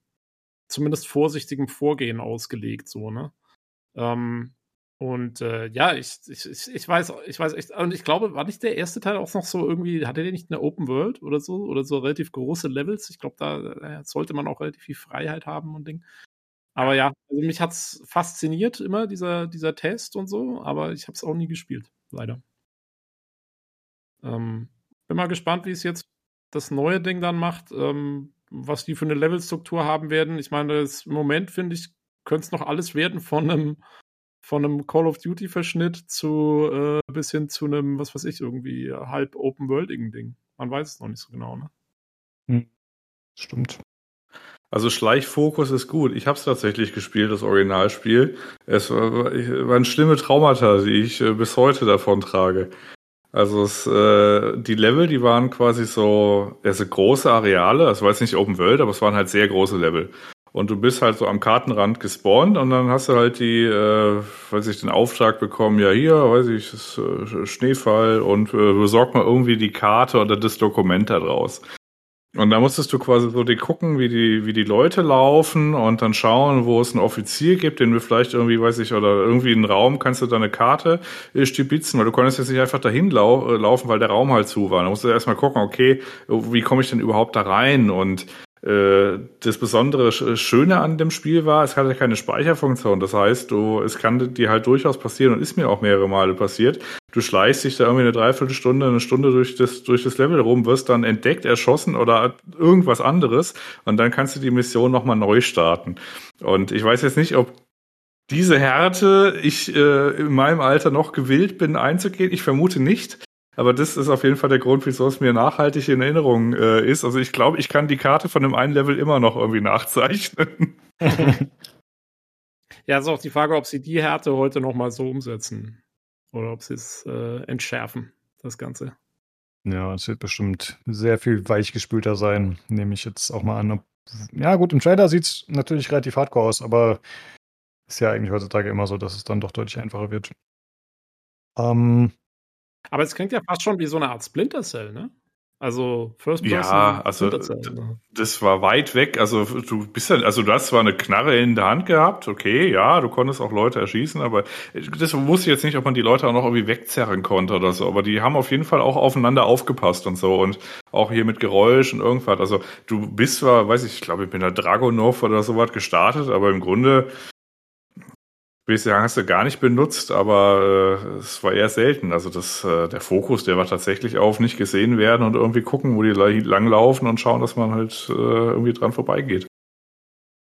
Speaker 3: zumindest vorsichtigem Vorgehen ausgelegt, so, ne? Ähm, und äh, ja, ich, ich, ich weiß, ich weiß echt, und ich glaube, war nicht der erste Teil auch noch so irgendwie, hatte der nicht eine Open World oder so? Oder so relativ große Levels? Ich glaube, da äh, sollte man auch relativ viel Freiheit haben und Ding. Aber ja, also mich hat's fasziniert immer, dieser, dieser Test und so, aber ich habe es auch nie gespielt, leider. Ähm, bin mal gespannt, wie es jetzt das neue Ding dann macht, ähm, was die für eine Levelstruktur haben werden. Ich meine, das, im Moment finde ich, könnte es noch alles werden von einem von einem Call of Duty Verschnitt zu äh, bis hin zu einem, was weiß ich, irgendwie halb open worldigen Ding. Man weiß es noch nicht so genau, ne?
Speaker 1: Hm. Stimmt.
Speaker 2: Also Schleichfokus ist gut. Ich habe es tatsächlich gespielt, das Originalspiel. Es war, waren schlimme Traumata, die ich äh, bis heute davon trage. Also es, äh, die Level, die waren quasi so, also große Areale, das war jetzt nicht Open World, aber es waren halt sehr große Level. Und du bist halt so am Kartenrand gespawnt und dann hast du halt die, äh, weiß ich, den Auftrag bekommen, ja hier, weiß ich, ist, äh, Schneefall und äh, besorg mal irgendwie die Karte oder das Dokument da draus. Und da musstest du quasi so die gucken, wie die, wie die Leute laufen und dann schauen, wo es einen Offizier gibt, den wir vielleicht irgendwie, weiß ich, oder irgendwie einen Raum kannst du da eine Karte äh, stibitzen, weil du konntest jetzt nicht einfach dahin lau äh, laufen, weil der Raum halt zu war. Da musst du erstmal gucken, okay, wie komme ich denn überhaupt da rein? Und das besondere Schöne an dem Spiel war, es hatte keine Speicherfunktion. Das heißt, du, es kann dir halt durchaus passieren und ist mir auch mehrere Male passiert. Du schleichst dich da irgendwie eine Dreiviertelstunde, eine Stunde durch das, durch das Level rum, wirst dann entdeckt, erschossen oder irgendwas anderes und dann kannst du die Mission nochmal neu starten. Und ich weiß jetzt nicht, ob diese Härte ich äh, in meinem Alter noch gewillt bin einzugehen. Ich vermute nicht. Aber das ist auf jeden Fall der Grund, wieso es mir nachhaltig in Erinnerung äh, ist. Also ich glaube, ich kann die Karte von dem einen Level immer noch irgendwie nachzeichnen.
Speaker 3: ja, ist auch die Frage, ob sie die Härte heute noch mal so umsetzen. Oder ob sie es äh, entschärfen, das Ganze.
Speaker 1: Ja, es wird bestimmt sehr viel weichgespülter sein, nehme ich jetzt auch mal an. Ja, gut, im Trailer sieht es natürlich relativ hardcore aus, aber ist ja eigentlich heutzutage immer so, dass es dann doch deutlich einfacher wird.
Speaker 3: Ähm, aber es klingt ja fast schon wie so eine Art Splinter Cell, ne? Also
Speaker 2: First Person. Ja, also ne? das war weit weg. Also du bist ja, also du hast zwar eine Knarre in der Hand gehabt, okay, ja, du konntest auch Leute erschießen, aber das wusste ich jetzt nicht, ob man die Leute auch noch irgendwie wegzerren konnte oder so. Aber die haben auf jeden Fall auch aufeinander aufgepasst und so und auch hier mit Geräusch und irgendwas. Also du bist zwar, weiß ich, ich glaube, ich bin da Dragonov oder sowas gestartet, aber im Grunde Bisher hast du gar nicht benutzt, aber äh, es war eher selten. Also das, äh, der Fokus, der war tatsächlich auf nicht gesehen werden und irgendwie gucken, wo die langlaufen und schauen, dass man halt äh, irgendwie dran vorbeigeht.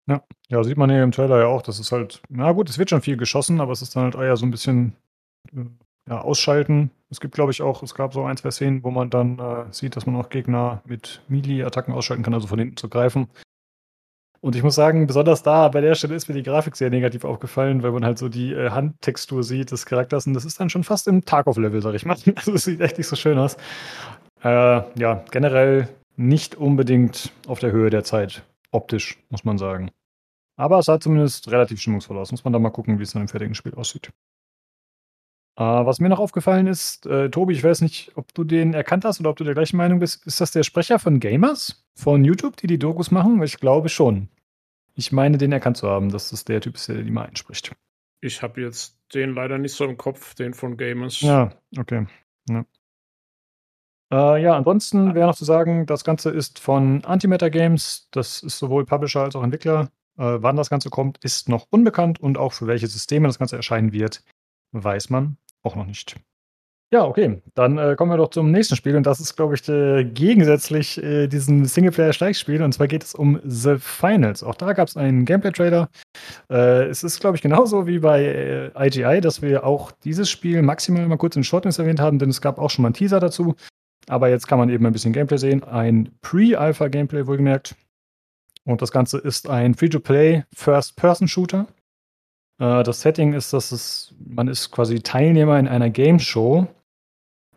Speaker 1: Ja, ja, sieht man hier im Trailer ja auch. Das ist halt, na gut, es wird schon viel geschossen, aber es ist dann halt eher so ein bisschen, äh, ja, ausschalten. Es gibt, glaube ich, auch, es gab so ein, zwei Szenen, wo man dann äh, sieht, dass man auch Gegner mit Melee-Attacken ausschalten kann, also von hinten zu greifen. Und ich muss sagen, besonders da, bei der Stelle ist mir die Grafik sehr negativ aufgefallen, weil man halt so die äh, Handtextur sieht des Charakters und das ist dann schon fast im Tarkov-Level, sag ich mal. Also es sieht echt nicht so schön aus. Äh, ja, generell nicht unbedingt auf der Höhe der Zeit, optisch, muss man sagen. Aber es sah zumindest relativ stimmungsvoll aus. Muss man da mal gucken, wie es dann im fertigen Spiel aussieht. Äh, was mir noch aufgefallen ist, äh, Tobi, ich weiß nicht, ob du den erkannt hast oder ob du der gleichen Meinung bist. Ist das der Sprecher von Gamers von YouTube, die die Dokus machen? Ich glaube schon. Ich meine, den erkannt zu haben, dass das der Typ ist, der die mal einspricht.
Speaker 3: Ich habe jetzt den leider nicht so im Kopf, den von Gamers.
Speaker 1: Ja, okay. Ja. Äh, ja, ansonsten wäre noch zu sagen, das Ganze ist von Antimatter Games. Das ist sowohl Publisher als auch Entwickler. Äh, wann das Ganze kommt, ist noch unbekannt und auch für welche Systeme das Ganze erscheinen wird, weiß man auch noch nicht. Ja, okay. Dann äh, kommen wir doch zum nächsten Spiel und das ist, glaube ich, äh, gegensätzlich äh, diesem Singleplayer-Schleichspiel und zwar geht es um The Finals. Auch da gab es einen Gameplay-Trailer. Äh, es ist, glaube ich, genauso wie bei IGI, äh, dass wir auch dieses Spiel maximal mal kurz in Shortness erwähnt haben, denn es gab auch schon mal einen Teaser dazu. Aber jetzt kann man eben ein bisschen Gameplay sehen. Ein Pre-Alpha-Gameplay wohlgemerkt. Und das Ganze ist ein Free-to-Play First-Person-Shooter. Äh, das Setting ist, dass es, man ist quasi Teilnehmer in einer Game Show.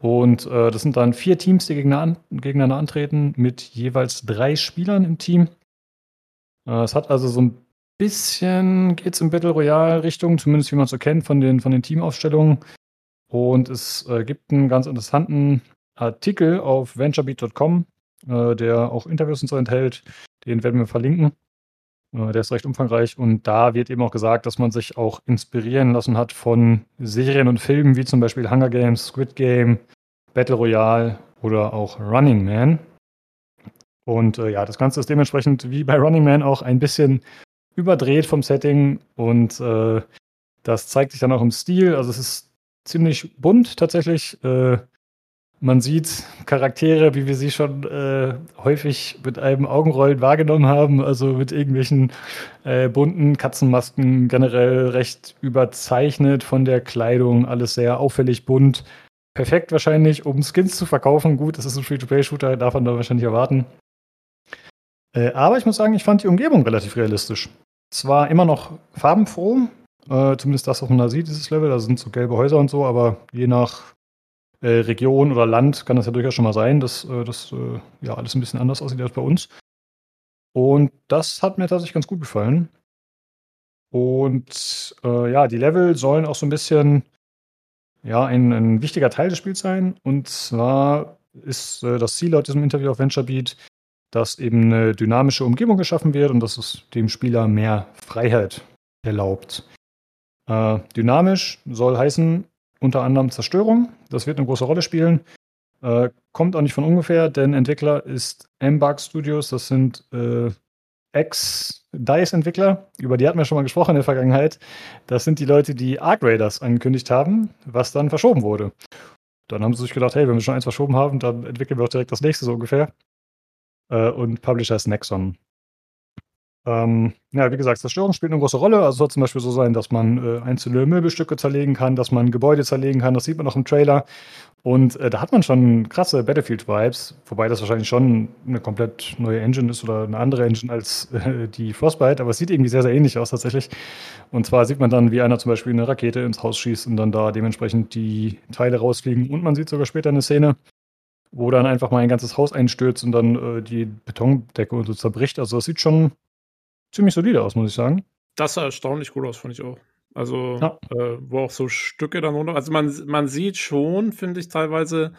Speaker 1: Und äh, das sind dann vier Teams, die gegeneinander, gegeneinander antreten, mit jeweils drei Spielern im Team. Äh, es hat also so ein bisschen, geht es in Battle Royale-Richtung, zumindest wie man es so kennt von den, von den Teamaufstellungen. Und es äh, gibt einen ganz interessanten Artikel auf venturebeat.com, äh, der auch Interviews und so enthält. Den werden wir verlinken. Äh, der ist recht umfangreich und da wird eben auch gesagt, dass man sich auch inspirieren lassen hat von Serien und Filmen wie zum Beispiel Hunger Games, Squid Game, Battle Royale oder auch Running Man. Und äh, ja, das Ganze ist dementsprechend wie bei Running Man auch ein bisschen überdreht vom Setting und äh, das zeigt sich dann auch im Stil. Also es ist ziemlich bunt tatsächlich. Äh, man sieht Charaktere, wie wir sie schon äh, häufig mit einem Augenrollen wahrgenommen haben, also mit irgendwelchen äh, bunten Katzenmasken, generell recht überzeichnet von der Kleidung, alles sehr auffällig bunt. Perfekt wahrscheinlich, um Skins zu verkaufen. Gut, das ist ein Free-to-Play-Shooter, darf man da wahrscheinlich erwarten. Äh, aber ich muss sagen, ich fand die Umgebung relativ realistisch. Zwar immer noch farbenfroh, äh, zumindest das, was man da sieht, dieses Level, da sind so gelbe Häuser und so, aber je nach Region oder Land kann das ja durchaus schon mal sein, dass äh, das äh, ja alles ein bisschen anders aussieht als bei uns. Und das hat mir tatsächlich ganz gut gefallen. Und äh, ja, die Level sollen auch so ein bisschen ja, ein, ein wichtiger Teil des Spiels sein. Und zwar ist äh, das Ziel laut diesem Interview auf VentureBeat, dass eben eine dynamische Umgebung geschaffen wird und dass es dem Spieler mehr Freiheit erlaubt. Äh, dynamisch soll heißen, unter anderem Zerstörung. Das wird eine große Rolle spielen. Äh, kommt auch nicht von ungefähr, denn Entwickler ist Mbug Studios. Das sind äh, Ex-DICE-Entwickler. Über die hatten wir schon mal gesprochen in der Vergangenheit. Das sind die Leute, die Arc Raiders angekündigt haben, was dann verschoben wurde. Dann haben sie sich gedacht, hey, wenn wir schon eins verschoben haben, dann entwickeln wir auch direkt das nächste so ungefähr. Äh, und Publisher ist Nexon. Ähm, ja, wie gesagt, Zerstörung spielt eine große Rolle. Also soll zum Beispiel so sein, dass man äh, einzelne Möbelstücke zerlegen kann, dass man Gebäude zerlegen kann. Das sieht man auch im Trailer. Und äh, da hat man schon krasse Battlefield-Vibes, wobei das wahrscheinlich schon eine komplett neue Engine ist oder eine andere Engine als äh, die Frostbite, aber es sieht irgendwie sehr, sehr ähnlich aus tatsächlich. Und zwar sieht man dann, wie einer zum Beispiel eine Rakete ins Haus schießt und dann da dementsprechend die Teile rausfliegen. Und man sieht sogar später eine Szene, wo dann einfach mal ein ganzes Haus einstürzt und dann äh, die Betondecke und so zerbricht. Also das sieht schon ziemlich solide aus, muss ich sagen.
Speaker 3: Das sah erstaunlich gut aus, fand ich auch. Also, ja. äh, wo auch so Stücke dann runter. Also man, man sieht schon, finde ich, teilweise,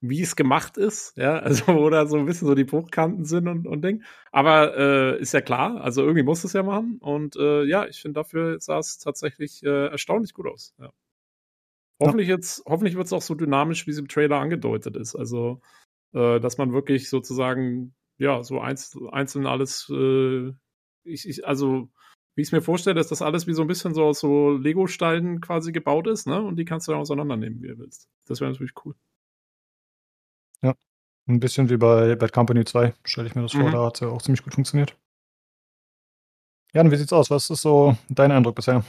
Speaker 3: wie es gemacht ist, ja, also wo da so ein bisschen so die Bruchkanten sind und, und Ding. Aber äh, ist ja klar, also irgendwie muss es ja machen. Und äh, ja, ich finde, dafür sah es tatsächlich äh, erstaunlich gut aus. Ja. Hoffentlich ja. jetzt, hoffentlich wird es auch so dynamisch, wie es im Trailer angedeutet ist. Also, äh, dass man wirklich sozusagen, ja, so einzeln, einzeln alles äh, ich, ich, also, wie ich es mir vorstelle, ist das alles wie so ein bisschen so aus so Lego-Steinen quasi gebaut ist, ne? Und die kannst du dann auseinandernehmen, wie du willst. Das wäre natürlich cool.
Speaker 1: Ja. Ein bisschen wie bei Bad Company 2, stelle ich mir das mhm. vor, da hat es ja auch ziemlich gut funktioniert. Jan, wie sieht's aus? Was ist so dein Eindruck bisher?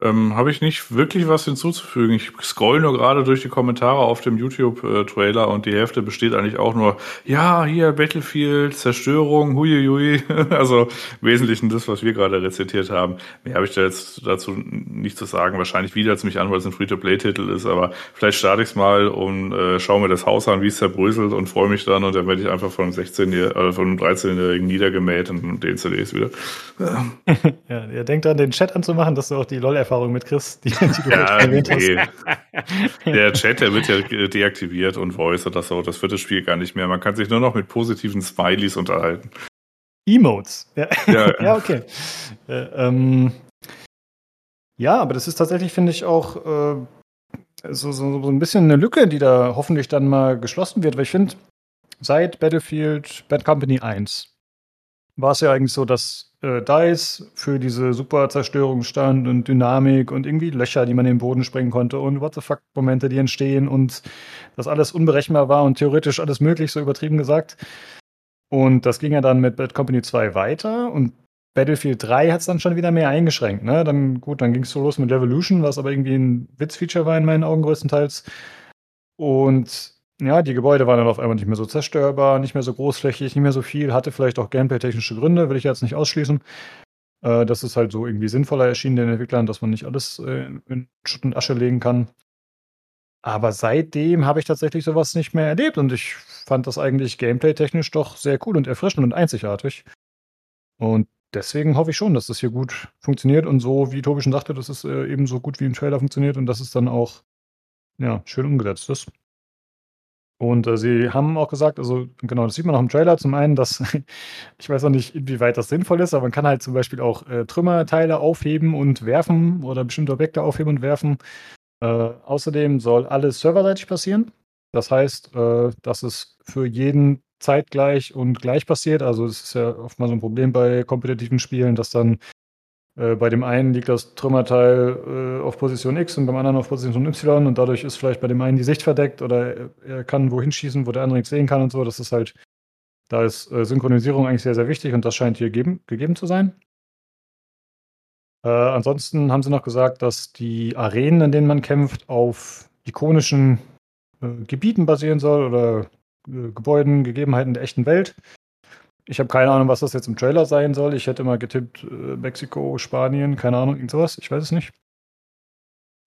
Speaker 2: Ähm, Habe ich nicht wirklich was hinzuzufügen. Ich scroll nur gerade durch die Kommentare auf dem YouTube-Trailer und die Hälfte besteht eigentlich auch nur, ja, hier Battlefield, Zerstörung, huiuiui. also im Wesentlichen das, was wir gerade rezitiert haben. Mehr habe ich da jetzt dazu nicht zu sagen. Wahrscheinlich wieder es mich an, weil es ein Free-to-Play-Titel ist, aber vielleicht starte ich es mal und äh, schaue mir das Haus an, wie es zerbröselt und freue mich dann und dann werde ich einfach von einem 16 oder von einem 13-Jährigen niedergemäht und den CDs wieder.
Speaker 1: ja, ihr denkt an den Chat anzumachen, dass du auch die LOL Erfahrung mit Chris, die, die
Speaker 2: du ja, erwähnt nee. hast. Der Chat, der wird ja deaktiviert und Voice und das so. Das wird das Spiel gar nicht mehr. Man kann sich nur noch mit positiven Smileys unterhalten.
Speaker 1: Emotes. Ja, ja. ja okay. Äh, ähm, ja, aber das ist tatsächlich, finde ich, auch äh, so, so, so ein bisschen eine Lücke, die da hoffentlich dann mal geschlossen wird. Weil ich finde, seit Battlefield Bad Company 1 war es ja eigentlich so, dass äh, DICE für diese super Zerstörung stand und Dynamik und irgendwie Löcher, die man in den Boden sprengen konnte und what the fuck Momente, die entstehen und das alles unberechenbar war und theoretisch alles möglich, so übertrieben gesagt. Und das ging ja dann mit Bad Company 2 weiter und Battlefield 3 hat es dann schon wieder mehr eingeschränkt. Ne? Dann gut, dann ging es so los mit Revolution, was aber irgendwie ein Witzfeature war in meinen Augen größtenteils. Und ja, die Gebäude waren dann auf einmal nicht mehr so zerstörbar, nicht mehr so großflächig, nicht mehr so viel, hatte vielleicht auch gameplay-technische Gründe, will ich jetzt nicht ausschließen. Äh, das ist halt so irgendwie sinnvoller erschienen den Entwicklern, dass man nicht alles äh, in Schutt und Asche legen kann. Aber seitdem habe ich tatsächlich sowas nicht mehr erlebt und ich fand das eigentlich gameplay-technisch doch sehr cool und erfrischend und einzigartig. Und deswegen hoffe ich schon, dass das hier gut funktioniert und so, wie Tobi schon sagte, dass es äh, eben so gut wie im Trailer funktioniert und dass es dann auch ja, schön umgesetzt ist. Und äh, sie haben auch gesagt, also genau, das sieht man auch im Trailer, zum einen, dass ich weiß auch nicht, inwieweit das sinnvoll ist, aber man kann halt zum Beispiel auch äh, Trümmerteile aufheben und werfen oder bestimmte Objekte aufheben und werfen. Äh, außerdem soll alles serverseitig passieren. Das heißt, äh, dass es für jeden zeitgleich und gleich passiert. Also es ist ja oft mal so ein Problem bei kompetitiven Spielen, dass dann bei dem einen liegt das Trümmerteil äh, auf Position X und beim anderen auf Position Y und dadurch ist vielleicht bei dem einen die Sicht verdeckt oder er kann wohin schießen, wo der andere nichts sehen kann und so. Das ist halt, da ist äh, Synchronisierung eigentlich sehr, sehr wichtig und das scheint hier geben, gegeben zu sein. Äh, ansonsten haben sie noch gesagt, dass die Arenen, in denen man kämpft, auf ikonischen äh, Gebieten basieren soll oder äh, Gebäuden, Gegebenheiten der echten Welt. Ich habe keine Ahnung, was das jetzt im Trailer sein soll. Ich hätte mal getippt äh, Mexiko, Spanien, keine Ahnung, irgend sowas. Ich weiß es nicht.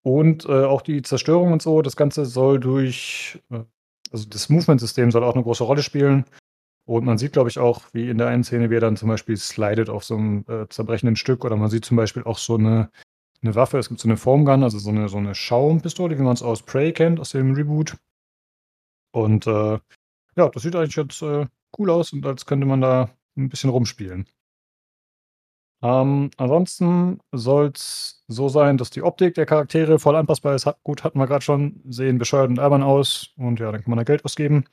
Speaker 1: Und äh, auch die Zerstörung und so, das Ganze soll durch, äh, also das Movement-System soll auch eine große Rolle spielen. Und man sieht, glaube ich, auch, wie in der einen Szene, wie er dann zum Beispiel slidet auf so einem äh, zerbrechenden Stück. Oder man sieht zum Beispiel auch so eine, eine Waffe. Es gibt so eine Formgun, also so eine, so eine Schaumpistole, wie man es aus Prey kennt, aus dem Reboot. Und äh, ja, das sieht eigentlich jetzt cool aus und als könnte man da ein bisschen rumspielen. Ähm, ansonsten soll es so sein, dass die Optik der Charaktere voll anpassbar ist. Gut, hatten wir gerade schon, sehen bescheuert und albern aus und ja, dann kann man da Geld ausgeben.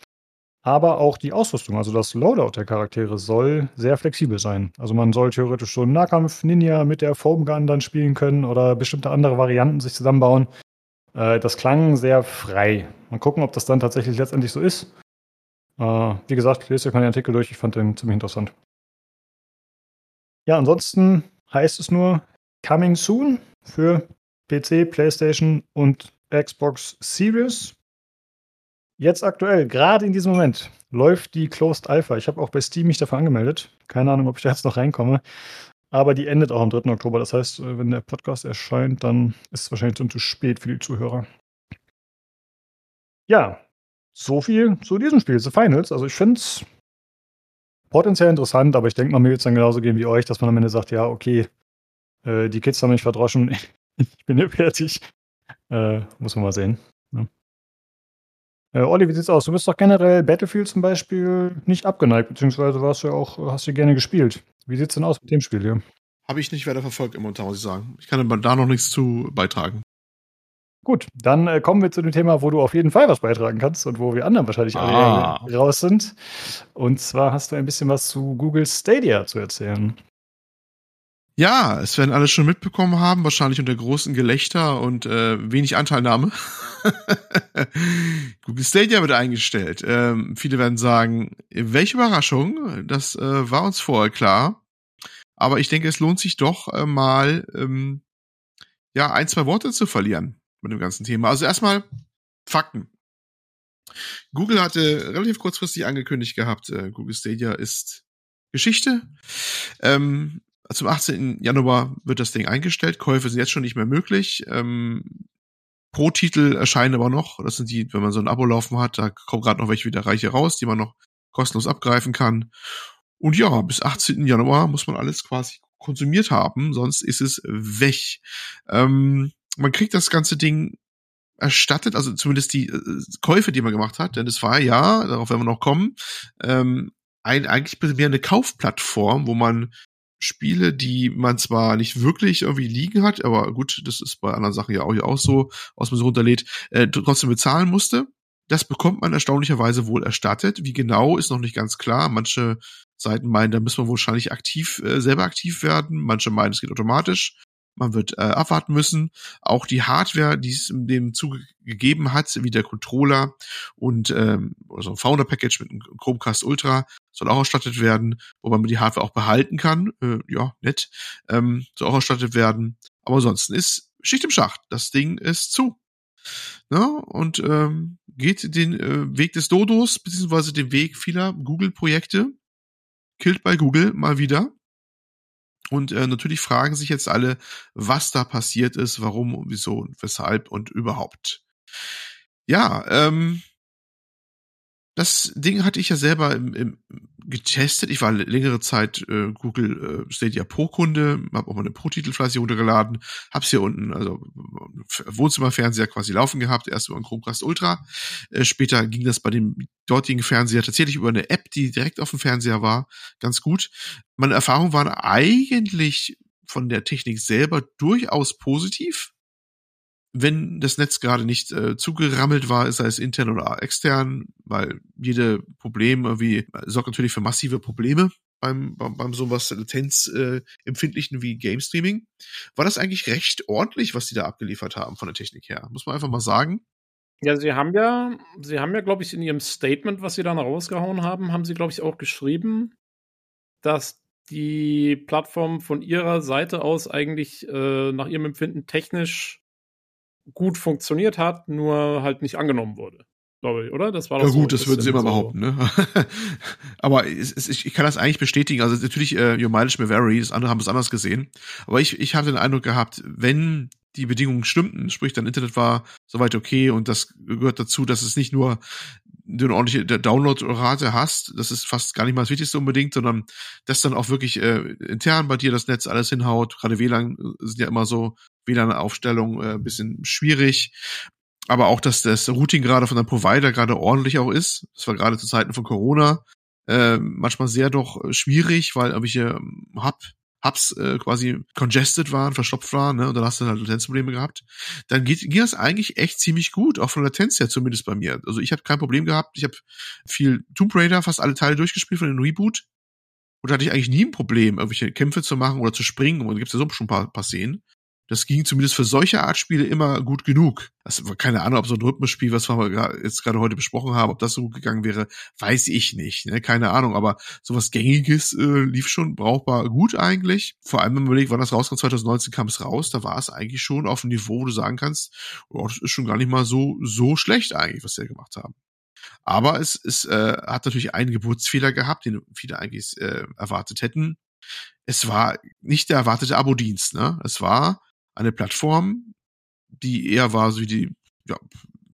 Speaker 1: Aber auch die Ausrüstung, also das Loadout der Charaktere, soll sehr flexibel sein. Also man soll theoretisch so einen Nahkampf-Ninja mit der Foamgun dann spielen können oder bestimmte andere Varianten sich zusammenbauen. Äh, das klang sehr frei. Mal gucken, ob das dann tatsächlich letztendlich so ist. Äh, wie gesagt, lest euch mal den Artikel durch, ich fand den ziemlich interessant. Ja, ansonsten heißt es nur Coming Soon für PC, PlayStation und Xbox Series. Jetzt aktuell, gerade in diesem Moment, läuft die Closed Alpha. Ich habe auch bei Steam mich dafür angemeldet. Keine Ahnung, ob ich da jetzt noch reinkomme. Aber die endet auch am 3. Oktober. Das heißt, äh, wenn der Podcast erscheint, dann ist es wahrscheinlich schon zu spät für die Zuhörer. Ja, so viel zu diesem Spiel, The Finals. Also ich finde es potenziell interessant, aber ich denke mal, mir wird es dann genauso gehen wie euch, dass man am Ende sagt, ja, okay, äh, die Kids haben mich verdroschen, ich bin hier fertig. Äh, muss man mal sehen. Ja. Ne? Äh, Olli, wie sieht's aus? Du bist doch generell Battlefield zum Beispiel nicht abgeneigt, beziehungsweise warst du ja auch, hast du gerne gespielt. Wie sieht's denn aus mit dem Spiel hier?
Speaker 4: Habe ich nicht weiter verfolgt im Montan, muss ich sagen. Ich kann da noch nichts zu beitragen.
Speaker 1: Gut, dann äh, kommen wir zu dem Thema, wo du auf jeden Fall was beitragen kannst und wo wir anderen wahrscheinlich ah. alle raus sind. Und zwar hast du ein bisschen was zu Google Stadia zu erzählen.
Speaker 4: Ja, es werden alle schon mitbekommen haben, wahrscheinlich unter großen Gelächter und äh, wenig Anteilnahme. Google Stadia wird eingestellt. Ähm, viele werden sagen, welche Überraschung, das äh, war uns vorher klar. Aber ich denke, es lohnt sich doch äh, mal ähm, ja, ein, zwei Worte zu verlieren mit dem ganzen Thema. Also erstmal Fakten. Google hatte relativ kurzfristig angekündigt gehabt, äh, Google Stadia ist Geschichte. Ähm, zum 18. Januar wird das Ding eingestellt. Käufe sind jetzt schon nicht mehr möglich. Ähm, pro Titel erscheinen aber noch. Das sind die, wenn man so ein Abo laufen hat, da kommen gerade noch welche wieder reiche raus, die man noch kostenlos abgreifen kann. Und ja, bis 18. Januar muss man alles quasi konsumiert haben, sonst ist es weg. Ähm, man kriegt das ganze Ding erstattet, also zumindest die äh, Käufe, die man gemacht hat, denn es war ja, darauf werden wir noch kommen, ähm, ein, eigentlich mehr eine Kaufplattform, wo man Spiele, die man zwar nicht wirklich irgendwie liegen hat, aber gut, das ist bei anderen Sachen ja auch, ja auch so, aus man so runterlädt, äh, trotzdem bezahlen musste. Das bekommt man erstaunlicherweise wohl erstattet. Wie genau ist noch nicht ganz klar. Manche Seiten meinen, da müssen wir wahrscheinlich aktiv, äh, selber aktiv werden. Manche meinen, es geht automatisch. Man wird äh, abwarten müssen. Auch die Hardware, die es dem Zuge gegeben hat, wie der Controller und ähm, so ein Founder-Package mit einem Chromecast Ultra, soll auch ausstattet werden, wobei man die Hardware auch behalten kann. Äh, ja, nett. Ähm, soll auch ausstattet werden. Aber ansonsten ist Schicht im Schacht. Das Ding ist zu. Ja, und ähm, geht den äh, Weg des Dodos, beziehungsweise den Weg vieler Google-Projekte. Killt bei Google mal wieder. Und äh, natürlich fragen sich jetzt alle, was da passiert ist, warum und wieso und weshalb und überhaupt. Ja, ähm, das Ding hatte ich ja selber im, im, getestet. Ich war längere Zeit äh, Google äh, Stadia Pro-Kunde, habe auch mal eine Pro-Titel fleißig runtergeladen, hab's hier unten, also Wohnzimmerfernseher quasi laufen gehabt, erst über einen Chromecast Ultra. Äh, später ging das bei dem dortigen Fernseher tatsächlich über eine App, die direkt auf dem Fernseher war, ganz gut. Meine Erfahrungen waren eigentlich von der Technik selber durchaus positiv wenn das Netz gerade nicht äh, zugerammelt war, sei es intern oder extern, weil jede Problem irgendwie sorgt natürlich für massive Probleme beim, beim, beim sowas Latenz äh, wie Game Streaming, war das eigentlich recht ordentlich, was die da abgeliefert haben von der Technik her. Muss man einfach mal sagen.
Speaker 3: Ja, sie haben ja, sie haben ja, glaube ich, in ihrem Statement, was sie dann rausgehauen haben, haben sie, glaube ich, auch geschrieben, dass die Plattform von ihrer Seite aus eigentlich äh, nach ihrem Empfinden technisch gut funktioniert hat, nur halt nicht angenommen wurde. Glaube ich, oder?
Speaker 4: Das war doch Ja, gut, so das würden sie immer so behaupten, ne? aber es, es, ich, ich kann das eigentlich bestätigen. Also natürlich, äh, Your Mileage may vary, das andere haben es anders gesehen. Aber ich, ich hatte den Eindruck gehabt, wenn die Bedingungen stimmten, sprich dein Internet war soweit okay und das gehört dazu, dass es nicht nur du eine ordentliche Downloadrate hast, das ist fast gar nicht mal das Wichtigste unbedingt, sondern dass dann auch wirklich äh, intern bei dir das Netz alles hinhaut. Gerade WLAN sind ja immer so WLAN-Aufstellung äh, bisschen schwierig. Aber auch, dass das Routing gerade von deinem Provider gerade ordentlich auch ist. Das war gerade zu Zeiten von Corona äh, manchmal sehr doch schwierig, weil irgendwelche Hub Hubs äh, quasi congested waren, verstopft waren, ne, und dann hast du halt Latenzprobleme gehabt, dann geht, ging das eigentlich echt ziemlich gut, auch von Latenz her zumindest bei mir. Also ich habe kein Problem gehabt, ich habe viel Tomb Raider, fast alle Teile durchgespielt von dem Reboot und da hatte ich eigentlich nie ein Problem, irgendwelche Kämpfe zu machen oder zu springen, und da gibt's ja so schon ein paar, paar Szenen. Das ging zumindest für solche Art Spiele immer gut genug. Also keine Ahnung, ob so ein Rhythmusspiel, was wir jetzt gerade heute besprochen haben, ob das so gut gegangen wäre, weiß ich nicht. Ne? Keine Ahnung, aber sowas Gängiges äh, lief schon brauchbar gut eigentlich. Vor allem, wenn man überlegt, wann das rauskam, 2019 kam es raus, da war es eigentlich schon auf einem Niveau, wo du sagen kannst, oh, das ist schon gar nicht mal so, so schlecht eigentlich, was sie gemacht haben. Aber es, es äh, hat natürlich einen Geburtsfehler gehabt, den viele eigentlich äh, erwartet hätten. Es war nicht der erwartete Abo-Dienst, ne? Es war eine Plattform, die eher war so wie die, ja,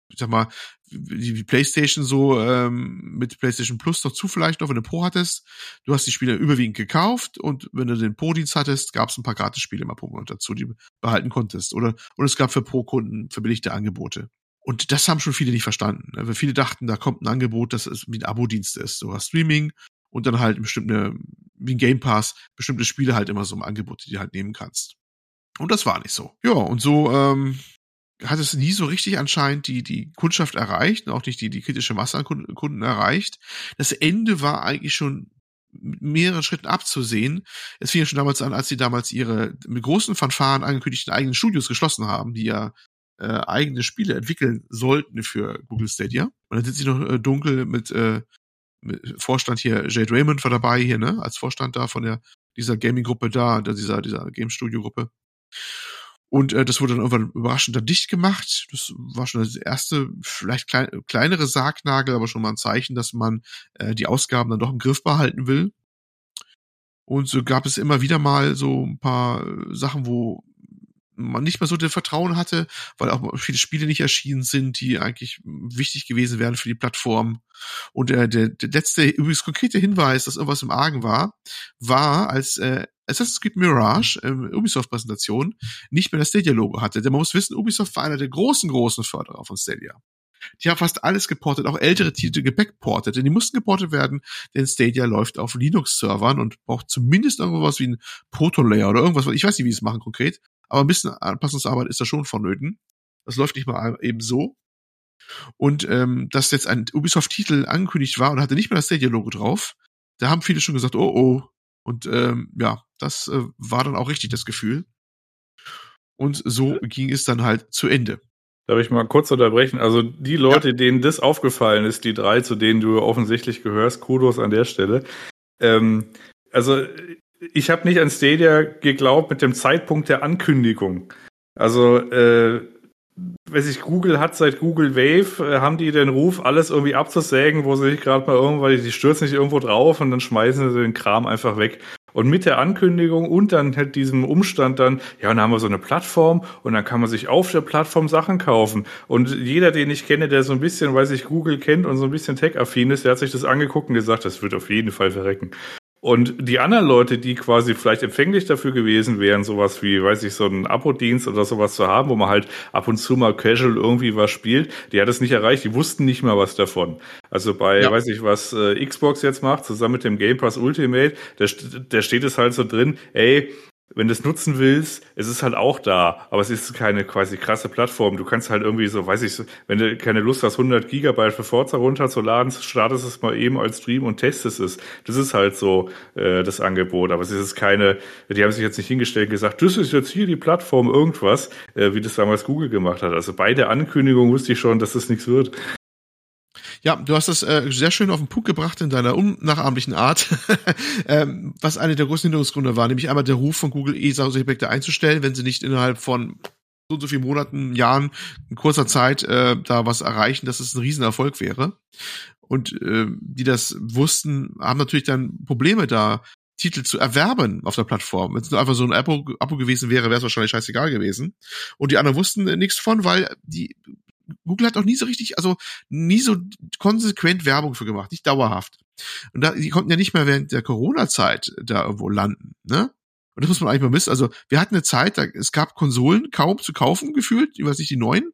Speaker 4: ich sag mal, wie PlayStation so ähm, mit PlayStation Plus dazu vielleicht noch, wenn du Pro hattest. Du hast die Spiele überwiegend gekauft und wenn du den Pro-Dienst hattest, gab es ein paar Gratis-Spiele immer pro Monat dazu, die du behalten konntest. Oder und es gab für Pro-Kunden verbilligte Angebote. Und das haben schon viele nicht verstanden. Ne? Weil viele dachten, da kommt ein Angebot, das ist wie ein Abo-Dienst ist. Du hast Streaming und dann halt bestimmte, wie ein Game Pass, bestimmte Spiele halt immer so im Angebot, die du halt nehmen kannst. Und das war nicht so. Ja, und so ähm, hat es nie so richtig anscheinend die, die Kundschaft erreicht auch nicht die, die kritische Masse an Kunden, Kunden erreicht. Das Ende war eigentlich schon mit mehreren Schritten abzusehen. Es fing ja schon damals an, als sie damals ihre mit großen Fanfaren angekündigten eigenen Studios geschlossen haben, die ja äh, eigene Spiele entwickeln sollten für Google Stadia. Und dann sind sie noch äh, dunkel mit, äh, mit Vorstand hier, Jade Raymond war dabei hier, ne, als Vorstand da von der dieser Gaming-Gruppe da, dieser, dieser Game-Studio-Gruppe. Und äh, das wurde dann irgendwann überraschend dann dicht gemacht. Das war schon das erste, vielleicht klein, kleinere Sargnagel, aber schon mal ein Zeichen, dass man äh, die Ausgaben dann doch im Griff behalten will. Und so gab es immer wieder mal so ein paar Sachen, wo man nicht mehr so den Vertrauen hatte, weil auch viele Spiele nicht erschienen sind, die eigentlich wichtig gewesen wären für die Plattform. Und äh, der, der letzte, übrigens konkrete Hinweis, dass irgendwas im Argen war, war, als äh, Assassin's Creed Mirage, ähm, Ubisoft-Präsentation, nicht mehr das Stadia-Logo hatte. Denn man muss wissen, Ubisoft war einer der großen, großen Förderer von Stadia. Die haben fast alles geportet, auch ältere Titel gebackportet, denn die mussten geportet werden, denn Stadia läuft auf Linux-Servern und braucht zumindest irgendwas wie ein Proto-Layer oder irgendwas, ich weiß nicht, wie sie es machen konkret, aber ein bisschen Anpassungsarbeit ist da schon vonnöten. Das läuft nicht mal eben so. Und ähm, dass jetzt ein Ubisoft-Titel angekündigt war und hatte nicht mehr das Stadia-Logo drauf, da haben viele schon gesagt, oh oh. Und ähm, ja, das äh, war dann auch richtig das Gefühl. Und so ging es dann halt zu Ende.
Speaker 2: Darf ich mal kurz unterbrechen? Also die Leute, ja. denen das aufgefallen ist, die drei, zu denen du offensichtlich gehörst, Kudos an der Stelle. Ähm, also ich habe nicht an Stadia geglaubt mit dem Zeitpunkt der Ankündigung. Also, äh, weiß ich, Google hat seit Google Wave, äh, haben die den Ruf, alles irgendwie abzusägen, wo sie sich gerade mal irgendwann, die stürzen sich irgendwo drauf und dann schmeißen sie den Kram einfach weg. Und mit der Ankündigung und dann halt diesem Umstand dann, ja, dann haben wir so eine Plattform und dann kann man sich auf der Plattform Sachen kaufen. Und jeder, den ich kenne, der so ein bisschen, weiß ich, Google kennt und so ein bisschen tech-affin ist, der hat sich das angeguckt und gesagt, das wird auf jeden Fall verrecken. Und die anderen Leute, die quasi vielleicht empfänglich dafür gewesen wären, sowas wie, weiß ich, so einen Abo-Dienst oder sowas zu haben, wo man halt ab und zu mal casual irgendwie was spielt, die hat es nicht erreicht, die wussten nicht mal was davon. Also bei, ja. weiß ich, was äh, Xbox jetzt macht, zusammen mit dem Game Pass Ultimate, da, da steht es halt so drin, ey, wenn du es nutzen willst, es ist halt auch da, aber es ist keine quasi krasse Plattform. Du kannst halt irgendwie so, weiß ich, wenn du keine Lust hast, 100 Gigabyte für Forza runterzuladen, startest es mal eben als Stream und testest es. Das ist halt so äh, das Angebot, aber es ist keine, die haben sich jetzt nicht hingestellt und gesagt, das ist jetzt hier die Plattform irgendwas, äh, wie das damals Google gemacht hat. Also bei der Ankündigung wusste ich schon, dass das nichts wird.
Speaker 4: Ja, du hast das äh, sehr schön auf den Punkt gebracht in deiner unnachahmlichen Art, ähm, was eine der größten Hinderungsgründe war, nämlich einmal der Ruf von Google, eh solche Projekte einzustellen, wenn sie nicht innerhalb von so und so vielen Monaten, Jahren, in kurzer Zeit äh, da was erreichen, dass es ein Riesenerfolg wäre. Und äh, die das wussten, haben natürlich dann Probleme da, Titel zu erwerben auf der Plattform. Wenn es nur einfach so ein Abo, Abo gewesen wäre, wäre es wahrscheinlich scheißegal gewesen. Und die anderen wussten äh, nichts von, weil die Google hat auch nie so richtig, also nie so konsequent Werbung für gemacht, nicht dauerhaft. Und da, die konnten ja nicht mehr während der Corona-Zeit da irgendwo landen, ne? Und das muss man eigentlich mal wissen. Also, wir hatten eine Zeit, da, es gab Konsolen kaum zu kaufen, gefühlt, ich weiß nicht, die neuen.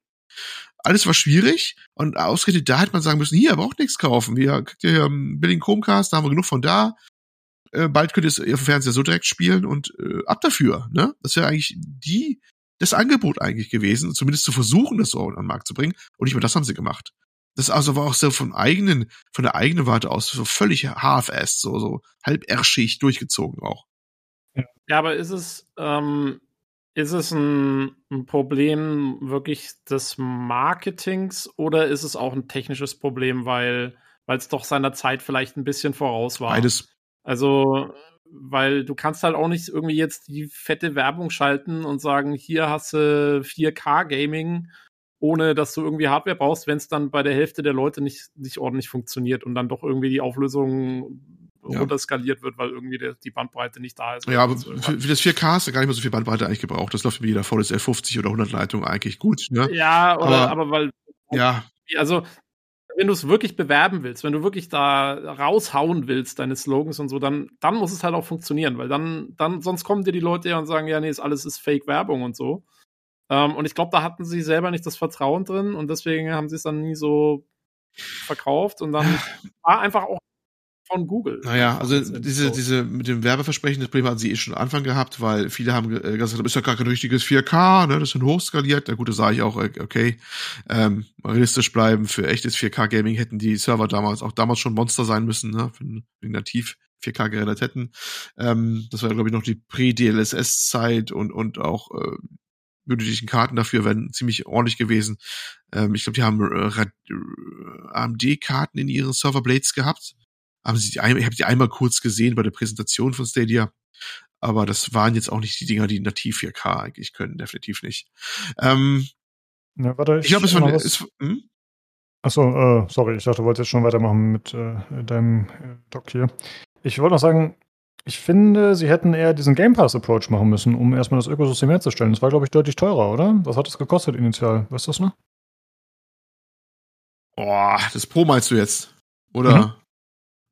Speaker 4: Alles war schwierig. Und ausgerechnet da hätte man sagen müssen, hier, aber auch nichts kaufen. Wir kriegt ihr hier einen billigen Chromecast, da haben wir genug von da. Äh, bald könnt ihr es auf dem Fernseher so direkt spielen und äh, ab dafür, ne? Das wäre eigentlich die das Angebot eigentlich gewesen, zumindest zu versuchen, das so an den Markt zu bringen. Und nicht mehr das haben sie gemacht. Das also war auch so von eigenen, von der eigenen Warte aus so völlig half-assed, so, so halb erschig durchgezogen auch.
Speaker 3: Ja, aber ist es, ähm, ist es ein, ein, Problem wirklich des Marketings oder ist es auch ein technisches Problem, weil weil es doch seiner Zeit vielleicht ein bisschen voraus war?
Speaker 4: Beides.
Speaker 3: Also weil du kannst halt auch nicht irgendwie jetzt die fette Werbung schalten und sagen, hier hast du 4K-Gaming, ohne dass du irgendwie Hardware brauchst, wenn es dann bei der Hälfte der Leute nicht, nicht ordentlich funktioniert und dann doch irgendwie die Auflösung ja. runterskaliert wird, weil irgendwie der, die Bandbreite nicht da ist.
Speaker 4: Ja, aber für, für, das 4K hast du gar nicht mehr so viel Bandbreite eigentlich gebraucht. Das läuft mit jeder VDSL 50 oder 100 Leitung eigentlich gut. Ne?
Speaker 3: Ja, oder, aber, aber weil
Speaker 4: ja.
Speaker 3: Also wenn du es wirklich bewerben willst, wenn du wirklich da raushauen willst, deine Slogans und so, dann, dann muss es halt auch funktionieren, weil dann, dann, sonst kommen dir die Leute ja und sagen, ja, nee, ist alles ist Fake-Werbung und so. Ähm, und ich glaube, da hatten sie selber nicht das Vertrauen drin und deswegen haben sie es dann nie so verkauft und dann war einfach auch von Google.
Speaker 4: Naja, also diese, diese mit dem Werbeversprechen, das Problem hatten sie eh schon am Anfang gehabt, weil viele haben äh, gesagt, das ist ja gar kein richtiges 4K, ne, das sind hochskaliert. Na gut, da sage ich auch, äh, okay, ähm, realistisch bleiben, für echtes 4K-Gaming hätten die Server damals auch damals schon Monster sein müssen, ne, wenn wir nativ 4K gerendert hätten. Ähm, das war, glaube ich, noch die Pre-DLSS-Zeit und, und auch äh, benötigten Karten dafür wären ziemlich ordentlich gewesen. Ähm, ich glaube, die haben äh, AMD-Karten in ihren Serverblades gehabt haben sie die, ich habe die einmal kurz gesehen bei der Präsentation von Stadia. Aber das waren jetzt auch nicht die Dinger, die nativ 4K eigentlich können, definitiv nicht. Ähm,
Speaker 1: Ja, warte,
Speaker 4: ich glaube, es war, es, hm?
Speaker 1: Achso, äh, sorry, ich dachte, du wolltest jetzt schon weitermachen mit äh, deinem äh, Doc hier. Ich wollte noch sagen, ich finde, sie hätten eher diesen Game Pass-Approach machen müssen, um erstmal das Ökosystem herzustellen. Das war, glaube ich, deutlich teurer, oder? Was hat das gekostet initial? Weißt du das noch?
Speaker 4: Boah, das Pro meinst du jetzt? Oder?
Speaker 1: Mhm.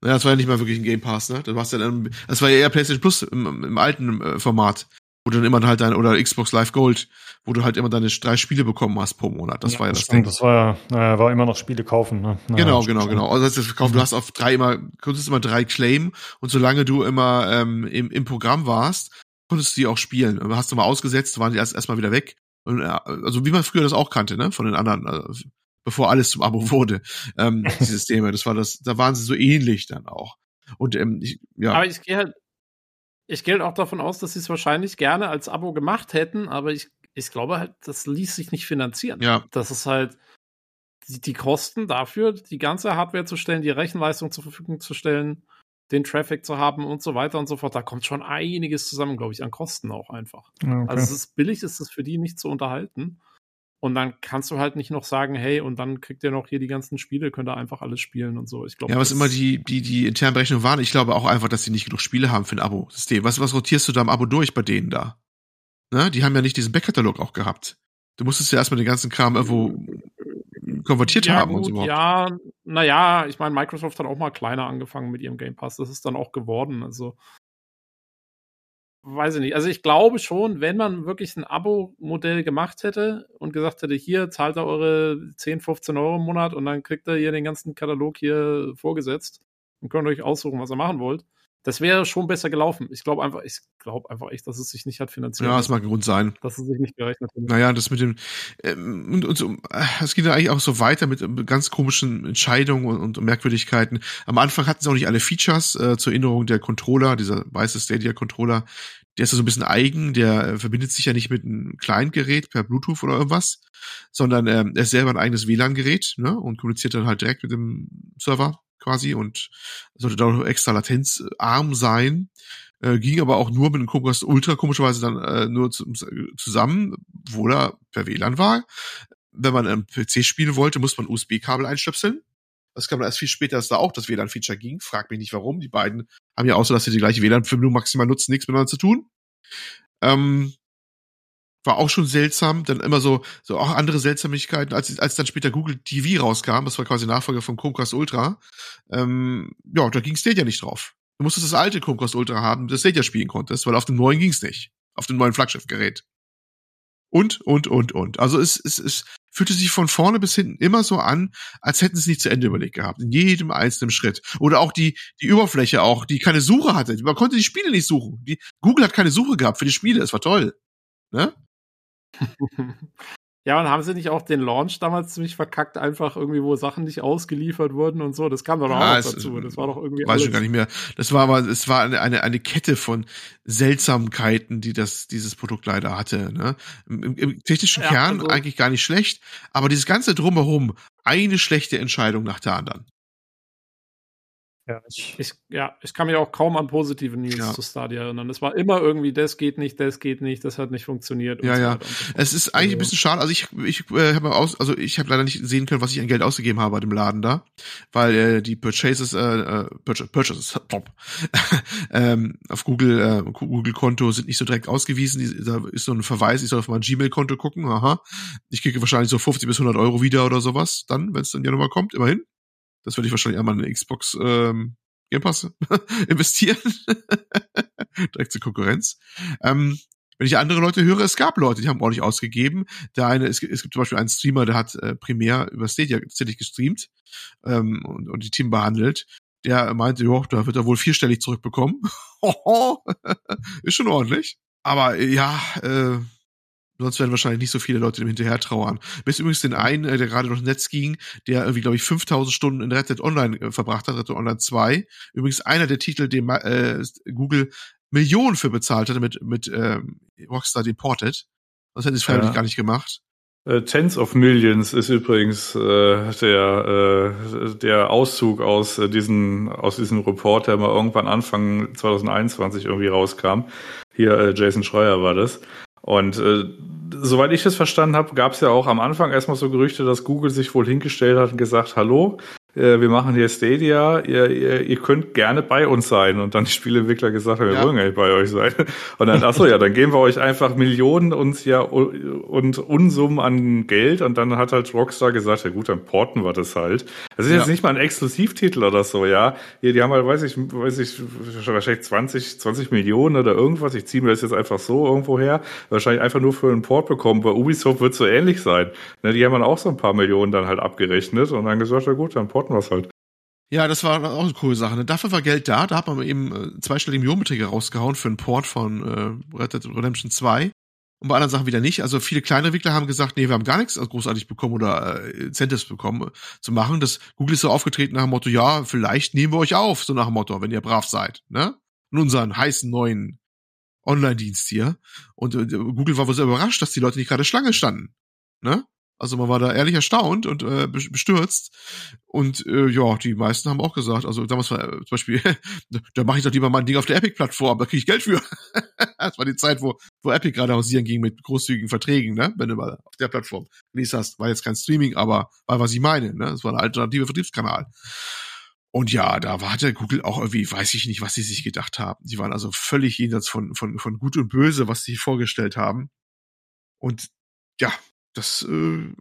Speaker 4: Ja, das war ja nicht mal wirklich ein Game Pass, ne? Das, war's ja dann, das war ja eher PlayStation Plus im, im alten äh, Format, wo du dann immer halt dein, oder Xbox Live Gold, wo du halt immer deine drei Spiele bekommen hast pro Monat. Das war ja das
Speaker 1: stimmt,
Speaker 4: Ding.
Speaker 1: Das war ja, naja, war immer noch Spiele kaufen, ne? Naja,
Speaker 4: Genau, genau, genau. Also das heißt, du hast auf drei immer, konntest immer drei claimen und solange du immer ähm, im, im Programm warst, konntest du die auch spielen. Hast du mal ausgesetzt, waren die erst erstmal wieder weg. Und, äh, also wie man früher das auch kannte, ne? Von den anderen, also, bevor alles zum Abo wurde, ähm, die Systeme. Das war das, da waren sie so ähnlich dann auch. Und ähm, ich, ja.
Speaker 3: Aber ich gehe halt, ich gehe halt auch davon aus, dass sie es wahrscheinlich gerne als Abo gemacht hätten, aber ich, ich glaube halt, das ließ sich nicht finanzieren.
Speaker 4: Ja.
Speaker 3: Das ist halt die, die Kosten dafür, die ganze Hardware zu stellen, die Rechenleistung zur Verfügung zu stellen, den Traffic zu haben und so weiter und so fort. Da kommt schon einiges zusammen, glaube ich, an Kosten auch einfach.
Speaker 1: Okay.
Speaker 3: Also es ist billig, ist es für die nicht zu unterhalten. Und dann kannst du halt nicht noch sagen, hey, und dann kriegt ihr noch hier die ganzen Spiele, könnt ihr einfach alles spielen und so. Ich glaube,
Speaker 4: Ja, was immer die, die, die internen Berechnungen waren, ich glaube auch einfach, dass sie nicht genug Spiele haben für ein Abo-System. Was, was rotierst du da im Abo durch bei denen da? Ne? Die haben ja nicht diesen Backkatalog auch gehabt. Du musstest ja erstmal den ganzen Kram irgendwo konvertiert
Speaker 3: ja,
Speaker 4: haben
Speaker 3: gut,
Speaker 4: und so. überhaupt.
Speaker 3: Ja, naja, ich meine, Microsoft hat auch mal kleiner angefangen mit ihrem Game Pass. Das ist dann auch geworden. Also, weiß ich nicht. Also, ich glaube schon, wenn man wirklich ein Abo-Modell gemacht hätte und gesagt hätte, hier zahlt ihr eure 10, 15 Euro im Monat und dann kriegt ihr hier den ganzen Katalog hier vorgesetzt und könnt euch aussuchen, was ihr machen wollt. Das wäre schon besser gelaufen. Ich glaube einfach, ich glaube einfach echt, dass es sich nicht hat finanziert.
Speaker 4: Ja, das mag ein Grund sein.
Speaker 3: dass es sich nicht gerechnet hat.
Speaker 4: Naja, das mit dem, ähm, und, und so, äh, es geht ja eigentlich auch so weiter mit, äh, ganz komischen Entscheidungen und, und Merkwürdigkeiten. Am Anfang hatten sie auch nicht alle Features äh, zur Erinnerung der Controller, dieser weiße Stadia-Controller. Der ist ja so ein bisschen eigen, der äh, verbindet sich ja nicht mit einem Client-Gerät per Bluetooth oder irgendwas, sondern ähm, er ist selber ein eigenes WLAN-Gerät ne, und kommuniziert dann halt direkt mit dem Server quasi und sollte da noch extra latenzarm sein. Äh, ging aber auch nur mit dem Chromecast Ultra komischerweise dann äh, nur zu, zusammen, wo er per WLAN war. Wenn man am PC spielen wollte, musste man USB-Kabel einstöpseln. Das kam dann erst viel später, dass da auch das WLAN-Feature ging. Frag mich nicht warum. Die beiden haben ja außer, dass sie die gleiche WLAN-Verbindung maximal nutzen, nichts miteinander zu tun. Ähm, war auch schon seltsam. Dann immer so, so auch andere Seltsamigkeiten, als, als dann später Google TV rauskam, das war quasi Nachfolger von Chromecast Ultra. Ähm, ja, da ging Stadia nicht drauf. Du musstest das alte Chromecast Ultra haben, das Stadia spielen konntest, weil auf dem neuen ging's nicht. Auf dem neuen Flaggschiffgerät. Und, und, und, und. Also es, es, es fühlte sich von vorne bis hinten immer so an, als hätten sie es nicht zu Ende überlegt gehabt. In jedem einzelnen Schritt. Oder auch die, die Überfläche auch, die keine Suche hatte. Man konnte die Spiele nicht suchen. Die, Google hat keine Suche gehabt für die Spiele. Das war toll. Ne?
Speaker 3: Ja, und haben sie nicht auch den Launch damals ziemlich verkackt, einfach irgendwie, wo Sachen nicht ausgeliefert wurden und so? Das kam doch
Speaker 4: Ja,
Speaker 3: auch
Speaker 4: es-
Speaker 3: dazu. Das war doch irgendwie
Speaker 4: Weiß schon gar nicht mehr. Das war aber, es war eine, eine, eine Kette von Seltsamkeiten, die das, dieses Produkt leider hatte. Ne? Im, im, Im technischen
Speaker 3: Ja,
Speaker 4: Kern
Speaker 3: also-
Speaker 4: eigentlich gar nicht schlecht, aber dieses ganze Drumherum, eine schlechte Entscheidung nach der anderen.
Speaker 1: Ja, ich,
Speaker 3: Ich, ja, ich kann mich auch kaum an positive News
Speaker 4: Ja.
Speaker 3: zu Stadia erinnern. Es war immer irgendwie, das geht nicht, das geht nicht, das hat nicht funktioniert.
Speaker 4: Ja,
Speaker 3: so
Speaker 4: ja.
Speaker 3: so.
Speaker 4: Es ist eigentlich ein bisschen schade. Also ich, ich äh, habe aus, also ich habe leider nicht sehen können, was ich an Geld ausgegeben habe bei dem Laden da, weil äh, die Purchases, äh, äh, Purchases, Purchases top, ähm, auf Google äh, Google Konto sind nicht so direkt ausgewiesen. Die, da ist so ein Verweis, ich soll auf mein Gmail Konto gucken. Aha, ich kriege wahrscheinlich so 50 bis 100 Euro wieder oder sowas. Dann, wenn es dann ja nochmal kommt, immerhin. Das werde ich wahrscheinlich einmal in eine Xbox ähm, Game Pass investieren. direkt zur Konkurrenz. Ähm, wenn ich andere Leute höre, es gab Leute, die haben ordentlich ausgegeben. Der eine, es gibt, es gibt zum Beispiel einen Streamer, der hat äh, primär über Stadia tatsächlich gestreamt ähm, und, und die Team behandelt. Der meinte, ja, da wird er wohl vierstellig zurückbekommen. Ist schon ordentlich. Aber ja, äh, sonst werden wahrscheinlich nicht so viele Leute dem hinterher trauern. Bis übrigens den einen, äh, der gerade noch ins Netz ging, der irgendwie, glaube ich, 5000 Stunden in Red Dead Online äh, verbracht hat, Red Dead Online 2. Übrigens einer der Titel, den äh, Google Millionen für bezahlt hatte mit, mit ähm, Rockstar Deported. Das hätte es freiwillig
Speaker 1: Ja.
Speaker 4: gar nicht gemacht.
Speaker 2: Äh, Tens of Millions ist übrigens äh, der, äh, der Auszug aus, äh, diesen, aus diesem Report, der mal irgendwann Anfang 2021 irgendwie rauskam. Hier, äh, Jason Schreier war das. Und äh, soweit ich das verstanden habe, gab es ja auch am Anfang erstmal so Gerüchte, dass Google sich wohl hingestellt hat und gesagt, hallo, äh, wir machen hier Stadia, ihr, ihr, ihr könnt gerne bei uns sein. Und dann die Spieleentwickler gesagt haben, wir ja. wollen gar nicht bei euch sein. Und dann, ach so, ja, dann geben wir euch einfach Millionen und ja und Unsummen an Geld. Und dann hat halt Rockstar gesagt, ja gut, dann porten wir das halt. Das ist ja. jetzt nicht mal ein Exklusivtitel oder so, ja. Hier, die haben halt, weiß ich, weiß ich, wahrscheinlich 20, 20 Millionen oder irgendwas. Ich ziehe mir das jetzt einfach so irgendwo her. Wahrscheinlich einfach nur für einen Port bekommen. Bei Ubisoft wird so ähnlich sein. Ne, die haben dann auch so ein paar Millionen dann halt abgerechnet und dann gesagt, ja gut, dann porten supporten wir halt.
Speaker 4: Ja, das war auch eine coole Sache. Ne? Dafür war Geld da, da hat man eben äh, zweistellige Millionenbeträge rausgehauen für einen Port von äh, Red Dead Redemption 2. Und bei anderen Sachen wieder nicht. Also viele kleine Entwickler haben gesagt, nee, wir haben gar nichts großartig bekommen oder äh, Incentives bekommen äh, zu machen. Das Google ist so aufgetreten nach dem Motto, ja, vielleicht nehmen wir euch auf, so nach dem Motto, wenn ihr brav seid, ne? In unseren heißen neuen Online-Dienst hier. Und äh, Google war wohl sehr überrascht, dass die Leute nicht gerade Schlange standen, ne? Also man war da ehrlich erstaunt und äh, bestürzt. Und äh, ja, die meisten haben auch gesagt, also damals war äh, zum Beispiel, da mache ich doch lieber mal ein Ding auf der Epic-Plattform, da kriege ich Geld für. das war die Zeit, wo, wo Epic gerade hausieren ging mit großzügigen Verträgen, ne? Wenn du mal auf der Plattform liest hast, war jetzt kein Streaming, aber war, was ich meine, ne? Das war ein alternativer Vertriebskanal. Und ja, da war der Google auch irgendwie, weiß ich nicht, was sie sich gedacht haben. Sie waren also völlig jenseits von, von, von Gut und Böse, was sie vorgestellt haben. Und ja, das äh,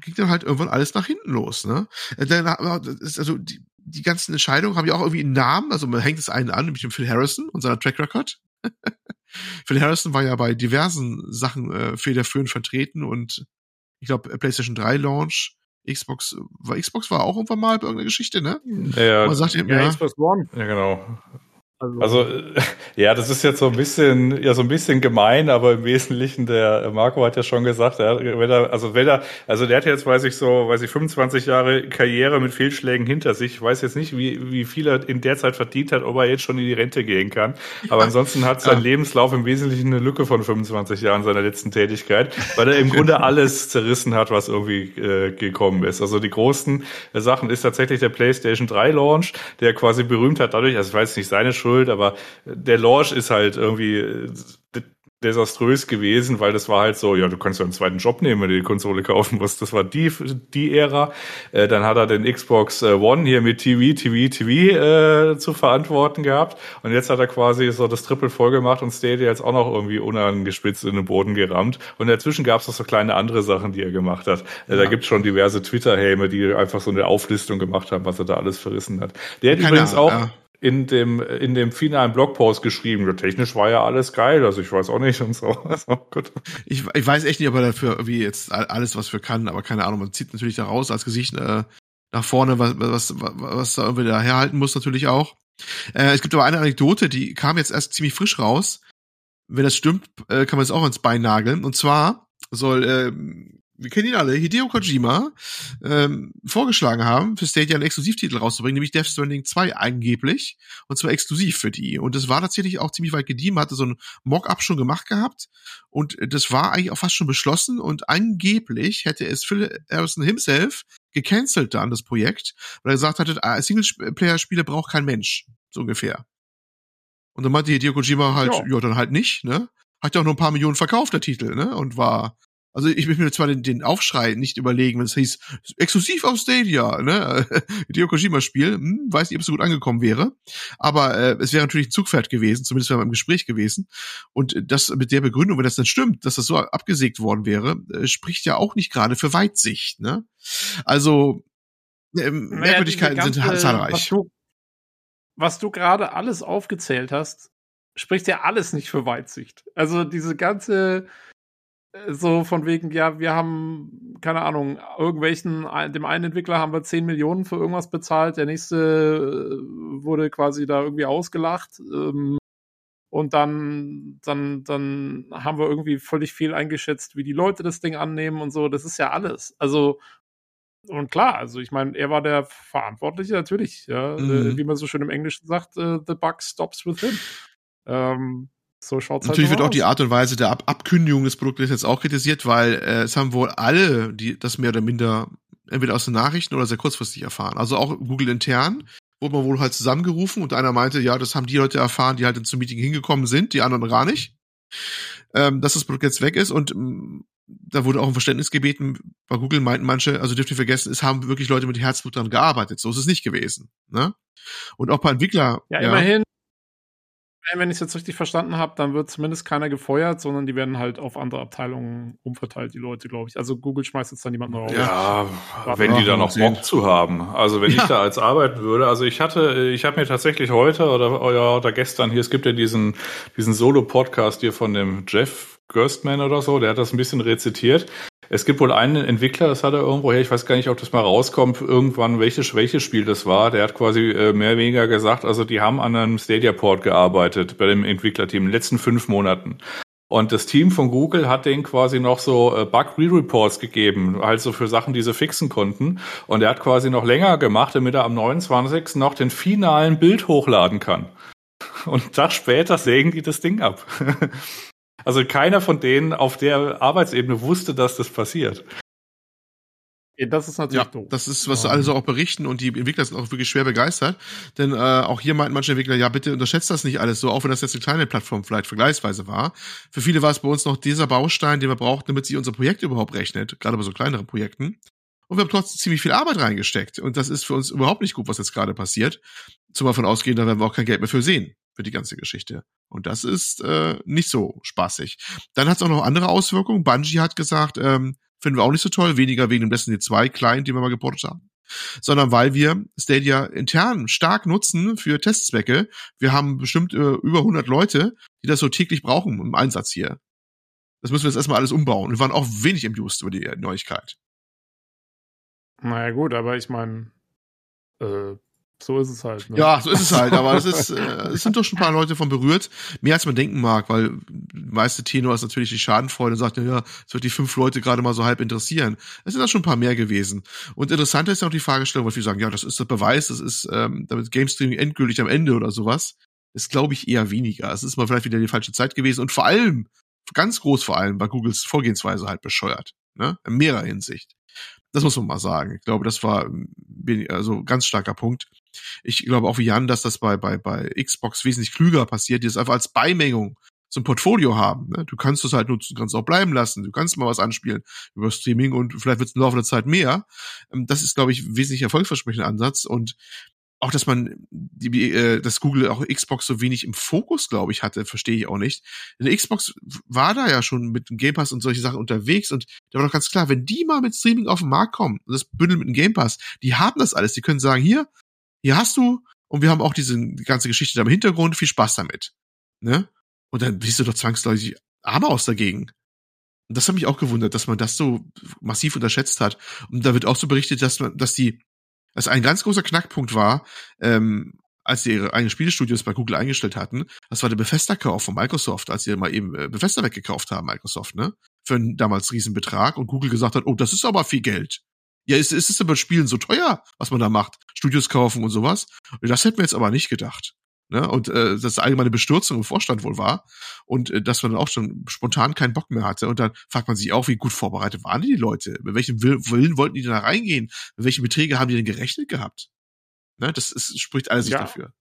Speaker 4: ging dann halt irgendwann alles nach hinten los. Ne? Äh, dann, also die, die ganzen Entscheidungen haben ja auch irgendwie einen Namen. Also man hängt es einen an, nämlich dem Phil Harrison und seiner Track Record. Phil Harrison war ja bei diversen Sachen äh, federführend vertreten und ich glaube PlayStation 3 Launch, Xbox war Xbox war auch irgendwann mal bei irgendeiner Geschichte, ne?
Speaker 2: Ja, man sagt ja, ja, Xbox One. Ja, genau. Also, also, ja, das ist jetzt so ein bisschen, ja, so ein bisschen gemein, aber im Wesentlichen, der Marco hat ja schon gesagt, er, wenn er, also wenn er, also der hat jetzt, weiß ich so, weiß ich, 25 Jahre Karriere mit Fehlschlägen hinter sich. Ich weiß jetzt nicht, wie, wie viel er in der Zeit verdient hat, ob er jetzt schon in die Rente gehen kann. Aber ansonsten hat sein. Lebenslauf im Wesentlichen eine Lücke von 25 Jahren seiner letzten Tätigkeit, weil er im Grunde alles zerrissen hat, was irgendwie äh, gekommen ist. Also die großen Sachen ist tatsächlich der PlayStation 3 Launch, der quasi berühmt hat dadurch, also ich weiß nicht seine Schuld, schuld, aber der Launch ist halt irgendwie äh, desaströs gewesen, weil das war halt so, ja, du kannst ja einen zweiten Job nehmen, wenn du die Konsole kaufen musst. Das war die, die Ära. Äh, dann hat er den Xbox äh, One hier mit TV, TV, TV äh, zu verantworten gehabt. Und jetzt hat er quasi so das Triple voll gemacht und Stadia jetzt auch noch irgendwie unangespitzt in den Boden gerammt. Und dazwischen gab es noch so kleine andere Sachen, die er gemacht hat. Äh, ja. Da gibt's schon diverse Twitter-Häme, die einfach so eine Auflistung gemacht haben, was er da alles verrissen hat. Der hat Keine übrigens auch, ja in dem, in dem finalen Blogpost geschrieben. Ja, technisch war ja alles geil, also ich weiß auch nicht und so. Also, gut.
Speaker 4: Ich, ich weiß echt nicht, ob er dafür irgendwie jetzt alles was für kann, aber keine Ahnung, man zieht natürlich da raus als Gesicht äh, nach vorne, was, was, was, was da irgendwie da herhalten muss natürlich auch. Äh, es gibt aber eine Anekdote, die kam jetzt erst ziemlich frisch raus. Wenn das stimmt, äh, kann man es auch ins Bein nageln. Und zwar soll äh, wir kennen ihn alle, Hideo Kojima, ähm, vorgeschlagen haben, für Stadia einen Exklusivtitel rauszubringen, nämlich Death Stranding 2 angeblich, und zwar exklusiv für die. Und das war tatsächlich auch ziemlich weit gediehen, man hatte so ein Mock-up schon gemacht gehabt und das war eigentlich auch fast schon beschlossen und angeblich hätte es Phil Harrison himself gecancelt dann, das Projekt, weil er gesagt hatte, ah, Singleplayer-Spiele braucht kein Mensch, so ungefähr. Und dann meinte Hideo Kojima halt, ja, ja dann halt nicht, ne? Hat ja auch nur ein paar Millionen verkauft, der Titel, ne? Und war also ich möchte mir zwar den, den Aufschrei nicht überlegen, wenn es hieß, exklusiv auf Stadia, ne? Hideo Kojima-Spiel, hm, weiß nicht, ob es so gut angekommen wäre. Aber äh, es wäre natürlich ein Zugpferd gewesen, zumindest wäre man im Gespräch gewesen. Und das mit der Begründung, wenn das dann stimmt, dass das so abgesägt worden wäre, äh, spricht ja auch nicht gerade für Weitsicht, ne? Also äh, Merkwürdigkeiten naja, ganze, sind zahlreich.
Speaker 3: Was du, was du gerade alles aufgezählt hast, spricht ja alles nicht für Weitsicht. Also diese ganze so von wegen, ja, wir haben, keine Ahnung, irgendwelchen, dem einen Entwickler haben wir 10 Millionen für irgendwas bezahlt, der nächste äh, wurde quasi da irgendwie ausgelacht. Ähm, und dann, dann, dann haben wir irgendwie völlig viel eingeschätzt, wie die Leute das Ding annehmen und so. Das ist ja alles. Also, und klar, also ich meine, er war der Verantwortliche, natürlich, ja, äh, mhm. wie man so schön im Englischen sagt, uh, the buck stops with him. Ähm, So schaut's
Speaker 4: Natürlich
Speaker 3: halt
Speaker 4: wird auch
Speaker 3: aus.
Speaker 4: die Art und Weise der Ab Abkündigung des Produktes jetzt auch kritisiert, weil äh, es haben wohl alle, die das mehr oder minder entweder aus den Nachrichten oder sehr kurzfristig erfahren. Also auch Google intern wurde man wohl halt zusammengerufen und einer meinte, ja, das haben die Leute erfahren, die halt zum Meeting hingekommen sind, die anderen gar nicht. Ähm, dass das Produkt jetzt weg ist und ähm, da wurde auch um Verständnis gebeten. Bei Google meinten manche, also dürft ihr vergessen, es haben wirklich Leute mit Herzblut dran gearbeitet. So ist es nicht gewesen. Ne? Und auch bei Entwickler.
Speaker 3: Ja, immerhin. Wenn ich es jetzt richtig verstanden habe, dann wird zumindest keiner gefeuert, sondern die werden halt auf andere Abteilungen umverteilt, die Leute, glaube ich. Also Google schmeißt jetzt da niemanden raus.
Speaker 2: Ja, wenn die da noch Bock zu haben. Also wenn
Speaker 4: Ja.
Speaker 2: ich da als arbeiten würde, also ich hatte, ich habe mir tatsächlich heute oder, oder, oder gestern hier, es gibt ja diesen, diesen Solo-Podcast hier von dem Jeff Gerstmann oder so, der hat das ein bisschen rezitiert. Es gibt wohl einen Entwickler, das hat er irgendwo her, ich weiß gar nicht, ob das mal rauskommt, irgendwann, welches, welches Spiel das war. Der hat quasi äh, mehr oder weniger gesagt, also die haben an einem Stadia-Port gearbeitet bei dem Entwicklerteam in den letzten fünf Monaten. Und das Team von Google hat denen quasi noch so äh, Bug-Re-Reports gegeben, halt so für Sachen, die sie fixen konnten. Und er hat quasi noch länger gemacht, damit er am 29. noch den finalen Bild hochladen kann. Und einen Tag später sägen die das Ding ab. Also keiner von denen auf der Arbeitsebene wusste, dass das passiert.
Speaker 3: Das ist natürlich
Speaker 4: Ja,
Speaker 3: doof.
Speaker 4: das ist, was
Speaker 3: Ja.
Speaker 4: alle so auch berichten und die Entwickler sind auch wirklich schwer begeistert. Denn äh, auch hier meinten manche Entwickler, ja, bitte unterschätzt das nicht alles so, auch wenn das jetzt eine kleine Plattform vielleicht vergleichsweise war. Für viele war es bei uns noch dieser Baustein, den wir brauchten, damit sich unser Projekt überhaupt rechnet, gerade bei so kleineren Projekten. Und wir haben trotzdem ziemlich viel Arbeit reingesteckt. Und das ist für uns überhaupt nicht gut, was jetzt gerade passiert. Zumal von ausgehen, da werden wir auch kein Geld mehr für sehen, für die ganze Geschichte. Und das ist äh, nicht so spaßig. Dann hat es auch noch andere Auswirkungen. Bungie hat gesagt, ähm, finden wir auch nicht so toll, weniger wegen dem Destiny 2 Client, den wir mal geportet haben, sondern weil wir Stadia intern stark nutzen für Testzwecke. Wir haben bestimmt äh, über 100 Leute, die das so täglich brauchen im Einsatz hier. Das müssen wir jetzt erstmal alles umbauen. Wir waren auch wenig Just über die Neuigkeit.
Speaker 3: Naja, gut, aber ich meine, äh, so ist es halt. Ne?
Speaker 4: Ja, so ist es halt, aber es ist, äh, es sind doch schon ein paar Leute von berührt, mehr als man denken mag, weil meiste Tenor ist natürlich die Schadenfreude und sagt, ja, es wird die fünf Leute gerade mal so halb interessieren. Es sind da schon ein paar mehr gewesen. Und interessanter ist auch die Fragestellung, weil viele sagen, ja, das ist der Beweis, das ist ähm, damit Game Streaming endgültig am Ende oder sowas. Das glaube ich eher weniger. Es ist mal vielleicht wieder die falsche Zeit gewesen und vor allem, ganz groß vor allem, war Googles Vorgehensweise halt bescheuert. Ne? In mehrerer Hinsicht. Das muss man mal sagen. Ich glaube, das war wenig- also ganz starker Punkt. Ich glaube auch wie Jan, dass das bei, bei, bei Xbox wesentlich klüger passiert, die das einfach als Beimengung zum Portfolio haben. Ne? Du kannst es halt nutzen, kannst es auch bleiben lassen, du kannst mal was anspielen über Streaming und vielleicht wird es im Laufe der Zeit mehr. Ähm, Das ist, glaube ich, wesentlich erfolgsversprechender Ansatz und auch, dass man die, äh, dass Google auch Xbox so wenig im Fokus, glaube ich, hatte, verstehe ich auch nicht. Denn Xbox war da ja schon mit dem Game Pass und solche Sachen unterwegs und da war doch ganz klar, wenn die mal mit Streaming auf den Markt kommen und das bündeln mit dem Game Pass, die haben das alles, die können sagen, hier, hier hast du und wir haben auch diese die ganze Geschichte da im Hintergrund, viel Spaß damit. Ne? Und dann bist du doch zwangsläufig Arme aus dagegen. Und das hat mich auch gewundert, dass man das so massiv unterschätzt hat. Und da wird auch so berichtet, dass man, dass die, dass ein ganz großer Knackpunkt war, ähm, als sie ihre eigenen Spielestudios bei Google eingestellt hatten, das war der Bethesda-Kauf von Microsoft, als sie mal eben äh, Bethesda weggekauft haben, Microsoft, ne? Für einen damals Riesenbetrag und Google gesagt hat, oh, das ist aber viel Geld. Ja, ist, ist es aber Spielen so teuer, was man da macht? Studios kaufen und sowas? Das hätten wir jetzt aber nicht gedacht. Ne? Und äh, das allgemeine Bestürzung im Vorstand wohl war und äh, dass man dann auch schon spontan keinen Bock mehr hatte. Und dann fragt man sich auch, wie gut vorbereitet waren die Leute? Mit welchem Will- Willen wollten die da reingehen? Mit welchen Beträge haben die denn gerechnet gehabt? Ne? Das ist, spricht alles
Speaker 3: Ja.
Speaker 4: dafür.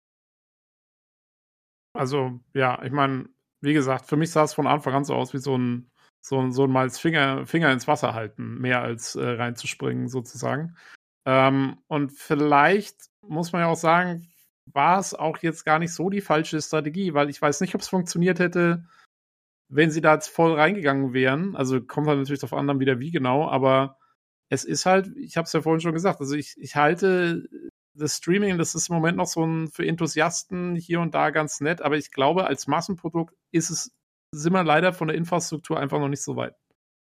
Speaker 3: Also, ja, ich meine, wie gesagt, für mich sah es von Anfang an so aus wie so ein, so, so mal Finger, Finger ins Wasser halten, mehr als äh, reinzuspringen, sozusagen. Ähm, und vielleicht muss man ja auch sagen, war es auch jetzt gar nicht so die falsche Strategie, weil ich weiß nicht, ob es funktioniert hätte, wenn sie da jetzt voll reingegangen wären. Also kommt halt natürlich auf anderen wieder wie genau, aber es ist halt, ich habe es ja vorhin schon gesagt, also ich, ich halte das Streaming, das ist im Moment noch so ein für Enthusiasten hier und da ganz nett, aber ich glaube, als Massenprodukt ist es, sind wir leider von der Infrastruktur einfach noch nicht so weit.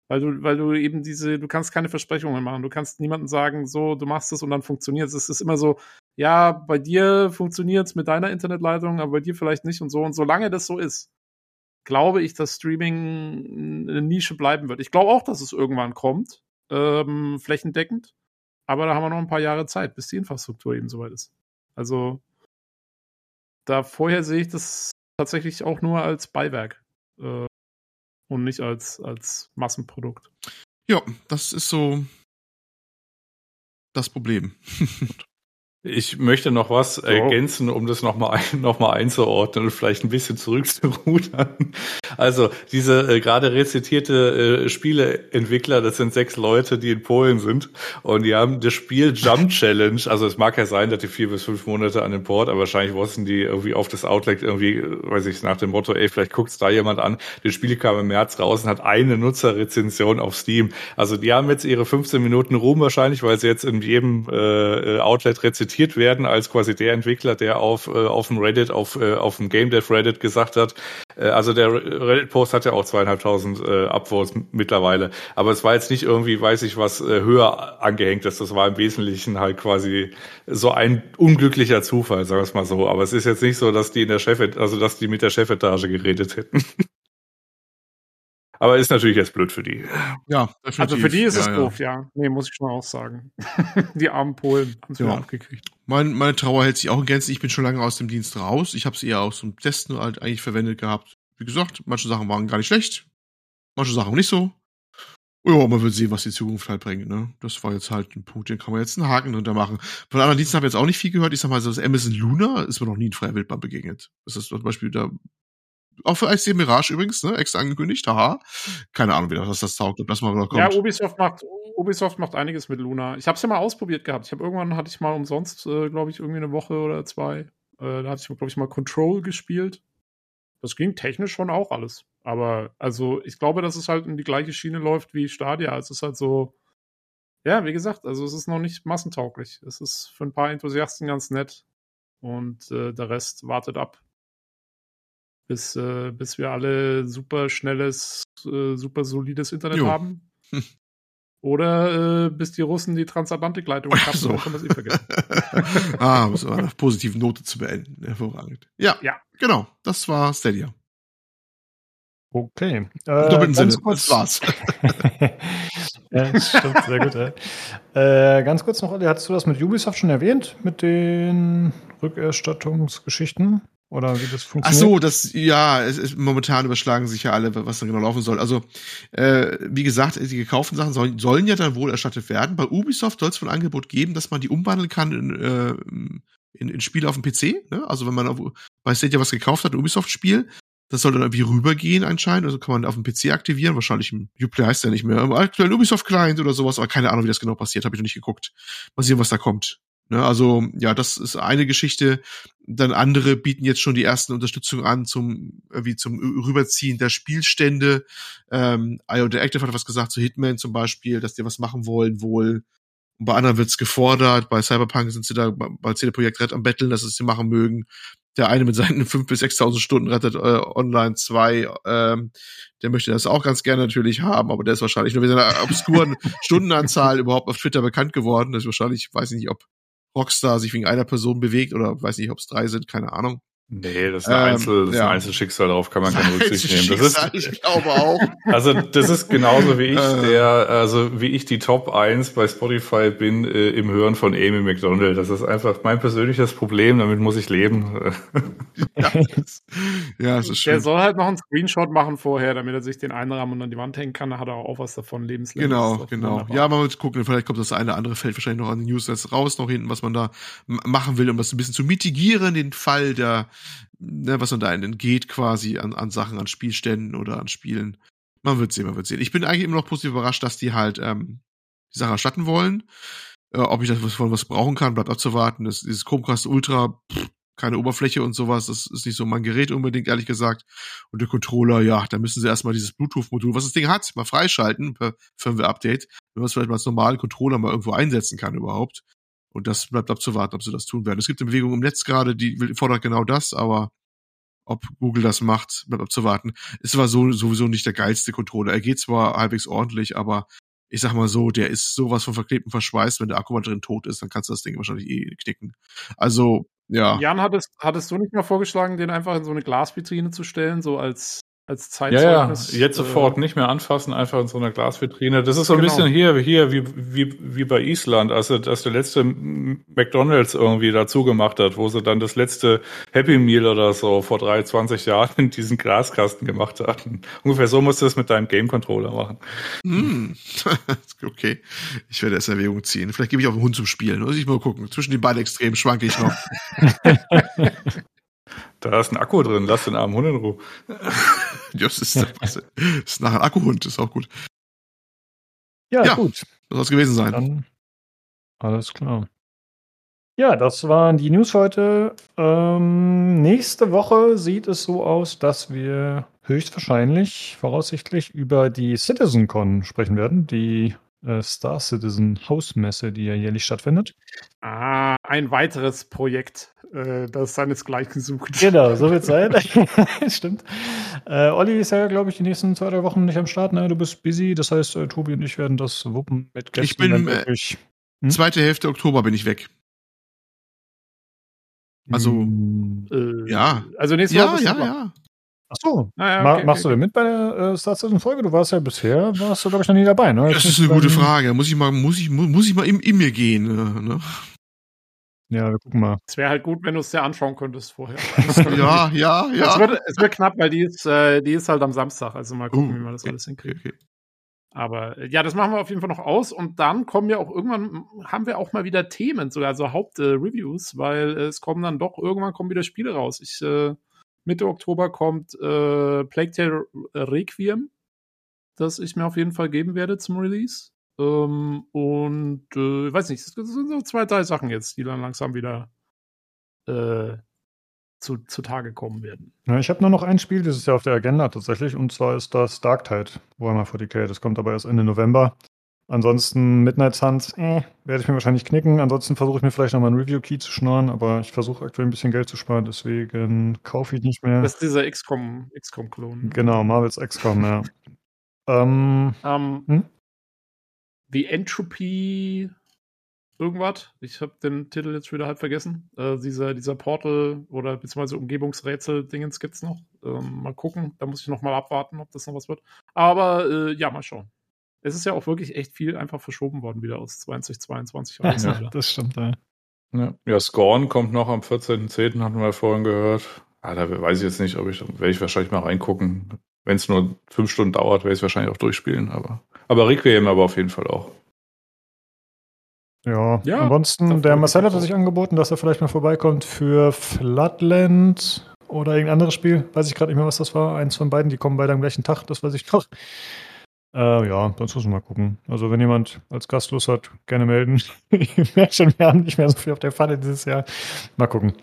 Speaker 3: Weil du, weil du eben diese, du kannst keine Versprechungen machen. Du kannst niemandem sagen, so, du machst es und dann funktioniert es. Es ist immer so, ja, bei dir funktioniert es mit deiner Internetleitung, aber bei dir vielleicht nicht und so. Und solange das so ist, glaube ich, dass Streaming eine Nische bleiben wird. Ich glaube auch, dass es irgendwann kommt, ähm, flächendeckend. Aber da haben wir noch ein paar Jahre Zeit, bis die Infrastruktur eben soweit ist. Also da vorher sehe ich das tatsächlich auch nur als Beiwerk äh, und nicht als, als Massenprodukt.
Speaker 4: Ja, das ist so das Problem.
Speaker 2: Ich möchte noch was ergänzen, um das nochmal ein, noch mal einzuordnen und vielleicht ein bisschen zurückzurudern. Also diese äh, gerade rezitierte äh, Spieleentwickler, das sind sechs Leute, die in Polen sind und die haben das Spiel Jump Challenge. Also es mag ja sein, dass die vier bis fünf Monate an den Port, aber wahrscheinlich wussten die irgendwie auf das Outlet irgendwie, äh, weiß ich, nach dem Motto, ey, vielleicht guckt's da jemand an. Das Spiel kam im März raus und hat eine Nutzerrezension auf Steam. Also die haben jetzt ihre 15 Minuten Ruhm wahrscheinlich, weil sie jetzt in jedem äh, Outlet rezitiert zitiert werden als quasi der Entwickler, der auf, äh, auf dem Reddit, auf, äh, auf dem Game Dev Reddit gesagt hat, äh, also der Reddit-Post hat ja auch zweieinhalbtausend äh, Upvotes mittlerweile, aber es war jetzt nicht irgendwie, weiß ich was, äh, höher angehängt ist. Das war im Wesentlichen halt quasi so ein unglücklicher Zufall, sagen wir es mal so. Aber es ist jetzt nicht so, dass die in der Chef, also dass die mit der Chefetage geredet hätten. Aber ist natürlich jetzt blöd für die.
Speaker 3: Ja, definitiv. Also für die ist es ja, doof, ja. ja. Nee, muss ich schon auch sagen. die armen Polen haben es ja. wieder abgekriegt.
Speaker 4: Mein, meine Trauer hält sich auch in Gänze. Ich bin schon lange aus dem Dienst raus. Ich habe es eher aus zum Testen halt eigentlich verwendet gehabt. Wie gesagt, manche Sachen waren gar nicht schlecht. Manche Sachen nicht so. Ja, man wird sehen, was die Zukunft halt bringt, ne? Das war jetzt halt ein Punkt, den kann man jetzt einen Haken drunter machen. Von anderen Diensten habe ich jetzt auch nicht viel gehört. Ich sag mal, so das Amazon Luna ist mir noch nie in freier Wildbahn begegnet. Das ist zum Beispiel, da auch für IC Mirage übrigens, ne? Extra angekündigt, haha. Keine Ahnung, wie das, das taugt und das mal noch
Speaker 3: kommt. Ja, Ubisoft macht, Ubisoft macht einiges mit Luna. Ich habe es ja mal ausprobiert gehabt. Ich habe irgendwann hatte ich mal umsonst, äh, glaube ich, irgendwie eine Woche oder zwei. Äh, da hatte ich, glaube ich, mal Control gespielt. Das ging technisch schon auch alles. Aber also ich glaube, dass es halt in die gleiche Schiene läuft wie Stadia. Es ist halt so, ja, wie gesagt, also es ist noch nicht massentauglich. Es ist für ein paar Enthusiasten ganz nett. Und äh, der Rest wartet ab bis, äh, bis wir alle super schnelles, äh, super solides Internet jo. haben. Hm. Oder äh, bis die Russen die Transatlantikleitung
Speaker 4: kappen, so. kann man es eh vergessen. ah, um es auf einer positiven Note zu beenden. Hervorragend. Ja, ja, genau. Das war Stadia.
Speaker 1: Okay.
Speaker 4: Äh, Doppelten Sinne, kurz. das war's.
Speaker 1: ja, stimmt, sehr gut. Ja. Äh, ganz kurz noch, Olli, hattest du das mit Ubisoft schon erwähnt, mit den Rückerstattungsgeschichten? Oder wie das funktioniert?
Speaker 4: Ach so, das, ja, es, es, momentan überschlagen sich ja alle, was da genau laufen soll. Also, äh, wie gesagt, die gekauften Sachen sollen, sollen ja dann wohl erstattet werden. Bei Ubisoft soll es wohl ein Angebot geben, dass man die umwandeln kann in, äh, in, in Spiele auf dem PC. Ne? Also, wenn man auf, bei Stadia was gekauft hat, ein Ubisoft-Spiel, das soll dann irgendwie rübergehen anscheinend. Also kann man auf dem PC aktivieren. Wahrscheinlich im Uplay heißt der nicht mehr. Im aktuellen Ubisoft-Client oder sowas. Aber keine Ahnung, wie das genau passiert. Habe ich noch nicht geguckt. Mal sehen, was da kommt. Ne, also ja, das ist eine Geschichte. Dann andere bieten jetzt schon die ersten Unterstützung an zum wie zum Rüberziehen der Spielstände. Ähm, IO Interactive hat was gesagt zu Hitman zum Beispiel, dass die was machen wollen wohl. Und bei anderen wird's gefordert. Bei Cyberpunk sind sie da bei CD Projekt Red am Betteln, dass sie es machen mögen. Der eine mit seinen 5.000 bis 6.000 Stunden rettet äh, online 2, ähm, der möchte das auch ganz gerne natürlich haben, aber der ist wahrscheinlich nur mit seiner obskuren Stundenanzahl überhaupt auf Twitter bekannt geworden. Das ist wahrscheinlich, weiß ich nicht, ob Rockstar sich wegen einer Person bewegt oder weiß nicht, ob es drei sind, keine Ahnung.
Speaker 2: Nee, das ist ein, ähm, Einzel, das ist ja. ein Einzelschicksal, darauf kann man keine Rücksicht nehmen. Das ist,
Speaker 4: ich glaube auch.
Speaker 2: Also das ist genauso wie ich, äh. der, also wie ich die Top 1 bei Spotify bin äh, im Hören von Amy McDonald. Das ist einfach mein persönliches Problem, damit muss ich leben.
Speaker 3: ja, das, ja, das ist schön. Der soll halt noch einen Screenshot machen vorher, damit er sich den einrahmen und an die Wand hängen kann. Da hat er auch was davon, lebenslänglich.
Speaker 4: Genau, genau. Wunderbar. Ja, mal gucken, vielleicht kommt das eine oder andere Feld wahrscheinlich noch an den Newsletters raus, noch hinten, was man da machen will, um das ein bisschen zu mitigieren, den Fall der ne, was man da entgeht quasi an, an Sachen, an Spielständen oder an Spielen. Man wird sehen, man wird sehen. Ich bin eigentlich immer noch positiv überrascht, dass die halt ähm, die Sache erstatten wollen. Äh, ob ich davon was brauchen kann, bleibt abzuwarten. Das, dieses Chromecast Ultra, pff, keine Oberfläche und sowas, das ist nicht so mein Gerät unbedingt, ehrlich gesagt. Und der Controller, ja, da müssen sie erstmal dieses Bluetooth-Modul, was das Ding hat, mal freischalten per Firmware-Update, wenn man es vielleicht mal als normalen Controller mal irgendwo einsetzen kann überhaupt. Und das bleibt abzuwarten, ob sie das tun werden. Es gibt eine Bewegung im Netz gerade, die fordert genau das, aber ob Google das macht, bleibt abzuwarten. Es war so, sowieso nicht der geilste Controller. Er geht zwar halbwegs ordentlich, aber ich sag mal so, der ist sowas von verklebt und verschweißt, wenn der Akku mal drin tot ist, dann kannst du das Ding wahrscheinlich eh knicken. Also, ja.
Speaker 3: Jan, hattest, hattest du nicht mal vorgeschlagen, den einfach in so eine Glasvitrine zu stellen, so als als
Speaker 2: Ja, ja,
Speaker 3: Zeitzeugnis.
Speaker 2: jetzt
Speaker 3: äh,
Speaker 2: sofort nicht mehr anfassen, einfach in so einer Glasvitrine. Das ist so ein
Speaker 3: Genau.
Speaker 2: bisschen hier, hier wie, wie, wie bei Island, als, als der letzte McDonalds irgendwie dazu gemacht hat, wo sie dann das letzte Happy Meal oder so vor 23 Jahren in diesen Glaskasten gemacht hatten. Ungefähr so musst du es mit deinem Game Controller machen.
Speaker 4: Hm. okay. Ich werde es in Erwägung ziehen. Vielleicht gebe ich auch einen Hund zum Spielen. Muss ich mal gucken. Zwischen den beiden Extremen schwanke ich noch.
Speaker 2: Da ist ein Akku drin, lass den armen Hund in Ruhe.
Speaker 4: das ist, das ist nachher ein Akkuhund. Ist auch gut.
Speaker 1: Ja,
Speaker 4: Ja.
Speaker 1: gut.
Speaker 4: Das soll es gewesen sein.
Speaker 1: Dann alles klar. Ja, das waren die News heute. Ähm, nächste Woche sieht es so aus, dass wir höchstwahrscheinlich, voraussichtlich, über die CitizenCon sprechen werden, die äh, Star Citizen Hausmesse, die ja jährlich stattfindet.
Speaker 3: Ah, ein weiteres Projekt, äh, das seinesgleichen sucht.
Speaker 1: Genau, so wird sein. Stimmt. Äh, Olli ist ja, glaube ich, die nächsten zwei, drei Wochen nicht am Start. Ne? Du bist busy. Das heißt, äh, Tobi und ich werden das wuppen mit Gästen.
Speaker 4: Ich bin, äh,
Speaker 1: möglich. Hm?
Speaker 4: Zweite Hälfte Oktober bin ich weg. also-
Speaker 1: Hm.
Speaker 3: Äh,
Speaker 4: Ja.
Speaker 3: Also nächste
Speaker 4: Ja,
Speaker 3: Woche
Speaker 4: ja,
Speaker 3: da.
Speaker 4: ja.
Speaker 1: Ach so.
Speaker 3: Ah, ja,
Speaker 1: Ma
Speaker 3: okay,
Speaker 1: machst du
Speaker 3: okay.
Speaker 1: denn mit bei der äh, Star Citizen Folge? Du warst ja bisher, warst du, glaube ich, noch nie dabei, ne?
Speaker 4: Das ist eine gute Frage. Muss ich mal, muss ich, mu- muss ich mal in, in mir gehen. äh, Ne?
Speaker 1: Ja, wir gucken mal.
Speaker 3: Es wäre halt gut, wenn du es dir anschauen könntest vorher.
Speaker 4: Ja, ja,
Speaker 3: Es,
Speaker 4: ja.
Speaker 3: wird, es wird knapp, weil die ist, äh, die ist halt am Samstag. Also mal gucken,
Speaker 4: Uh,
Speaker 3: wie wir das alles
Speaker 4: Okay,
Speaker 3: hinkriegen.
Speaker 4: okay.
Speaker 3: Aber äh, ja, das machen wir auf jeden Fall noch aus. Und dann kommen wir auch irgendwann, haben wir auch mal wieder Themen, sogar also Hauptreviews, weil äh, es kommen dann doch irgendwann kommen wieder Spiele raus. Ich, äh, Mitte Oktober kommt äh, Plague Tale Requiem, das ich mir auf jeden Fall geben werde zum Release. Ähm, und äh, ich weiß nicht, es sind so zwei, drei Sachen jetzt, die dann langsam wieder äh, zu, zutage kommen werden.
Speaker 1: Ja, ich habe nur noch ein Spiel dieses Jahr auf der Agenda tatsächlich, und zwar ist das Dark Tide, Warhammer 40k. Das kommt aber erst Ende November. Ansonsten Midnight Suns, äh, werde ich mir wahrscheinlich knicken. Ansonsten versuche ich mir vielleicht nochmal einen Review-Key zu schnorren, aber ich versuche aktuell ein bisschen Geld zu sparen, deswegen kaufe ich nicht mehr.
Speaker 3: Das ist dieser XCOM, XCOM-Klon.
Speaker 1: Genau, Marvels XCOM, ja. ähm,
Speaker 3: Ähm,
Speaker 1: Hm?
Speaker 3: The Entropy irgendwas. Ich habe den Titel jetzt wieder halb vergessen. Äh, dieser, dieser Portal oder beziehungsweise Umgebungsrätsel-Dingens gibt's noch. Ähm, mal gucken. Da muss ich noch mal abwarten, ob das noch was wird. Aber äh, ja, mal schauen. Es ist ja auch wirklich echt viel einfach verschoben worden wieder aus 2022 raus.
Speaker 1: ja,
Speaker 3: wieder.
Speaker 1: das stimmt, ja.
Speaker 2: Ja, ja Scorn kommt noch am 14.10., hatten wir vorhin gehört. Ah, da weiß ich jetzt nicht, ob ich, werde ich wahrscheinlich mal reingucken. Wenn es nur fünf Stunden dauert, werde ich es wahrscheinlich auch durchspielen, aber, aber Requiem aber auf jeden Fall auch.
Speaker 1: Ja,
Speaker 3: Ja,
Speaker 1: ansonsten, der Marcel
Speaker 3: auch.
Speaker 1: sich angeboten, dass er vielleicht mal vorbeikommt für Floodland oder irgendein anderes Spiel. Weiß ich gerade nicht mehr, was das war. Eins von beiden, die kommen beide am gleichen Tag, das weiß ich noch. Äh, ja, sonst müssen wir mal gucken. Also, wenn jemand als Gast Lust hat, gerne melden. ich merke schon, wir haben nicht mehr so viel auf der Pfanne dieses Jahr. Mal gucken.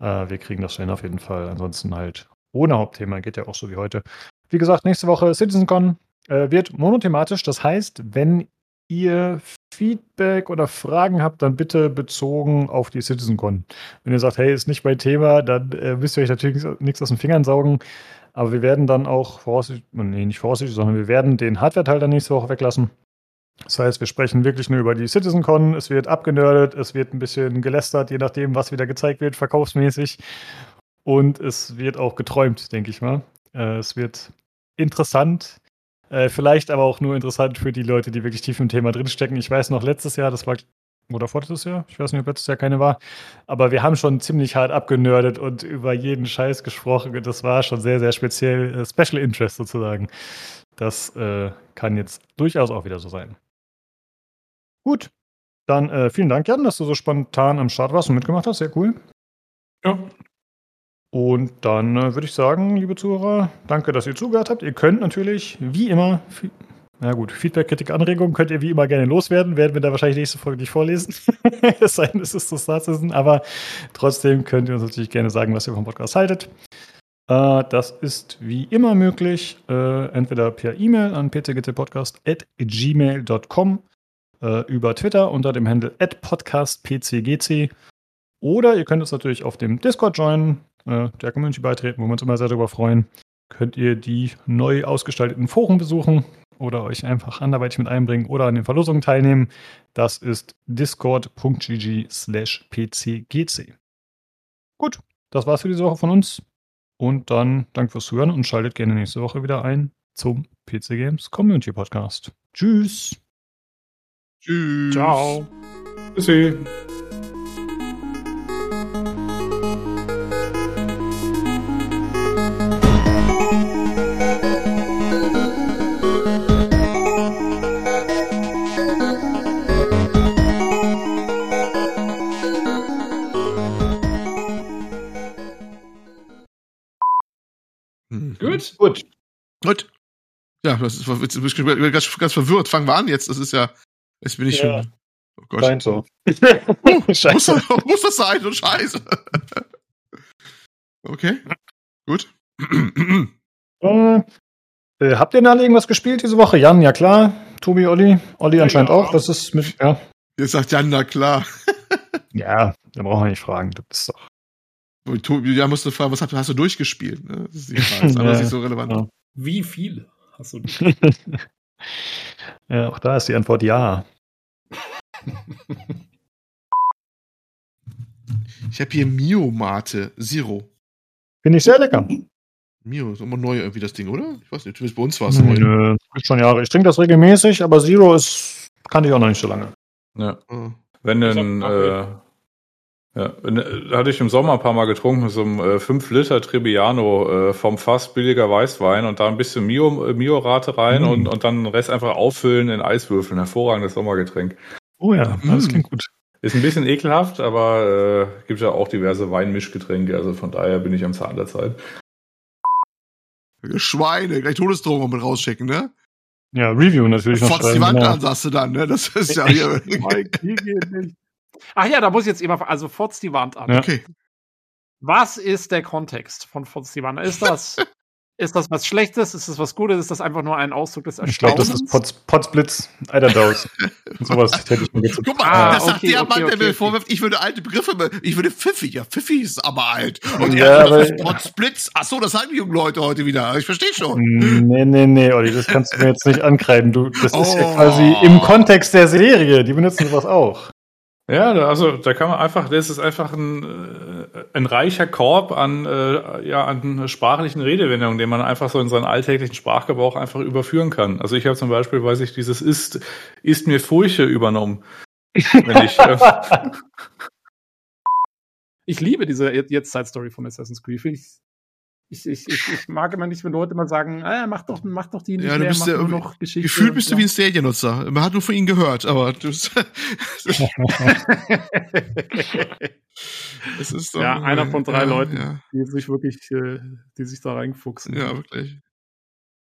Speaker 1: Äh, wir kriegen das hin auf jeden Fall. Ansonsten halt ohne Hauptthema, geht ja auch so wie heute. Wie gesagt, nächste Woche CitizenCon äh, wird monothematisch. Das heißt, wenn ihr Feedback oder Fragen habt, dann bitte bezogen auf die CitizenCon. Wenn ihr sagt, hey, ist nicht mein Thema, dann äh, müsst ihr euch natürlich nichts aus den Fingern saugen. Aber wir werden dann auch voraussichtlich, nee, nicht voraussichtlich, sondern wir werden den Hardware-Teil dann nächste Woche weglassen. Das heißt, wir sprechen wirklich nur über die CitizenCon. Es wird abgenördet, es wird ein bisschen gelästert, je nachdem, was wieder gezeigt wird, verkaufsmäßig. Und es wird auch geträumt, denke ich mal. Äh, es wird interessant. Äh, vielleicht aber auch nur interessant für die Leute, die wirklich tief im Thema drinstecken. Ich weiß noch, letztes Jahr, das war, oder vorletztes Jahr, ich weiß nicht, ob letztes Jahr keine war, aber wir haben schon ziemlich hart abgenördet und über jeden Scheiß gesprochen. Und Das war schon sehr, sehr speziell, äh, Special Interest sozusagen. Das äh, kann jetzt durchaus auch wieder so sein. Gut, dann äh, vielen Dank, Jan, dass du so spontan am Start warst und mitgemacht hast. Sehr cool.
Speaker 2: Ja.
Speaker 1: Und dann äh, würde ich sagen, liebe Zuhörer, danke, dass ihr zugehört habt. Ihr könnt natürlich, wie immer, na gut, Feedback, Kritik, Anregungen könnt ihr wie immer gerne loswerden. Werden wir da wahrscheinlich nächste Folge nicht vorlesen. es sei denn, es ist das Start Season. Aber trotzdem könnt ihr uns natürlich gerne sagen, was ihr vom Podcast haltet. Äh, das ist wie immer möglich, äh, entweder per E-Mail an pcgtpodcast.gmail.com, äh, über Twitter unter dem Handle podcastpcgc oder ihr könnt uns natürlich auf dem Discord joinen, äh, der Community beitreten, wo wir uns immer sehr darüber freuen. Könnt ihr die neu ausgestalteten Foren besuchen oder euch einfach anderweitig mit einbringen oder an den Verlosungen teilnehmen. Das ist discord.gg slash pcgc. Gut, das war's für diese Woche von uns Und dann danke fürs Zuhören und schaltet gerne nächste Woche wieder ein zum PC Games Community Podcast. Tschüss.
Speaker 4: Tschüss.
Speaker 3: Ciao.
Speaker 2: Tschüssi. Gut.
Speaker 1: Gut.
Speaker 4: Gut. Ja, das ist, jetzt bin ich ganz, ganz verwirrt. Fangen wir an jetzt. Das ist ja, jetzt bin ich
Speaker 1: Ja.
Speaker 4: schon. Oh Gott.
Speaker 1: Scheint so.
Speaker 4: Muss
Speaker 1: Scheiße.
Speaker 4: das, muss das sein? Und Scheiße. Okay. Gut.
Speaker 1: Äh, äh, habt ihr denn alle irgendwas gespielt diese Woche? Jan, ja klar. Tobi, Olli. Olli anscheinend
Speaker 3: Ja.
Speaker 1: auch. Das ist mit, ja.
Speaker 4: Jetzt sagt Jan, na klar.
Speaker 1: Ja, da brauchen wir nicht fragen. Das ist doch.
Speaker 4: Und ja, musst du fragen, was hast, hast du durchgespielt? Ne? Das ist die Frage. Das ist aber
Speaker 1: Ja.
Speaker 4: nicht so relevant.
Speaker 1: Ja.
Speaker 3: Wie viel hast du?
Speaker 1: ja, auch da ist die Antwort ja.
Speaker 4: Ich habe hier Mio Mate Zero.
Speaker 1: Finde ich sehr lecker.
Speaker 4: Mio, ist immer neu irgendwie das Ding, oder? Ich weiß nicht, zumindest bei uns war es neu.
Speaker 1: Nö, ist schon Jahre. Ich trinke das regelmäßig, aber Zero ist, kannte ich auch noch nicht so lange.
Speaker 2: Ja.
Speaker 4: Ah.
Speaker 2: Wenn
Speaker 3: hab
Speaker 2: äh, ja, äh, hatte ich im Sommer ein paar Mal getrunken, so ein äh, 5 Liter Trebbiano äh, vom Fass billiger Weißwein und da ein bisschen Mio, äh, Mio-Rate rein
Speaker 1: Mm.
Speaker 2: und, und dann den Rest einfach auffüllen in Eiswürfeln. Hervorragendes Sommergetränk.
Speaker 1: Oh ja, das
Speaker 4: Mm.
Speaker 1: klingt gut.
Speaker 2: Ist ein bisschen ekelhaft, aber äh, gibt ja auch diverse Weinmischgetränke, also von daher bin ich am Zahn der Zeit.
Speaker 4: Schweine, gleich Todesdrohung mit rausschicken, ne?
Speaker 1: Ja, Review natürlich noch
Speaker 4: Fotz die Wand
Speaker 1: genau.
Speaker 4: an, sagst du dann, ne? Das ist ja hier.
Speaker 3: Ach ja, da muss ich jetzt immer, also Fotz die Wand an.
Speaker 1: Ja.
Speaker 4: Okay.
Speaker 3: Was ist der Kontext von Fotz die Wand? Ist das, ist das was Schlechtes? Ist das was Gutes? Ist das einfach nur ein Ausdruck des
Speaker 1: Ich glaube,
Speaker 3: Erstaunens?
Speaker 1: das ist Pots, Potsblitz, Eiderdaus. Sowas hätte ich mir jetzt
Speaker 4: Guck mal,
Speaker 3: Ah,
Speaker 4: das sagt
Speaker 3: okay,
Speaker 4: der
Speaker 3: okay,
Speaker 4: Mann, der
Speaker 3: okay,
Speaker 4: mir
Speaker 3: okay.
Speaker 4: vorwirft, ich würde alte Begriffe, be- ich würde pfiffig, ja, pfiffig ist aber alt. Und
Speaker 1: Ja,
Speaker 4: er das ist Potsblitz. Ach so, das sagen die jungen Leute heute wieder. Ich verstehe schon.
Speaker 1: Nee, nee, nee, Olli, das kannst du mir jetzt nicht ankreiden. Du, das ist ja
Speaker 4: Oh.
Speaker 1: quasi im Kontext der Serie. Die benutzen sowas auch.
Speaker 2: Ja, also da kann man einfach, das ist einfach ein, äh, ein reicher Korb an, äh, ja, an sprachlichen Redewendungen, den man einfach so in seinen alltäglichen Sprachgebrauch einfach überführen kann. Also ich habe zum Beispiel, weiß ich, dieses ist, ist mir Furche übernommen. Wenn ich, äh,
Speaker 3: Ich liebe diese Jetztzeit-Story von Assassin's Creed. Ich, ich, ich, ich mag immer nicht, wenn Leute immer sagen, ah, mach doch, mach doch die nicht
Speaker 4: Ja, du
Speaker 3: mehr,
Speaker 4: bist
Speaker 3: mach
Speaker 4: ja
Speaker 3: noch Geschichte.
Speaker 4: Gefühlt bist du wie ein Stadia-Nutzer. Man hat nur von ihnen gehört, aber du, es ist doch,
Speaker 3: Ja, einer von drei
Speaker 4: ja,
Speaker 3: Leuten.
Speaker 4: Ja,
Speaker 3: die sich wirklich, äh, die sich da reinfuchsen.
Speaker 4: ja wirklich.